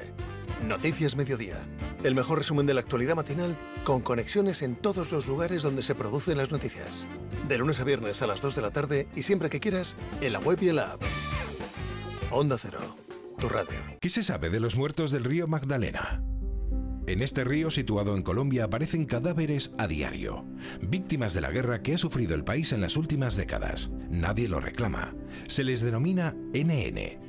Noticias Mediodía, el mejor resumen de la actualidad matinal con conexiones en todos los lugares donde se producen las noticias. De lunes a viernes a las 2 de la tarde y siempre que quieras, en la web y en la app. Onda Cero, tu radio. ¿Qué se sabe de los muertos del río Magdalena? En este río situado en Colombia aparecen cadáveres a diario, víctimas de la guerra que ha sufrido el país en las últimas décadas. Nadie lo reclama. Se les denomina NN,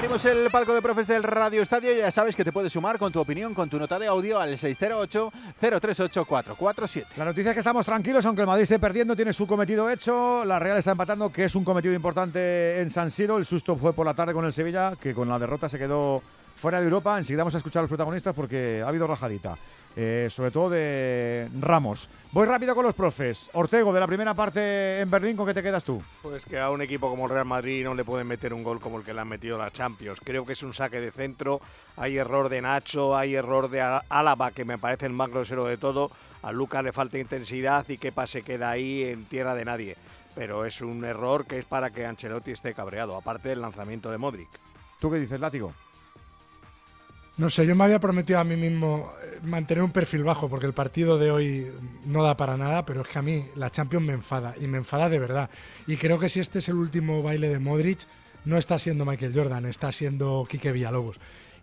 Abrimos el palco de profes del Radio Estadio ya sabes que te puedes sumar con tu opinión, con tu nota de audio al 608-038-447. La noticia es que estamos tranquilos, aunque el Madrid esté perdiendo, tiene su cometido hecho. La Real está empatando, que es un cometido importante en San Siro. El susto fue por la tarde con el Sevilla, que con la derrota se quedó fuera de Europa. Enseguida vamos a escuchar a los protagonistas porque ha habido rajadita. Eh, sobre todo de Ramos. Voy rápido con los profes. Ortego, de la primera parte en Berlín, ¿con qué te quedas tú? Pues que a un equipo como el Real Madrid no le pueden meter un gol como el que le han metido la Champions. Creo que es un saque de centro, hay error de Nacho, hay error de Álava, que me parece el más grosero de todo. A Lucas le falta intensidad y Kepa se queda ahí en tierra de nadie. Pero es un error que es para que Ancelotti esté cabreado, aparte del lanzamiento de Modric. ¿Tú qué dices, Látigo? No sé, yo me había prometido a mí mismo eh, mantener un perfil bajo porque el partido de hoy no da para nada, pero es que a mí la Champions me enfada y me enfada de verdad. Y creo que si este es el último baile de Modric, no está siendo Michael Jordan, está siendo Quique Villalobos.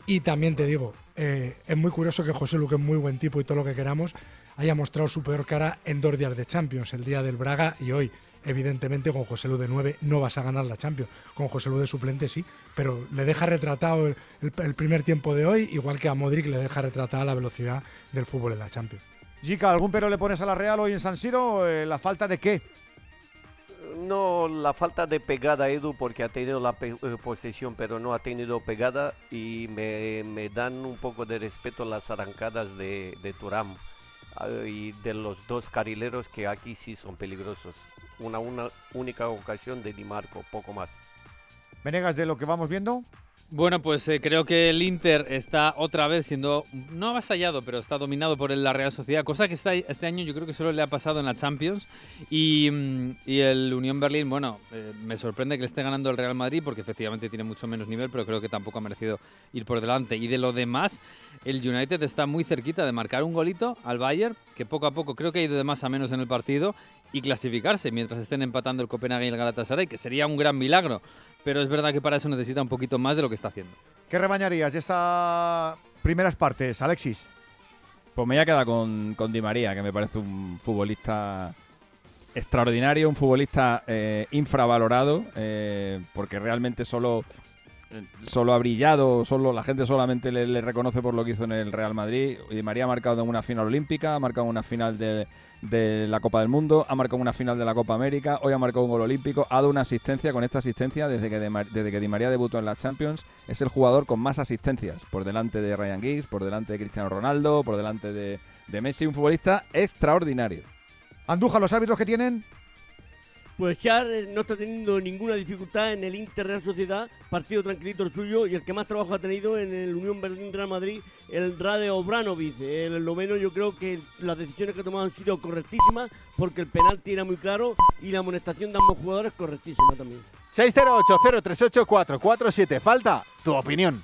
Y también te digo, eh, es muy curioso que José Lu, que es muy buen tipo y todo lo que queramos, haya mostrado su peor cara en dos días de Champions, el día del Braga y hoy. Evidentemente con José Lu de 9 no vas a ganar la Champions, con José Lu de suplente sí, pero le deja retratado el, el- el primer tiempo de hoy, igual que a Modric le deja retratada la velocidad del fútbol en la Champions. Jica, ¿algún pero le pones a la Real hoy en San Siro? Eh, ¿La falta de qué? No, la falta de pegada, Edu, porque ha tenido la pe- eh, posesión, pero no ha tenido pegada y me, me dan un poco de respeto las arrancadas de, de Turam ah, y de los dos carrileros que aquí sí son peligrosos. Una, una única ocasión de Di Marco, poco más. Venegas, de lo que vamos viendo. Bueno, pues eh, creo que el Inter está otra vez siendo, no avasallado, pero está dominado por la Real Sociedad, cosa que está, este año yo creo que solo le ha pasado en la Champions. Y, mm, y el Unión Berlín, bueno, eh, me sorprende que le esté ganando el Real Madrid porque efectivamente tiene mucho menos nivel, pero creo que tampoco ha merecido ir por delante. Y de lo demás, el United está muy cerquita de marcar un golito al Bayern, que poco a poco creo que ha ido de más a menos en el partido, y clasificarse mientras estén empatando el Copenhague y el Galatasaray, que sería un gran milagro pero es verdad que para eso necesita un poquito más de lo que está haciendo. ¿Qué rebañarías de estas primeras partes, Alexis? Pues me voy a quedar con, con Di María, que me parece un futbolista extraordinario, un futbolista eh, infravalorado, eh, porque realmente solo solo ha brillado, solo la gente solamente le, reconoce por lo que hizo en el Real Madrid. Y María ha marcado en una final olímpica, ha marcado una final de, la Copa del Mundo, ha marcado una final de la Copa América, hoy ha marcado un gol olímpico, ha dado una asistencia con esta asistencia desde que, desde que Di María debutó en la Champions. Es el jugador con más asistencias, por delante de Ryan Giggs, por delante de Cristiano Ronaldo, por delante de, de Messi, un futbolista extraordinario. Andújar, los árbitros que tienen pues Char eh, no está teniendo ninguna dificultad en el Inter Real Sociedad, partido tranquilito el suyo, y el que más trabajo ha tenido en el Unión Berlín Real Madrid, el Rade Obranovic. El noveno yo creo que las decisiones que ha tomado han sido correctísimas, porque el penalti era muy claro y la amonestación de ambos jugadores correctísima también. 608-038-447, falta tu opinión.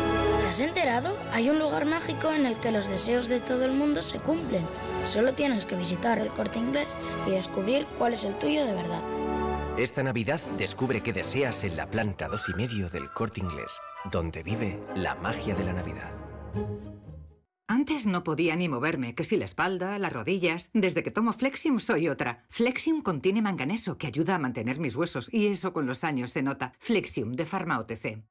has enterado? Hay un lugar mágico en el que los deseos de todo el mundo se cumplen. Solo tienes que visitar el corte inglés y descubrir cuál es el tuyo de verdad. Esta Navidad descubre qué deseas en la planta 2 y medio del corte inglés, donde vive la magia de la Navidad. Antes no podía ni moverme, que si la espalda, las rodillas. Desde que tomo Flexium soy otra. Flexium contiene manganeso que ayuda a mantener mis huesos y eso con los años se nota. Flexium de Pharma OTC.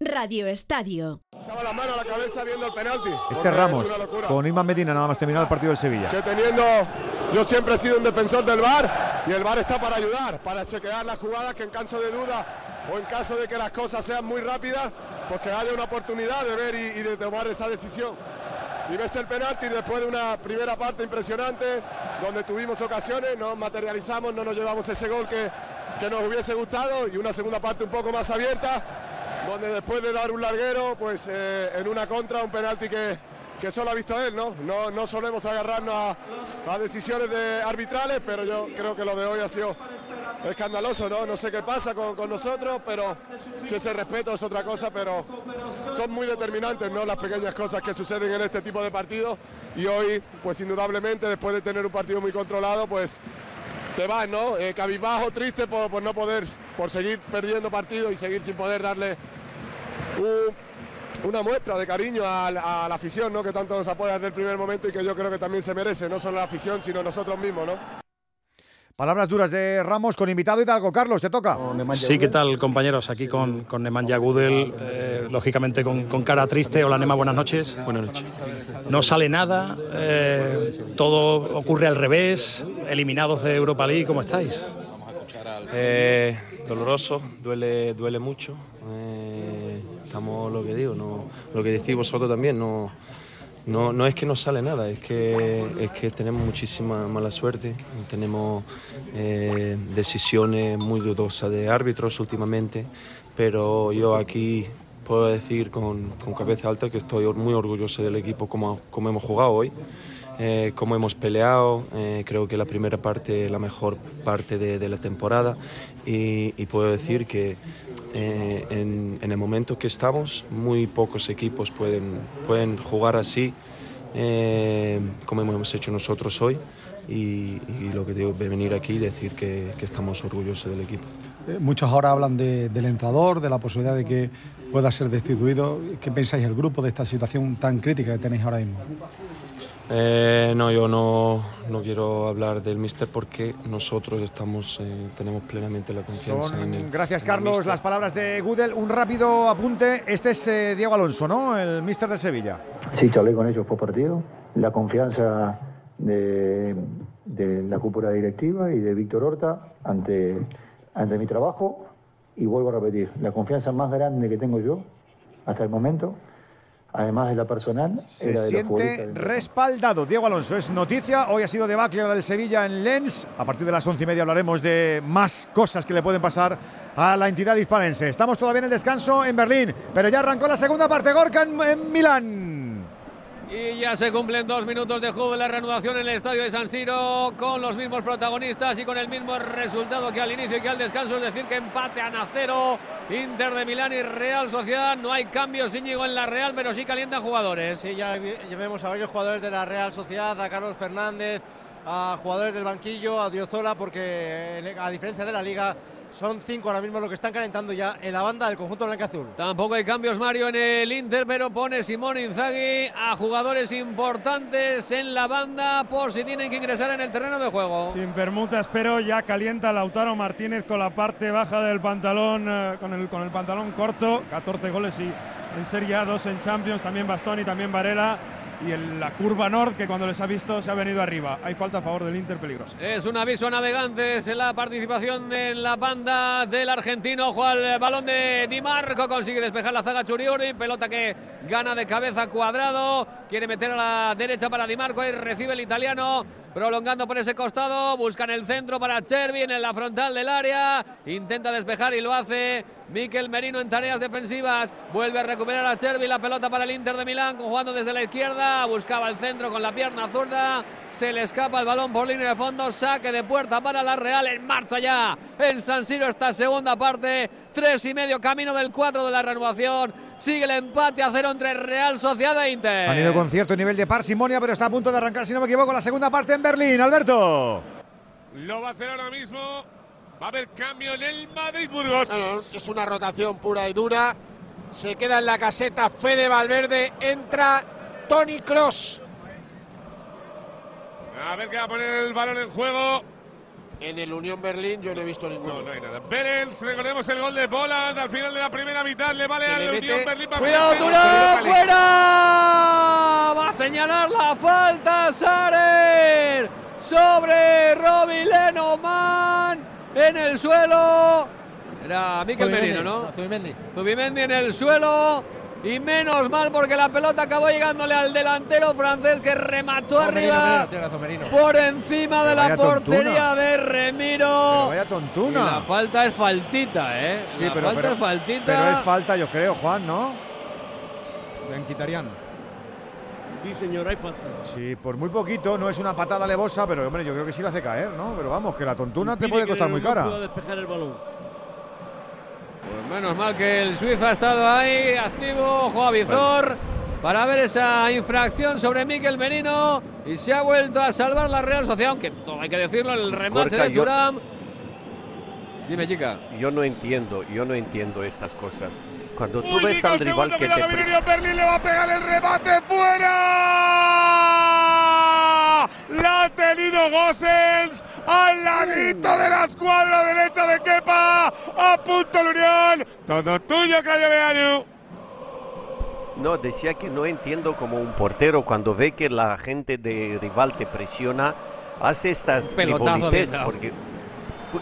Radio Estadio. Echaba la mano a la cabeza viendo el penalti. Este Ramos, con Iman Medina nada más terminar el partido del Sevilla. Que teniendo, yo siempre he sido un defensor del VAR y el VAR está para ayudar, para chequear las jugadas que en caso de duda o en caso de que las cosas sean muy rápidas, pues que haya una oportunidad de ver y, de tomar esa decisión. Y ves el penalti después de una primera parte impresionante, donde tuvimos ocasiones, nos materializamos, no nos llevamos ese gol que, que nos hubiese gustado y una segunda parte un poco más abierta donde después de dar un larguero, pues eh, en una contra, un penalti que, que solo ha visto él, ¿no? No, no solemos agarrarnos a, decisiones de arbitrales, pero yo creo que lo de hoy ha sido escandaloso, ¿no? No sé qué pasa con, con, nosotros, pero si ese respeto es otra cosa, pero son muy determinantes, ¿no? Las pequeñas cosas que suceden en este tipo de partidos y hoy, pues indudablemente, después de tener un partido muy controlado, pues te vas, ¿no? Eh, cabizbajo, triste por, por, no poder, por seguir perdiendo partidos y seguir sin poder darle una muestra de cariño a, la afición, ¿no? Que tanto nos apoya desde el primer momento y que yo creo que también se merece, no solo la afición, sino nosotros mismos, ¿no? Palabras duras de Ramos con invitado Hidalgo. Carlos, te toca. Sí, ¿qué tal, compañeros? Aquí con, con Nemanja Gudel, eh, lógicamente con, con, cara triste. Hola, Nema, buenas noches. Buenas noches. No sale nada, eh, todo ocurre al revés, eliminados de Europa League, ¿cómo estáis? Eh, doloroso, duele, duele mucho. estamos, lo que digo, no, lo que decís vosotros también, no no, no es que no sale nada, es que, es que tenemos muchísima mala suerte, tenemos eh, decisiones muy dudosas de árbitros últimamente, pero yo aquí puedo decir con, con cabeza alta que estoy muy orgulloso del equipo como, hemos jugado hoy. Eh, como hemos peleado, eh, creo que la primera parte la mejor parte de, de la temporada y, y, puedo decir que en, en, el momento que estamos muy pocos equipos pueden, pueden jugar así eh, como hemos hecho nosotros hoy. Y, lo que digo, de venir aquí y decir que, que estamos orgullosos del equipo. Eh, Muchos ahora hablan de- del entrenador, de la posibilidad de que pueda ser destituido. ¿Qué pensáis el grupo de esta situación tan crítica que tenéis ahora mismo? Eh, no, yo no, no quiero hablar del míster porque nosotros estamos, eh, tenemos plenamente la confianza en él. Gracias en Carlos, las palabras de Gudel. Un rápido apunte. Este es eh, Diego Alonso, ¿no? El míster de Sevilla. Sí, charlé con ellos por partido. La confianza de, de la cúpula directiva y de Víctor Horta ante, ante mi trabajo. Y vuelvo a repetir, la confianza más grande que tengo yo hasta el momento, además de la personal, Se era de los siente respaldado. Diego Alonso es noticia. Hoy ha sido debacle del Sevilla en Lens. A partir de las once y media hablaremos de más cosas que le pueden pasar a la entidad hispanense. Estamos todavía en el descanso en Berlín, pero ya arrancó la segunda parte. Gorka en, en Milán. Y ya se cumplen dos minutos de juego de la reanudación en el estadio de San Siro con los mismos protagonistas y con el mismo resultado que al inicio y que al descanso, es decir, que empate a cero Inter de Milán y Real Sociedad. No hay cambios, Íñigo, en la Real, pero sí calientan jugadores. Sí, ya, ya vemos a varios jugadores de la Real Sociedad, a Carlos Fernández, a jugadores del banquillo, a Diozola, porque a diferencia de la Liga, son cinco ahora mismo los que están calentando ya en la banda del conjunto blanca-azul. Tampoco hay cambios, Mario, en el Inter, pero pone Simón Inzaghi a jugadores importantes en la banda por si tienen que ingresar en el terreno de juego. Sin permutas, pero ya calienta Lautaro Martínez con la parte baja del pantalón, eh, con, el, con el pantalón corto. 14 goles y en Serie A, 2 en Champions, también Bastoni, también Varela. Y en la curva Nord, que cuando les ha visto se ha venido arriba. Hay falta a favor del Inter peligroso. Es un aviso a navegantes la participación en la banda del argentino. Juega el balón de Di Marco, consigue despejar la zaga Churiuri. Pelota que gana de cabeza cuadrado. Quiere meter a la derecha para Di Marco y recibe el italiano. Prolongando por ese costado, buscan el centro para Chervin en la frontal del área. Intenta despejar y lo hace Miquel Merino en tareas defensivas. Vuelve a recuperar a Chervin la pelota para el Inter de Milán, jugando desde la izquierda. Buscaba el centro con la pierna zurda. Se le escapa el balón por línea de fondo. Saque de puerta para la Real. En marcha ya en San Siro esta segunda parte. Tres y medio camino del cuatro de la renovación. Sigue el empate a cero entre Real Sociedad e Inter. Han ido con cierto nivel de parsimonia, pero está a punto de arrancar, si no me equivoco, la segunda parte en Berlín. Alberto. Lo va a hacer ahora mismo. Va a haber cambio en el Madrid Burgos. es una rotación pura y dura. Se queda en la caseta Fede Valverde. Entra Tony Cross. A ver qué va a poner el balón en juego. En el Unión Berlín yo no he visto ninguno. No, no hay nada. Berens, recordemos el gol de Poland al final de la primera mitad. Le vale al Unión Berlín para Cuidado, League. fuera. Va a señalar la falta Sarer sobre Roby Lenoman en el suelo. Era Miquel Zubimendi, Merino, ¿no? no, Zubimendi. Zubimendi en el suelo. Y menos mal porque la pelota acabó llegándole al delantero francés que remató No, Merino, arriba Merino, tiene razón, Merino. por encima de la tontuna. portería de Remiro. Pero vaya tontuna. Y la falta es faltita, ¿eh? Sí, la pero, falta pero, es faltita. pero es falta, yo creo, Juan, ¿no? Quitariano. Sí, señor, hay falta. Sí, por muy poquito, no es una patada levosa, pero hombre, yo creo que sí lo hace caer, ¿no? Pero vamos, que la tontuna te puede costar muy no cara. despejar el balón. Pues menos mal que el suizo ha estado ahí, activo, ojo a Vizor, para ver esa infracción sobre Miquel Merino y se ha vuelto a salvar la Real Sociedad, aunque todo hay que decirlo, el remate Gorka, de yo- Turam. Dime, chica. Yo no entiendo, yo no entiendo estas cosas. Cuando tú Uy, ves al rival que te... Berlín, le va a pegar el remate fuera. La ha tenido Gosens al ladito de la escuadra derecha de Kepa. A punto el Unión. Todo tuyo, Claudio Beanu. No, decía que no entiendo como un portero cuando ve que la gente de rival te presiona, hace estas dado. porque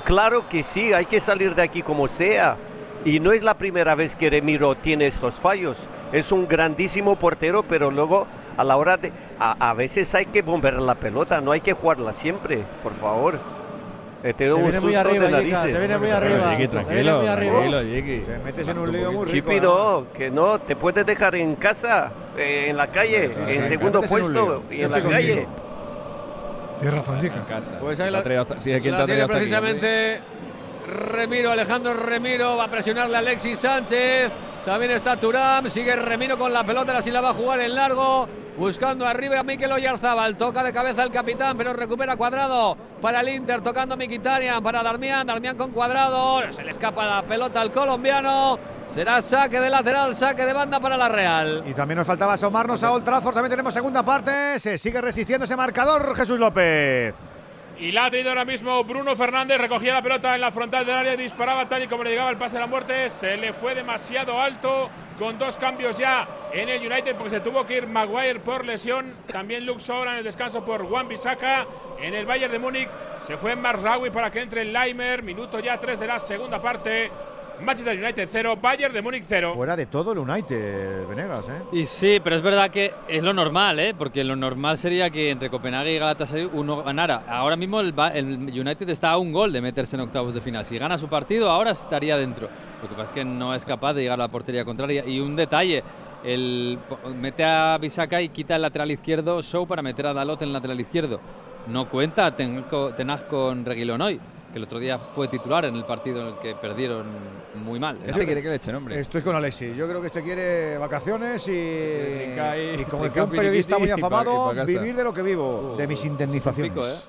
claro que sí, hay que salir de aquí como sea. Y no es la primera vez que Remiro tiene estos fallos. Es un grandísimo portero, pero luego a la hora de... A, a veces hay que bombear la pelota, no hay que jugarla siempre, por favor. Tenido Se viene muy arriba, se viene muy arriba. Se viene muy arriba. Te metes en un lío muy rico. Chipi, no, que no, te puedes dejar en casa, eh, en la calle, Sí, en sí, segundo en puesto y en la calle. Tienes razón, chica. Pues ahí La traído sí, ¿quién te la tiene aquí, precisamente Remiro, Alejandro Remiro, va a presionarle a Alexis Sánchez. También está Turam, sigue Remiro con la pelota, ahora sí la va a jugar en largo. Buscando arriba a Mikel Oyarzábal, toca de cabeza el capitán, pero recupera Cuadrado para el Inter, tocando Miquitarian para Darmian, Darmian con Cuadrado, se le escapa la pelota al colombiano, será saque de lateral, saque de banda para la Real. Y también nos faltaba asomarnos a Old Trafford, también tenemos segunda parte, se sigue resistiendo ese marcador Jesús López. Y la ha tenido ahora mismo Bruno Fernández. Recogía la pelota en la frontal del área, disparaba tal y como le llegaba el pase de la muerte. Se le fue demasiado alto con dos cambios ya en el United porque se tuvo que ir Maguire por lesión. También Luke Shaw en el descanso por Juan Bisaka. En el Bayern de Múnich se fue Marsraoui para que entre el Leimer. Minuto ya 3 de la segunda parte. Manchester United 0, Bayern de Múnich 0. Fuera de todo el United, Venegas, ¿eh? Y sí, pero es verdad que es lo normal, ¿eh? Porque lo normal sería que entre Copenhague y Galatasaray uno ganara. Ahora mismo el, United está a un gol de meterse en octavos de final. Si gana su partido, ahora estaría dentro. Lo que pasa es que no es capaz de llegar a la portería contraria. Y un detalle, el, mete a Bisaka y quita el lateral izquierdo Show para meter a Dalot en el lateral izquierdo. No cuenta Tenaz con Reguilón hoy que el otro día fue titular en el partido en el que perdieron muy mal. Este quiere que le eche nombre. Estoy con Alexi. Yo creo que este quiere vacaciones y, como decía un periodista muy afamado, vivir de lo que vivo, de mis indemnizaciones.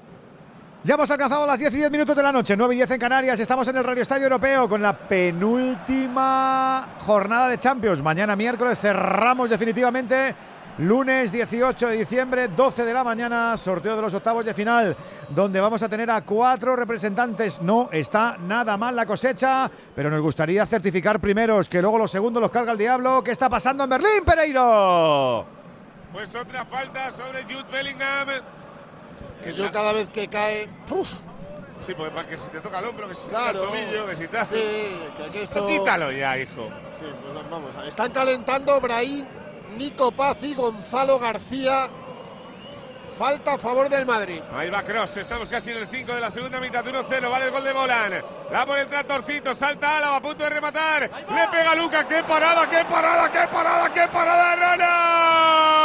Ya hemos alcanzado las 10 y 10 minutos de la noche, 9 y 10 en Canarias. Estamos en el Radio Estadio Europeo con la penúltima jornada de Champions. Mañana miércoles cerramos definitivamente. Lunes 18 de diciembre, 12 de la mañana, sorteo de los octavos de final, donde vamos a tener a cuatro representantes. No está nada mal la cosecha, pero nos gustaría certificar primeros, que luego los segundos los carga el diablo. ¿Qué está pasando en Berlín, Pereiro? Pues otra falta sobre Jude Bellingham que yo cada vez que cae. Sí, porque para que si te toca el hombro, que si claro, el tobillo, que si te Sí, que aquí esto. Quítalo ya, hijo. Sí, pues vamos. Están calentando Brahim, Nico Paz y Gonzalo García. Falta a favor del Madrid. Ahí va Cross, estamos casi en el 5 de la segunda mitad, 1-0, vale el gol de Bolan. La por el tratorcito, salta Álava, a punto de rematar. Le pega Luca, qué parada, qué parada, qué parada, qué parada, Rana.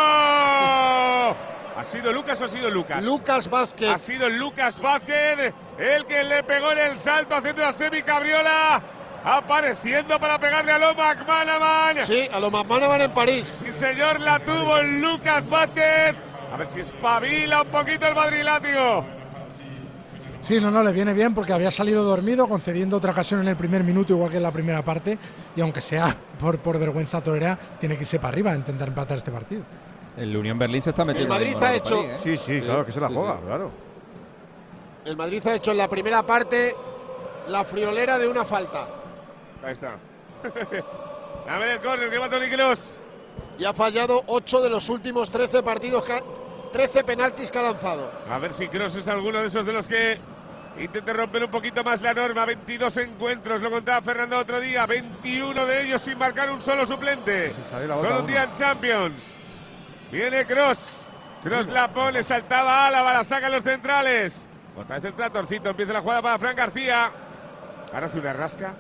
¿Ha sido Lucas o ha sido Lucas? Lucas Vázquez. Ha sido Lucas Vázquez el que le pegó en el salto haciendo la semi-cabriola. Apareciendo para pegarle a Loma McManaman. Sí, a Loma McManaman en París. Sí, señor, la tuvo Lucas Vázquez. A ver si espabila un poquito el madrilátigo. Sí, no, no, le viene bien porque había salido dormido, concediendo otra ocasión en el primer minuto, igual que en la primera parte. Y aunque sea por, por vergüenza torera, tiene que irse para arriba a intentar empatar este partido. El Unión Berlín se está metiendo. El Madrid ha hecho. ¿eh? Sí, sí, claro, que se la juega, claro. El Madrid ha hecho en la primera parte la friolera de una falta. Ahí está. a ver el córner que va Toni Kroos. Y ha fallado 8 de los últimos 13 partidos, 13 penaltis que ha lanzado. A ver si Kroos es alguno de esos de los que intente romper un poquito más la norma. 22 encuentros, lo contaba Fernando otro día. 21 de ellos sin marcar un solo suplente. Solo un día en Champions. Viene Cross. Cross la pone, saltaba Álava, la saca los centrales. Otra vez el tratorcito, empieza la jugada para Fran García. Ahora hace una rasca.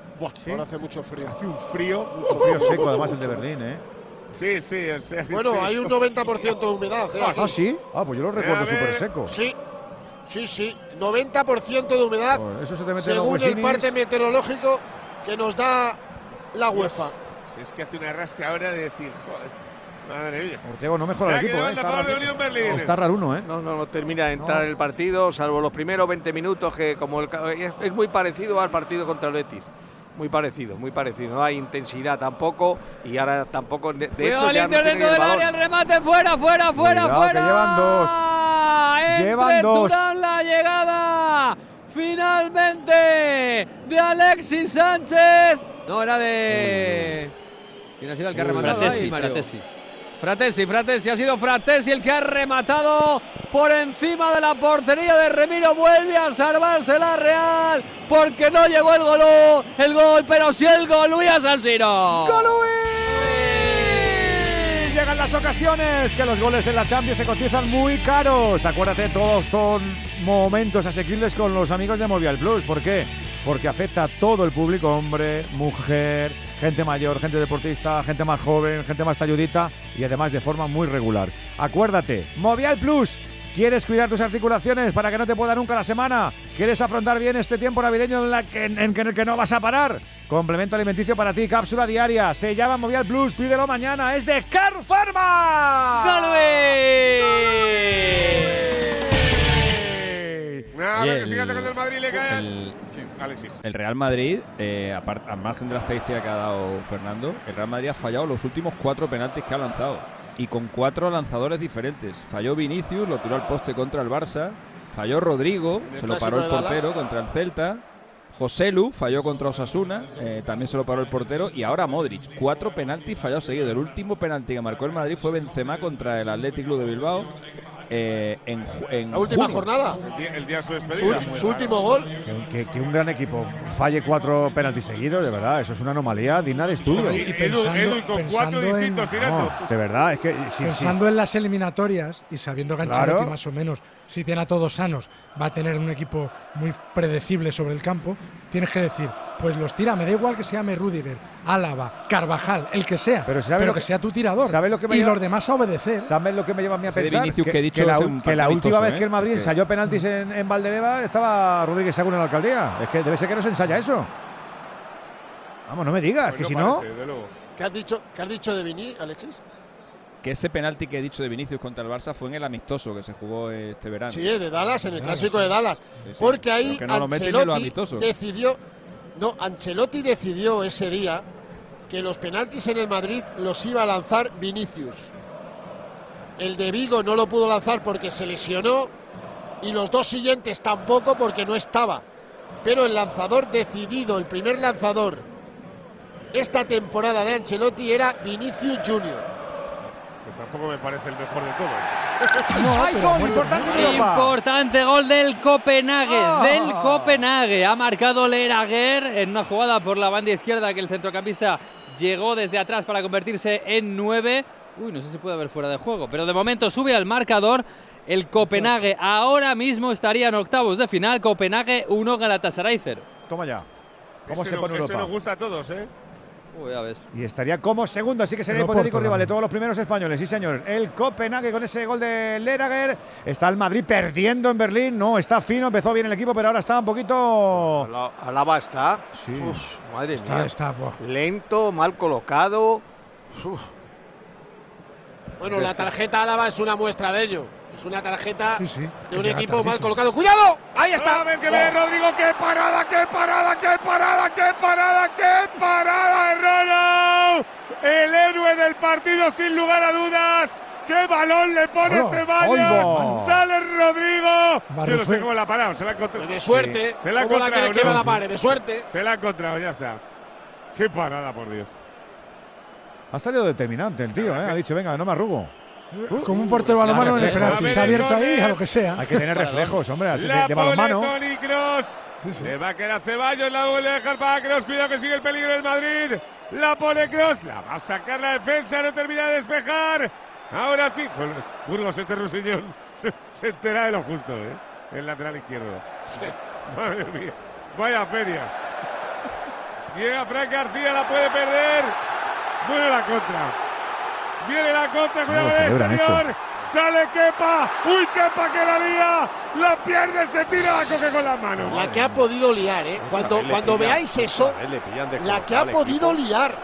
Ahora hace mucho frío. Hace un frío. Un frío seco, además, el de Berlín, ¿eh? Sí, sí. bueno, hay un 90% de humedad. ¿eh? Ah, sí. Ah, pues yo lo recuerdo súper seco. Sí. Sí, sí. 90% de humedad. eso se te mete según el parte meteorológico que nos da la UEFA. Si es que hace una rasca ahora de decir, joder. Madre mía. Ortego no mejora el equipo. ¿eh? Está, raro, está raro uno, ¿eh? No, no, no termina de entrar el partido, salvo los primeros 20 minutos, que como el, es, muy parecido al partido contra el Betis. Muy parecido, muy parecido. No hay intensidad tampoco y ahora tampoco. De, hecho, ya no dentro del área, el remate fuera, fuera, fuera, fuera. llevan dos. llevan dos. la llegada finalmente de Alexis Sánchez. No, era de. ¿Quién ha sido el que ha rematado? Fratesi, Fratesi. Fratesi, Fratesi, ha sido Fratesi el que ha rematado por encima de la portería de Remiro. Vuelve a salvarse la Real porque no llegó el gol, el gol, pero sí el gol Luis Asensino. ¡Gol Llegan las ocasiones que los goles en la Champions se cotizan muy caros. Acuérdate, todos son momentos asequibles con los amigos de Movial Plus. ¿Por qué? porque afecta a todo el público, hombre, mujer, gente mayor, gente deportista, gente más joven, gente más talludita y además de forma muy regular. Acuérdate, Movial Plus. ¿Quieres cuidar tus articulaciones para que no te pueda nunca la semana? ¿Quieres afrontar bien este tiempo navideño en, la que, en, el que no vas a parar? Complemento alimenticio para ti, cápsula diaria. Se llama Movial Plus, pídelo mañana. Es de Car Pharma. Nada, que el Madrid le cae. El, Alexis. El Real Madrid, eh, al margen de la estadística que ha dado Fernando, el Real Madrid ha fallado los últimos cuatro penaltis que ha lanzado. Y con cuatro lanzadores diferentes. Falló Vinicius, lo tiró al poste contra el Barça. Falló Rodrigo, se lo paró el portero contra el Celta. José Lu falló contra Osasuna, eh, también se lo paró el portero. Y ahora Modric, cuatro penaltis fallados seguidos. El último penalti que marcó el Madrid fue Benzema contra el Athletic Club de Bilbao. Eh, en, la última jornada. El día, de su despedida. Su, último gol. Que, un gran equipo falle cuatro penaltis seguidos, de verdad, eso es una anomalía digna de estudio. Y, pensando, con cuatro distintos tirando. de verdad, es que. pensando en las eliminatorias y sabiendo que Ancelotti más o menos, si tiene a todos sanos, va a tener un equipo muy predecible sobre el campo, tienes que decir, pues los tira. Me da igual que se llame Rudiger, Álava, Carvajal, el que sea, pero, que, sea tu tirador. lo que y los demás a obedecer. ¿Sabes lo que me lleva a mí a pensar? Que, la, última vez que el ¿eh? Madrid ensayó penaltis en, en, Valdebeba estaba Rodríguez Sagún en la alcaldía. Es que debe ser que no se ensaya eso. Vamos, no me digas, pues que si no. ¿Qué has dicho, qué has dicho de Vini, Alexis? Que ese penalti que he dicho de Vinicius contra el Barça fue en el amistoso que se jugó este verano. Sí, de Dallas, en el clásico de Dallas. Porque ahí Ancelotti decidió no, Ancelotti decidió ese día que los penaltis en el Madrid los iba a lanzar Vinicius. El de Vigo no lo pudo lanzar porque se lesionó y los dos siguientes tampoco porque no estaba. Pero el lanzador decidido, el primer lanzador esta temporada de Ancelotti era Vinicius Junior tampoco me parece el mejor de todos. ¡Ay, gol! Importante, importante gol del Copenhague. Ah. Del Copenhague. Ha marcado Leraguer en una jugada por la banda izquierda que el centrocampista llegó desde atrás para convertirse en nueve. Uy, no sé si puede haber fuera de juego, pero de momento sube al marcador. El Copenhague ahora mismo estaría en octavos de final. Copenhague 1, Galatasaray 0. Toma ya. ¿Cómo se pone Europa? Eso nos gusta a todos, ¿eh? Y estaría como segundo, así que sería hipotético rival de todos los primeros españoles. Sí, señor. El Copenhague con ese gol de Lerager. Está el Madrid perdiendo en Berlín. No, está fino, empezó bien el equipo, pero ahora está un poquito. Alaba está. Sí. madre está, mía. Está, Lento, mal colocado. Bueno, la tarjeta Álava es una muestra de ello. Es una tarjeta de un equipo mal colocado. ¡Cuidado! Ahí está. A ver que viene Rodrigo. ¡Qué parada, qué parada, qué parada, qué parada, qué parada de El héroe del partido, sin lugar a dudas. ¡Qué balón le pone Ceballos! ¡Sale Rodrigo! Yo no sé cómo la ha parado, se la ha encontrado. De suerte. Se la ha encontrado. La la pare? De suerte. Se la ha encontrado, ya está. ¡Qué parada, por Dios! Ha salido determinante el tío, ¿eh? Ha dicho, venga, no me arrugo. Como un portero balonmano en el penalti. Se ha abierto ahí a lo que sea. Hay que tener reflejos, hombre, de, de, de balonmano. Tony Cross. Le va a quedar Ceballos, la vuelve a dejar para Cross. Cuidado que sigue el peligro del Madrid. La pone Cross, la va a sacar la defensa, no termina de despejar. Ahora sí. Burgos, este rusiñón se entera de lo justo, ¿eh? El lateral izquierdo. Madre mía. Vaya feria. Llega Frank García, la puede perder. Bueno la contra. Viene la contra, cuidado el exterior. Sale Kepa. Uy, Kepa que la lía. La pierde, se tira, la coge con las manos. La que ha podido liar, ¿eh? Cuando, cuando veáis eso, la que ha podido liar.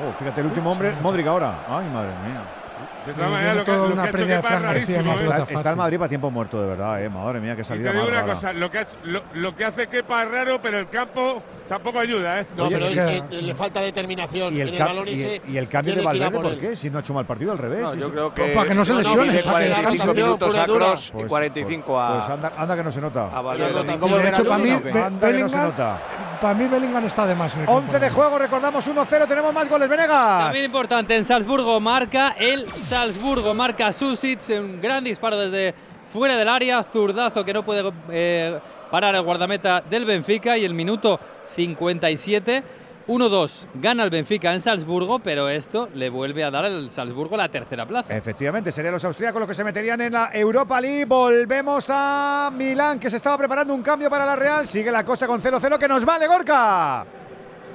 Oh, fíjate, el último hombre, Modric ahora. Ay, madre mía. De todas maneras, lo que, lo que ha hecho es rarísimo. Está, está, el Madrid para tiempo muerto, de verdad, eh. Madre mía, qué salida y te digo una cosa, lo que, lo, lo que hace Kepa es raro, pero el campo tampoco ayuda, ¿eh? No, pero es que le falta determinación. ¿Y el, en el balón y, y el cambio de Valverde por, qué? Si no ha hecho mal partido al revés. No, yo creo que para que no se lesione. 45 minutos a Cross y 45 a. Pues anda, anda que no se nota. A Valverde. De hecho, para mí, Bellingham, para mí Bellingham está de más. 11 de juego, recordamos 1-0, tenemos más goles, Venegas. También importante, en Salzburgo marca el Salzburgo, marca Susic, un gran disparo desde fuera del área, zurdazo que no puede eh, parar el guardameta del Benfica y el minuto 57 1-2 gana el Benfica en Salzburgo, pero esto le vuelve a dar al Salzburgo la tercera plaza. Efectivamente, serían los austríacos los que se meterían en la Europa League. Volvemos a Milán, que se estaba preparando un cambio para la Real. Sigue la cosa con 0-0 que nos vale, Gorka.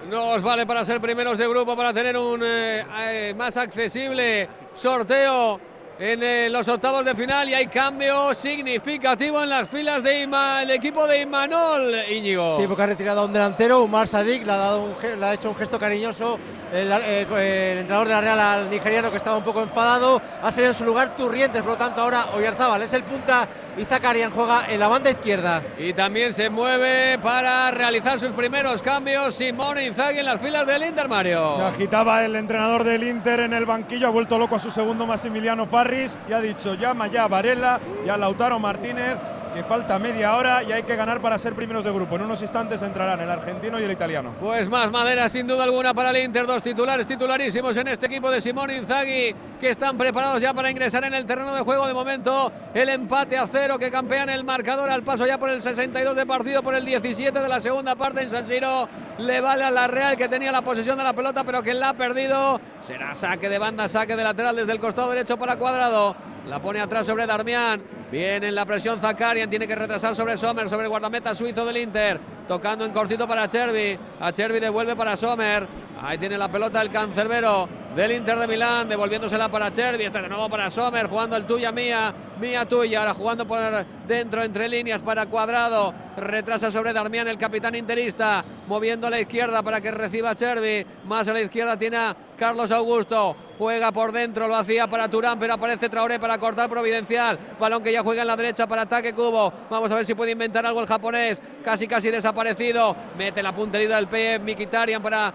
Nos vale para ser primeros de grupo, para tener un eh, eh, más accesible sorteo en eh, los octavos de final y hay cambio significativo en las filas de el equipo de Imanol Íñigo. Sí, porque ha retirado a un delantero, Umar Sadik, le ha, dado le ha hecho un gesto cariñoso el, entrenador de la Real al nigeriano que estaba un poco enfadado. Ha salido en su lugar Turrientes, por lo tanto ahora Oyarzábal es el punta y Zakarian juega en la banda izquierda. Y también se mueve para realizar sus primeros cambios Simón Inzaghi en las filas del Inter Mario. Se agitaba el entrenador del Inter en el banquillo, ha vuelto loco a su segundo Massimiliano Farris y ha dicho llama ya a Varela y a Lautaro Martínez falta media hora y hay que ganar para ser primeros de grupo. En unos instantes entrarán el argentino y el italiano. Pues más madera sin duda alguna para el Inter, dos titulares titularísimos en este equipo de Simón Inzaghi que están preparados ya para ingresar en el terreno de juego de momento. El empate a cero que campean el marcador al paso ya por el 62 de partido, por el 17 de la segunda parte en San Siro. Le vale a la Real que tenía la posesión de la pelota pero que la ha perdido. Será saque de banda, saque de lateral desde el costado derecho para Cuadrado. La pone atrás sobre Darmian. Viene en la presión Zakarian. Tiene que retrasar sobre Sommer, sobre el guardameta suizo del Inter. Tocando en cortito para Chervi. A Chervi devuelve para Sommer. Ahí tiene la pelota el cancerbero del Inter de Milán, devolviéndosela para Chervi. Está de nuevo para Sommer, jugando el tuya mía, mía tuya. Ahora jugando por dentro entre líneas para Cuadrado. Retrasa sobre Darmian, el capitán interista, moviendo a la izquierda para que reciba Chervi. Más a la izquierda tiene Carlos Augusto. Juega por dentro, lo hacía para Turán, pero aparece Traoré para cortar Providencial. Balón que ya juega en la derecha para ataque Cubo. Vamos a ver si puede inventar algo el japonés. Casi, casi desaparecido. Mete la puntería del PF Mikitarian para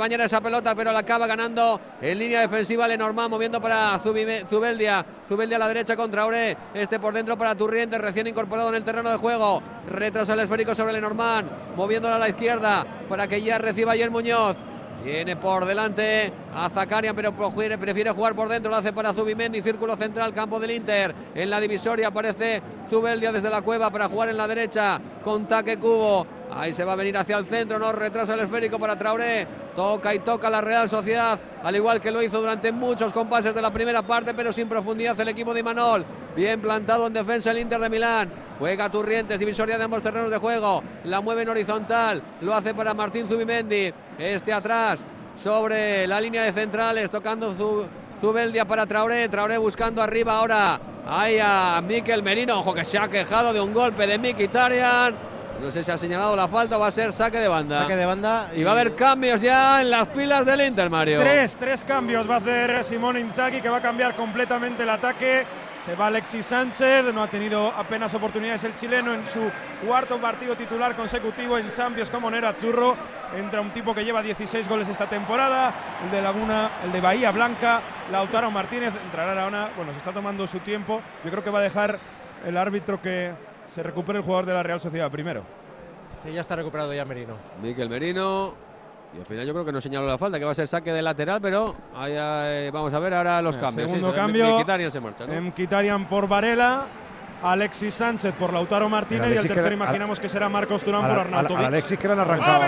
rebañar esa pelota, pero la acaba ganando en línea defensiva Lenormand, moviendo para Zubeldia. Zubeldia a la derecha contra Traoré. Este por dentro para Turriente, recién incorporado en el terreno de juego. Retrasa el esférico sobre Lenormand, moviéndola a la izquierda para que ya reciba ayer Muñoz. Viene por delante a Zakarian, pero prefiere jugar por dentro. Lo hace para Zubimendi, círculo central, campo del Inter. En la divisoria aparece Zubeldia desde la cueva para jugar en la derecha con Taque Cubo. Ahí se va a venir hacia el centro, no retrasa el esférico para Traoré. Toca y toca la Real Sociedad, al igual que lo hizo durante muchos compases de la primera parte, pero sin profundidad el equipo de Imanol. Bien plantado en defensa el Inter de Milán. Juega Turrientes, divisoria de ambos terrenos de juego. La mueve en horizontal, lo hace para Martín Zubimendi. Este atrás, sobre la línea de centrales, tocando Zubeldia para Traoré. Traoré buscando arriba ahora. Ahí a Miquel Merino, ojo que se ha quejado de un golpe de Tarian. No sé si ha señalado la falta, va a ser saque de banda. Saque de banda. Y, va a haber cambios ya en las filas del Inter, Mario. Tres, tres cambios va a hacer Simón Inzaghi, que va a cambiar completamente el ataque. Se va Alexis Sánchez, no ha tenido apenas oportunidades el chileno en su cuarto partido titular consecutivo en Champions como Nera Churro. Entra un tipo que lleva 16 goles esta temporada, el de Laguna, el de Bahía Blanca, Lautaro Martínez. Entrará ahora, bueno, se está tomando su tiempo. Yo creo que va a dejar el árbitro que se recupera el jugador de la Real Sociedad primero. Que ya está recuperado ya Merino. Miquel Merino. Y al final yo creo que no señaló la falta, que va a ser saque de lateral, pero eh, vamos a ver ahora los cambios. Segundo cambio. Mkhitaryan se marcha. ¿no? por Varela. Alexis Sánchez por Lautaro Martínez y el tercero imaginamos que será Marcos Turán por Arnautovic. Alexis que le han arrancado.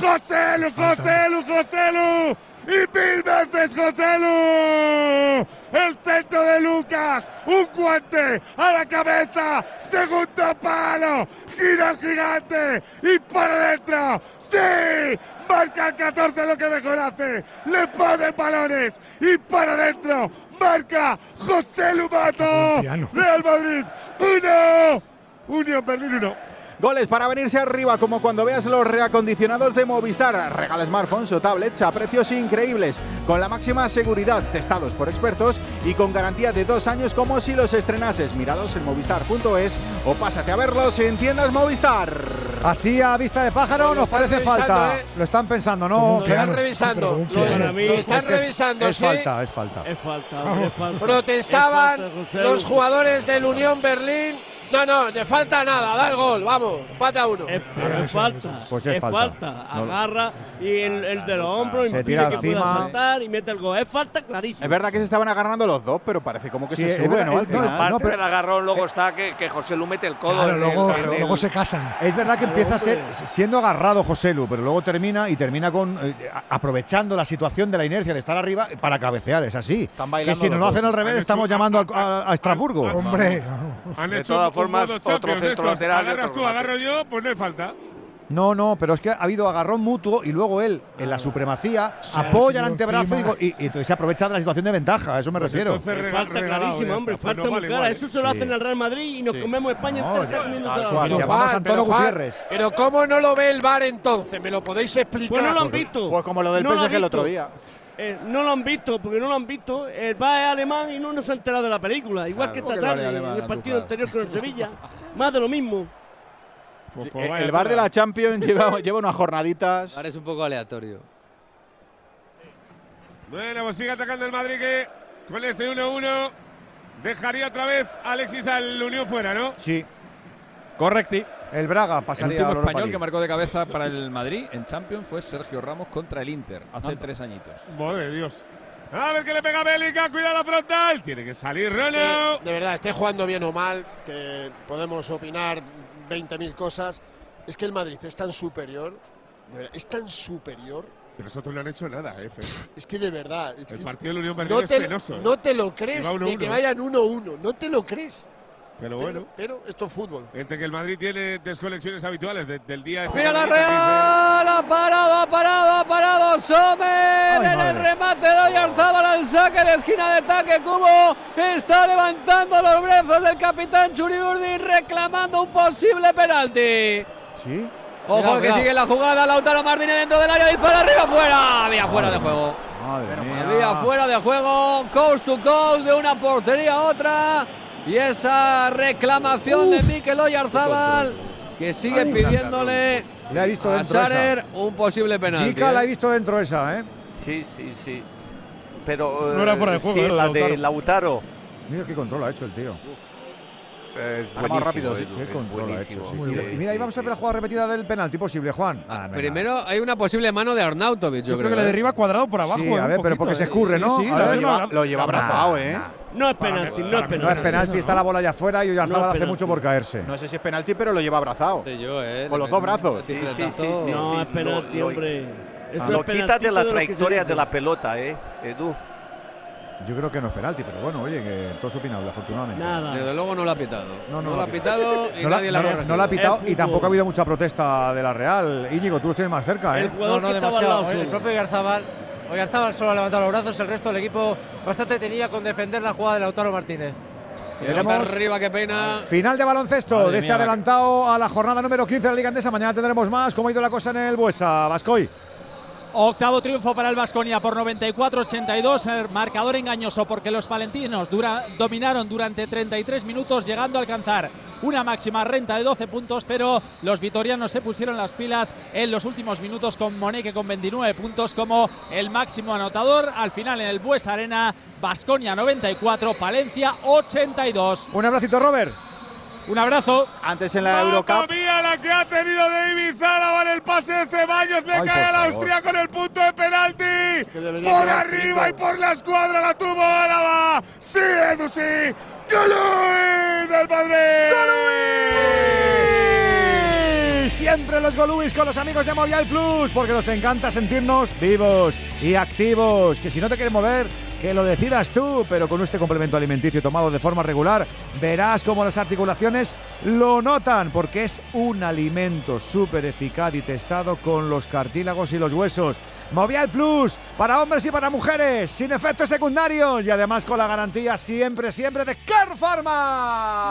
Joselu, Joselu, Joselu. Y mil veces Joselu. El centro de Lucas. Un guante a la cabeza. Segundo palo. Gira gigante. Y para adentro. ¡Sí! Marca el 14 lo que mejor hace. Le pone balones. Y para adentro. Marca José Lumato. Real Madrid. Uno. Unión Berlín uno. Goles para venirse arriba, como cuando veas los reacondicionados de Movistar. Regala smartphones o tablets a precios increíbles, con la máxima seguridad, testados por expertos y con garantía de dos años como si los estrenases. Míralos en movistar.es o pásate a verlos en tiendas Movistar. Así a vista de pájaro nos parece falta. ¿eh? Lo están pensando, ¿no? Lo están revisando. Lo, están revisando, es, falta, es falta. Es falta. Protestaban los jugadores del Unión Berlín No, no, le falta nada, da el gol, vamos, empate a uno. Es, pero es falta. Pues es es falta. falta. No- Agarra y el, el de los hombros Se tira encima. y mete el gol. Es falta clarísimo. Es verdad que se estaban agarrando los dos, pero parece como que Sí, se es sube, verdad, ¿no? Al es- no, aparte del agarrón, luego está que, que José Lu mete el codo. Claro, en el- luego, el- se casan. Es verdad que empieza a ser siendo agarrado José Lu, pero luego termina y termina con eh, aprovechando la situación de la inercia de estar arriba para cabecear, es así. Que bailando si nos lo hacen al revés estamos llamando al- a, a Estrasburgo. Hombre, Han hecho formas, otro centro estos. lateral Agarras tú, agarro yo, pues no hay falta. No, no, pero es que ha habido agarrón mutuo y luego él, en la supremacía, Se apoya el antebrazo y, y- y entonces se aprovecha de la situación de ventaja, a eso me Pues refiero. falta clarísima, hombre. Pues Falta no muy vale clara. igual, Eso se lo sí. hacen al Real Madrid y nos Sí. comemos España No, en 30 ya- minutos. ah, llamamos a Antonio Gutiérrez. Pero ¿cómo no lo ve el VAR entonces? ¿Me lo podéis explicar? Pues no lo han visto. Pues como lo del No PSG el otro día. Eh, no lo han visto, porque no lo han visto. El VAR es alemán y no nos ha enterado de la película. Igual que Claro, esta que tarde, en el partido anterior con el Sevilla. Más de lo mismo. Pues, pues vaya el bar de la Champions lleva, lleva unas jornaditas. Ahora es un poco aleatorio. Bueno, pues sigue atacando el Madrid que con este 1-1 dejaría otra vez Alexis al Unión fuera, ¿no? Sí, Correcti. El Braga El pasaría último a Europa español que marcó de cabeza para el Madrid en Champions fue Sergio Ramos contra el Inter hace tres añitos. Madre de Dios. A ver que le pega Bélica, cuidado la frontal. Tiene que salir Rono. De verdad, esté jugando bien o mal, que podemos opinar 20.000 cosas. Es que el Madrid es tan superior, de verdad, es tan superior. Pero nosotros no han hecho nada, eh. Es que de verdad. es El que partido del Unión Berlín no es te, penoso. ¿eh? no te lo crees de 1-1. que vayan 1-1. No te lo crees. Pero bueno, pero esto es fútbol. entre que el Madrid tiene desconexiones habituales de- del día. este Mira la Real, ha parado, ha parado, ha parado Sommer en el remate de Oyarzábal al saque de esquina de ataque Cubo está levantando los brazos del capitán Churiurdi reclamando un posible penalti. Sí. Ojo Cuidado, que sigue la jugada, Lautaro Martínez dentro del área, dispara arriba, fuera, había fuera de juego. Madre mía. Había fuera de juego, coast to coast, de una portería a otra. Y esa reclamación de Mikel Oyarzábal que sigue pidiéndole La he visto a. Sarer un posible penalti. Chica, la he ¿eh? visto dentro esa, ¿eh? Sí, sí, sí. Pero. No era eh, fuera de juego, sí, era la Lautaro. de Lautaro. Mira qué control ha hecho el tío. Es más rápido, sí. Qué control ha hecho. sí. Sí, Y- sí, y mira, ahí sí, vamos a sí. ver la jugada repetida del penalti posible, Juan. Ah, venga. Primero hay una posible mano de Arnautovic, yo, Yo creo que le ¿eh? derriba cuadrado por abajo. Sí, eh, a ver, pero porque se eh. escurre, Sí, ¿no? sí, A lo lleva- Lo, lleva abrazado, ¿eh? No es penalti, no es No es penalti. penalti, está la bola allá afuera y Oyarzábal No es hace penalti. mucho por caerse. No sé si es penalti, pero lo lleva abrazado. Sé yo, ¿eh? Con Le los dos brazos. Sí, sí, sí, sí, No sí, es penalti, lo- hombre. Lo de penaltito la trayectoria de la pelota, ¿eh, Edu? Yo creo que no es penalti, pero bueno, oye, que todo es opinable, afortunadamente. Nada. Desde luego no lo ha pitado. No, no lo lo ha pitado y No la, nadie la ha no- la ha pitado y tampoco ha habido mucha protesta de la Real. Íñigo, tú los tienes más cerca, El ¿eh? jugador No, no demasiado. lado El propio Oyarzabal, Oyarzabal solo ha levantado los brazos, el resto del equipo bastante tenía con defender la jugada de Lautaro Martínez. Tenemos arriba, qué pena. Final de baloncesto Madre de este mía, la- adelantado a la jornada número 15 de la Liga Andesa. Mañana tendremos más. ¿Cómo ha ido la cosa en el Buesa, Vascoy? Octavo triunfo para el Vasconia por 94-82, el marcador engañoso porque los palentinos dominaron durante 33 minutos llegando a alcanzar una máxima renta de 12 puntos, pero los vitorianos se pusieron las pilas en los últimos minutos con Moneque con 29 puntos como el máximo anotador. Al final en el Bues Arena, Vasconia 94, Palencia 82. Un abracito, Robert. Un abrazo. Antes en la Eurocup. mía la que ha tenido David en el pase de Ceballos. Le Ay, cae al. Austria con el punto de penalti. por arriba y por la escuadra la tuvo Álava. Sí, Edu, sí. ¡Golui del Madrid! Siempre los Golubis con los amigos de Movial Plus, porque nos encanta sentirnos vivos y activos. Que si no te quieres mover, que lo decidas tú, pero con este complemento alimenticio tomado de forma regular, verás cómo las articulaciones lo notan, porque es un alimento súper eficaz y testado con los cartílagos y los huesos. Movial Plus, para hombres y para mujeres, sin efectos secundarios y además con la garantía siempre, siempre de Car Pharma.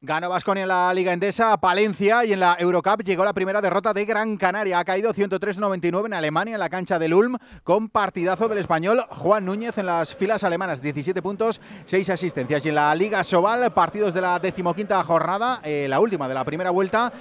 Ganó Vasconia en la Liga Endesa Palencia y en la Eurocup llegó la primera derrota de Gran Canaria. Ha caído 103-99 en Alemania en la cancha del Ulm con partidazo del español Juan Núñez en las filas alemanas. 17 puntos, 6 asistencias. Y en la Liga Sobal, partidos de la decimoquinta jornada, eh, la última de la primera vuelta,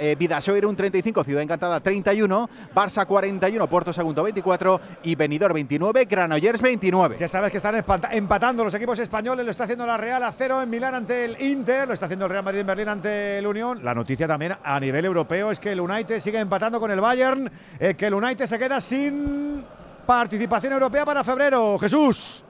eh, Vidasoir un 35, Ciudad Encantada 31, Barça 41, Puerto Segundo 24 y Benidorm 29, Granollers 29. Ya sabes que están empatando los equipos españoles, lo está haciendo la Real a cero en Milán ante el Inter, lo está haciendo el Real Madrid en Berlín ante el Unión. La noticia también a nivel europeo es que el United sigue empatando con el Bayern, eh, que el United se queda sin participación europea para febrero. Jesús.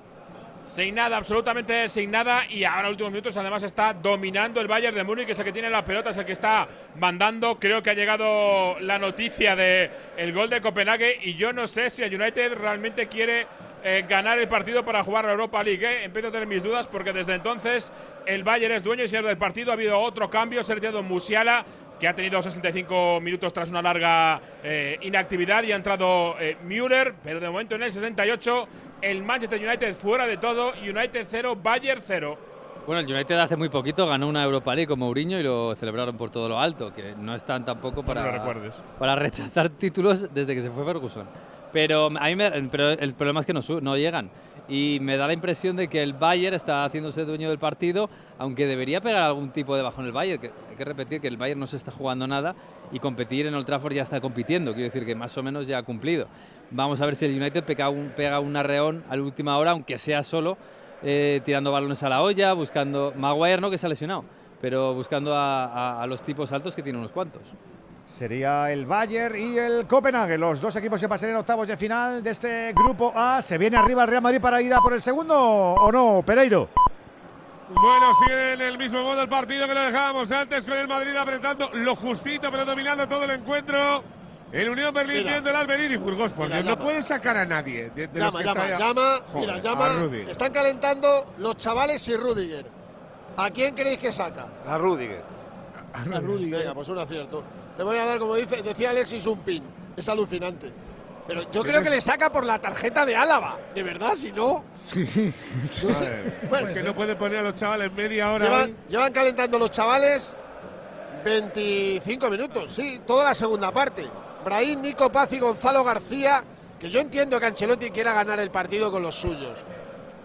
Sin nada, absolutamente sin nada. Y ahora, en últimos minutos, además está dominando el Bayern de Múnich, que es el que tiene la pelota, es el que está mandando. Creo que ha llegado la noticia del el gol de Copenhague. Y yo no sé si el United realmente quiere eh, ganar el partido para jugar la Europa League. ¿eh? Empiezo a tener mis dudas porque desde entonces el Bayern es dueño y señor del partido. Ha habido otro cambio, se ha retirado Musiala, que ha tenido 65 minutos tras una larga eh, inactividad y ha entrado Müller, pero de momento en el 68 el Manchester United fuera de todo, United 0, Bayern 0. Bueno, el United hace muy poquito ganó una Europa League con Mourinho y lo celebraron por todo lo alto, que no están tampoco para, para rechazar títulos desde que se fue Ferguson. Pero, a mí pero el problema es que no, no llegan. Y me da la impresión de que el Bayern está haciéndose dueño del partido, aunque debería pegar algún tipo de bajón el Bayern. Que, hay que repetir que el Bayern no se está jugando nada y competir en Old Trafford ya está compitiendo. Quiero decir que más o menos ya ha cumplido. Vamos a ver si el United pega un, pega un arreón a la última hora, aunque sea solo, eh, tirando balones a la olla, buscando. Maguire no, que se ha lesionado, pero buscando a los tipos altos que tiene unos cuantos. Sería el Bayern y el Copenhague, los dos equipos que pasarían en octavos de final de este grupo A. ¿Se viene arriba el Real Madrid para ir a por el segundo o no, Pereiro? Bueno, sigue en el mismo modo el partido que lo dejábamos antes con el Madrid apretando lo justito pero dominando todo el encuentro. El Unión Berlín viendo el Alberín y Burgos, porque no pueden sacar a nadie. De, llama, llama, llama, mira, llama. Están calentando los chavales y Rudiger. ¿A quién queréis que saca? A Rudiger. A Rudiger. Venga, pues un acierto. Le voy a dar, como dice, decía Alexis, un pin. Es alucinante. Pero yo creo que le saca por la tarjeta de Álava, de verdad, si no. Sí. sí. No que no puede poner a los chavales media hora. Llevan, calentando los chavales 25 minutos, sí, toda la segunda parte. Brahim, Nico Paz y Gonzalo García, que yo entiendo que Ancelotti quiera ganar el partido con los suyos.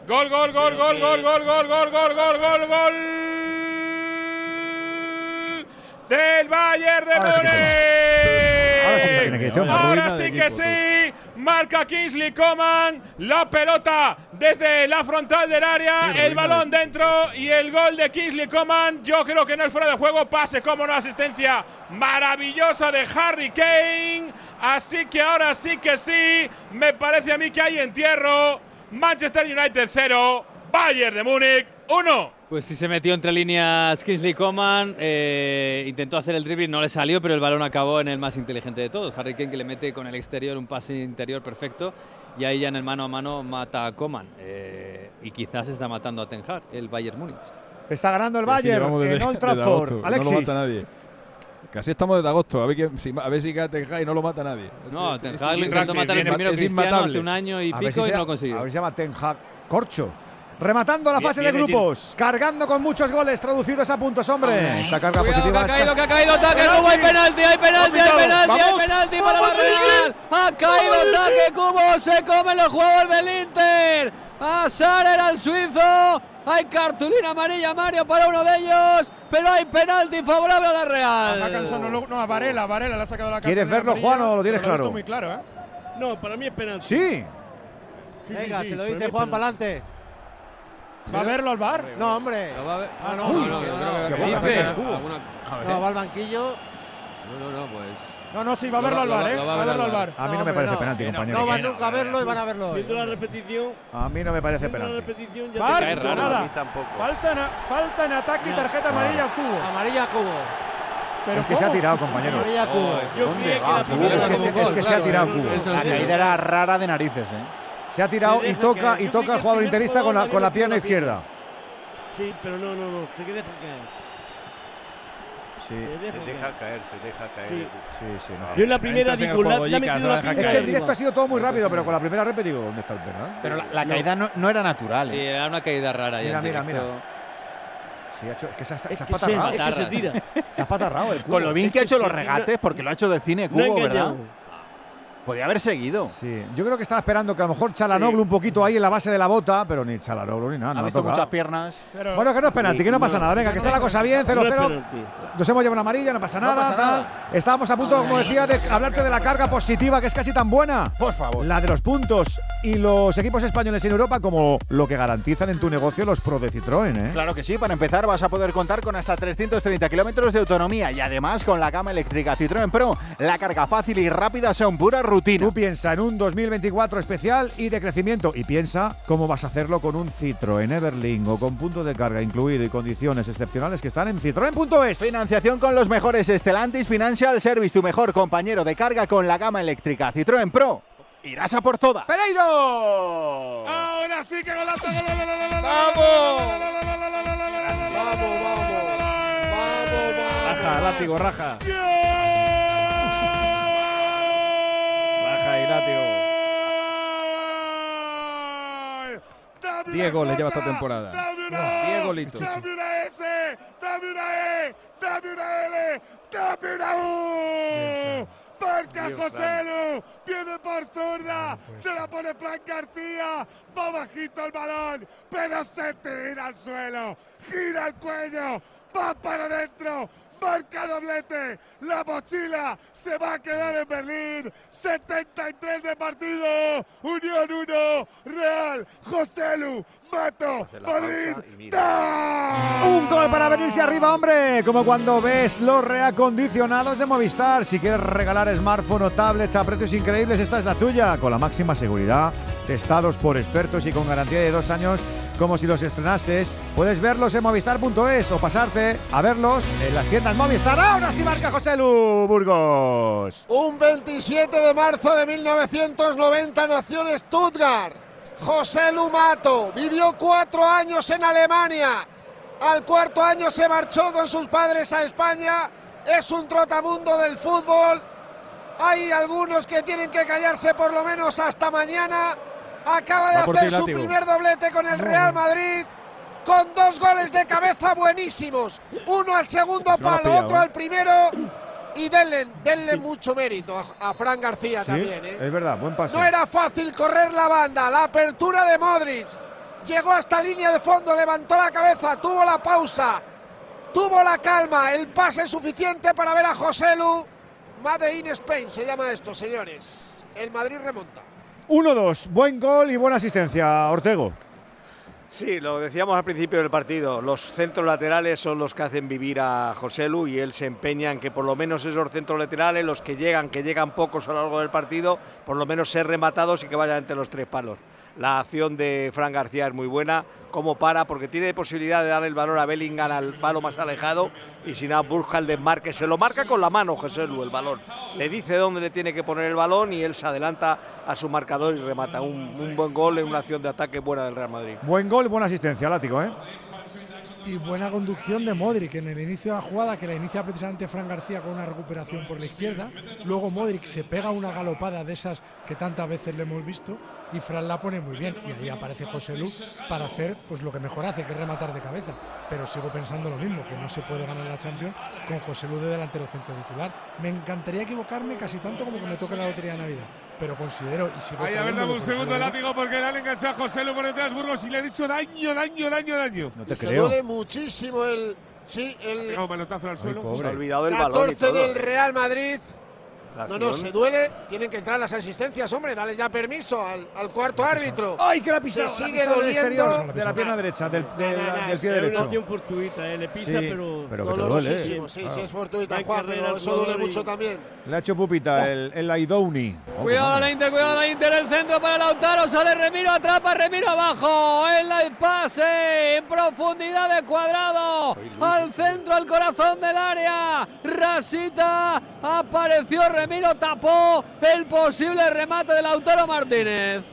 Gol, gol, gol, gol, gol, gol, gol, gol, gol, gol, gol, gol del Bayern de Múnich. Ahora sí que sí, marca Kingsley Coman, la pelota desde la frontal del área, el balón dentro y el gol de Kingsley Coman. Yo creo que no es fuera de juego, pase como una asistencia maravillosa de Harry Kane. Así que ahora sí que sí, me parece a mí que hay entierro. Manchester United 0, Bayern de Múnich 1. Pues sí se metió entre líneas Kingsley Coman, eh, intentó hacer el dribbling, no le salió, pero el balón acabó en el más inteligente de todos, Harry Kane que le mete con el exterior un pase interior perfecto y ahí ya en el mano a mano mata a Coman eh, y quizás está matando a Ten Hag, el Bayern Múnich. Está ganando el Bayern en Old Trafford. Alexis. No lo mata nadie. Casi estamos desde agosto, a ver, si, a ver si queda Ten Hag y no lo mata nadie. No, Ten Hag lo intentó matar el primero Cristiano hace un año y pico y no lo consiguió. A ver si se llama Ten Hag Corcho. Rematando la fase de grupos, cargando con muchos goles traducidos a puntos, hombre. Esta carga positiva. Que ha caído, que ha caído, ataque, Cubo, hay penalti, hay penalti, hay penalti, hay penalti para la Real. Ha caído ataque, Cubo, se comen los juegos del Inter. Azar era el suizo. Hay cartulina amarilla, Mario, para uno de ellos. Pero hay penalti favorable a la Real. no, no, a Varela, Varela le ha sacado la ¿Quieres verlo, Juan, o lo tienes claro? muy claro, ¿eh? No, para mí es penalti. Sí. Venga, se lo dice Juan para adelante. ¿Va a verlo al bar? No, hombre. Ah, no, no, no, no, va al banquillo. No, no, no, pues. No, no, sí, va a verlo al bar, ¿eh? Va a verlo al bar. A mí no me parece penalti, compañero. No van nunca a verlo y van a verlo. Viendo la repetición. A mí no me parece penalti. Bar, nada. Falta, falta en ataque y tarjeta amarilla al cubo. Amarilla a cubo. Pero es que se ha tirado, compañero. Amarilla a cubo. ¿Dónde va? Es que se ha tirado cubo. La caída era rara de narices, ¿eh? Se ha tirado y toca y toca el jugador interista con la, con la pierna izquierda. Sí, pero no, no, no, se deja caer. Sí. Se deja caer, se deja caer. Sí, sí, no. Yo en la primera digo, la, Es que en directo ha sido todo muy rápido, pero con la primera rep digo, ¿dónde está el penal? Pero la, caída no, no, era natural. ¿eh? Sí, era una caída rara. Mira, mira, mira. Sí, ha hecho, es que se ha, se ha espatarrado. se- es que se tira. Se ha espatarrado el cubo. Con lo bien que ha hecho los regates, porque lo ha hecho de cine cubo, ¿verdad? Podría haber seguido. Sí, yo creo que estaba esperando que a lo mejor Chalanoglu un poquito ahí en la base de la bota, pero ni Chalanoglu ni nada. Ha no visto toca. muchas piernas. Bueno, que no es penalti, que no pasa nada. Venga, que está la cosa bien, 0-0. Nos hemos llevado una amarilla, no pasa No nada. pasa tal. Estábamos a punto, como decía, de hablarte de la carga positiva, que es casi tan buena. Por favor. La de los puntos y los equipos españoles en Europa, como lo que garantizan en tu negocio los Pro de Citroën, ¿eh? Claro que sí, para empezar vas a poder contar con hasta 330 kilómetros de autonomía y además con la gama eléctrica Citroën Pro, la carga fácil y rápida son pura rutina. Tú piensa en un 2024 especial y de crecimiento y piensa cómo vas a hacerlo con un Citroën Everling o con punto de carga incluido y condiciones excepcionales que están en citroen.es. Financiación con los mejores Estelantis Financial Service, tu mejor compañero de carga con la gama eléctrica Citroën Pro. Irás a por todas. ¡Pereiro! Ahora sí que golazo. gol, gol, gol, gol, gol, ¡Vamos! Vamos, vamos. Vamos, Raja, látigo, raja. Raja 10 goles lleva esta temporada. 10 golitos. Dame una S, dame una E, L, dame U. Marca Joselu, viene por zurda, se la pone Frank García, va bajito el balón, pero se tira al suelo, gira el cuello, va para adentro, marca doblete, la mochila se va a quedar en Berlín, 73 de partido, Unión 1, Real, José Lu, Mato, Madrid. Un gol para venirse arriba, hombre. Como cuando ves los reacondicionados de Movistar. Si quieres regalar smartphone o tablets a precios increíbles, esta es la tuya. Con la máxima seguridad, testados por expertos y con garantía de dos años, como si los estrenases. Puedes verlos en movistar.es o pasarte a verlos en las tiendas Movistar. Ahora sí marca José Lu Burgos. Un 27 de marzo de 1990 nació en Stuttgart. José Lumato vivió cuatro años en Alemania. Al cuarto año se marchó con sus padres a España. Es un trotamundo del fútbol. Hay algunos que tienen que callarse por lo menos hasta mañana. Acaba de hacer su primer doblete con el Real Madrid. Con dos goles de cabeza buenísimos. Uno al segundo palo, otro ¿eh? al primero. Y denle, denle mucho mérito a, a Fran García Sí, también. ¿eh? es verdad, buen paso. No era fácil correr la banda. La apertura de Modric. Llegó hasta línea de fondo, levantó la cabeza, tuvo la pausa, tuvo la calma, el pase suficiente para ver a José Lu. Made in Spain se llama esto, señores. El Madrid remonta. 1-2, buen gol y buena asistencia, Ortego. Sí, lo decíamos al principio del partido, los centros laterales son los que hacen vivir a José Lu y él se empeña en que por lo menos esos centros laterales, los que llegan, que llegan pocos a lo largo del partido, por lo menos ser rematados y que vayan entre los tres palos. La acción de Fran García es muy buena, como para, porque tiene posibilidad de darle el valor a Bellingham al palo más alejado y si nada busca el desmarque, se lo marca con la mano José Lu el balón, le dice dónde le tiene que poner el balón y él se adelanta a su marcador y remata. Un, un buen gol en una acción de ataque buena del Real Madrid. Buen gol y buena asistencia, Látigo, ¿eh? Y buena conducción de Modric en el inicio de la jugada, que la inicia precisamente Fran García con una recuperación por la izquierda. Luego Modric se pega una galopada de esas que tantas veces le hemos visto y Fran la pone muy bien. Y ahí aparece José Lu para hacer pues lo que mejor hace, que es rematar de cabeza. Pero sigo pensando lo mismo, que no se puede ganar la Champions con José Lu de delantero centro titular. Me encantaría equivocarme casi tanto como que me toque la lotería de Navidad. Pero considero y sigo Ahí, a ver, dame un se segundo látigo porque le han enganchado a José Lu por detrás de Burgos y le han hecho daño, daño, daño, daño. No te Se creo. duele muchísimo el. Sí, el manotazo al suelo. pobre. Se ha olvidado del balón y 14 todo. del Real Madrid. La No, no, se duele. Tienen que entrar las asistencias, hombre. Dale ya permiso al, al cuarto árbitro. ¡Ay, que la la ha sigue del doliendo. exterior de la pierna derecha, del, del- pie es derecho. una acción fortuita, eh, le pisa, Sí, pero. pero que te duele. Sí, Claro. sí, es fortuita, Hay Juan, pero eso duele y- mucho también. Le ha hecho pupita el, el Aidouni. Oh, Cuidado la Inter, cuidado la Inter, el centro para Lautaro, sale Remiro, atrapa Remiro abajo, el pase en profundidad de cuadrado, al centro, al corazón del área, Rasita, apareció Remiro, tapó el posible remate de Lautaro Martínez.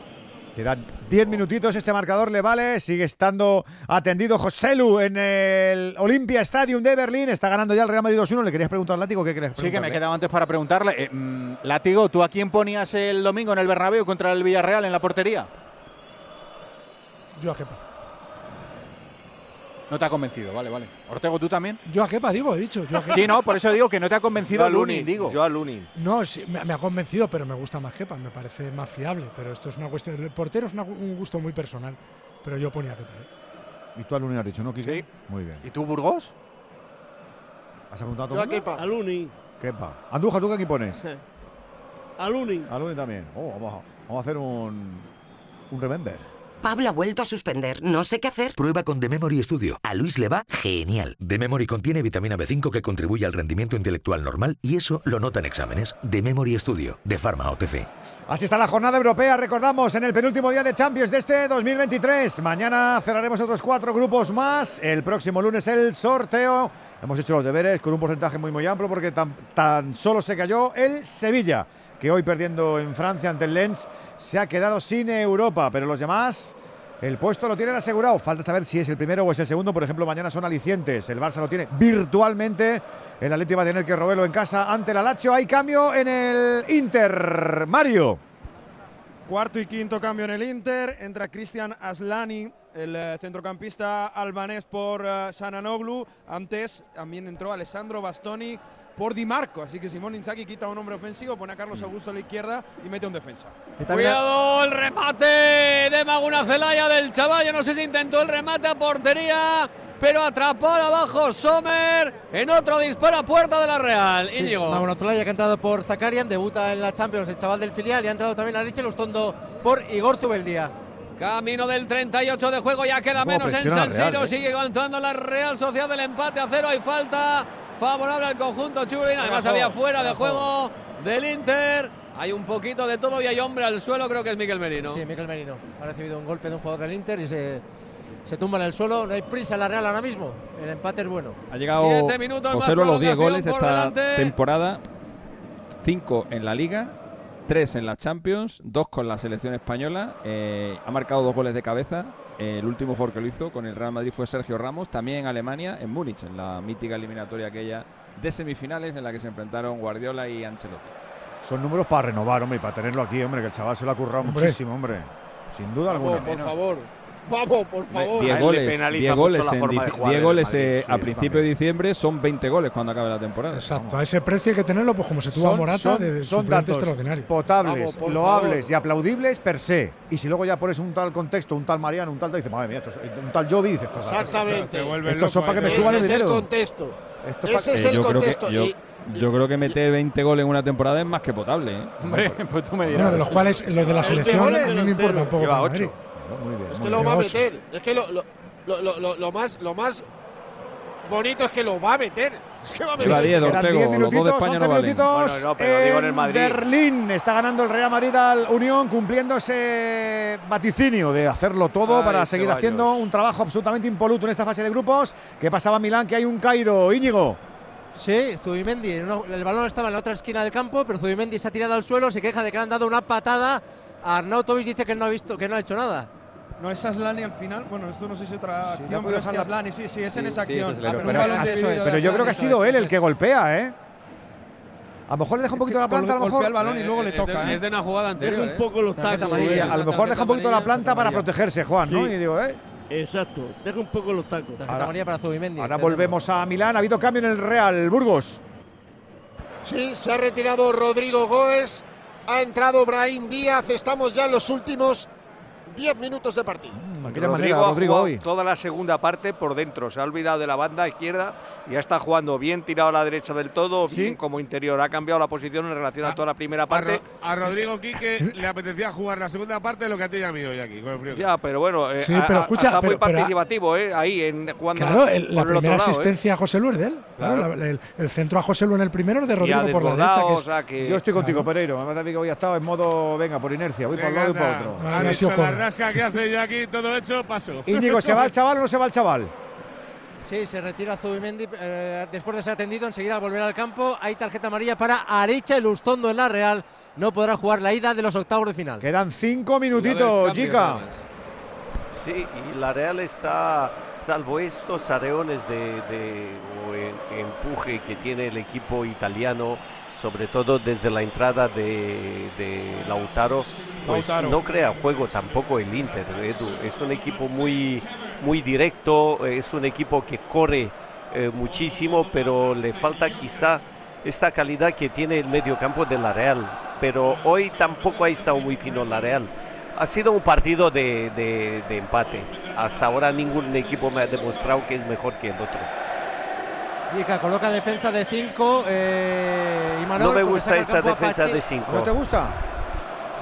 Quedan 10 minutitos, este marcador le vale. Sigue estando atendido José Lu en el Olympia Stadium de Berlín. Está ganando ya el Real Madrid 2-1. ¿Le querías preguntar al Látigo qué querías Sí, que me he quedado antes para preguntarle. Eh, mm, Látigo, ¿tú a quién ponías el domingo en el Bernabéu contra el Villarreal en la portería? Yo a Kepa. No te ha convencido, vale, vale. Ortego, ¿tú también? Yo a Kepa digo, he dicho. Yo a Kepa. Sí, no, por eso digo que no te ha convencido Yo a Lunin, Lunin, digo. Yo a Lunin. No, sí, me, me ha convencido, pero me gusta más Kepa, me parece más fiable. Pero esto es una cuestión. El portero es una- un gusto muy personal. Pero yo ponía a Kepa. ¿eh? Y tú a Lunin has dicho, ¿no, Kike? Sí. Muy bien. ¿Y tú, Burgos? ¿Has apuntado a todo Yo a? Kepa. A Luni. Kepa. Andújar, ¿tú qué aquí pones? A Luni. A Lunin también. Oh, vamos, a, vamos a hacer un, un remember. Pablo ha vuelto a suspender. No sé qué hacer. Prueba con The Memory Studio. A Luis le va genial. The Memory contiene vitamina B5 que contribuye al rendimiento intelectual normal y eso lo nota en exámenes. The Memory Studio, de Pharma OTC. Así está la jornada europea, recordamos, en el penúltimo día de Champions de este 2023. Mañana cerraremos otros cuatro grupos más. El próximo lunes el sorteo. Hemos hecho los deberes con un porcentaje muy muy amplio porque tan, tan solo se cayó el Sevilla, que hoy perdiendo en Francia ante el Lens se ha quedado sin Europa, pero los demás el puesto lo tienen asegurado. Falta saber si es el primero o es el segundo. Por ejemplo, mañana son alicientes. El Barça lo tiene virtualmente. El Atleti va a tener que robarlo en casa ante la Lazio. Hay cambio en el Inter. Mario. Cuarto y quinto cambio en el Inter. Entra Cristian Aslani, el eh, centrocampista albanés por eh, Sananoglu. Antes también entró Alessandro Bastoni por Di Marco. Así que Simón Inzaghi quita a un hombre ofensivo, pone a Carlos Augusto a la izquierda y mete un defensa. Cuidado el remate de Maguna Celaya del chaval. Yo no sé si intentó el remate a portería, pero atrapó abajo Sommer en otro disparo a puerta de la Real. Sí, Íñigo. Mauro Zolaya, que ha entrado por Zakarian, debuta en la Champions, el chaval del filial, y ha entrado también a Richel Lustondo por Igor Tubeldía. Camino del 38 de juego, ya queda menos en San Siro. eh. Sigue avanzando la Real Sociedad del empate a cero. Hay falta favorable al conjunto Churin. Además, había fuera de juego del Inter. Hay un poquito de todo y hay hombre al suelo. Creo que es Miguel Merino. Sí, Miguel Merino. Ha recibido un golpe de un jugador del Inter y se, se tumba en el suelo. No hay prisa en la Real ahora mismo. El empate es bueno. Ha llegado Siete minutos los 10 prolongación goles esta delante. temporada. 5 en la Liga, 3 en la Champions, 2 con la selección española. eh, ha marcado dos goles de cabeza. El último jugador que lo hizo con el Real Madrid fue Sergio Ramos, también en Alemania, en Múnich, en la mítica eliminatoria aquella de semifinales en la que se enfrentaron Guardiola y Ancelotti. Son números para renovar, hombre, y para tenerlo aquí, hombre, que el chaval se lo ha currado Hombre. muchísimo, hombre. Sin duda alguna. por favor. Vamos, por favor. 10 goles, a, diez goles en de diez goles Madrid, eh, sí, a principio también. de diciembre son 20 goles cuando acabe la temporada. Exacto, a ese precio hay que tenerlo, pues como se tuvo a Morata, son, de, de son datos extraordinario. potables, Vamos, loables favor. y aplaudibles per se. Y si luego ya pones un tal contexto, un tal Mariano, un tal, dice, madre mía, esto es, un tal Jovi, dices, exactamente. Estos son para que me eh. suban el dinero. Ese es el contexto. Esto ese es eh, el contexto. Yo creo que meter 20 goles en una temporada es más que potable. ¿eh? Hombre, pues tú me dirás. Bueno, de los cuales los de la selección no me importa un poco. Lleva 8. Es que lo va a meter. Es que lo, más, lo más bonito es que lo va a meter. Es va a meter. Sí, 10, 10 11 minutitos. Berlín está ganando el Real Madrid al Unión, cumpliendo ese vaticinio de hacerlo todo para seguir haciendo un trabajo absolutamente impoluto en esta fase de grupos. ¿Qué pasaba Milán? Que hay un caído, Íñigo. Sí, Zubimendi. El balón estaba en la otra esquina del campo, pero Zubimendi se ha tirado al suelo, se queja de que le han dado una patada. Arnautovic dice que no ha visto, que no ha hecho nada. No es Aslani al final. Bueno, esto no sé si es otra Sí, acción, puede pero es que dejarla- Aslani, sí, sí, es en Sí, esa sí, acción. es Ah, pero un yo creo que ha sido él el que golpea, ¿eh? A lo mejor le deja un poquito la planta, a lo mejor. el balón y luego le Es de- toca. ¿eh? Es de una jugada anterior. Deja un ¿eh? poco los tacos. a lo mejor deja un poquito la planta para protegerse, Juan, ¿no? Y digo, ¿eh? Exacto, deja un poco los tacos. Ahora- para Zubimendi. Ahora volvemos a Milán. Ha habido cambio en el Real Burgos. Sí, se ha retirado Rodrigo Goes. Ha entrado Brahim Díaz. Estamos ya en los últimos 10 minutos de partido. Aquella Rodrigo manera, hoy. toda la segunda parte por dentro. Se ha olvidado de la banda izquierda y ya está jugando bien tirado a la derecha del todo, bien como interior. Ha cambiado la posición en relación a toda la primera A, parte. Ro- a Rodrigo Quique le apetecía jugar la segunda parte de lo que a ti y a mí hoy aquí, con el frío. Ya, pero bueno, eh, Sí, pero ha- escucha, está muy pero- participativo, ¿eh? Ahí, en, jugando Claro, el- por la el otro primera lado, ¿eh? asistencia a José Lu es de él. Claro, Claro. la- el, el centro a José Lu en el primero es de Rodrigo por la derecha. Que o es- sea que- Yo estoy contigo, Pereiro. Me parece que hoy ha estado en modo, venga, por inercia. Voy para un lado y para otro. Que hace aquí, todo hecho, paso. Íñigo, ¿se va el chaval o no se va el chaval? Sí, se retira Zubimendi eh, después de ser atendido. Enseguida volverá al campo. Hay tarjeta amarilla para Arecha y Lustondo en la Real. No podrá jugar la ida de los octavos de final. Quedan cinco minutitos, cambio, chica. Sí, y la Real está, salvo estos areones de, de- o en- empuje que tiene el equipo italiano, sobre todo desde la entrada de, de Lautaro, pues Lautaro. no crea juego tampoco el Inter, Edu. Es un equipo muy, muy directo, es un equipo que corre eh, muchísimo, pero le falta quizá esta calidad que tiene el mediocampo de la Real. Pero hoy tampoco ha estado muy fino la Real. Ha sido un partido de, de- de empate. Hasta ahora ningún equipo me ha demostrado que es mejor que el otro. Ica coloca defensa de 5 eh, No me gusta esta defensa de 5. ¿No te gusta?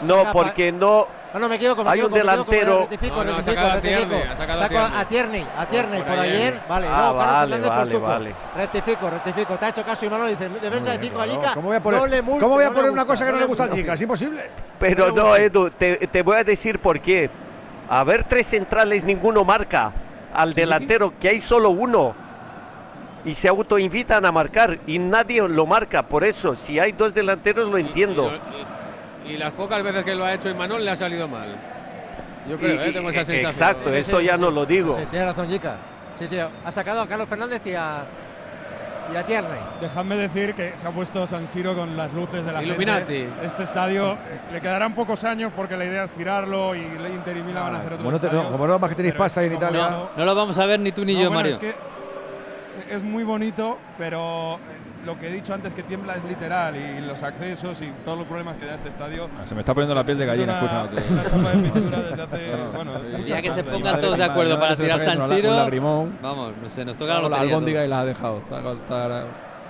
No, porque no. No, no, me equivoco, me Hay un equivoco, me equivoco, delantero. rectifico, No, no, rectifico, a rectifico. A Saco Tierney. a Tierney, a Tierney Por por ayer. ayer. Vale, Ah, no, Carlos vale, Fernández vale, por vale. Rectifico, rectifico. Te ha hecho caso y Manol dice, defensa de 5 a Ica. ¿Cómo voy a poner, no le ¿cómo voy a poner una gusta, cosa que no le gusta al chica? Es imposible. Pero no, Edu, te, te voy a decir por qué. A ver, tres centrales, ninguno marca al delantero, que hay solo uno. Y se autoinvitan a marcar y nadie lo marca. Por eso, si hay dos delanteros, lo entiendo. Y las pocas veces que lo ha hecho Imanol le ha salido mal. Yo Y- creo, ¿eh? y- tengo esa e- sensación. exacto, esto ya no lo digo. Sí, tiene razón, Ica. Sí, sí, ha sacado a Carlos Fernández y a, y a Tierney. Dejadme decir que se ha puesto San Siro con las luces de la Illuminati. gente. Este estadio eh, le quedarán pocos años porque la idea es tirarlo y Inter y Milan van a hacer otro Como no, como no más que tenéis pasta ahí en Italia. no- No lo vamos a ver ni tú ni No, yo, bueno, Mario. Es que es muy bonito, pero eh, lo que he dicho antes que tiembla es literal y los accesos y todos los problemas que da este estadio. Se me está poniendo la piel de gallina una- escuchándote. una chapa de pintura desde hace, No, bueno, sí. muchas Ya que se pongan todos de acuerdo para tirar San Siro. un. Vamos, se nos toca la Con la lotería. albóndiga y la ha dejado. Está la,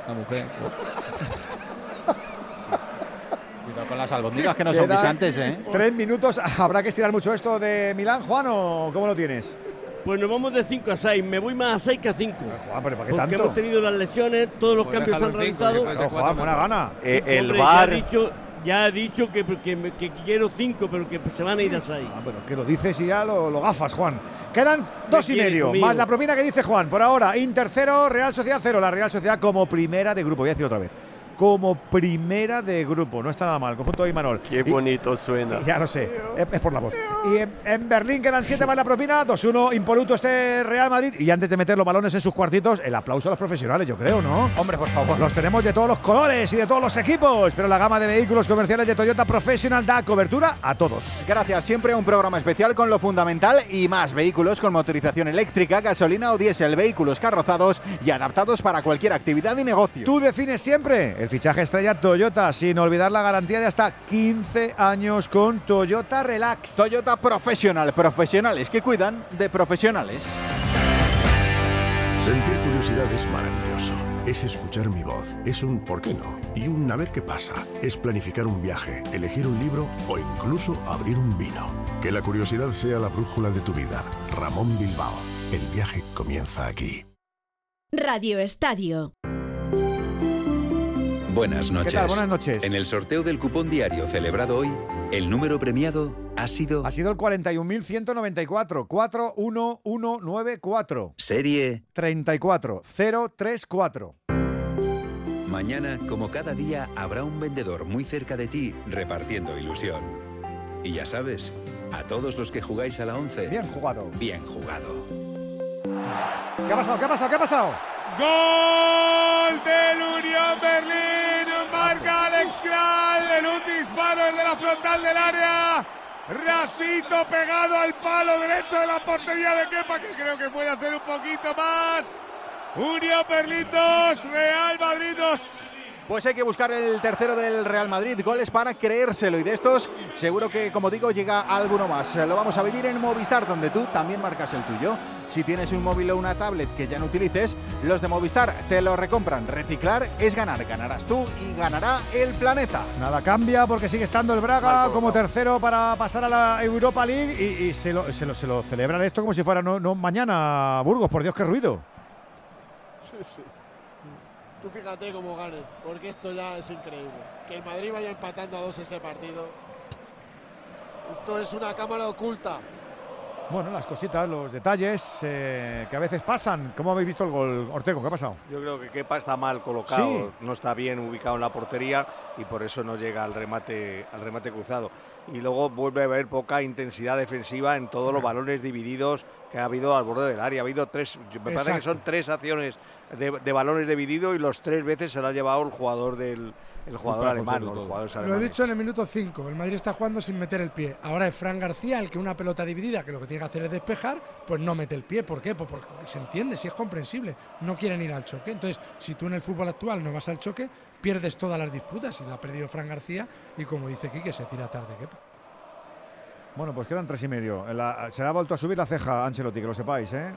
la mujer. Cuidado con las albóndigas que no son guisantes, ¿eh? Tres minutos. ¿Habrá que estirar mucho esto de Milán, Juan, o cómo lo tienes? Pues nos vamos de 5 a 6. Me voy más a 6 que a 5. Juan, pero ¿para qué Porque tanto? hemos tenido las lesiones, todos los Pues cambios se han realizado. Claro, Juan, cuatro buena gana. Eh, el Hombre, VAR- Ya he dicho, ya he dicho que, que, que quiero 5, pero que se van a ir a 6. Ah, bueno, que lo dices y ya lo, lo gafas, Juan. Quedan dos y medio, conmigo? más la propina que dice Juan. Por ahora, Inter cero, Real Sociedad cero. La Real Sociedad como primera de grupo. Voy a decir otra vez. Como primera de grupo. No está nada mal. Conjunto de Imanol. Qué bonito suena. Ya lo sé, es, es por la voz. Y en, en Berlín quedan siete más la propina, 2-1 impoluto este Real Madrid. Y antes de meter los balones en sus cuartitos, el aplauso a los profesionales, yo creo, ¿no? Hombre, por favor. Los tenemos de todos los colores y de todos los equipos, pero la gama de vehículos comerciales de Toyota Professional da cobertura a todos. Gracias, siempre un programa especial con lo fundamental y más vehículos con motorización eléctrica, gasolina o diésel, vehículos carrozados y adaptados para cualquier actividad y negocio. Tú defines siempre el fichaje estrella Toyota, sin olvidar la garantía de hasta 15 años con Toyota Relax. Toyota Professional, profesionales que cuidan de profesionales. Sentir curiosidad es maravilloso. Es escuchar mi voz. Es un ¿por qué no? Y un a ver qué pasa. Es planificar un viaje, elegir un libro o incluso abrir un vino. Que la curiosidad sea la brújula de tu vida. Ramón Bilbao. El viaje comienza aquí. Radio Estadio. Buenas noches. tal? Buenas noches. En el sorteo del cupón diario celebrado hoy, el número premiado ha sido Ha sido el 41.194, 41194. serie. 34034. Mañana, como cada día, habrá un vendedor muy cerca de ti repartiendo ilusión. Y ya sabes, a todos los que jugáis a la 11. Bien jugado. Bien jugado. ¿Qué ha pasado? ¿Qué ha pasado? ¿Qué ha pasado? Gol del Unión Berlín. Marca Alex Kral en un disparo desde la frontal del área. Rasito pegado al palo derecho de la portería de Kepa, que creo que puede hacer un poquito más. Unión Berlín 2, Real Madrid 2. Pues hay que buscar el tercero del Real Madrid, goles para creérselo y de estos seguro que como digo llega alguno más. Lo vamos a vivir en Movistar donde tú también marcas el tuyo. Si tienes un móvil o una tablet que ya no utilices, los de Movistar te lo recompran. Reciclar es ganar, ganarás tú y ganará el planeta. Nada cambia porque sigue estando el Braga como tercero para pasar a la Europa League y, y se, lo, se, lo, se lo celebran esto como si fuera no, no mañana Burgos. Por Dios, qué ruido. Sí, sí. Tú fíjate cómo ganen, porque esto ya es increíble. Que el Madrid vaya empatando a dos este partido. Esto es una cámara oculta. Bueno, las cositas, los detalles eh, que a veces pasan. ¿Cómo habéis visto el gol, Ortego? ¿Qué ha pasado? Yo creo que Kepa está mal colocado, Sí. no está bien ubicado en la portería y por eso no llega al remate, al remate cruzado. Y luego vuelve a haber poca intensidad defensiva en todos los balones divididos que ha habido al borde del área. Ha habido tres, me parece que son tres acciones de, de balones divididos y los tres veces se la ha llevado el jugador del el jugador alemán, los jugadores Lo he dicho en el minuto 5. El Madrid está jugando sin meter el pie. Ahora es Fran García el que una pelota dividida, que lo que tiene que hacer es despejar, pues no mete el pie. ¿Por qué? Pues porque se entiende, si es comprensible. No quieren ir al choque. Entonces, si tú en el fútbol actual no vas al choque, pierdes todas las disputas. Y la ha perdido Fran García. Y como dice Quique, se tira tarde. ¿qué? Bueno, pues quedan tres y medio. En la- se ha vuelto a subir la ceja a Ancelotti, que lo sepáis, ¿eh?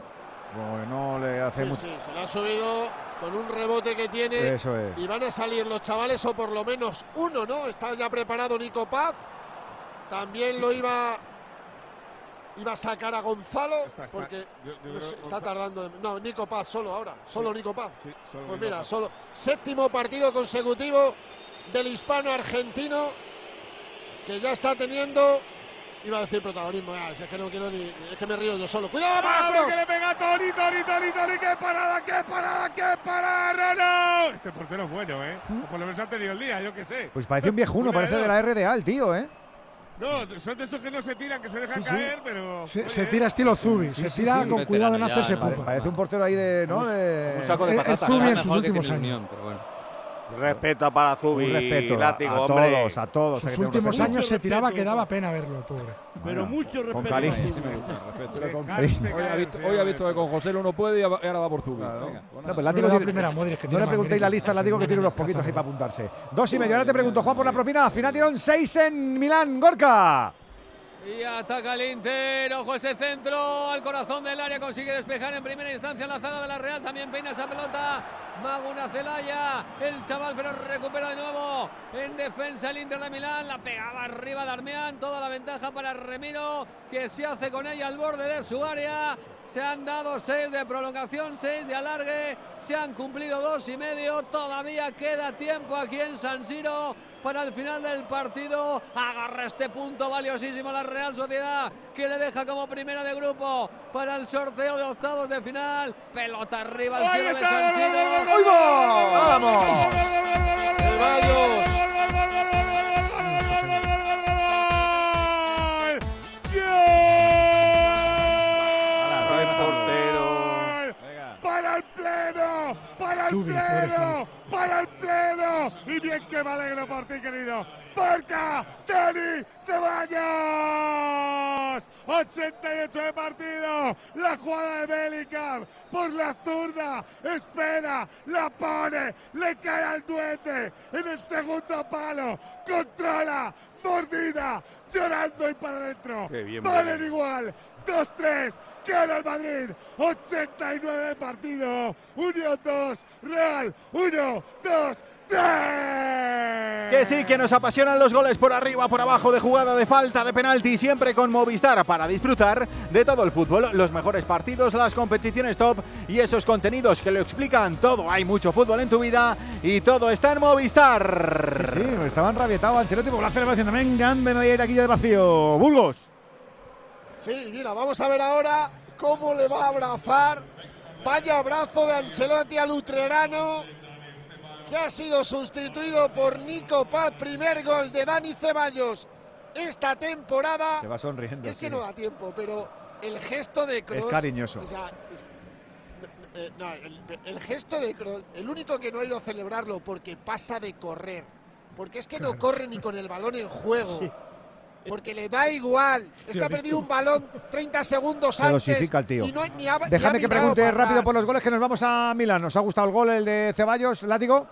Como no le hace Sí, mucho. sí, se le ha subido con un rebote que tiene. Eso es. Y van a salir los chavales, o por lo menos uno, ¿no? Está ya preparado Nico Paz. También lo iba. Iba a sacar a Gonzalo. porque yo- yo no sé, creo- está tardando. en- No, Nico Paz solo ahora. Solo Nico Paz. solo pues Nico mira, Paz. solo. Séptimo partido consecutivo del hispano argentino. Que ya está teniendo. Iba a decir protagonismo. ah, si es que no quiero ni. Es que me río yo solo. ¡Cuidado, ¡Vamos, Marcos! que le pega Toni, Toni, Toni, Toni! ¡Qué parada, qué parada, qué parada! ¡No! Este portero es bueno, ¿eh? Por lo menos ha tenido el día, yo qué sé. Pues parece un viejuno, parece de de la RDA el tío, ¿eh? No, son de esos que no se tiran, que se dejan Sí, sí. caer, pero. Se, tira estilo Zubi. Sí, se sí, tira sí. con cuidado de no hacerse pupa. Parece un portero ahí de. ¿no? De, un saco de Es- es patatas. Zubi en sus últimos años. Respeto para Zubi, Un respeto a- látigo, a, todos, a todos. Sus últimos respeto. años se tiraba que daba pena verlo, el pobre. Pero mucho Con respeto. cariño. Pero con cariño. Hoy ha visto, hoy ha visto que con José uno puede y ahora va por Zubi. Venga, pues No, pero Látigo tiene- que no le preguntéis la lista, Látigo, que tiene unos poquitos ahí para apuntarse. Dos y medio. Ahora te pregunto, Juan, por la propina. Al final dieron seis en Milán. Gorka. Y ataca el Inter, ojo ese centro al corazón del área, consigue despejar en primera instancia la zaga de la Real, también peina esa pelota, Maguna Celaya, el chaval pero recupera de nuevo en defensa el Inter de Milán, la pegaba arriba Darmian, toda la ventaja para Remiro, que se hace con ella al borde de su área, se han dado seis de prolongación, seis de alargue, se han cumplido dos y medio, todavía queda tiempo aquí en San Siro para el final del partido. Agarra este punto valiosísimo la Real Sociedad que le deja como primera de grupo para el sorteo de octavos de final. Pelota arriba al ¡Ahí gol, ¡Vamos! ¡Para el pleno! ¡Para el pleno! ¡Para el pleno! Y bien que me alegro por ti, querido. ¡Porca! ¡Dani Ceballos! 88 de partido. La jugada de Bellingham por la zurda. Espera, la pone, le cae al duende en el segundo palo. Controla, mordida, llorando y para adentro. Qué bien, Valen igual. 2-3. Gana el Madrid. 89 de partido. Unión 2. Real. 1, 2, 3. Que sí, que nos apasionan los goles por arriba, por abajo, de jugada, de falta, de penalti, siempre con Movistar para disfrutar de todo el fútbol, los mejores partidos, las competiciones top y esos contenidos que lo explican todo. Hay mucho fútbol en tu vida y todo está en Movistar. Sí, sí, estaban rabietados Ancelotti por la celebración. Venga, me voy a ir aquí ya de vacío. Burgos. Sí, mira, vamos a ver ahora cómo le va a abrazar. Vaya abrazo de Ancelotti al Utrerano, que ha sido sustituido por Nico Paz. Primer gol de Dani Ceballos esta temporada. Se va sonriendo. Es que sí. no da tiempo, pero el gesto de Kroos. cariñoso. o sea, es- eh, no, el, el gesto de Kroos, el único que no ha ido a celebrarlo porque pasa de correr. Porque es que no corre ni con el balón en juego. Porque le da igual. Es que ha perdido un balón 30 segundos Se antes. dosifica el tío. Y no, ni ha- ni ha Déjame que mirado pregunte para rápido atrás. por los goles que nos vamos a Milán. ¿Os ha gustado el gol, el de Ceballos, Látigo?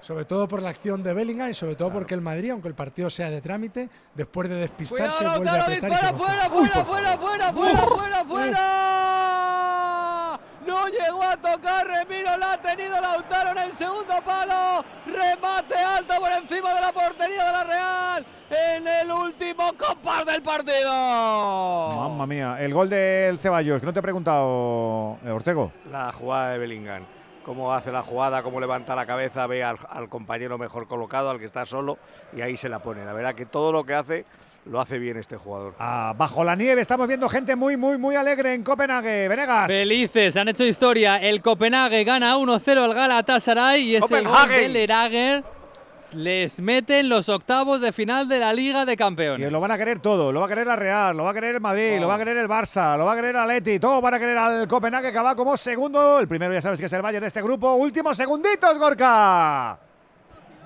Sobre todo por la acción de Bellingham y sobre todo porque el Madrid, aunque el partido sea de trámite, después de despistarse, Cuidado, vuelve a Lautaro, apretar y dispara se va fuera, fuera. fuera, fuera, fuera, fuera, fuera, fuera. No llegó a tocar Remiro, la ha tenido Lautaro en el segundo palo. Remate alto por encima de la portería de la Real en el último compás del partido. Mamma mía. El gol del Ceballos, que no te he preguntado, eh, Ortego. La jugada de Bellingham. Cómo hace la jugada, cómo levanta la cabeza, ve al, al compañero mejor colocado, al que está solo, y ahí se la pone. La verdad que todo lo que hace, lo hace bien este jugador. Ah, bajo la nieve estamos viendo gente muy, muy, muy alegre en Copenhague. Venegas. Felices, han hecho historia. El Copenhague gana 1-0 al Galatasaray y es el gol del Erager. Les meten los octavos de final de la Liga de Campeones. Y lo van a querer todo. Lo va a querer la Real, lo va a querer el Madrid, lo va a querer el Barça, lo va a querer el Atleti. Todos van a querer al Copenhague que va como segundo. El primero ya sabes que es el Bayern de este grupo. Últimos segunditos, Gorka.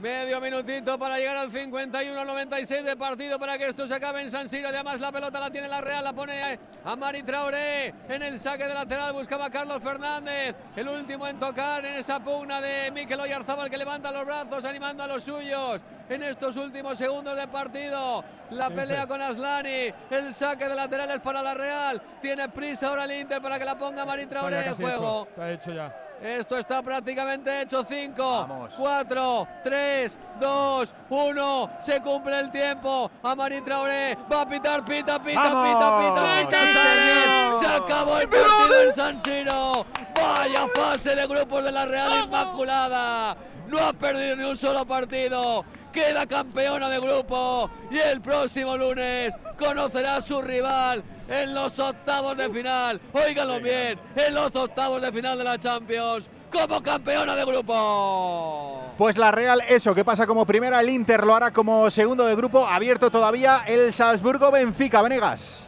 Medio minutito para llegar al 51-96 de partido para que esto se acabe en San Siro. Además, la pelota la tiene la Real, la pone a Mari Traoré en el saque de lateral. Buscaba a Carlos Fernández, el último en tocar en esa pugna de Mikel Oyarzábal que levanta los brazos, animando a los suyos en estos últimos segundos de partido. La pelea con Aslani, el saque de laterales para la Real. Tiene prisa ahora el Inter para que la ponga Mari Traoré en juego. Está hecho ya. Esto está prácticamente hecho. 5, 4, 3, 2, 1. Se cumple el tiempo. Amarín Traoré va a pitar, pita, pita, pita, pita, pita. Se acabó el partido en San Siro. Vaya fase de grupos de la Real Inmaculada. No ha perdido ni un solo partido. Queda campeona de grupo y el próximo lunes conocerá a su rival en los octavos de final. Óiganlo bien, en los octavos de final de la Champions como campeona de grupo. Pues la Real, eso, que pasa como primera, el Inter lo hará como segundo de grupo, abierto todavía el Salzburgo-Benfica, Venegas.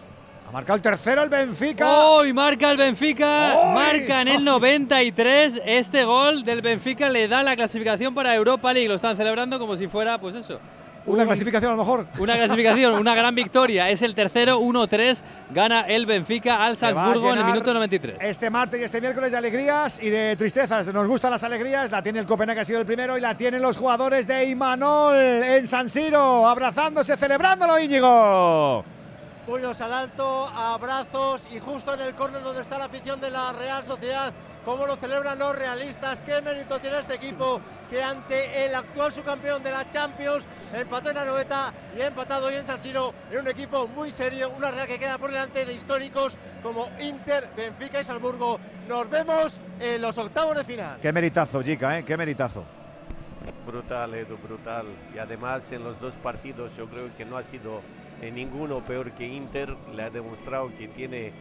Ha marcado el tercero el Benfica. ¡Hoy marca el Benfica! Marca en el 93. Este gol del Benfica le da la clasificación para Europa League. Lo están celebrando como si fuera, pues eso. Una clasificación a lo mejor. Una clasificación, una gran victoria. Es el tercero, 1-3. Gana el Benfica al Salzburgo en el minuto 93. Este martes y este miércoles de alegrías y de tristezas. Nos gustan las alegrías. La tiene el Copenhague, ha sido el primero, y la tienen los jugadores de Imanol en San Siro, abrazándose, celebrándolo, Íñigo. Puños al alto, abrazos y justo en el córner donde está la afición de la Real Sociedad. ¿Cómo lo celebran los realistas? ¿Qué mérito tiene este equipo que ante el actual subcampeón de la Champions empató en la noveta y ha empatado hoy en San Siro en un equipo muy serio, una Real que queda por delante de históricos como Inter, Benfica y Salzburgo. Nos vemos en los octavos de final. Qué meritazo, Jica, ¿eh? Qué meritazo. Brutal, Edu, brutal. Y además en los dos partidos yo creo que no ha sido en ninguno peor que Inter. Le ha demostrado que tiene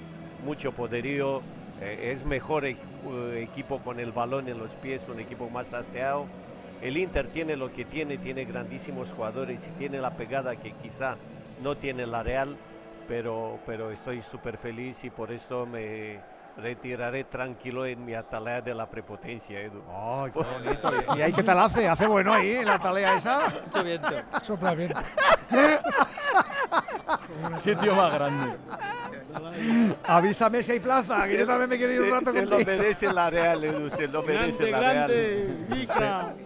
mucho poderío, eh, es mejor e- uh, equipo con el balón en los pies, un equipo más aseado. El Inter tiene lo que tiene, tiene grandísimos jugadores y tiene la pegada que quizá no tiene la Real, pero, pero estoy súper feliz y por eso me retiraré tranquilo en mi atalaya de la prepotencia, Edu. ¡Ay, qué bonito! ¿Y ahí qué tal hace? ¿Hace bueno ahí en la atalaya esa? Mucho viento. Sopla viento. Qué tío más grande. Avísame si hay plaza, que yo también me quiero ir un Se- rato se contigo. lo merece la Real, Edu, se lo merece la Real.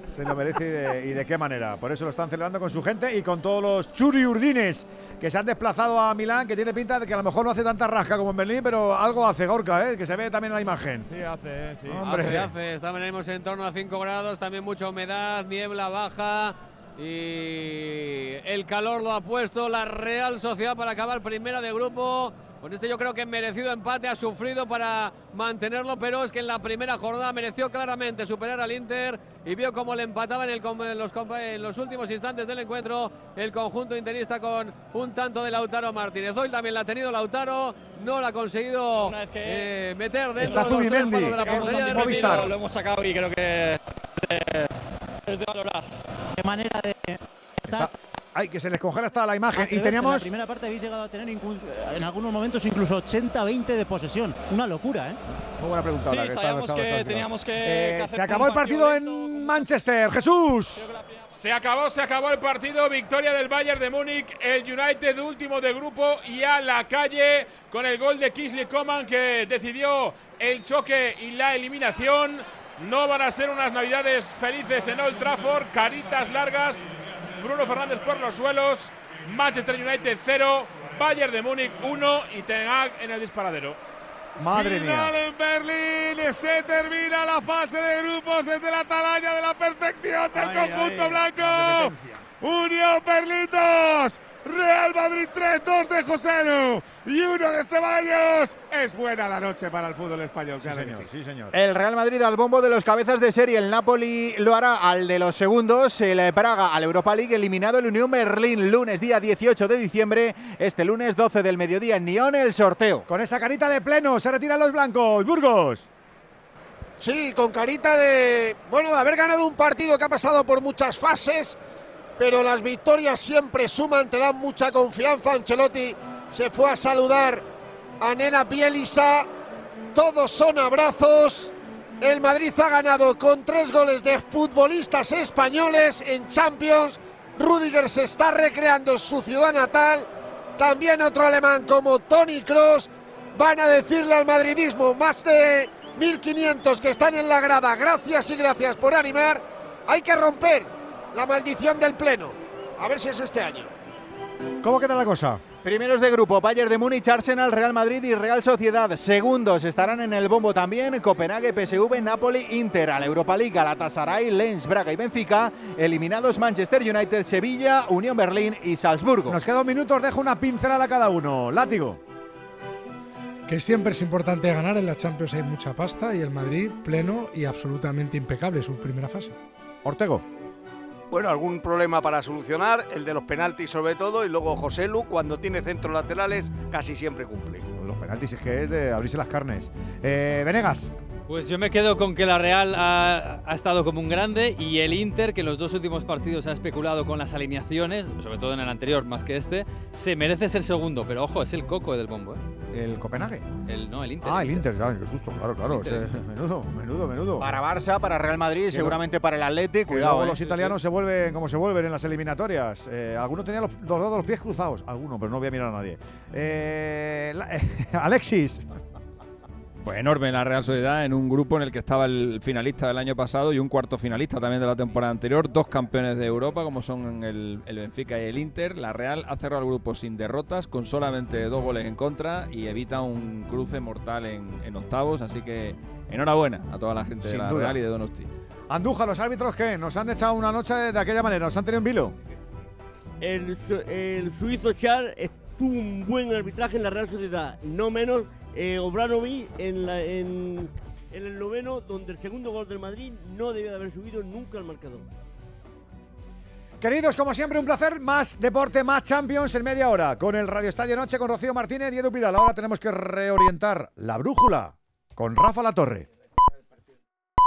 Se, se lo merece y de, y de qué manera. Por eso lo están celebrando con su gente y con todos los churiurdines que se han desplazado a Milán, que tiene pinta de que a lo mejor no hace tanta rasca como en Berlín, pero algo hace Gorka, ¿eh? que se ve también en la imagen. Sí, hace, eh, sí. Hombre. Hace, hace. Estaremos en torno a 5 grados, también mucha humedad, niebla baja. Y el calor lo ha puesto la Real Sociedad para acabar primera de grupo. Con este yo creo que merecido empate ha sufrido para mantenerlo, pero es que en la primera jornada mereció claramente superar al Inter y vio cómo le empataba en, el com- en los, compa- en los últimos instantes del encuentro el conjunto interista con un tanto de Lautaro Martínez. Hoy también la ha tenido Lautaro, no la ha conseguido eh, meter dentro Está de los tres de la portería de Movistar. Lo hemos sacado y creo que eh, es de valorar. Qué manera de. Está- Ay, que se les congela hasta la imagen. Y atreverse. En teníamos. la primera parte habéis llegado a tener incluso, en algunos momentos incluso 80-20 de posesión. Una locura, ¿eh? Muy buena pregunta. Sí, ahora, está- sabíamos está- que está- está- teníamos que- Eh, que hacer se acabó el partido en Manchester. Jesús. Se acabó, se acabó el partido. Victoria del Bayern de Múnich. El United último de grupo y a la calle con el gol de Kingsley Coman que decidió el choque y la eliminación. No van a ser unas navidades felices en Old Trafford. Caritas largas. Bruno Fernández por los suelos. Manchester United 0. Bayern de Múnich 1 y Ten Hag en el disparadero. Madre Final en Berlín, se termina la fase de grupos desde la atalaya de la perfección del Ay, conjunto ay, blanco. Unión Berlín 2, Real Madrid 3, 2 de Joselu y 1 de Ceballos. Es buena la noche para el fútbol español. Sí, señor. sí. Sí, señor. El Real Madrid al bombo de los cabezas de serie. El Napoli lo hará al de los segundos. El Praga al Europa League. Eliminado el Unión Berlín. Lunes día 18 de diciembre. Este lunes 12 del mediodía en Nyon el sorteo. Con esa carita de pleno se retiran los blancos. Burgos. Sí, con carita de, bueno, de haber ganado un partido que ha pasado por muchas fases, pero las victorias siempre suman, te dan mucha confianza. Ancelotti se fue a saludar a Nena Bielisa, todos son abrazos. El Madrid ha ganado con tres goles de futbolistas españoles en Champions. Rudiger se está recreando en su ciudad natal. También otro alemán como Tony Cross. Van a decirle al madridismo más de 1.500 que están en la grada. Gracias y gracias por animar. Hay que romper la maldición del pleno. A ver si es este año. ¿Cómo queda la cosa? Primeros de grupo, Bayern de Múnich, Arsenal, Real Madrid y Real Sociedad. Segundos estarán en el bombo también Copenhague, PSV, Napoli, Inter. A la Europa League, Galatasaray, Lens, Braga y Benfica. Eliminados Manchester United, Sevilla, Unión Berlín y Salzburgo. Nos quedan minutos, dejo una pincelada cada uno. Látigo. Que siempre es importante ganar, en la Champions hay mucha pasta y el Madrid pleno y absolutamente impecable su primera fase. Ortego. Bueno, algún problema para solucionar, el de los penaltis sobre todo, y luego José Lu, cuando tiene centros laterales, casi siempre cumple. Los penaltis es que es de abrirse las carnes. Eh, Venegas. Pues yo me quedo con que la Real ha, ha, estado como un grande y el Inter, que en los dos últimos partidos ha especulado con las alineaciones, sobre todo en el anterior más que este, se merece ser segundo, pero ojo, es el coco del bombo. ¿eh? ¿El Copenhague? El, no, el Inter. Ah, el Inter, claro, qué susto, claro, claro. Menudo, menudo, menudo. Para Barça, para Real Madrid, seguramente para el Atlético. Cuidado, Cuidado, los eh. italianos se vuelven como se vuelven en las eliminatorias. Eh, algunos tenían los, los los pies cruzados, algunos, pero no voy a mirar a nadie. Eh, la, Alexis. Pues enorme la Real Sociedad en un grupo en el que estaba el finalista del año pasado y un cuarto finalista también de la temporada anterior, dos campeones de Europa como son el, el, Benfica y el Inter. La Real ha cerrado el grupo sin derrotas, con solamente dos goles en contra y evita un cruce mortal en, en octavos, así que enhorabuena a toda la gente Sin de la duda. Real y de Donosti. Andújar, los árbitros que nos han echado una noche de aquella manera, nos han tenido en vilo. El, su- el suizo Char tuvo un buen arbitraje en la Real Sociedad, no menos eh, Obranovic en, la- en, en el noveno, donde el segundo gol del Madrid no debía de haber subido nunca al marcador. Queridos, como siempre, un placer. Más deporte, más Champions en media hora. Con el Radio Estadio Noche, con Rocío Martínez y Edu Pidal. Ahora tenemos que reorientar la brújula con Rafa La Torre.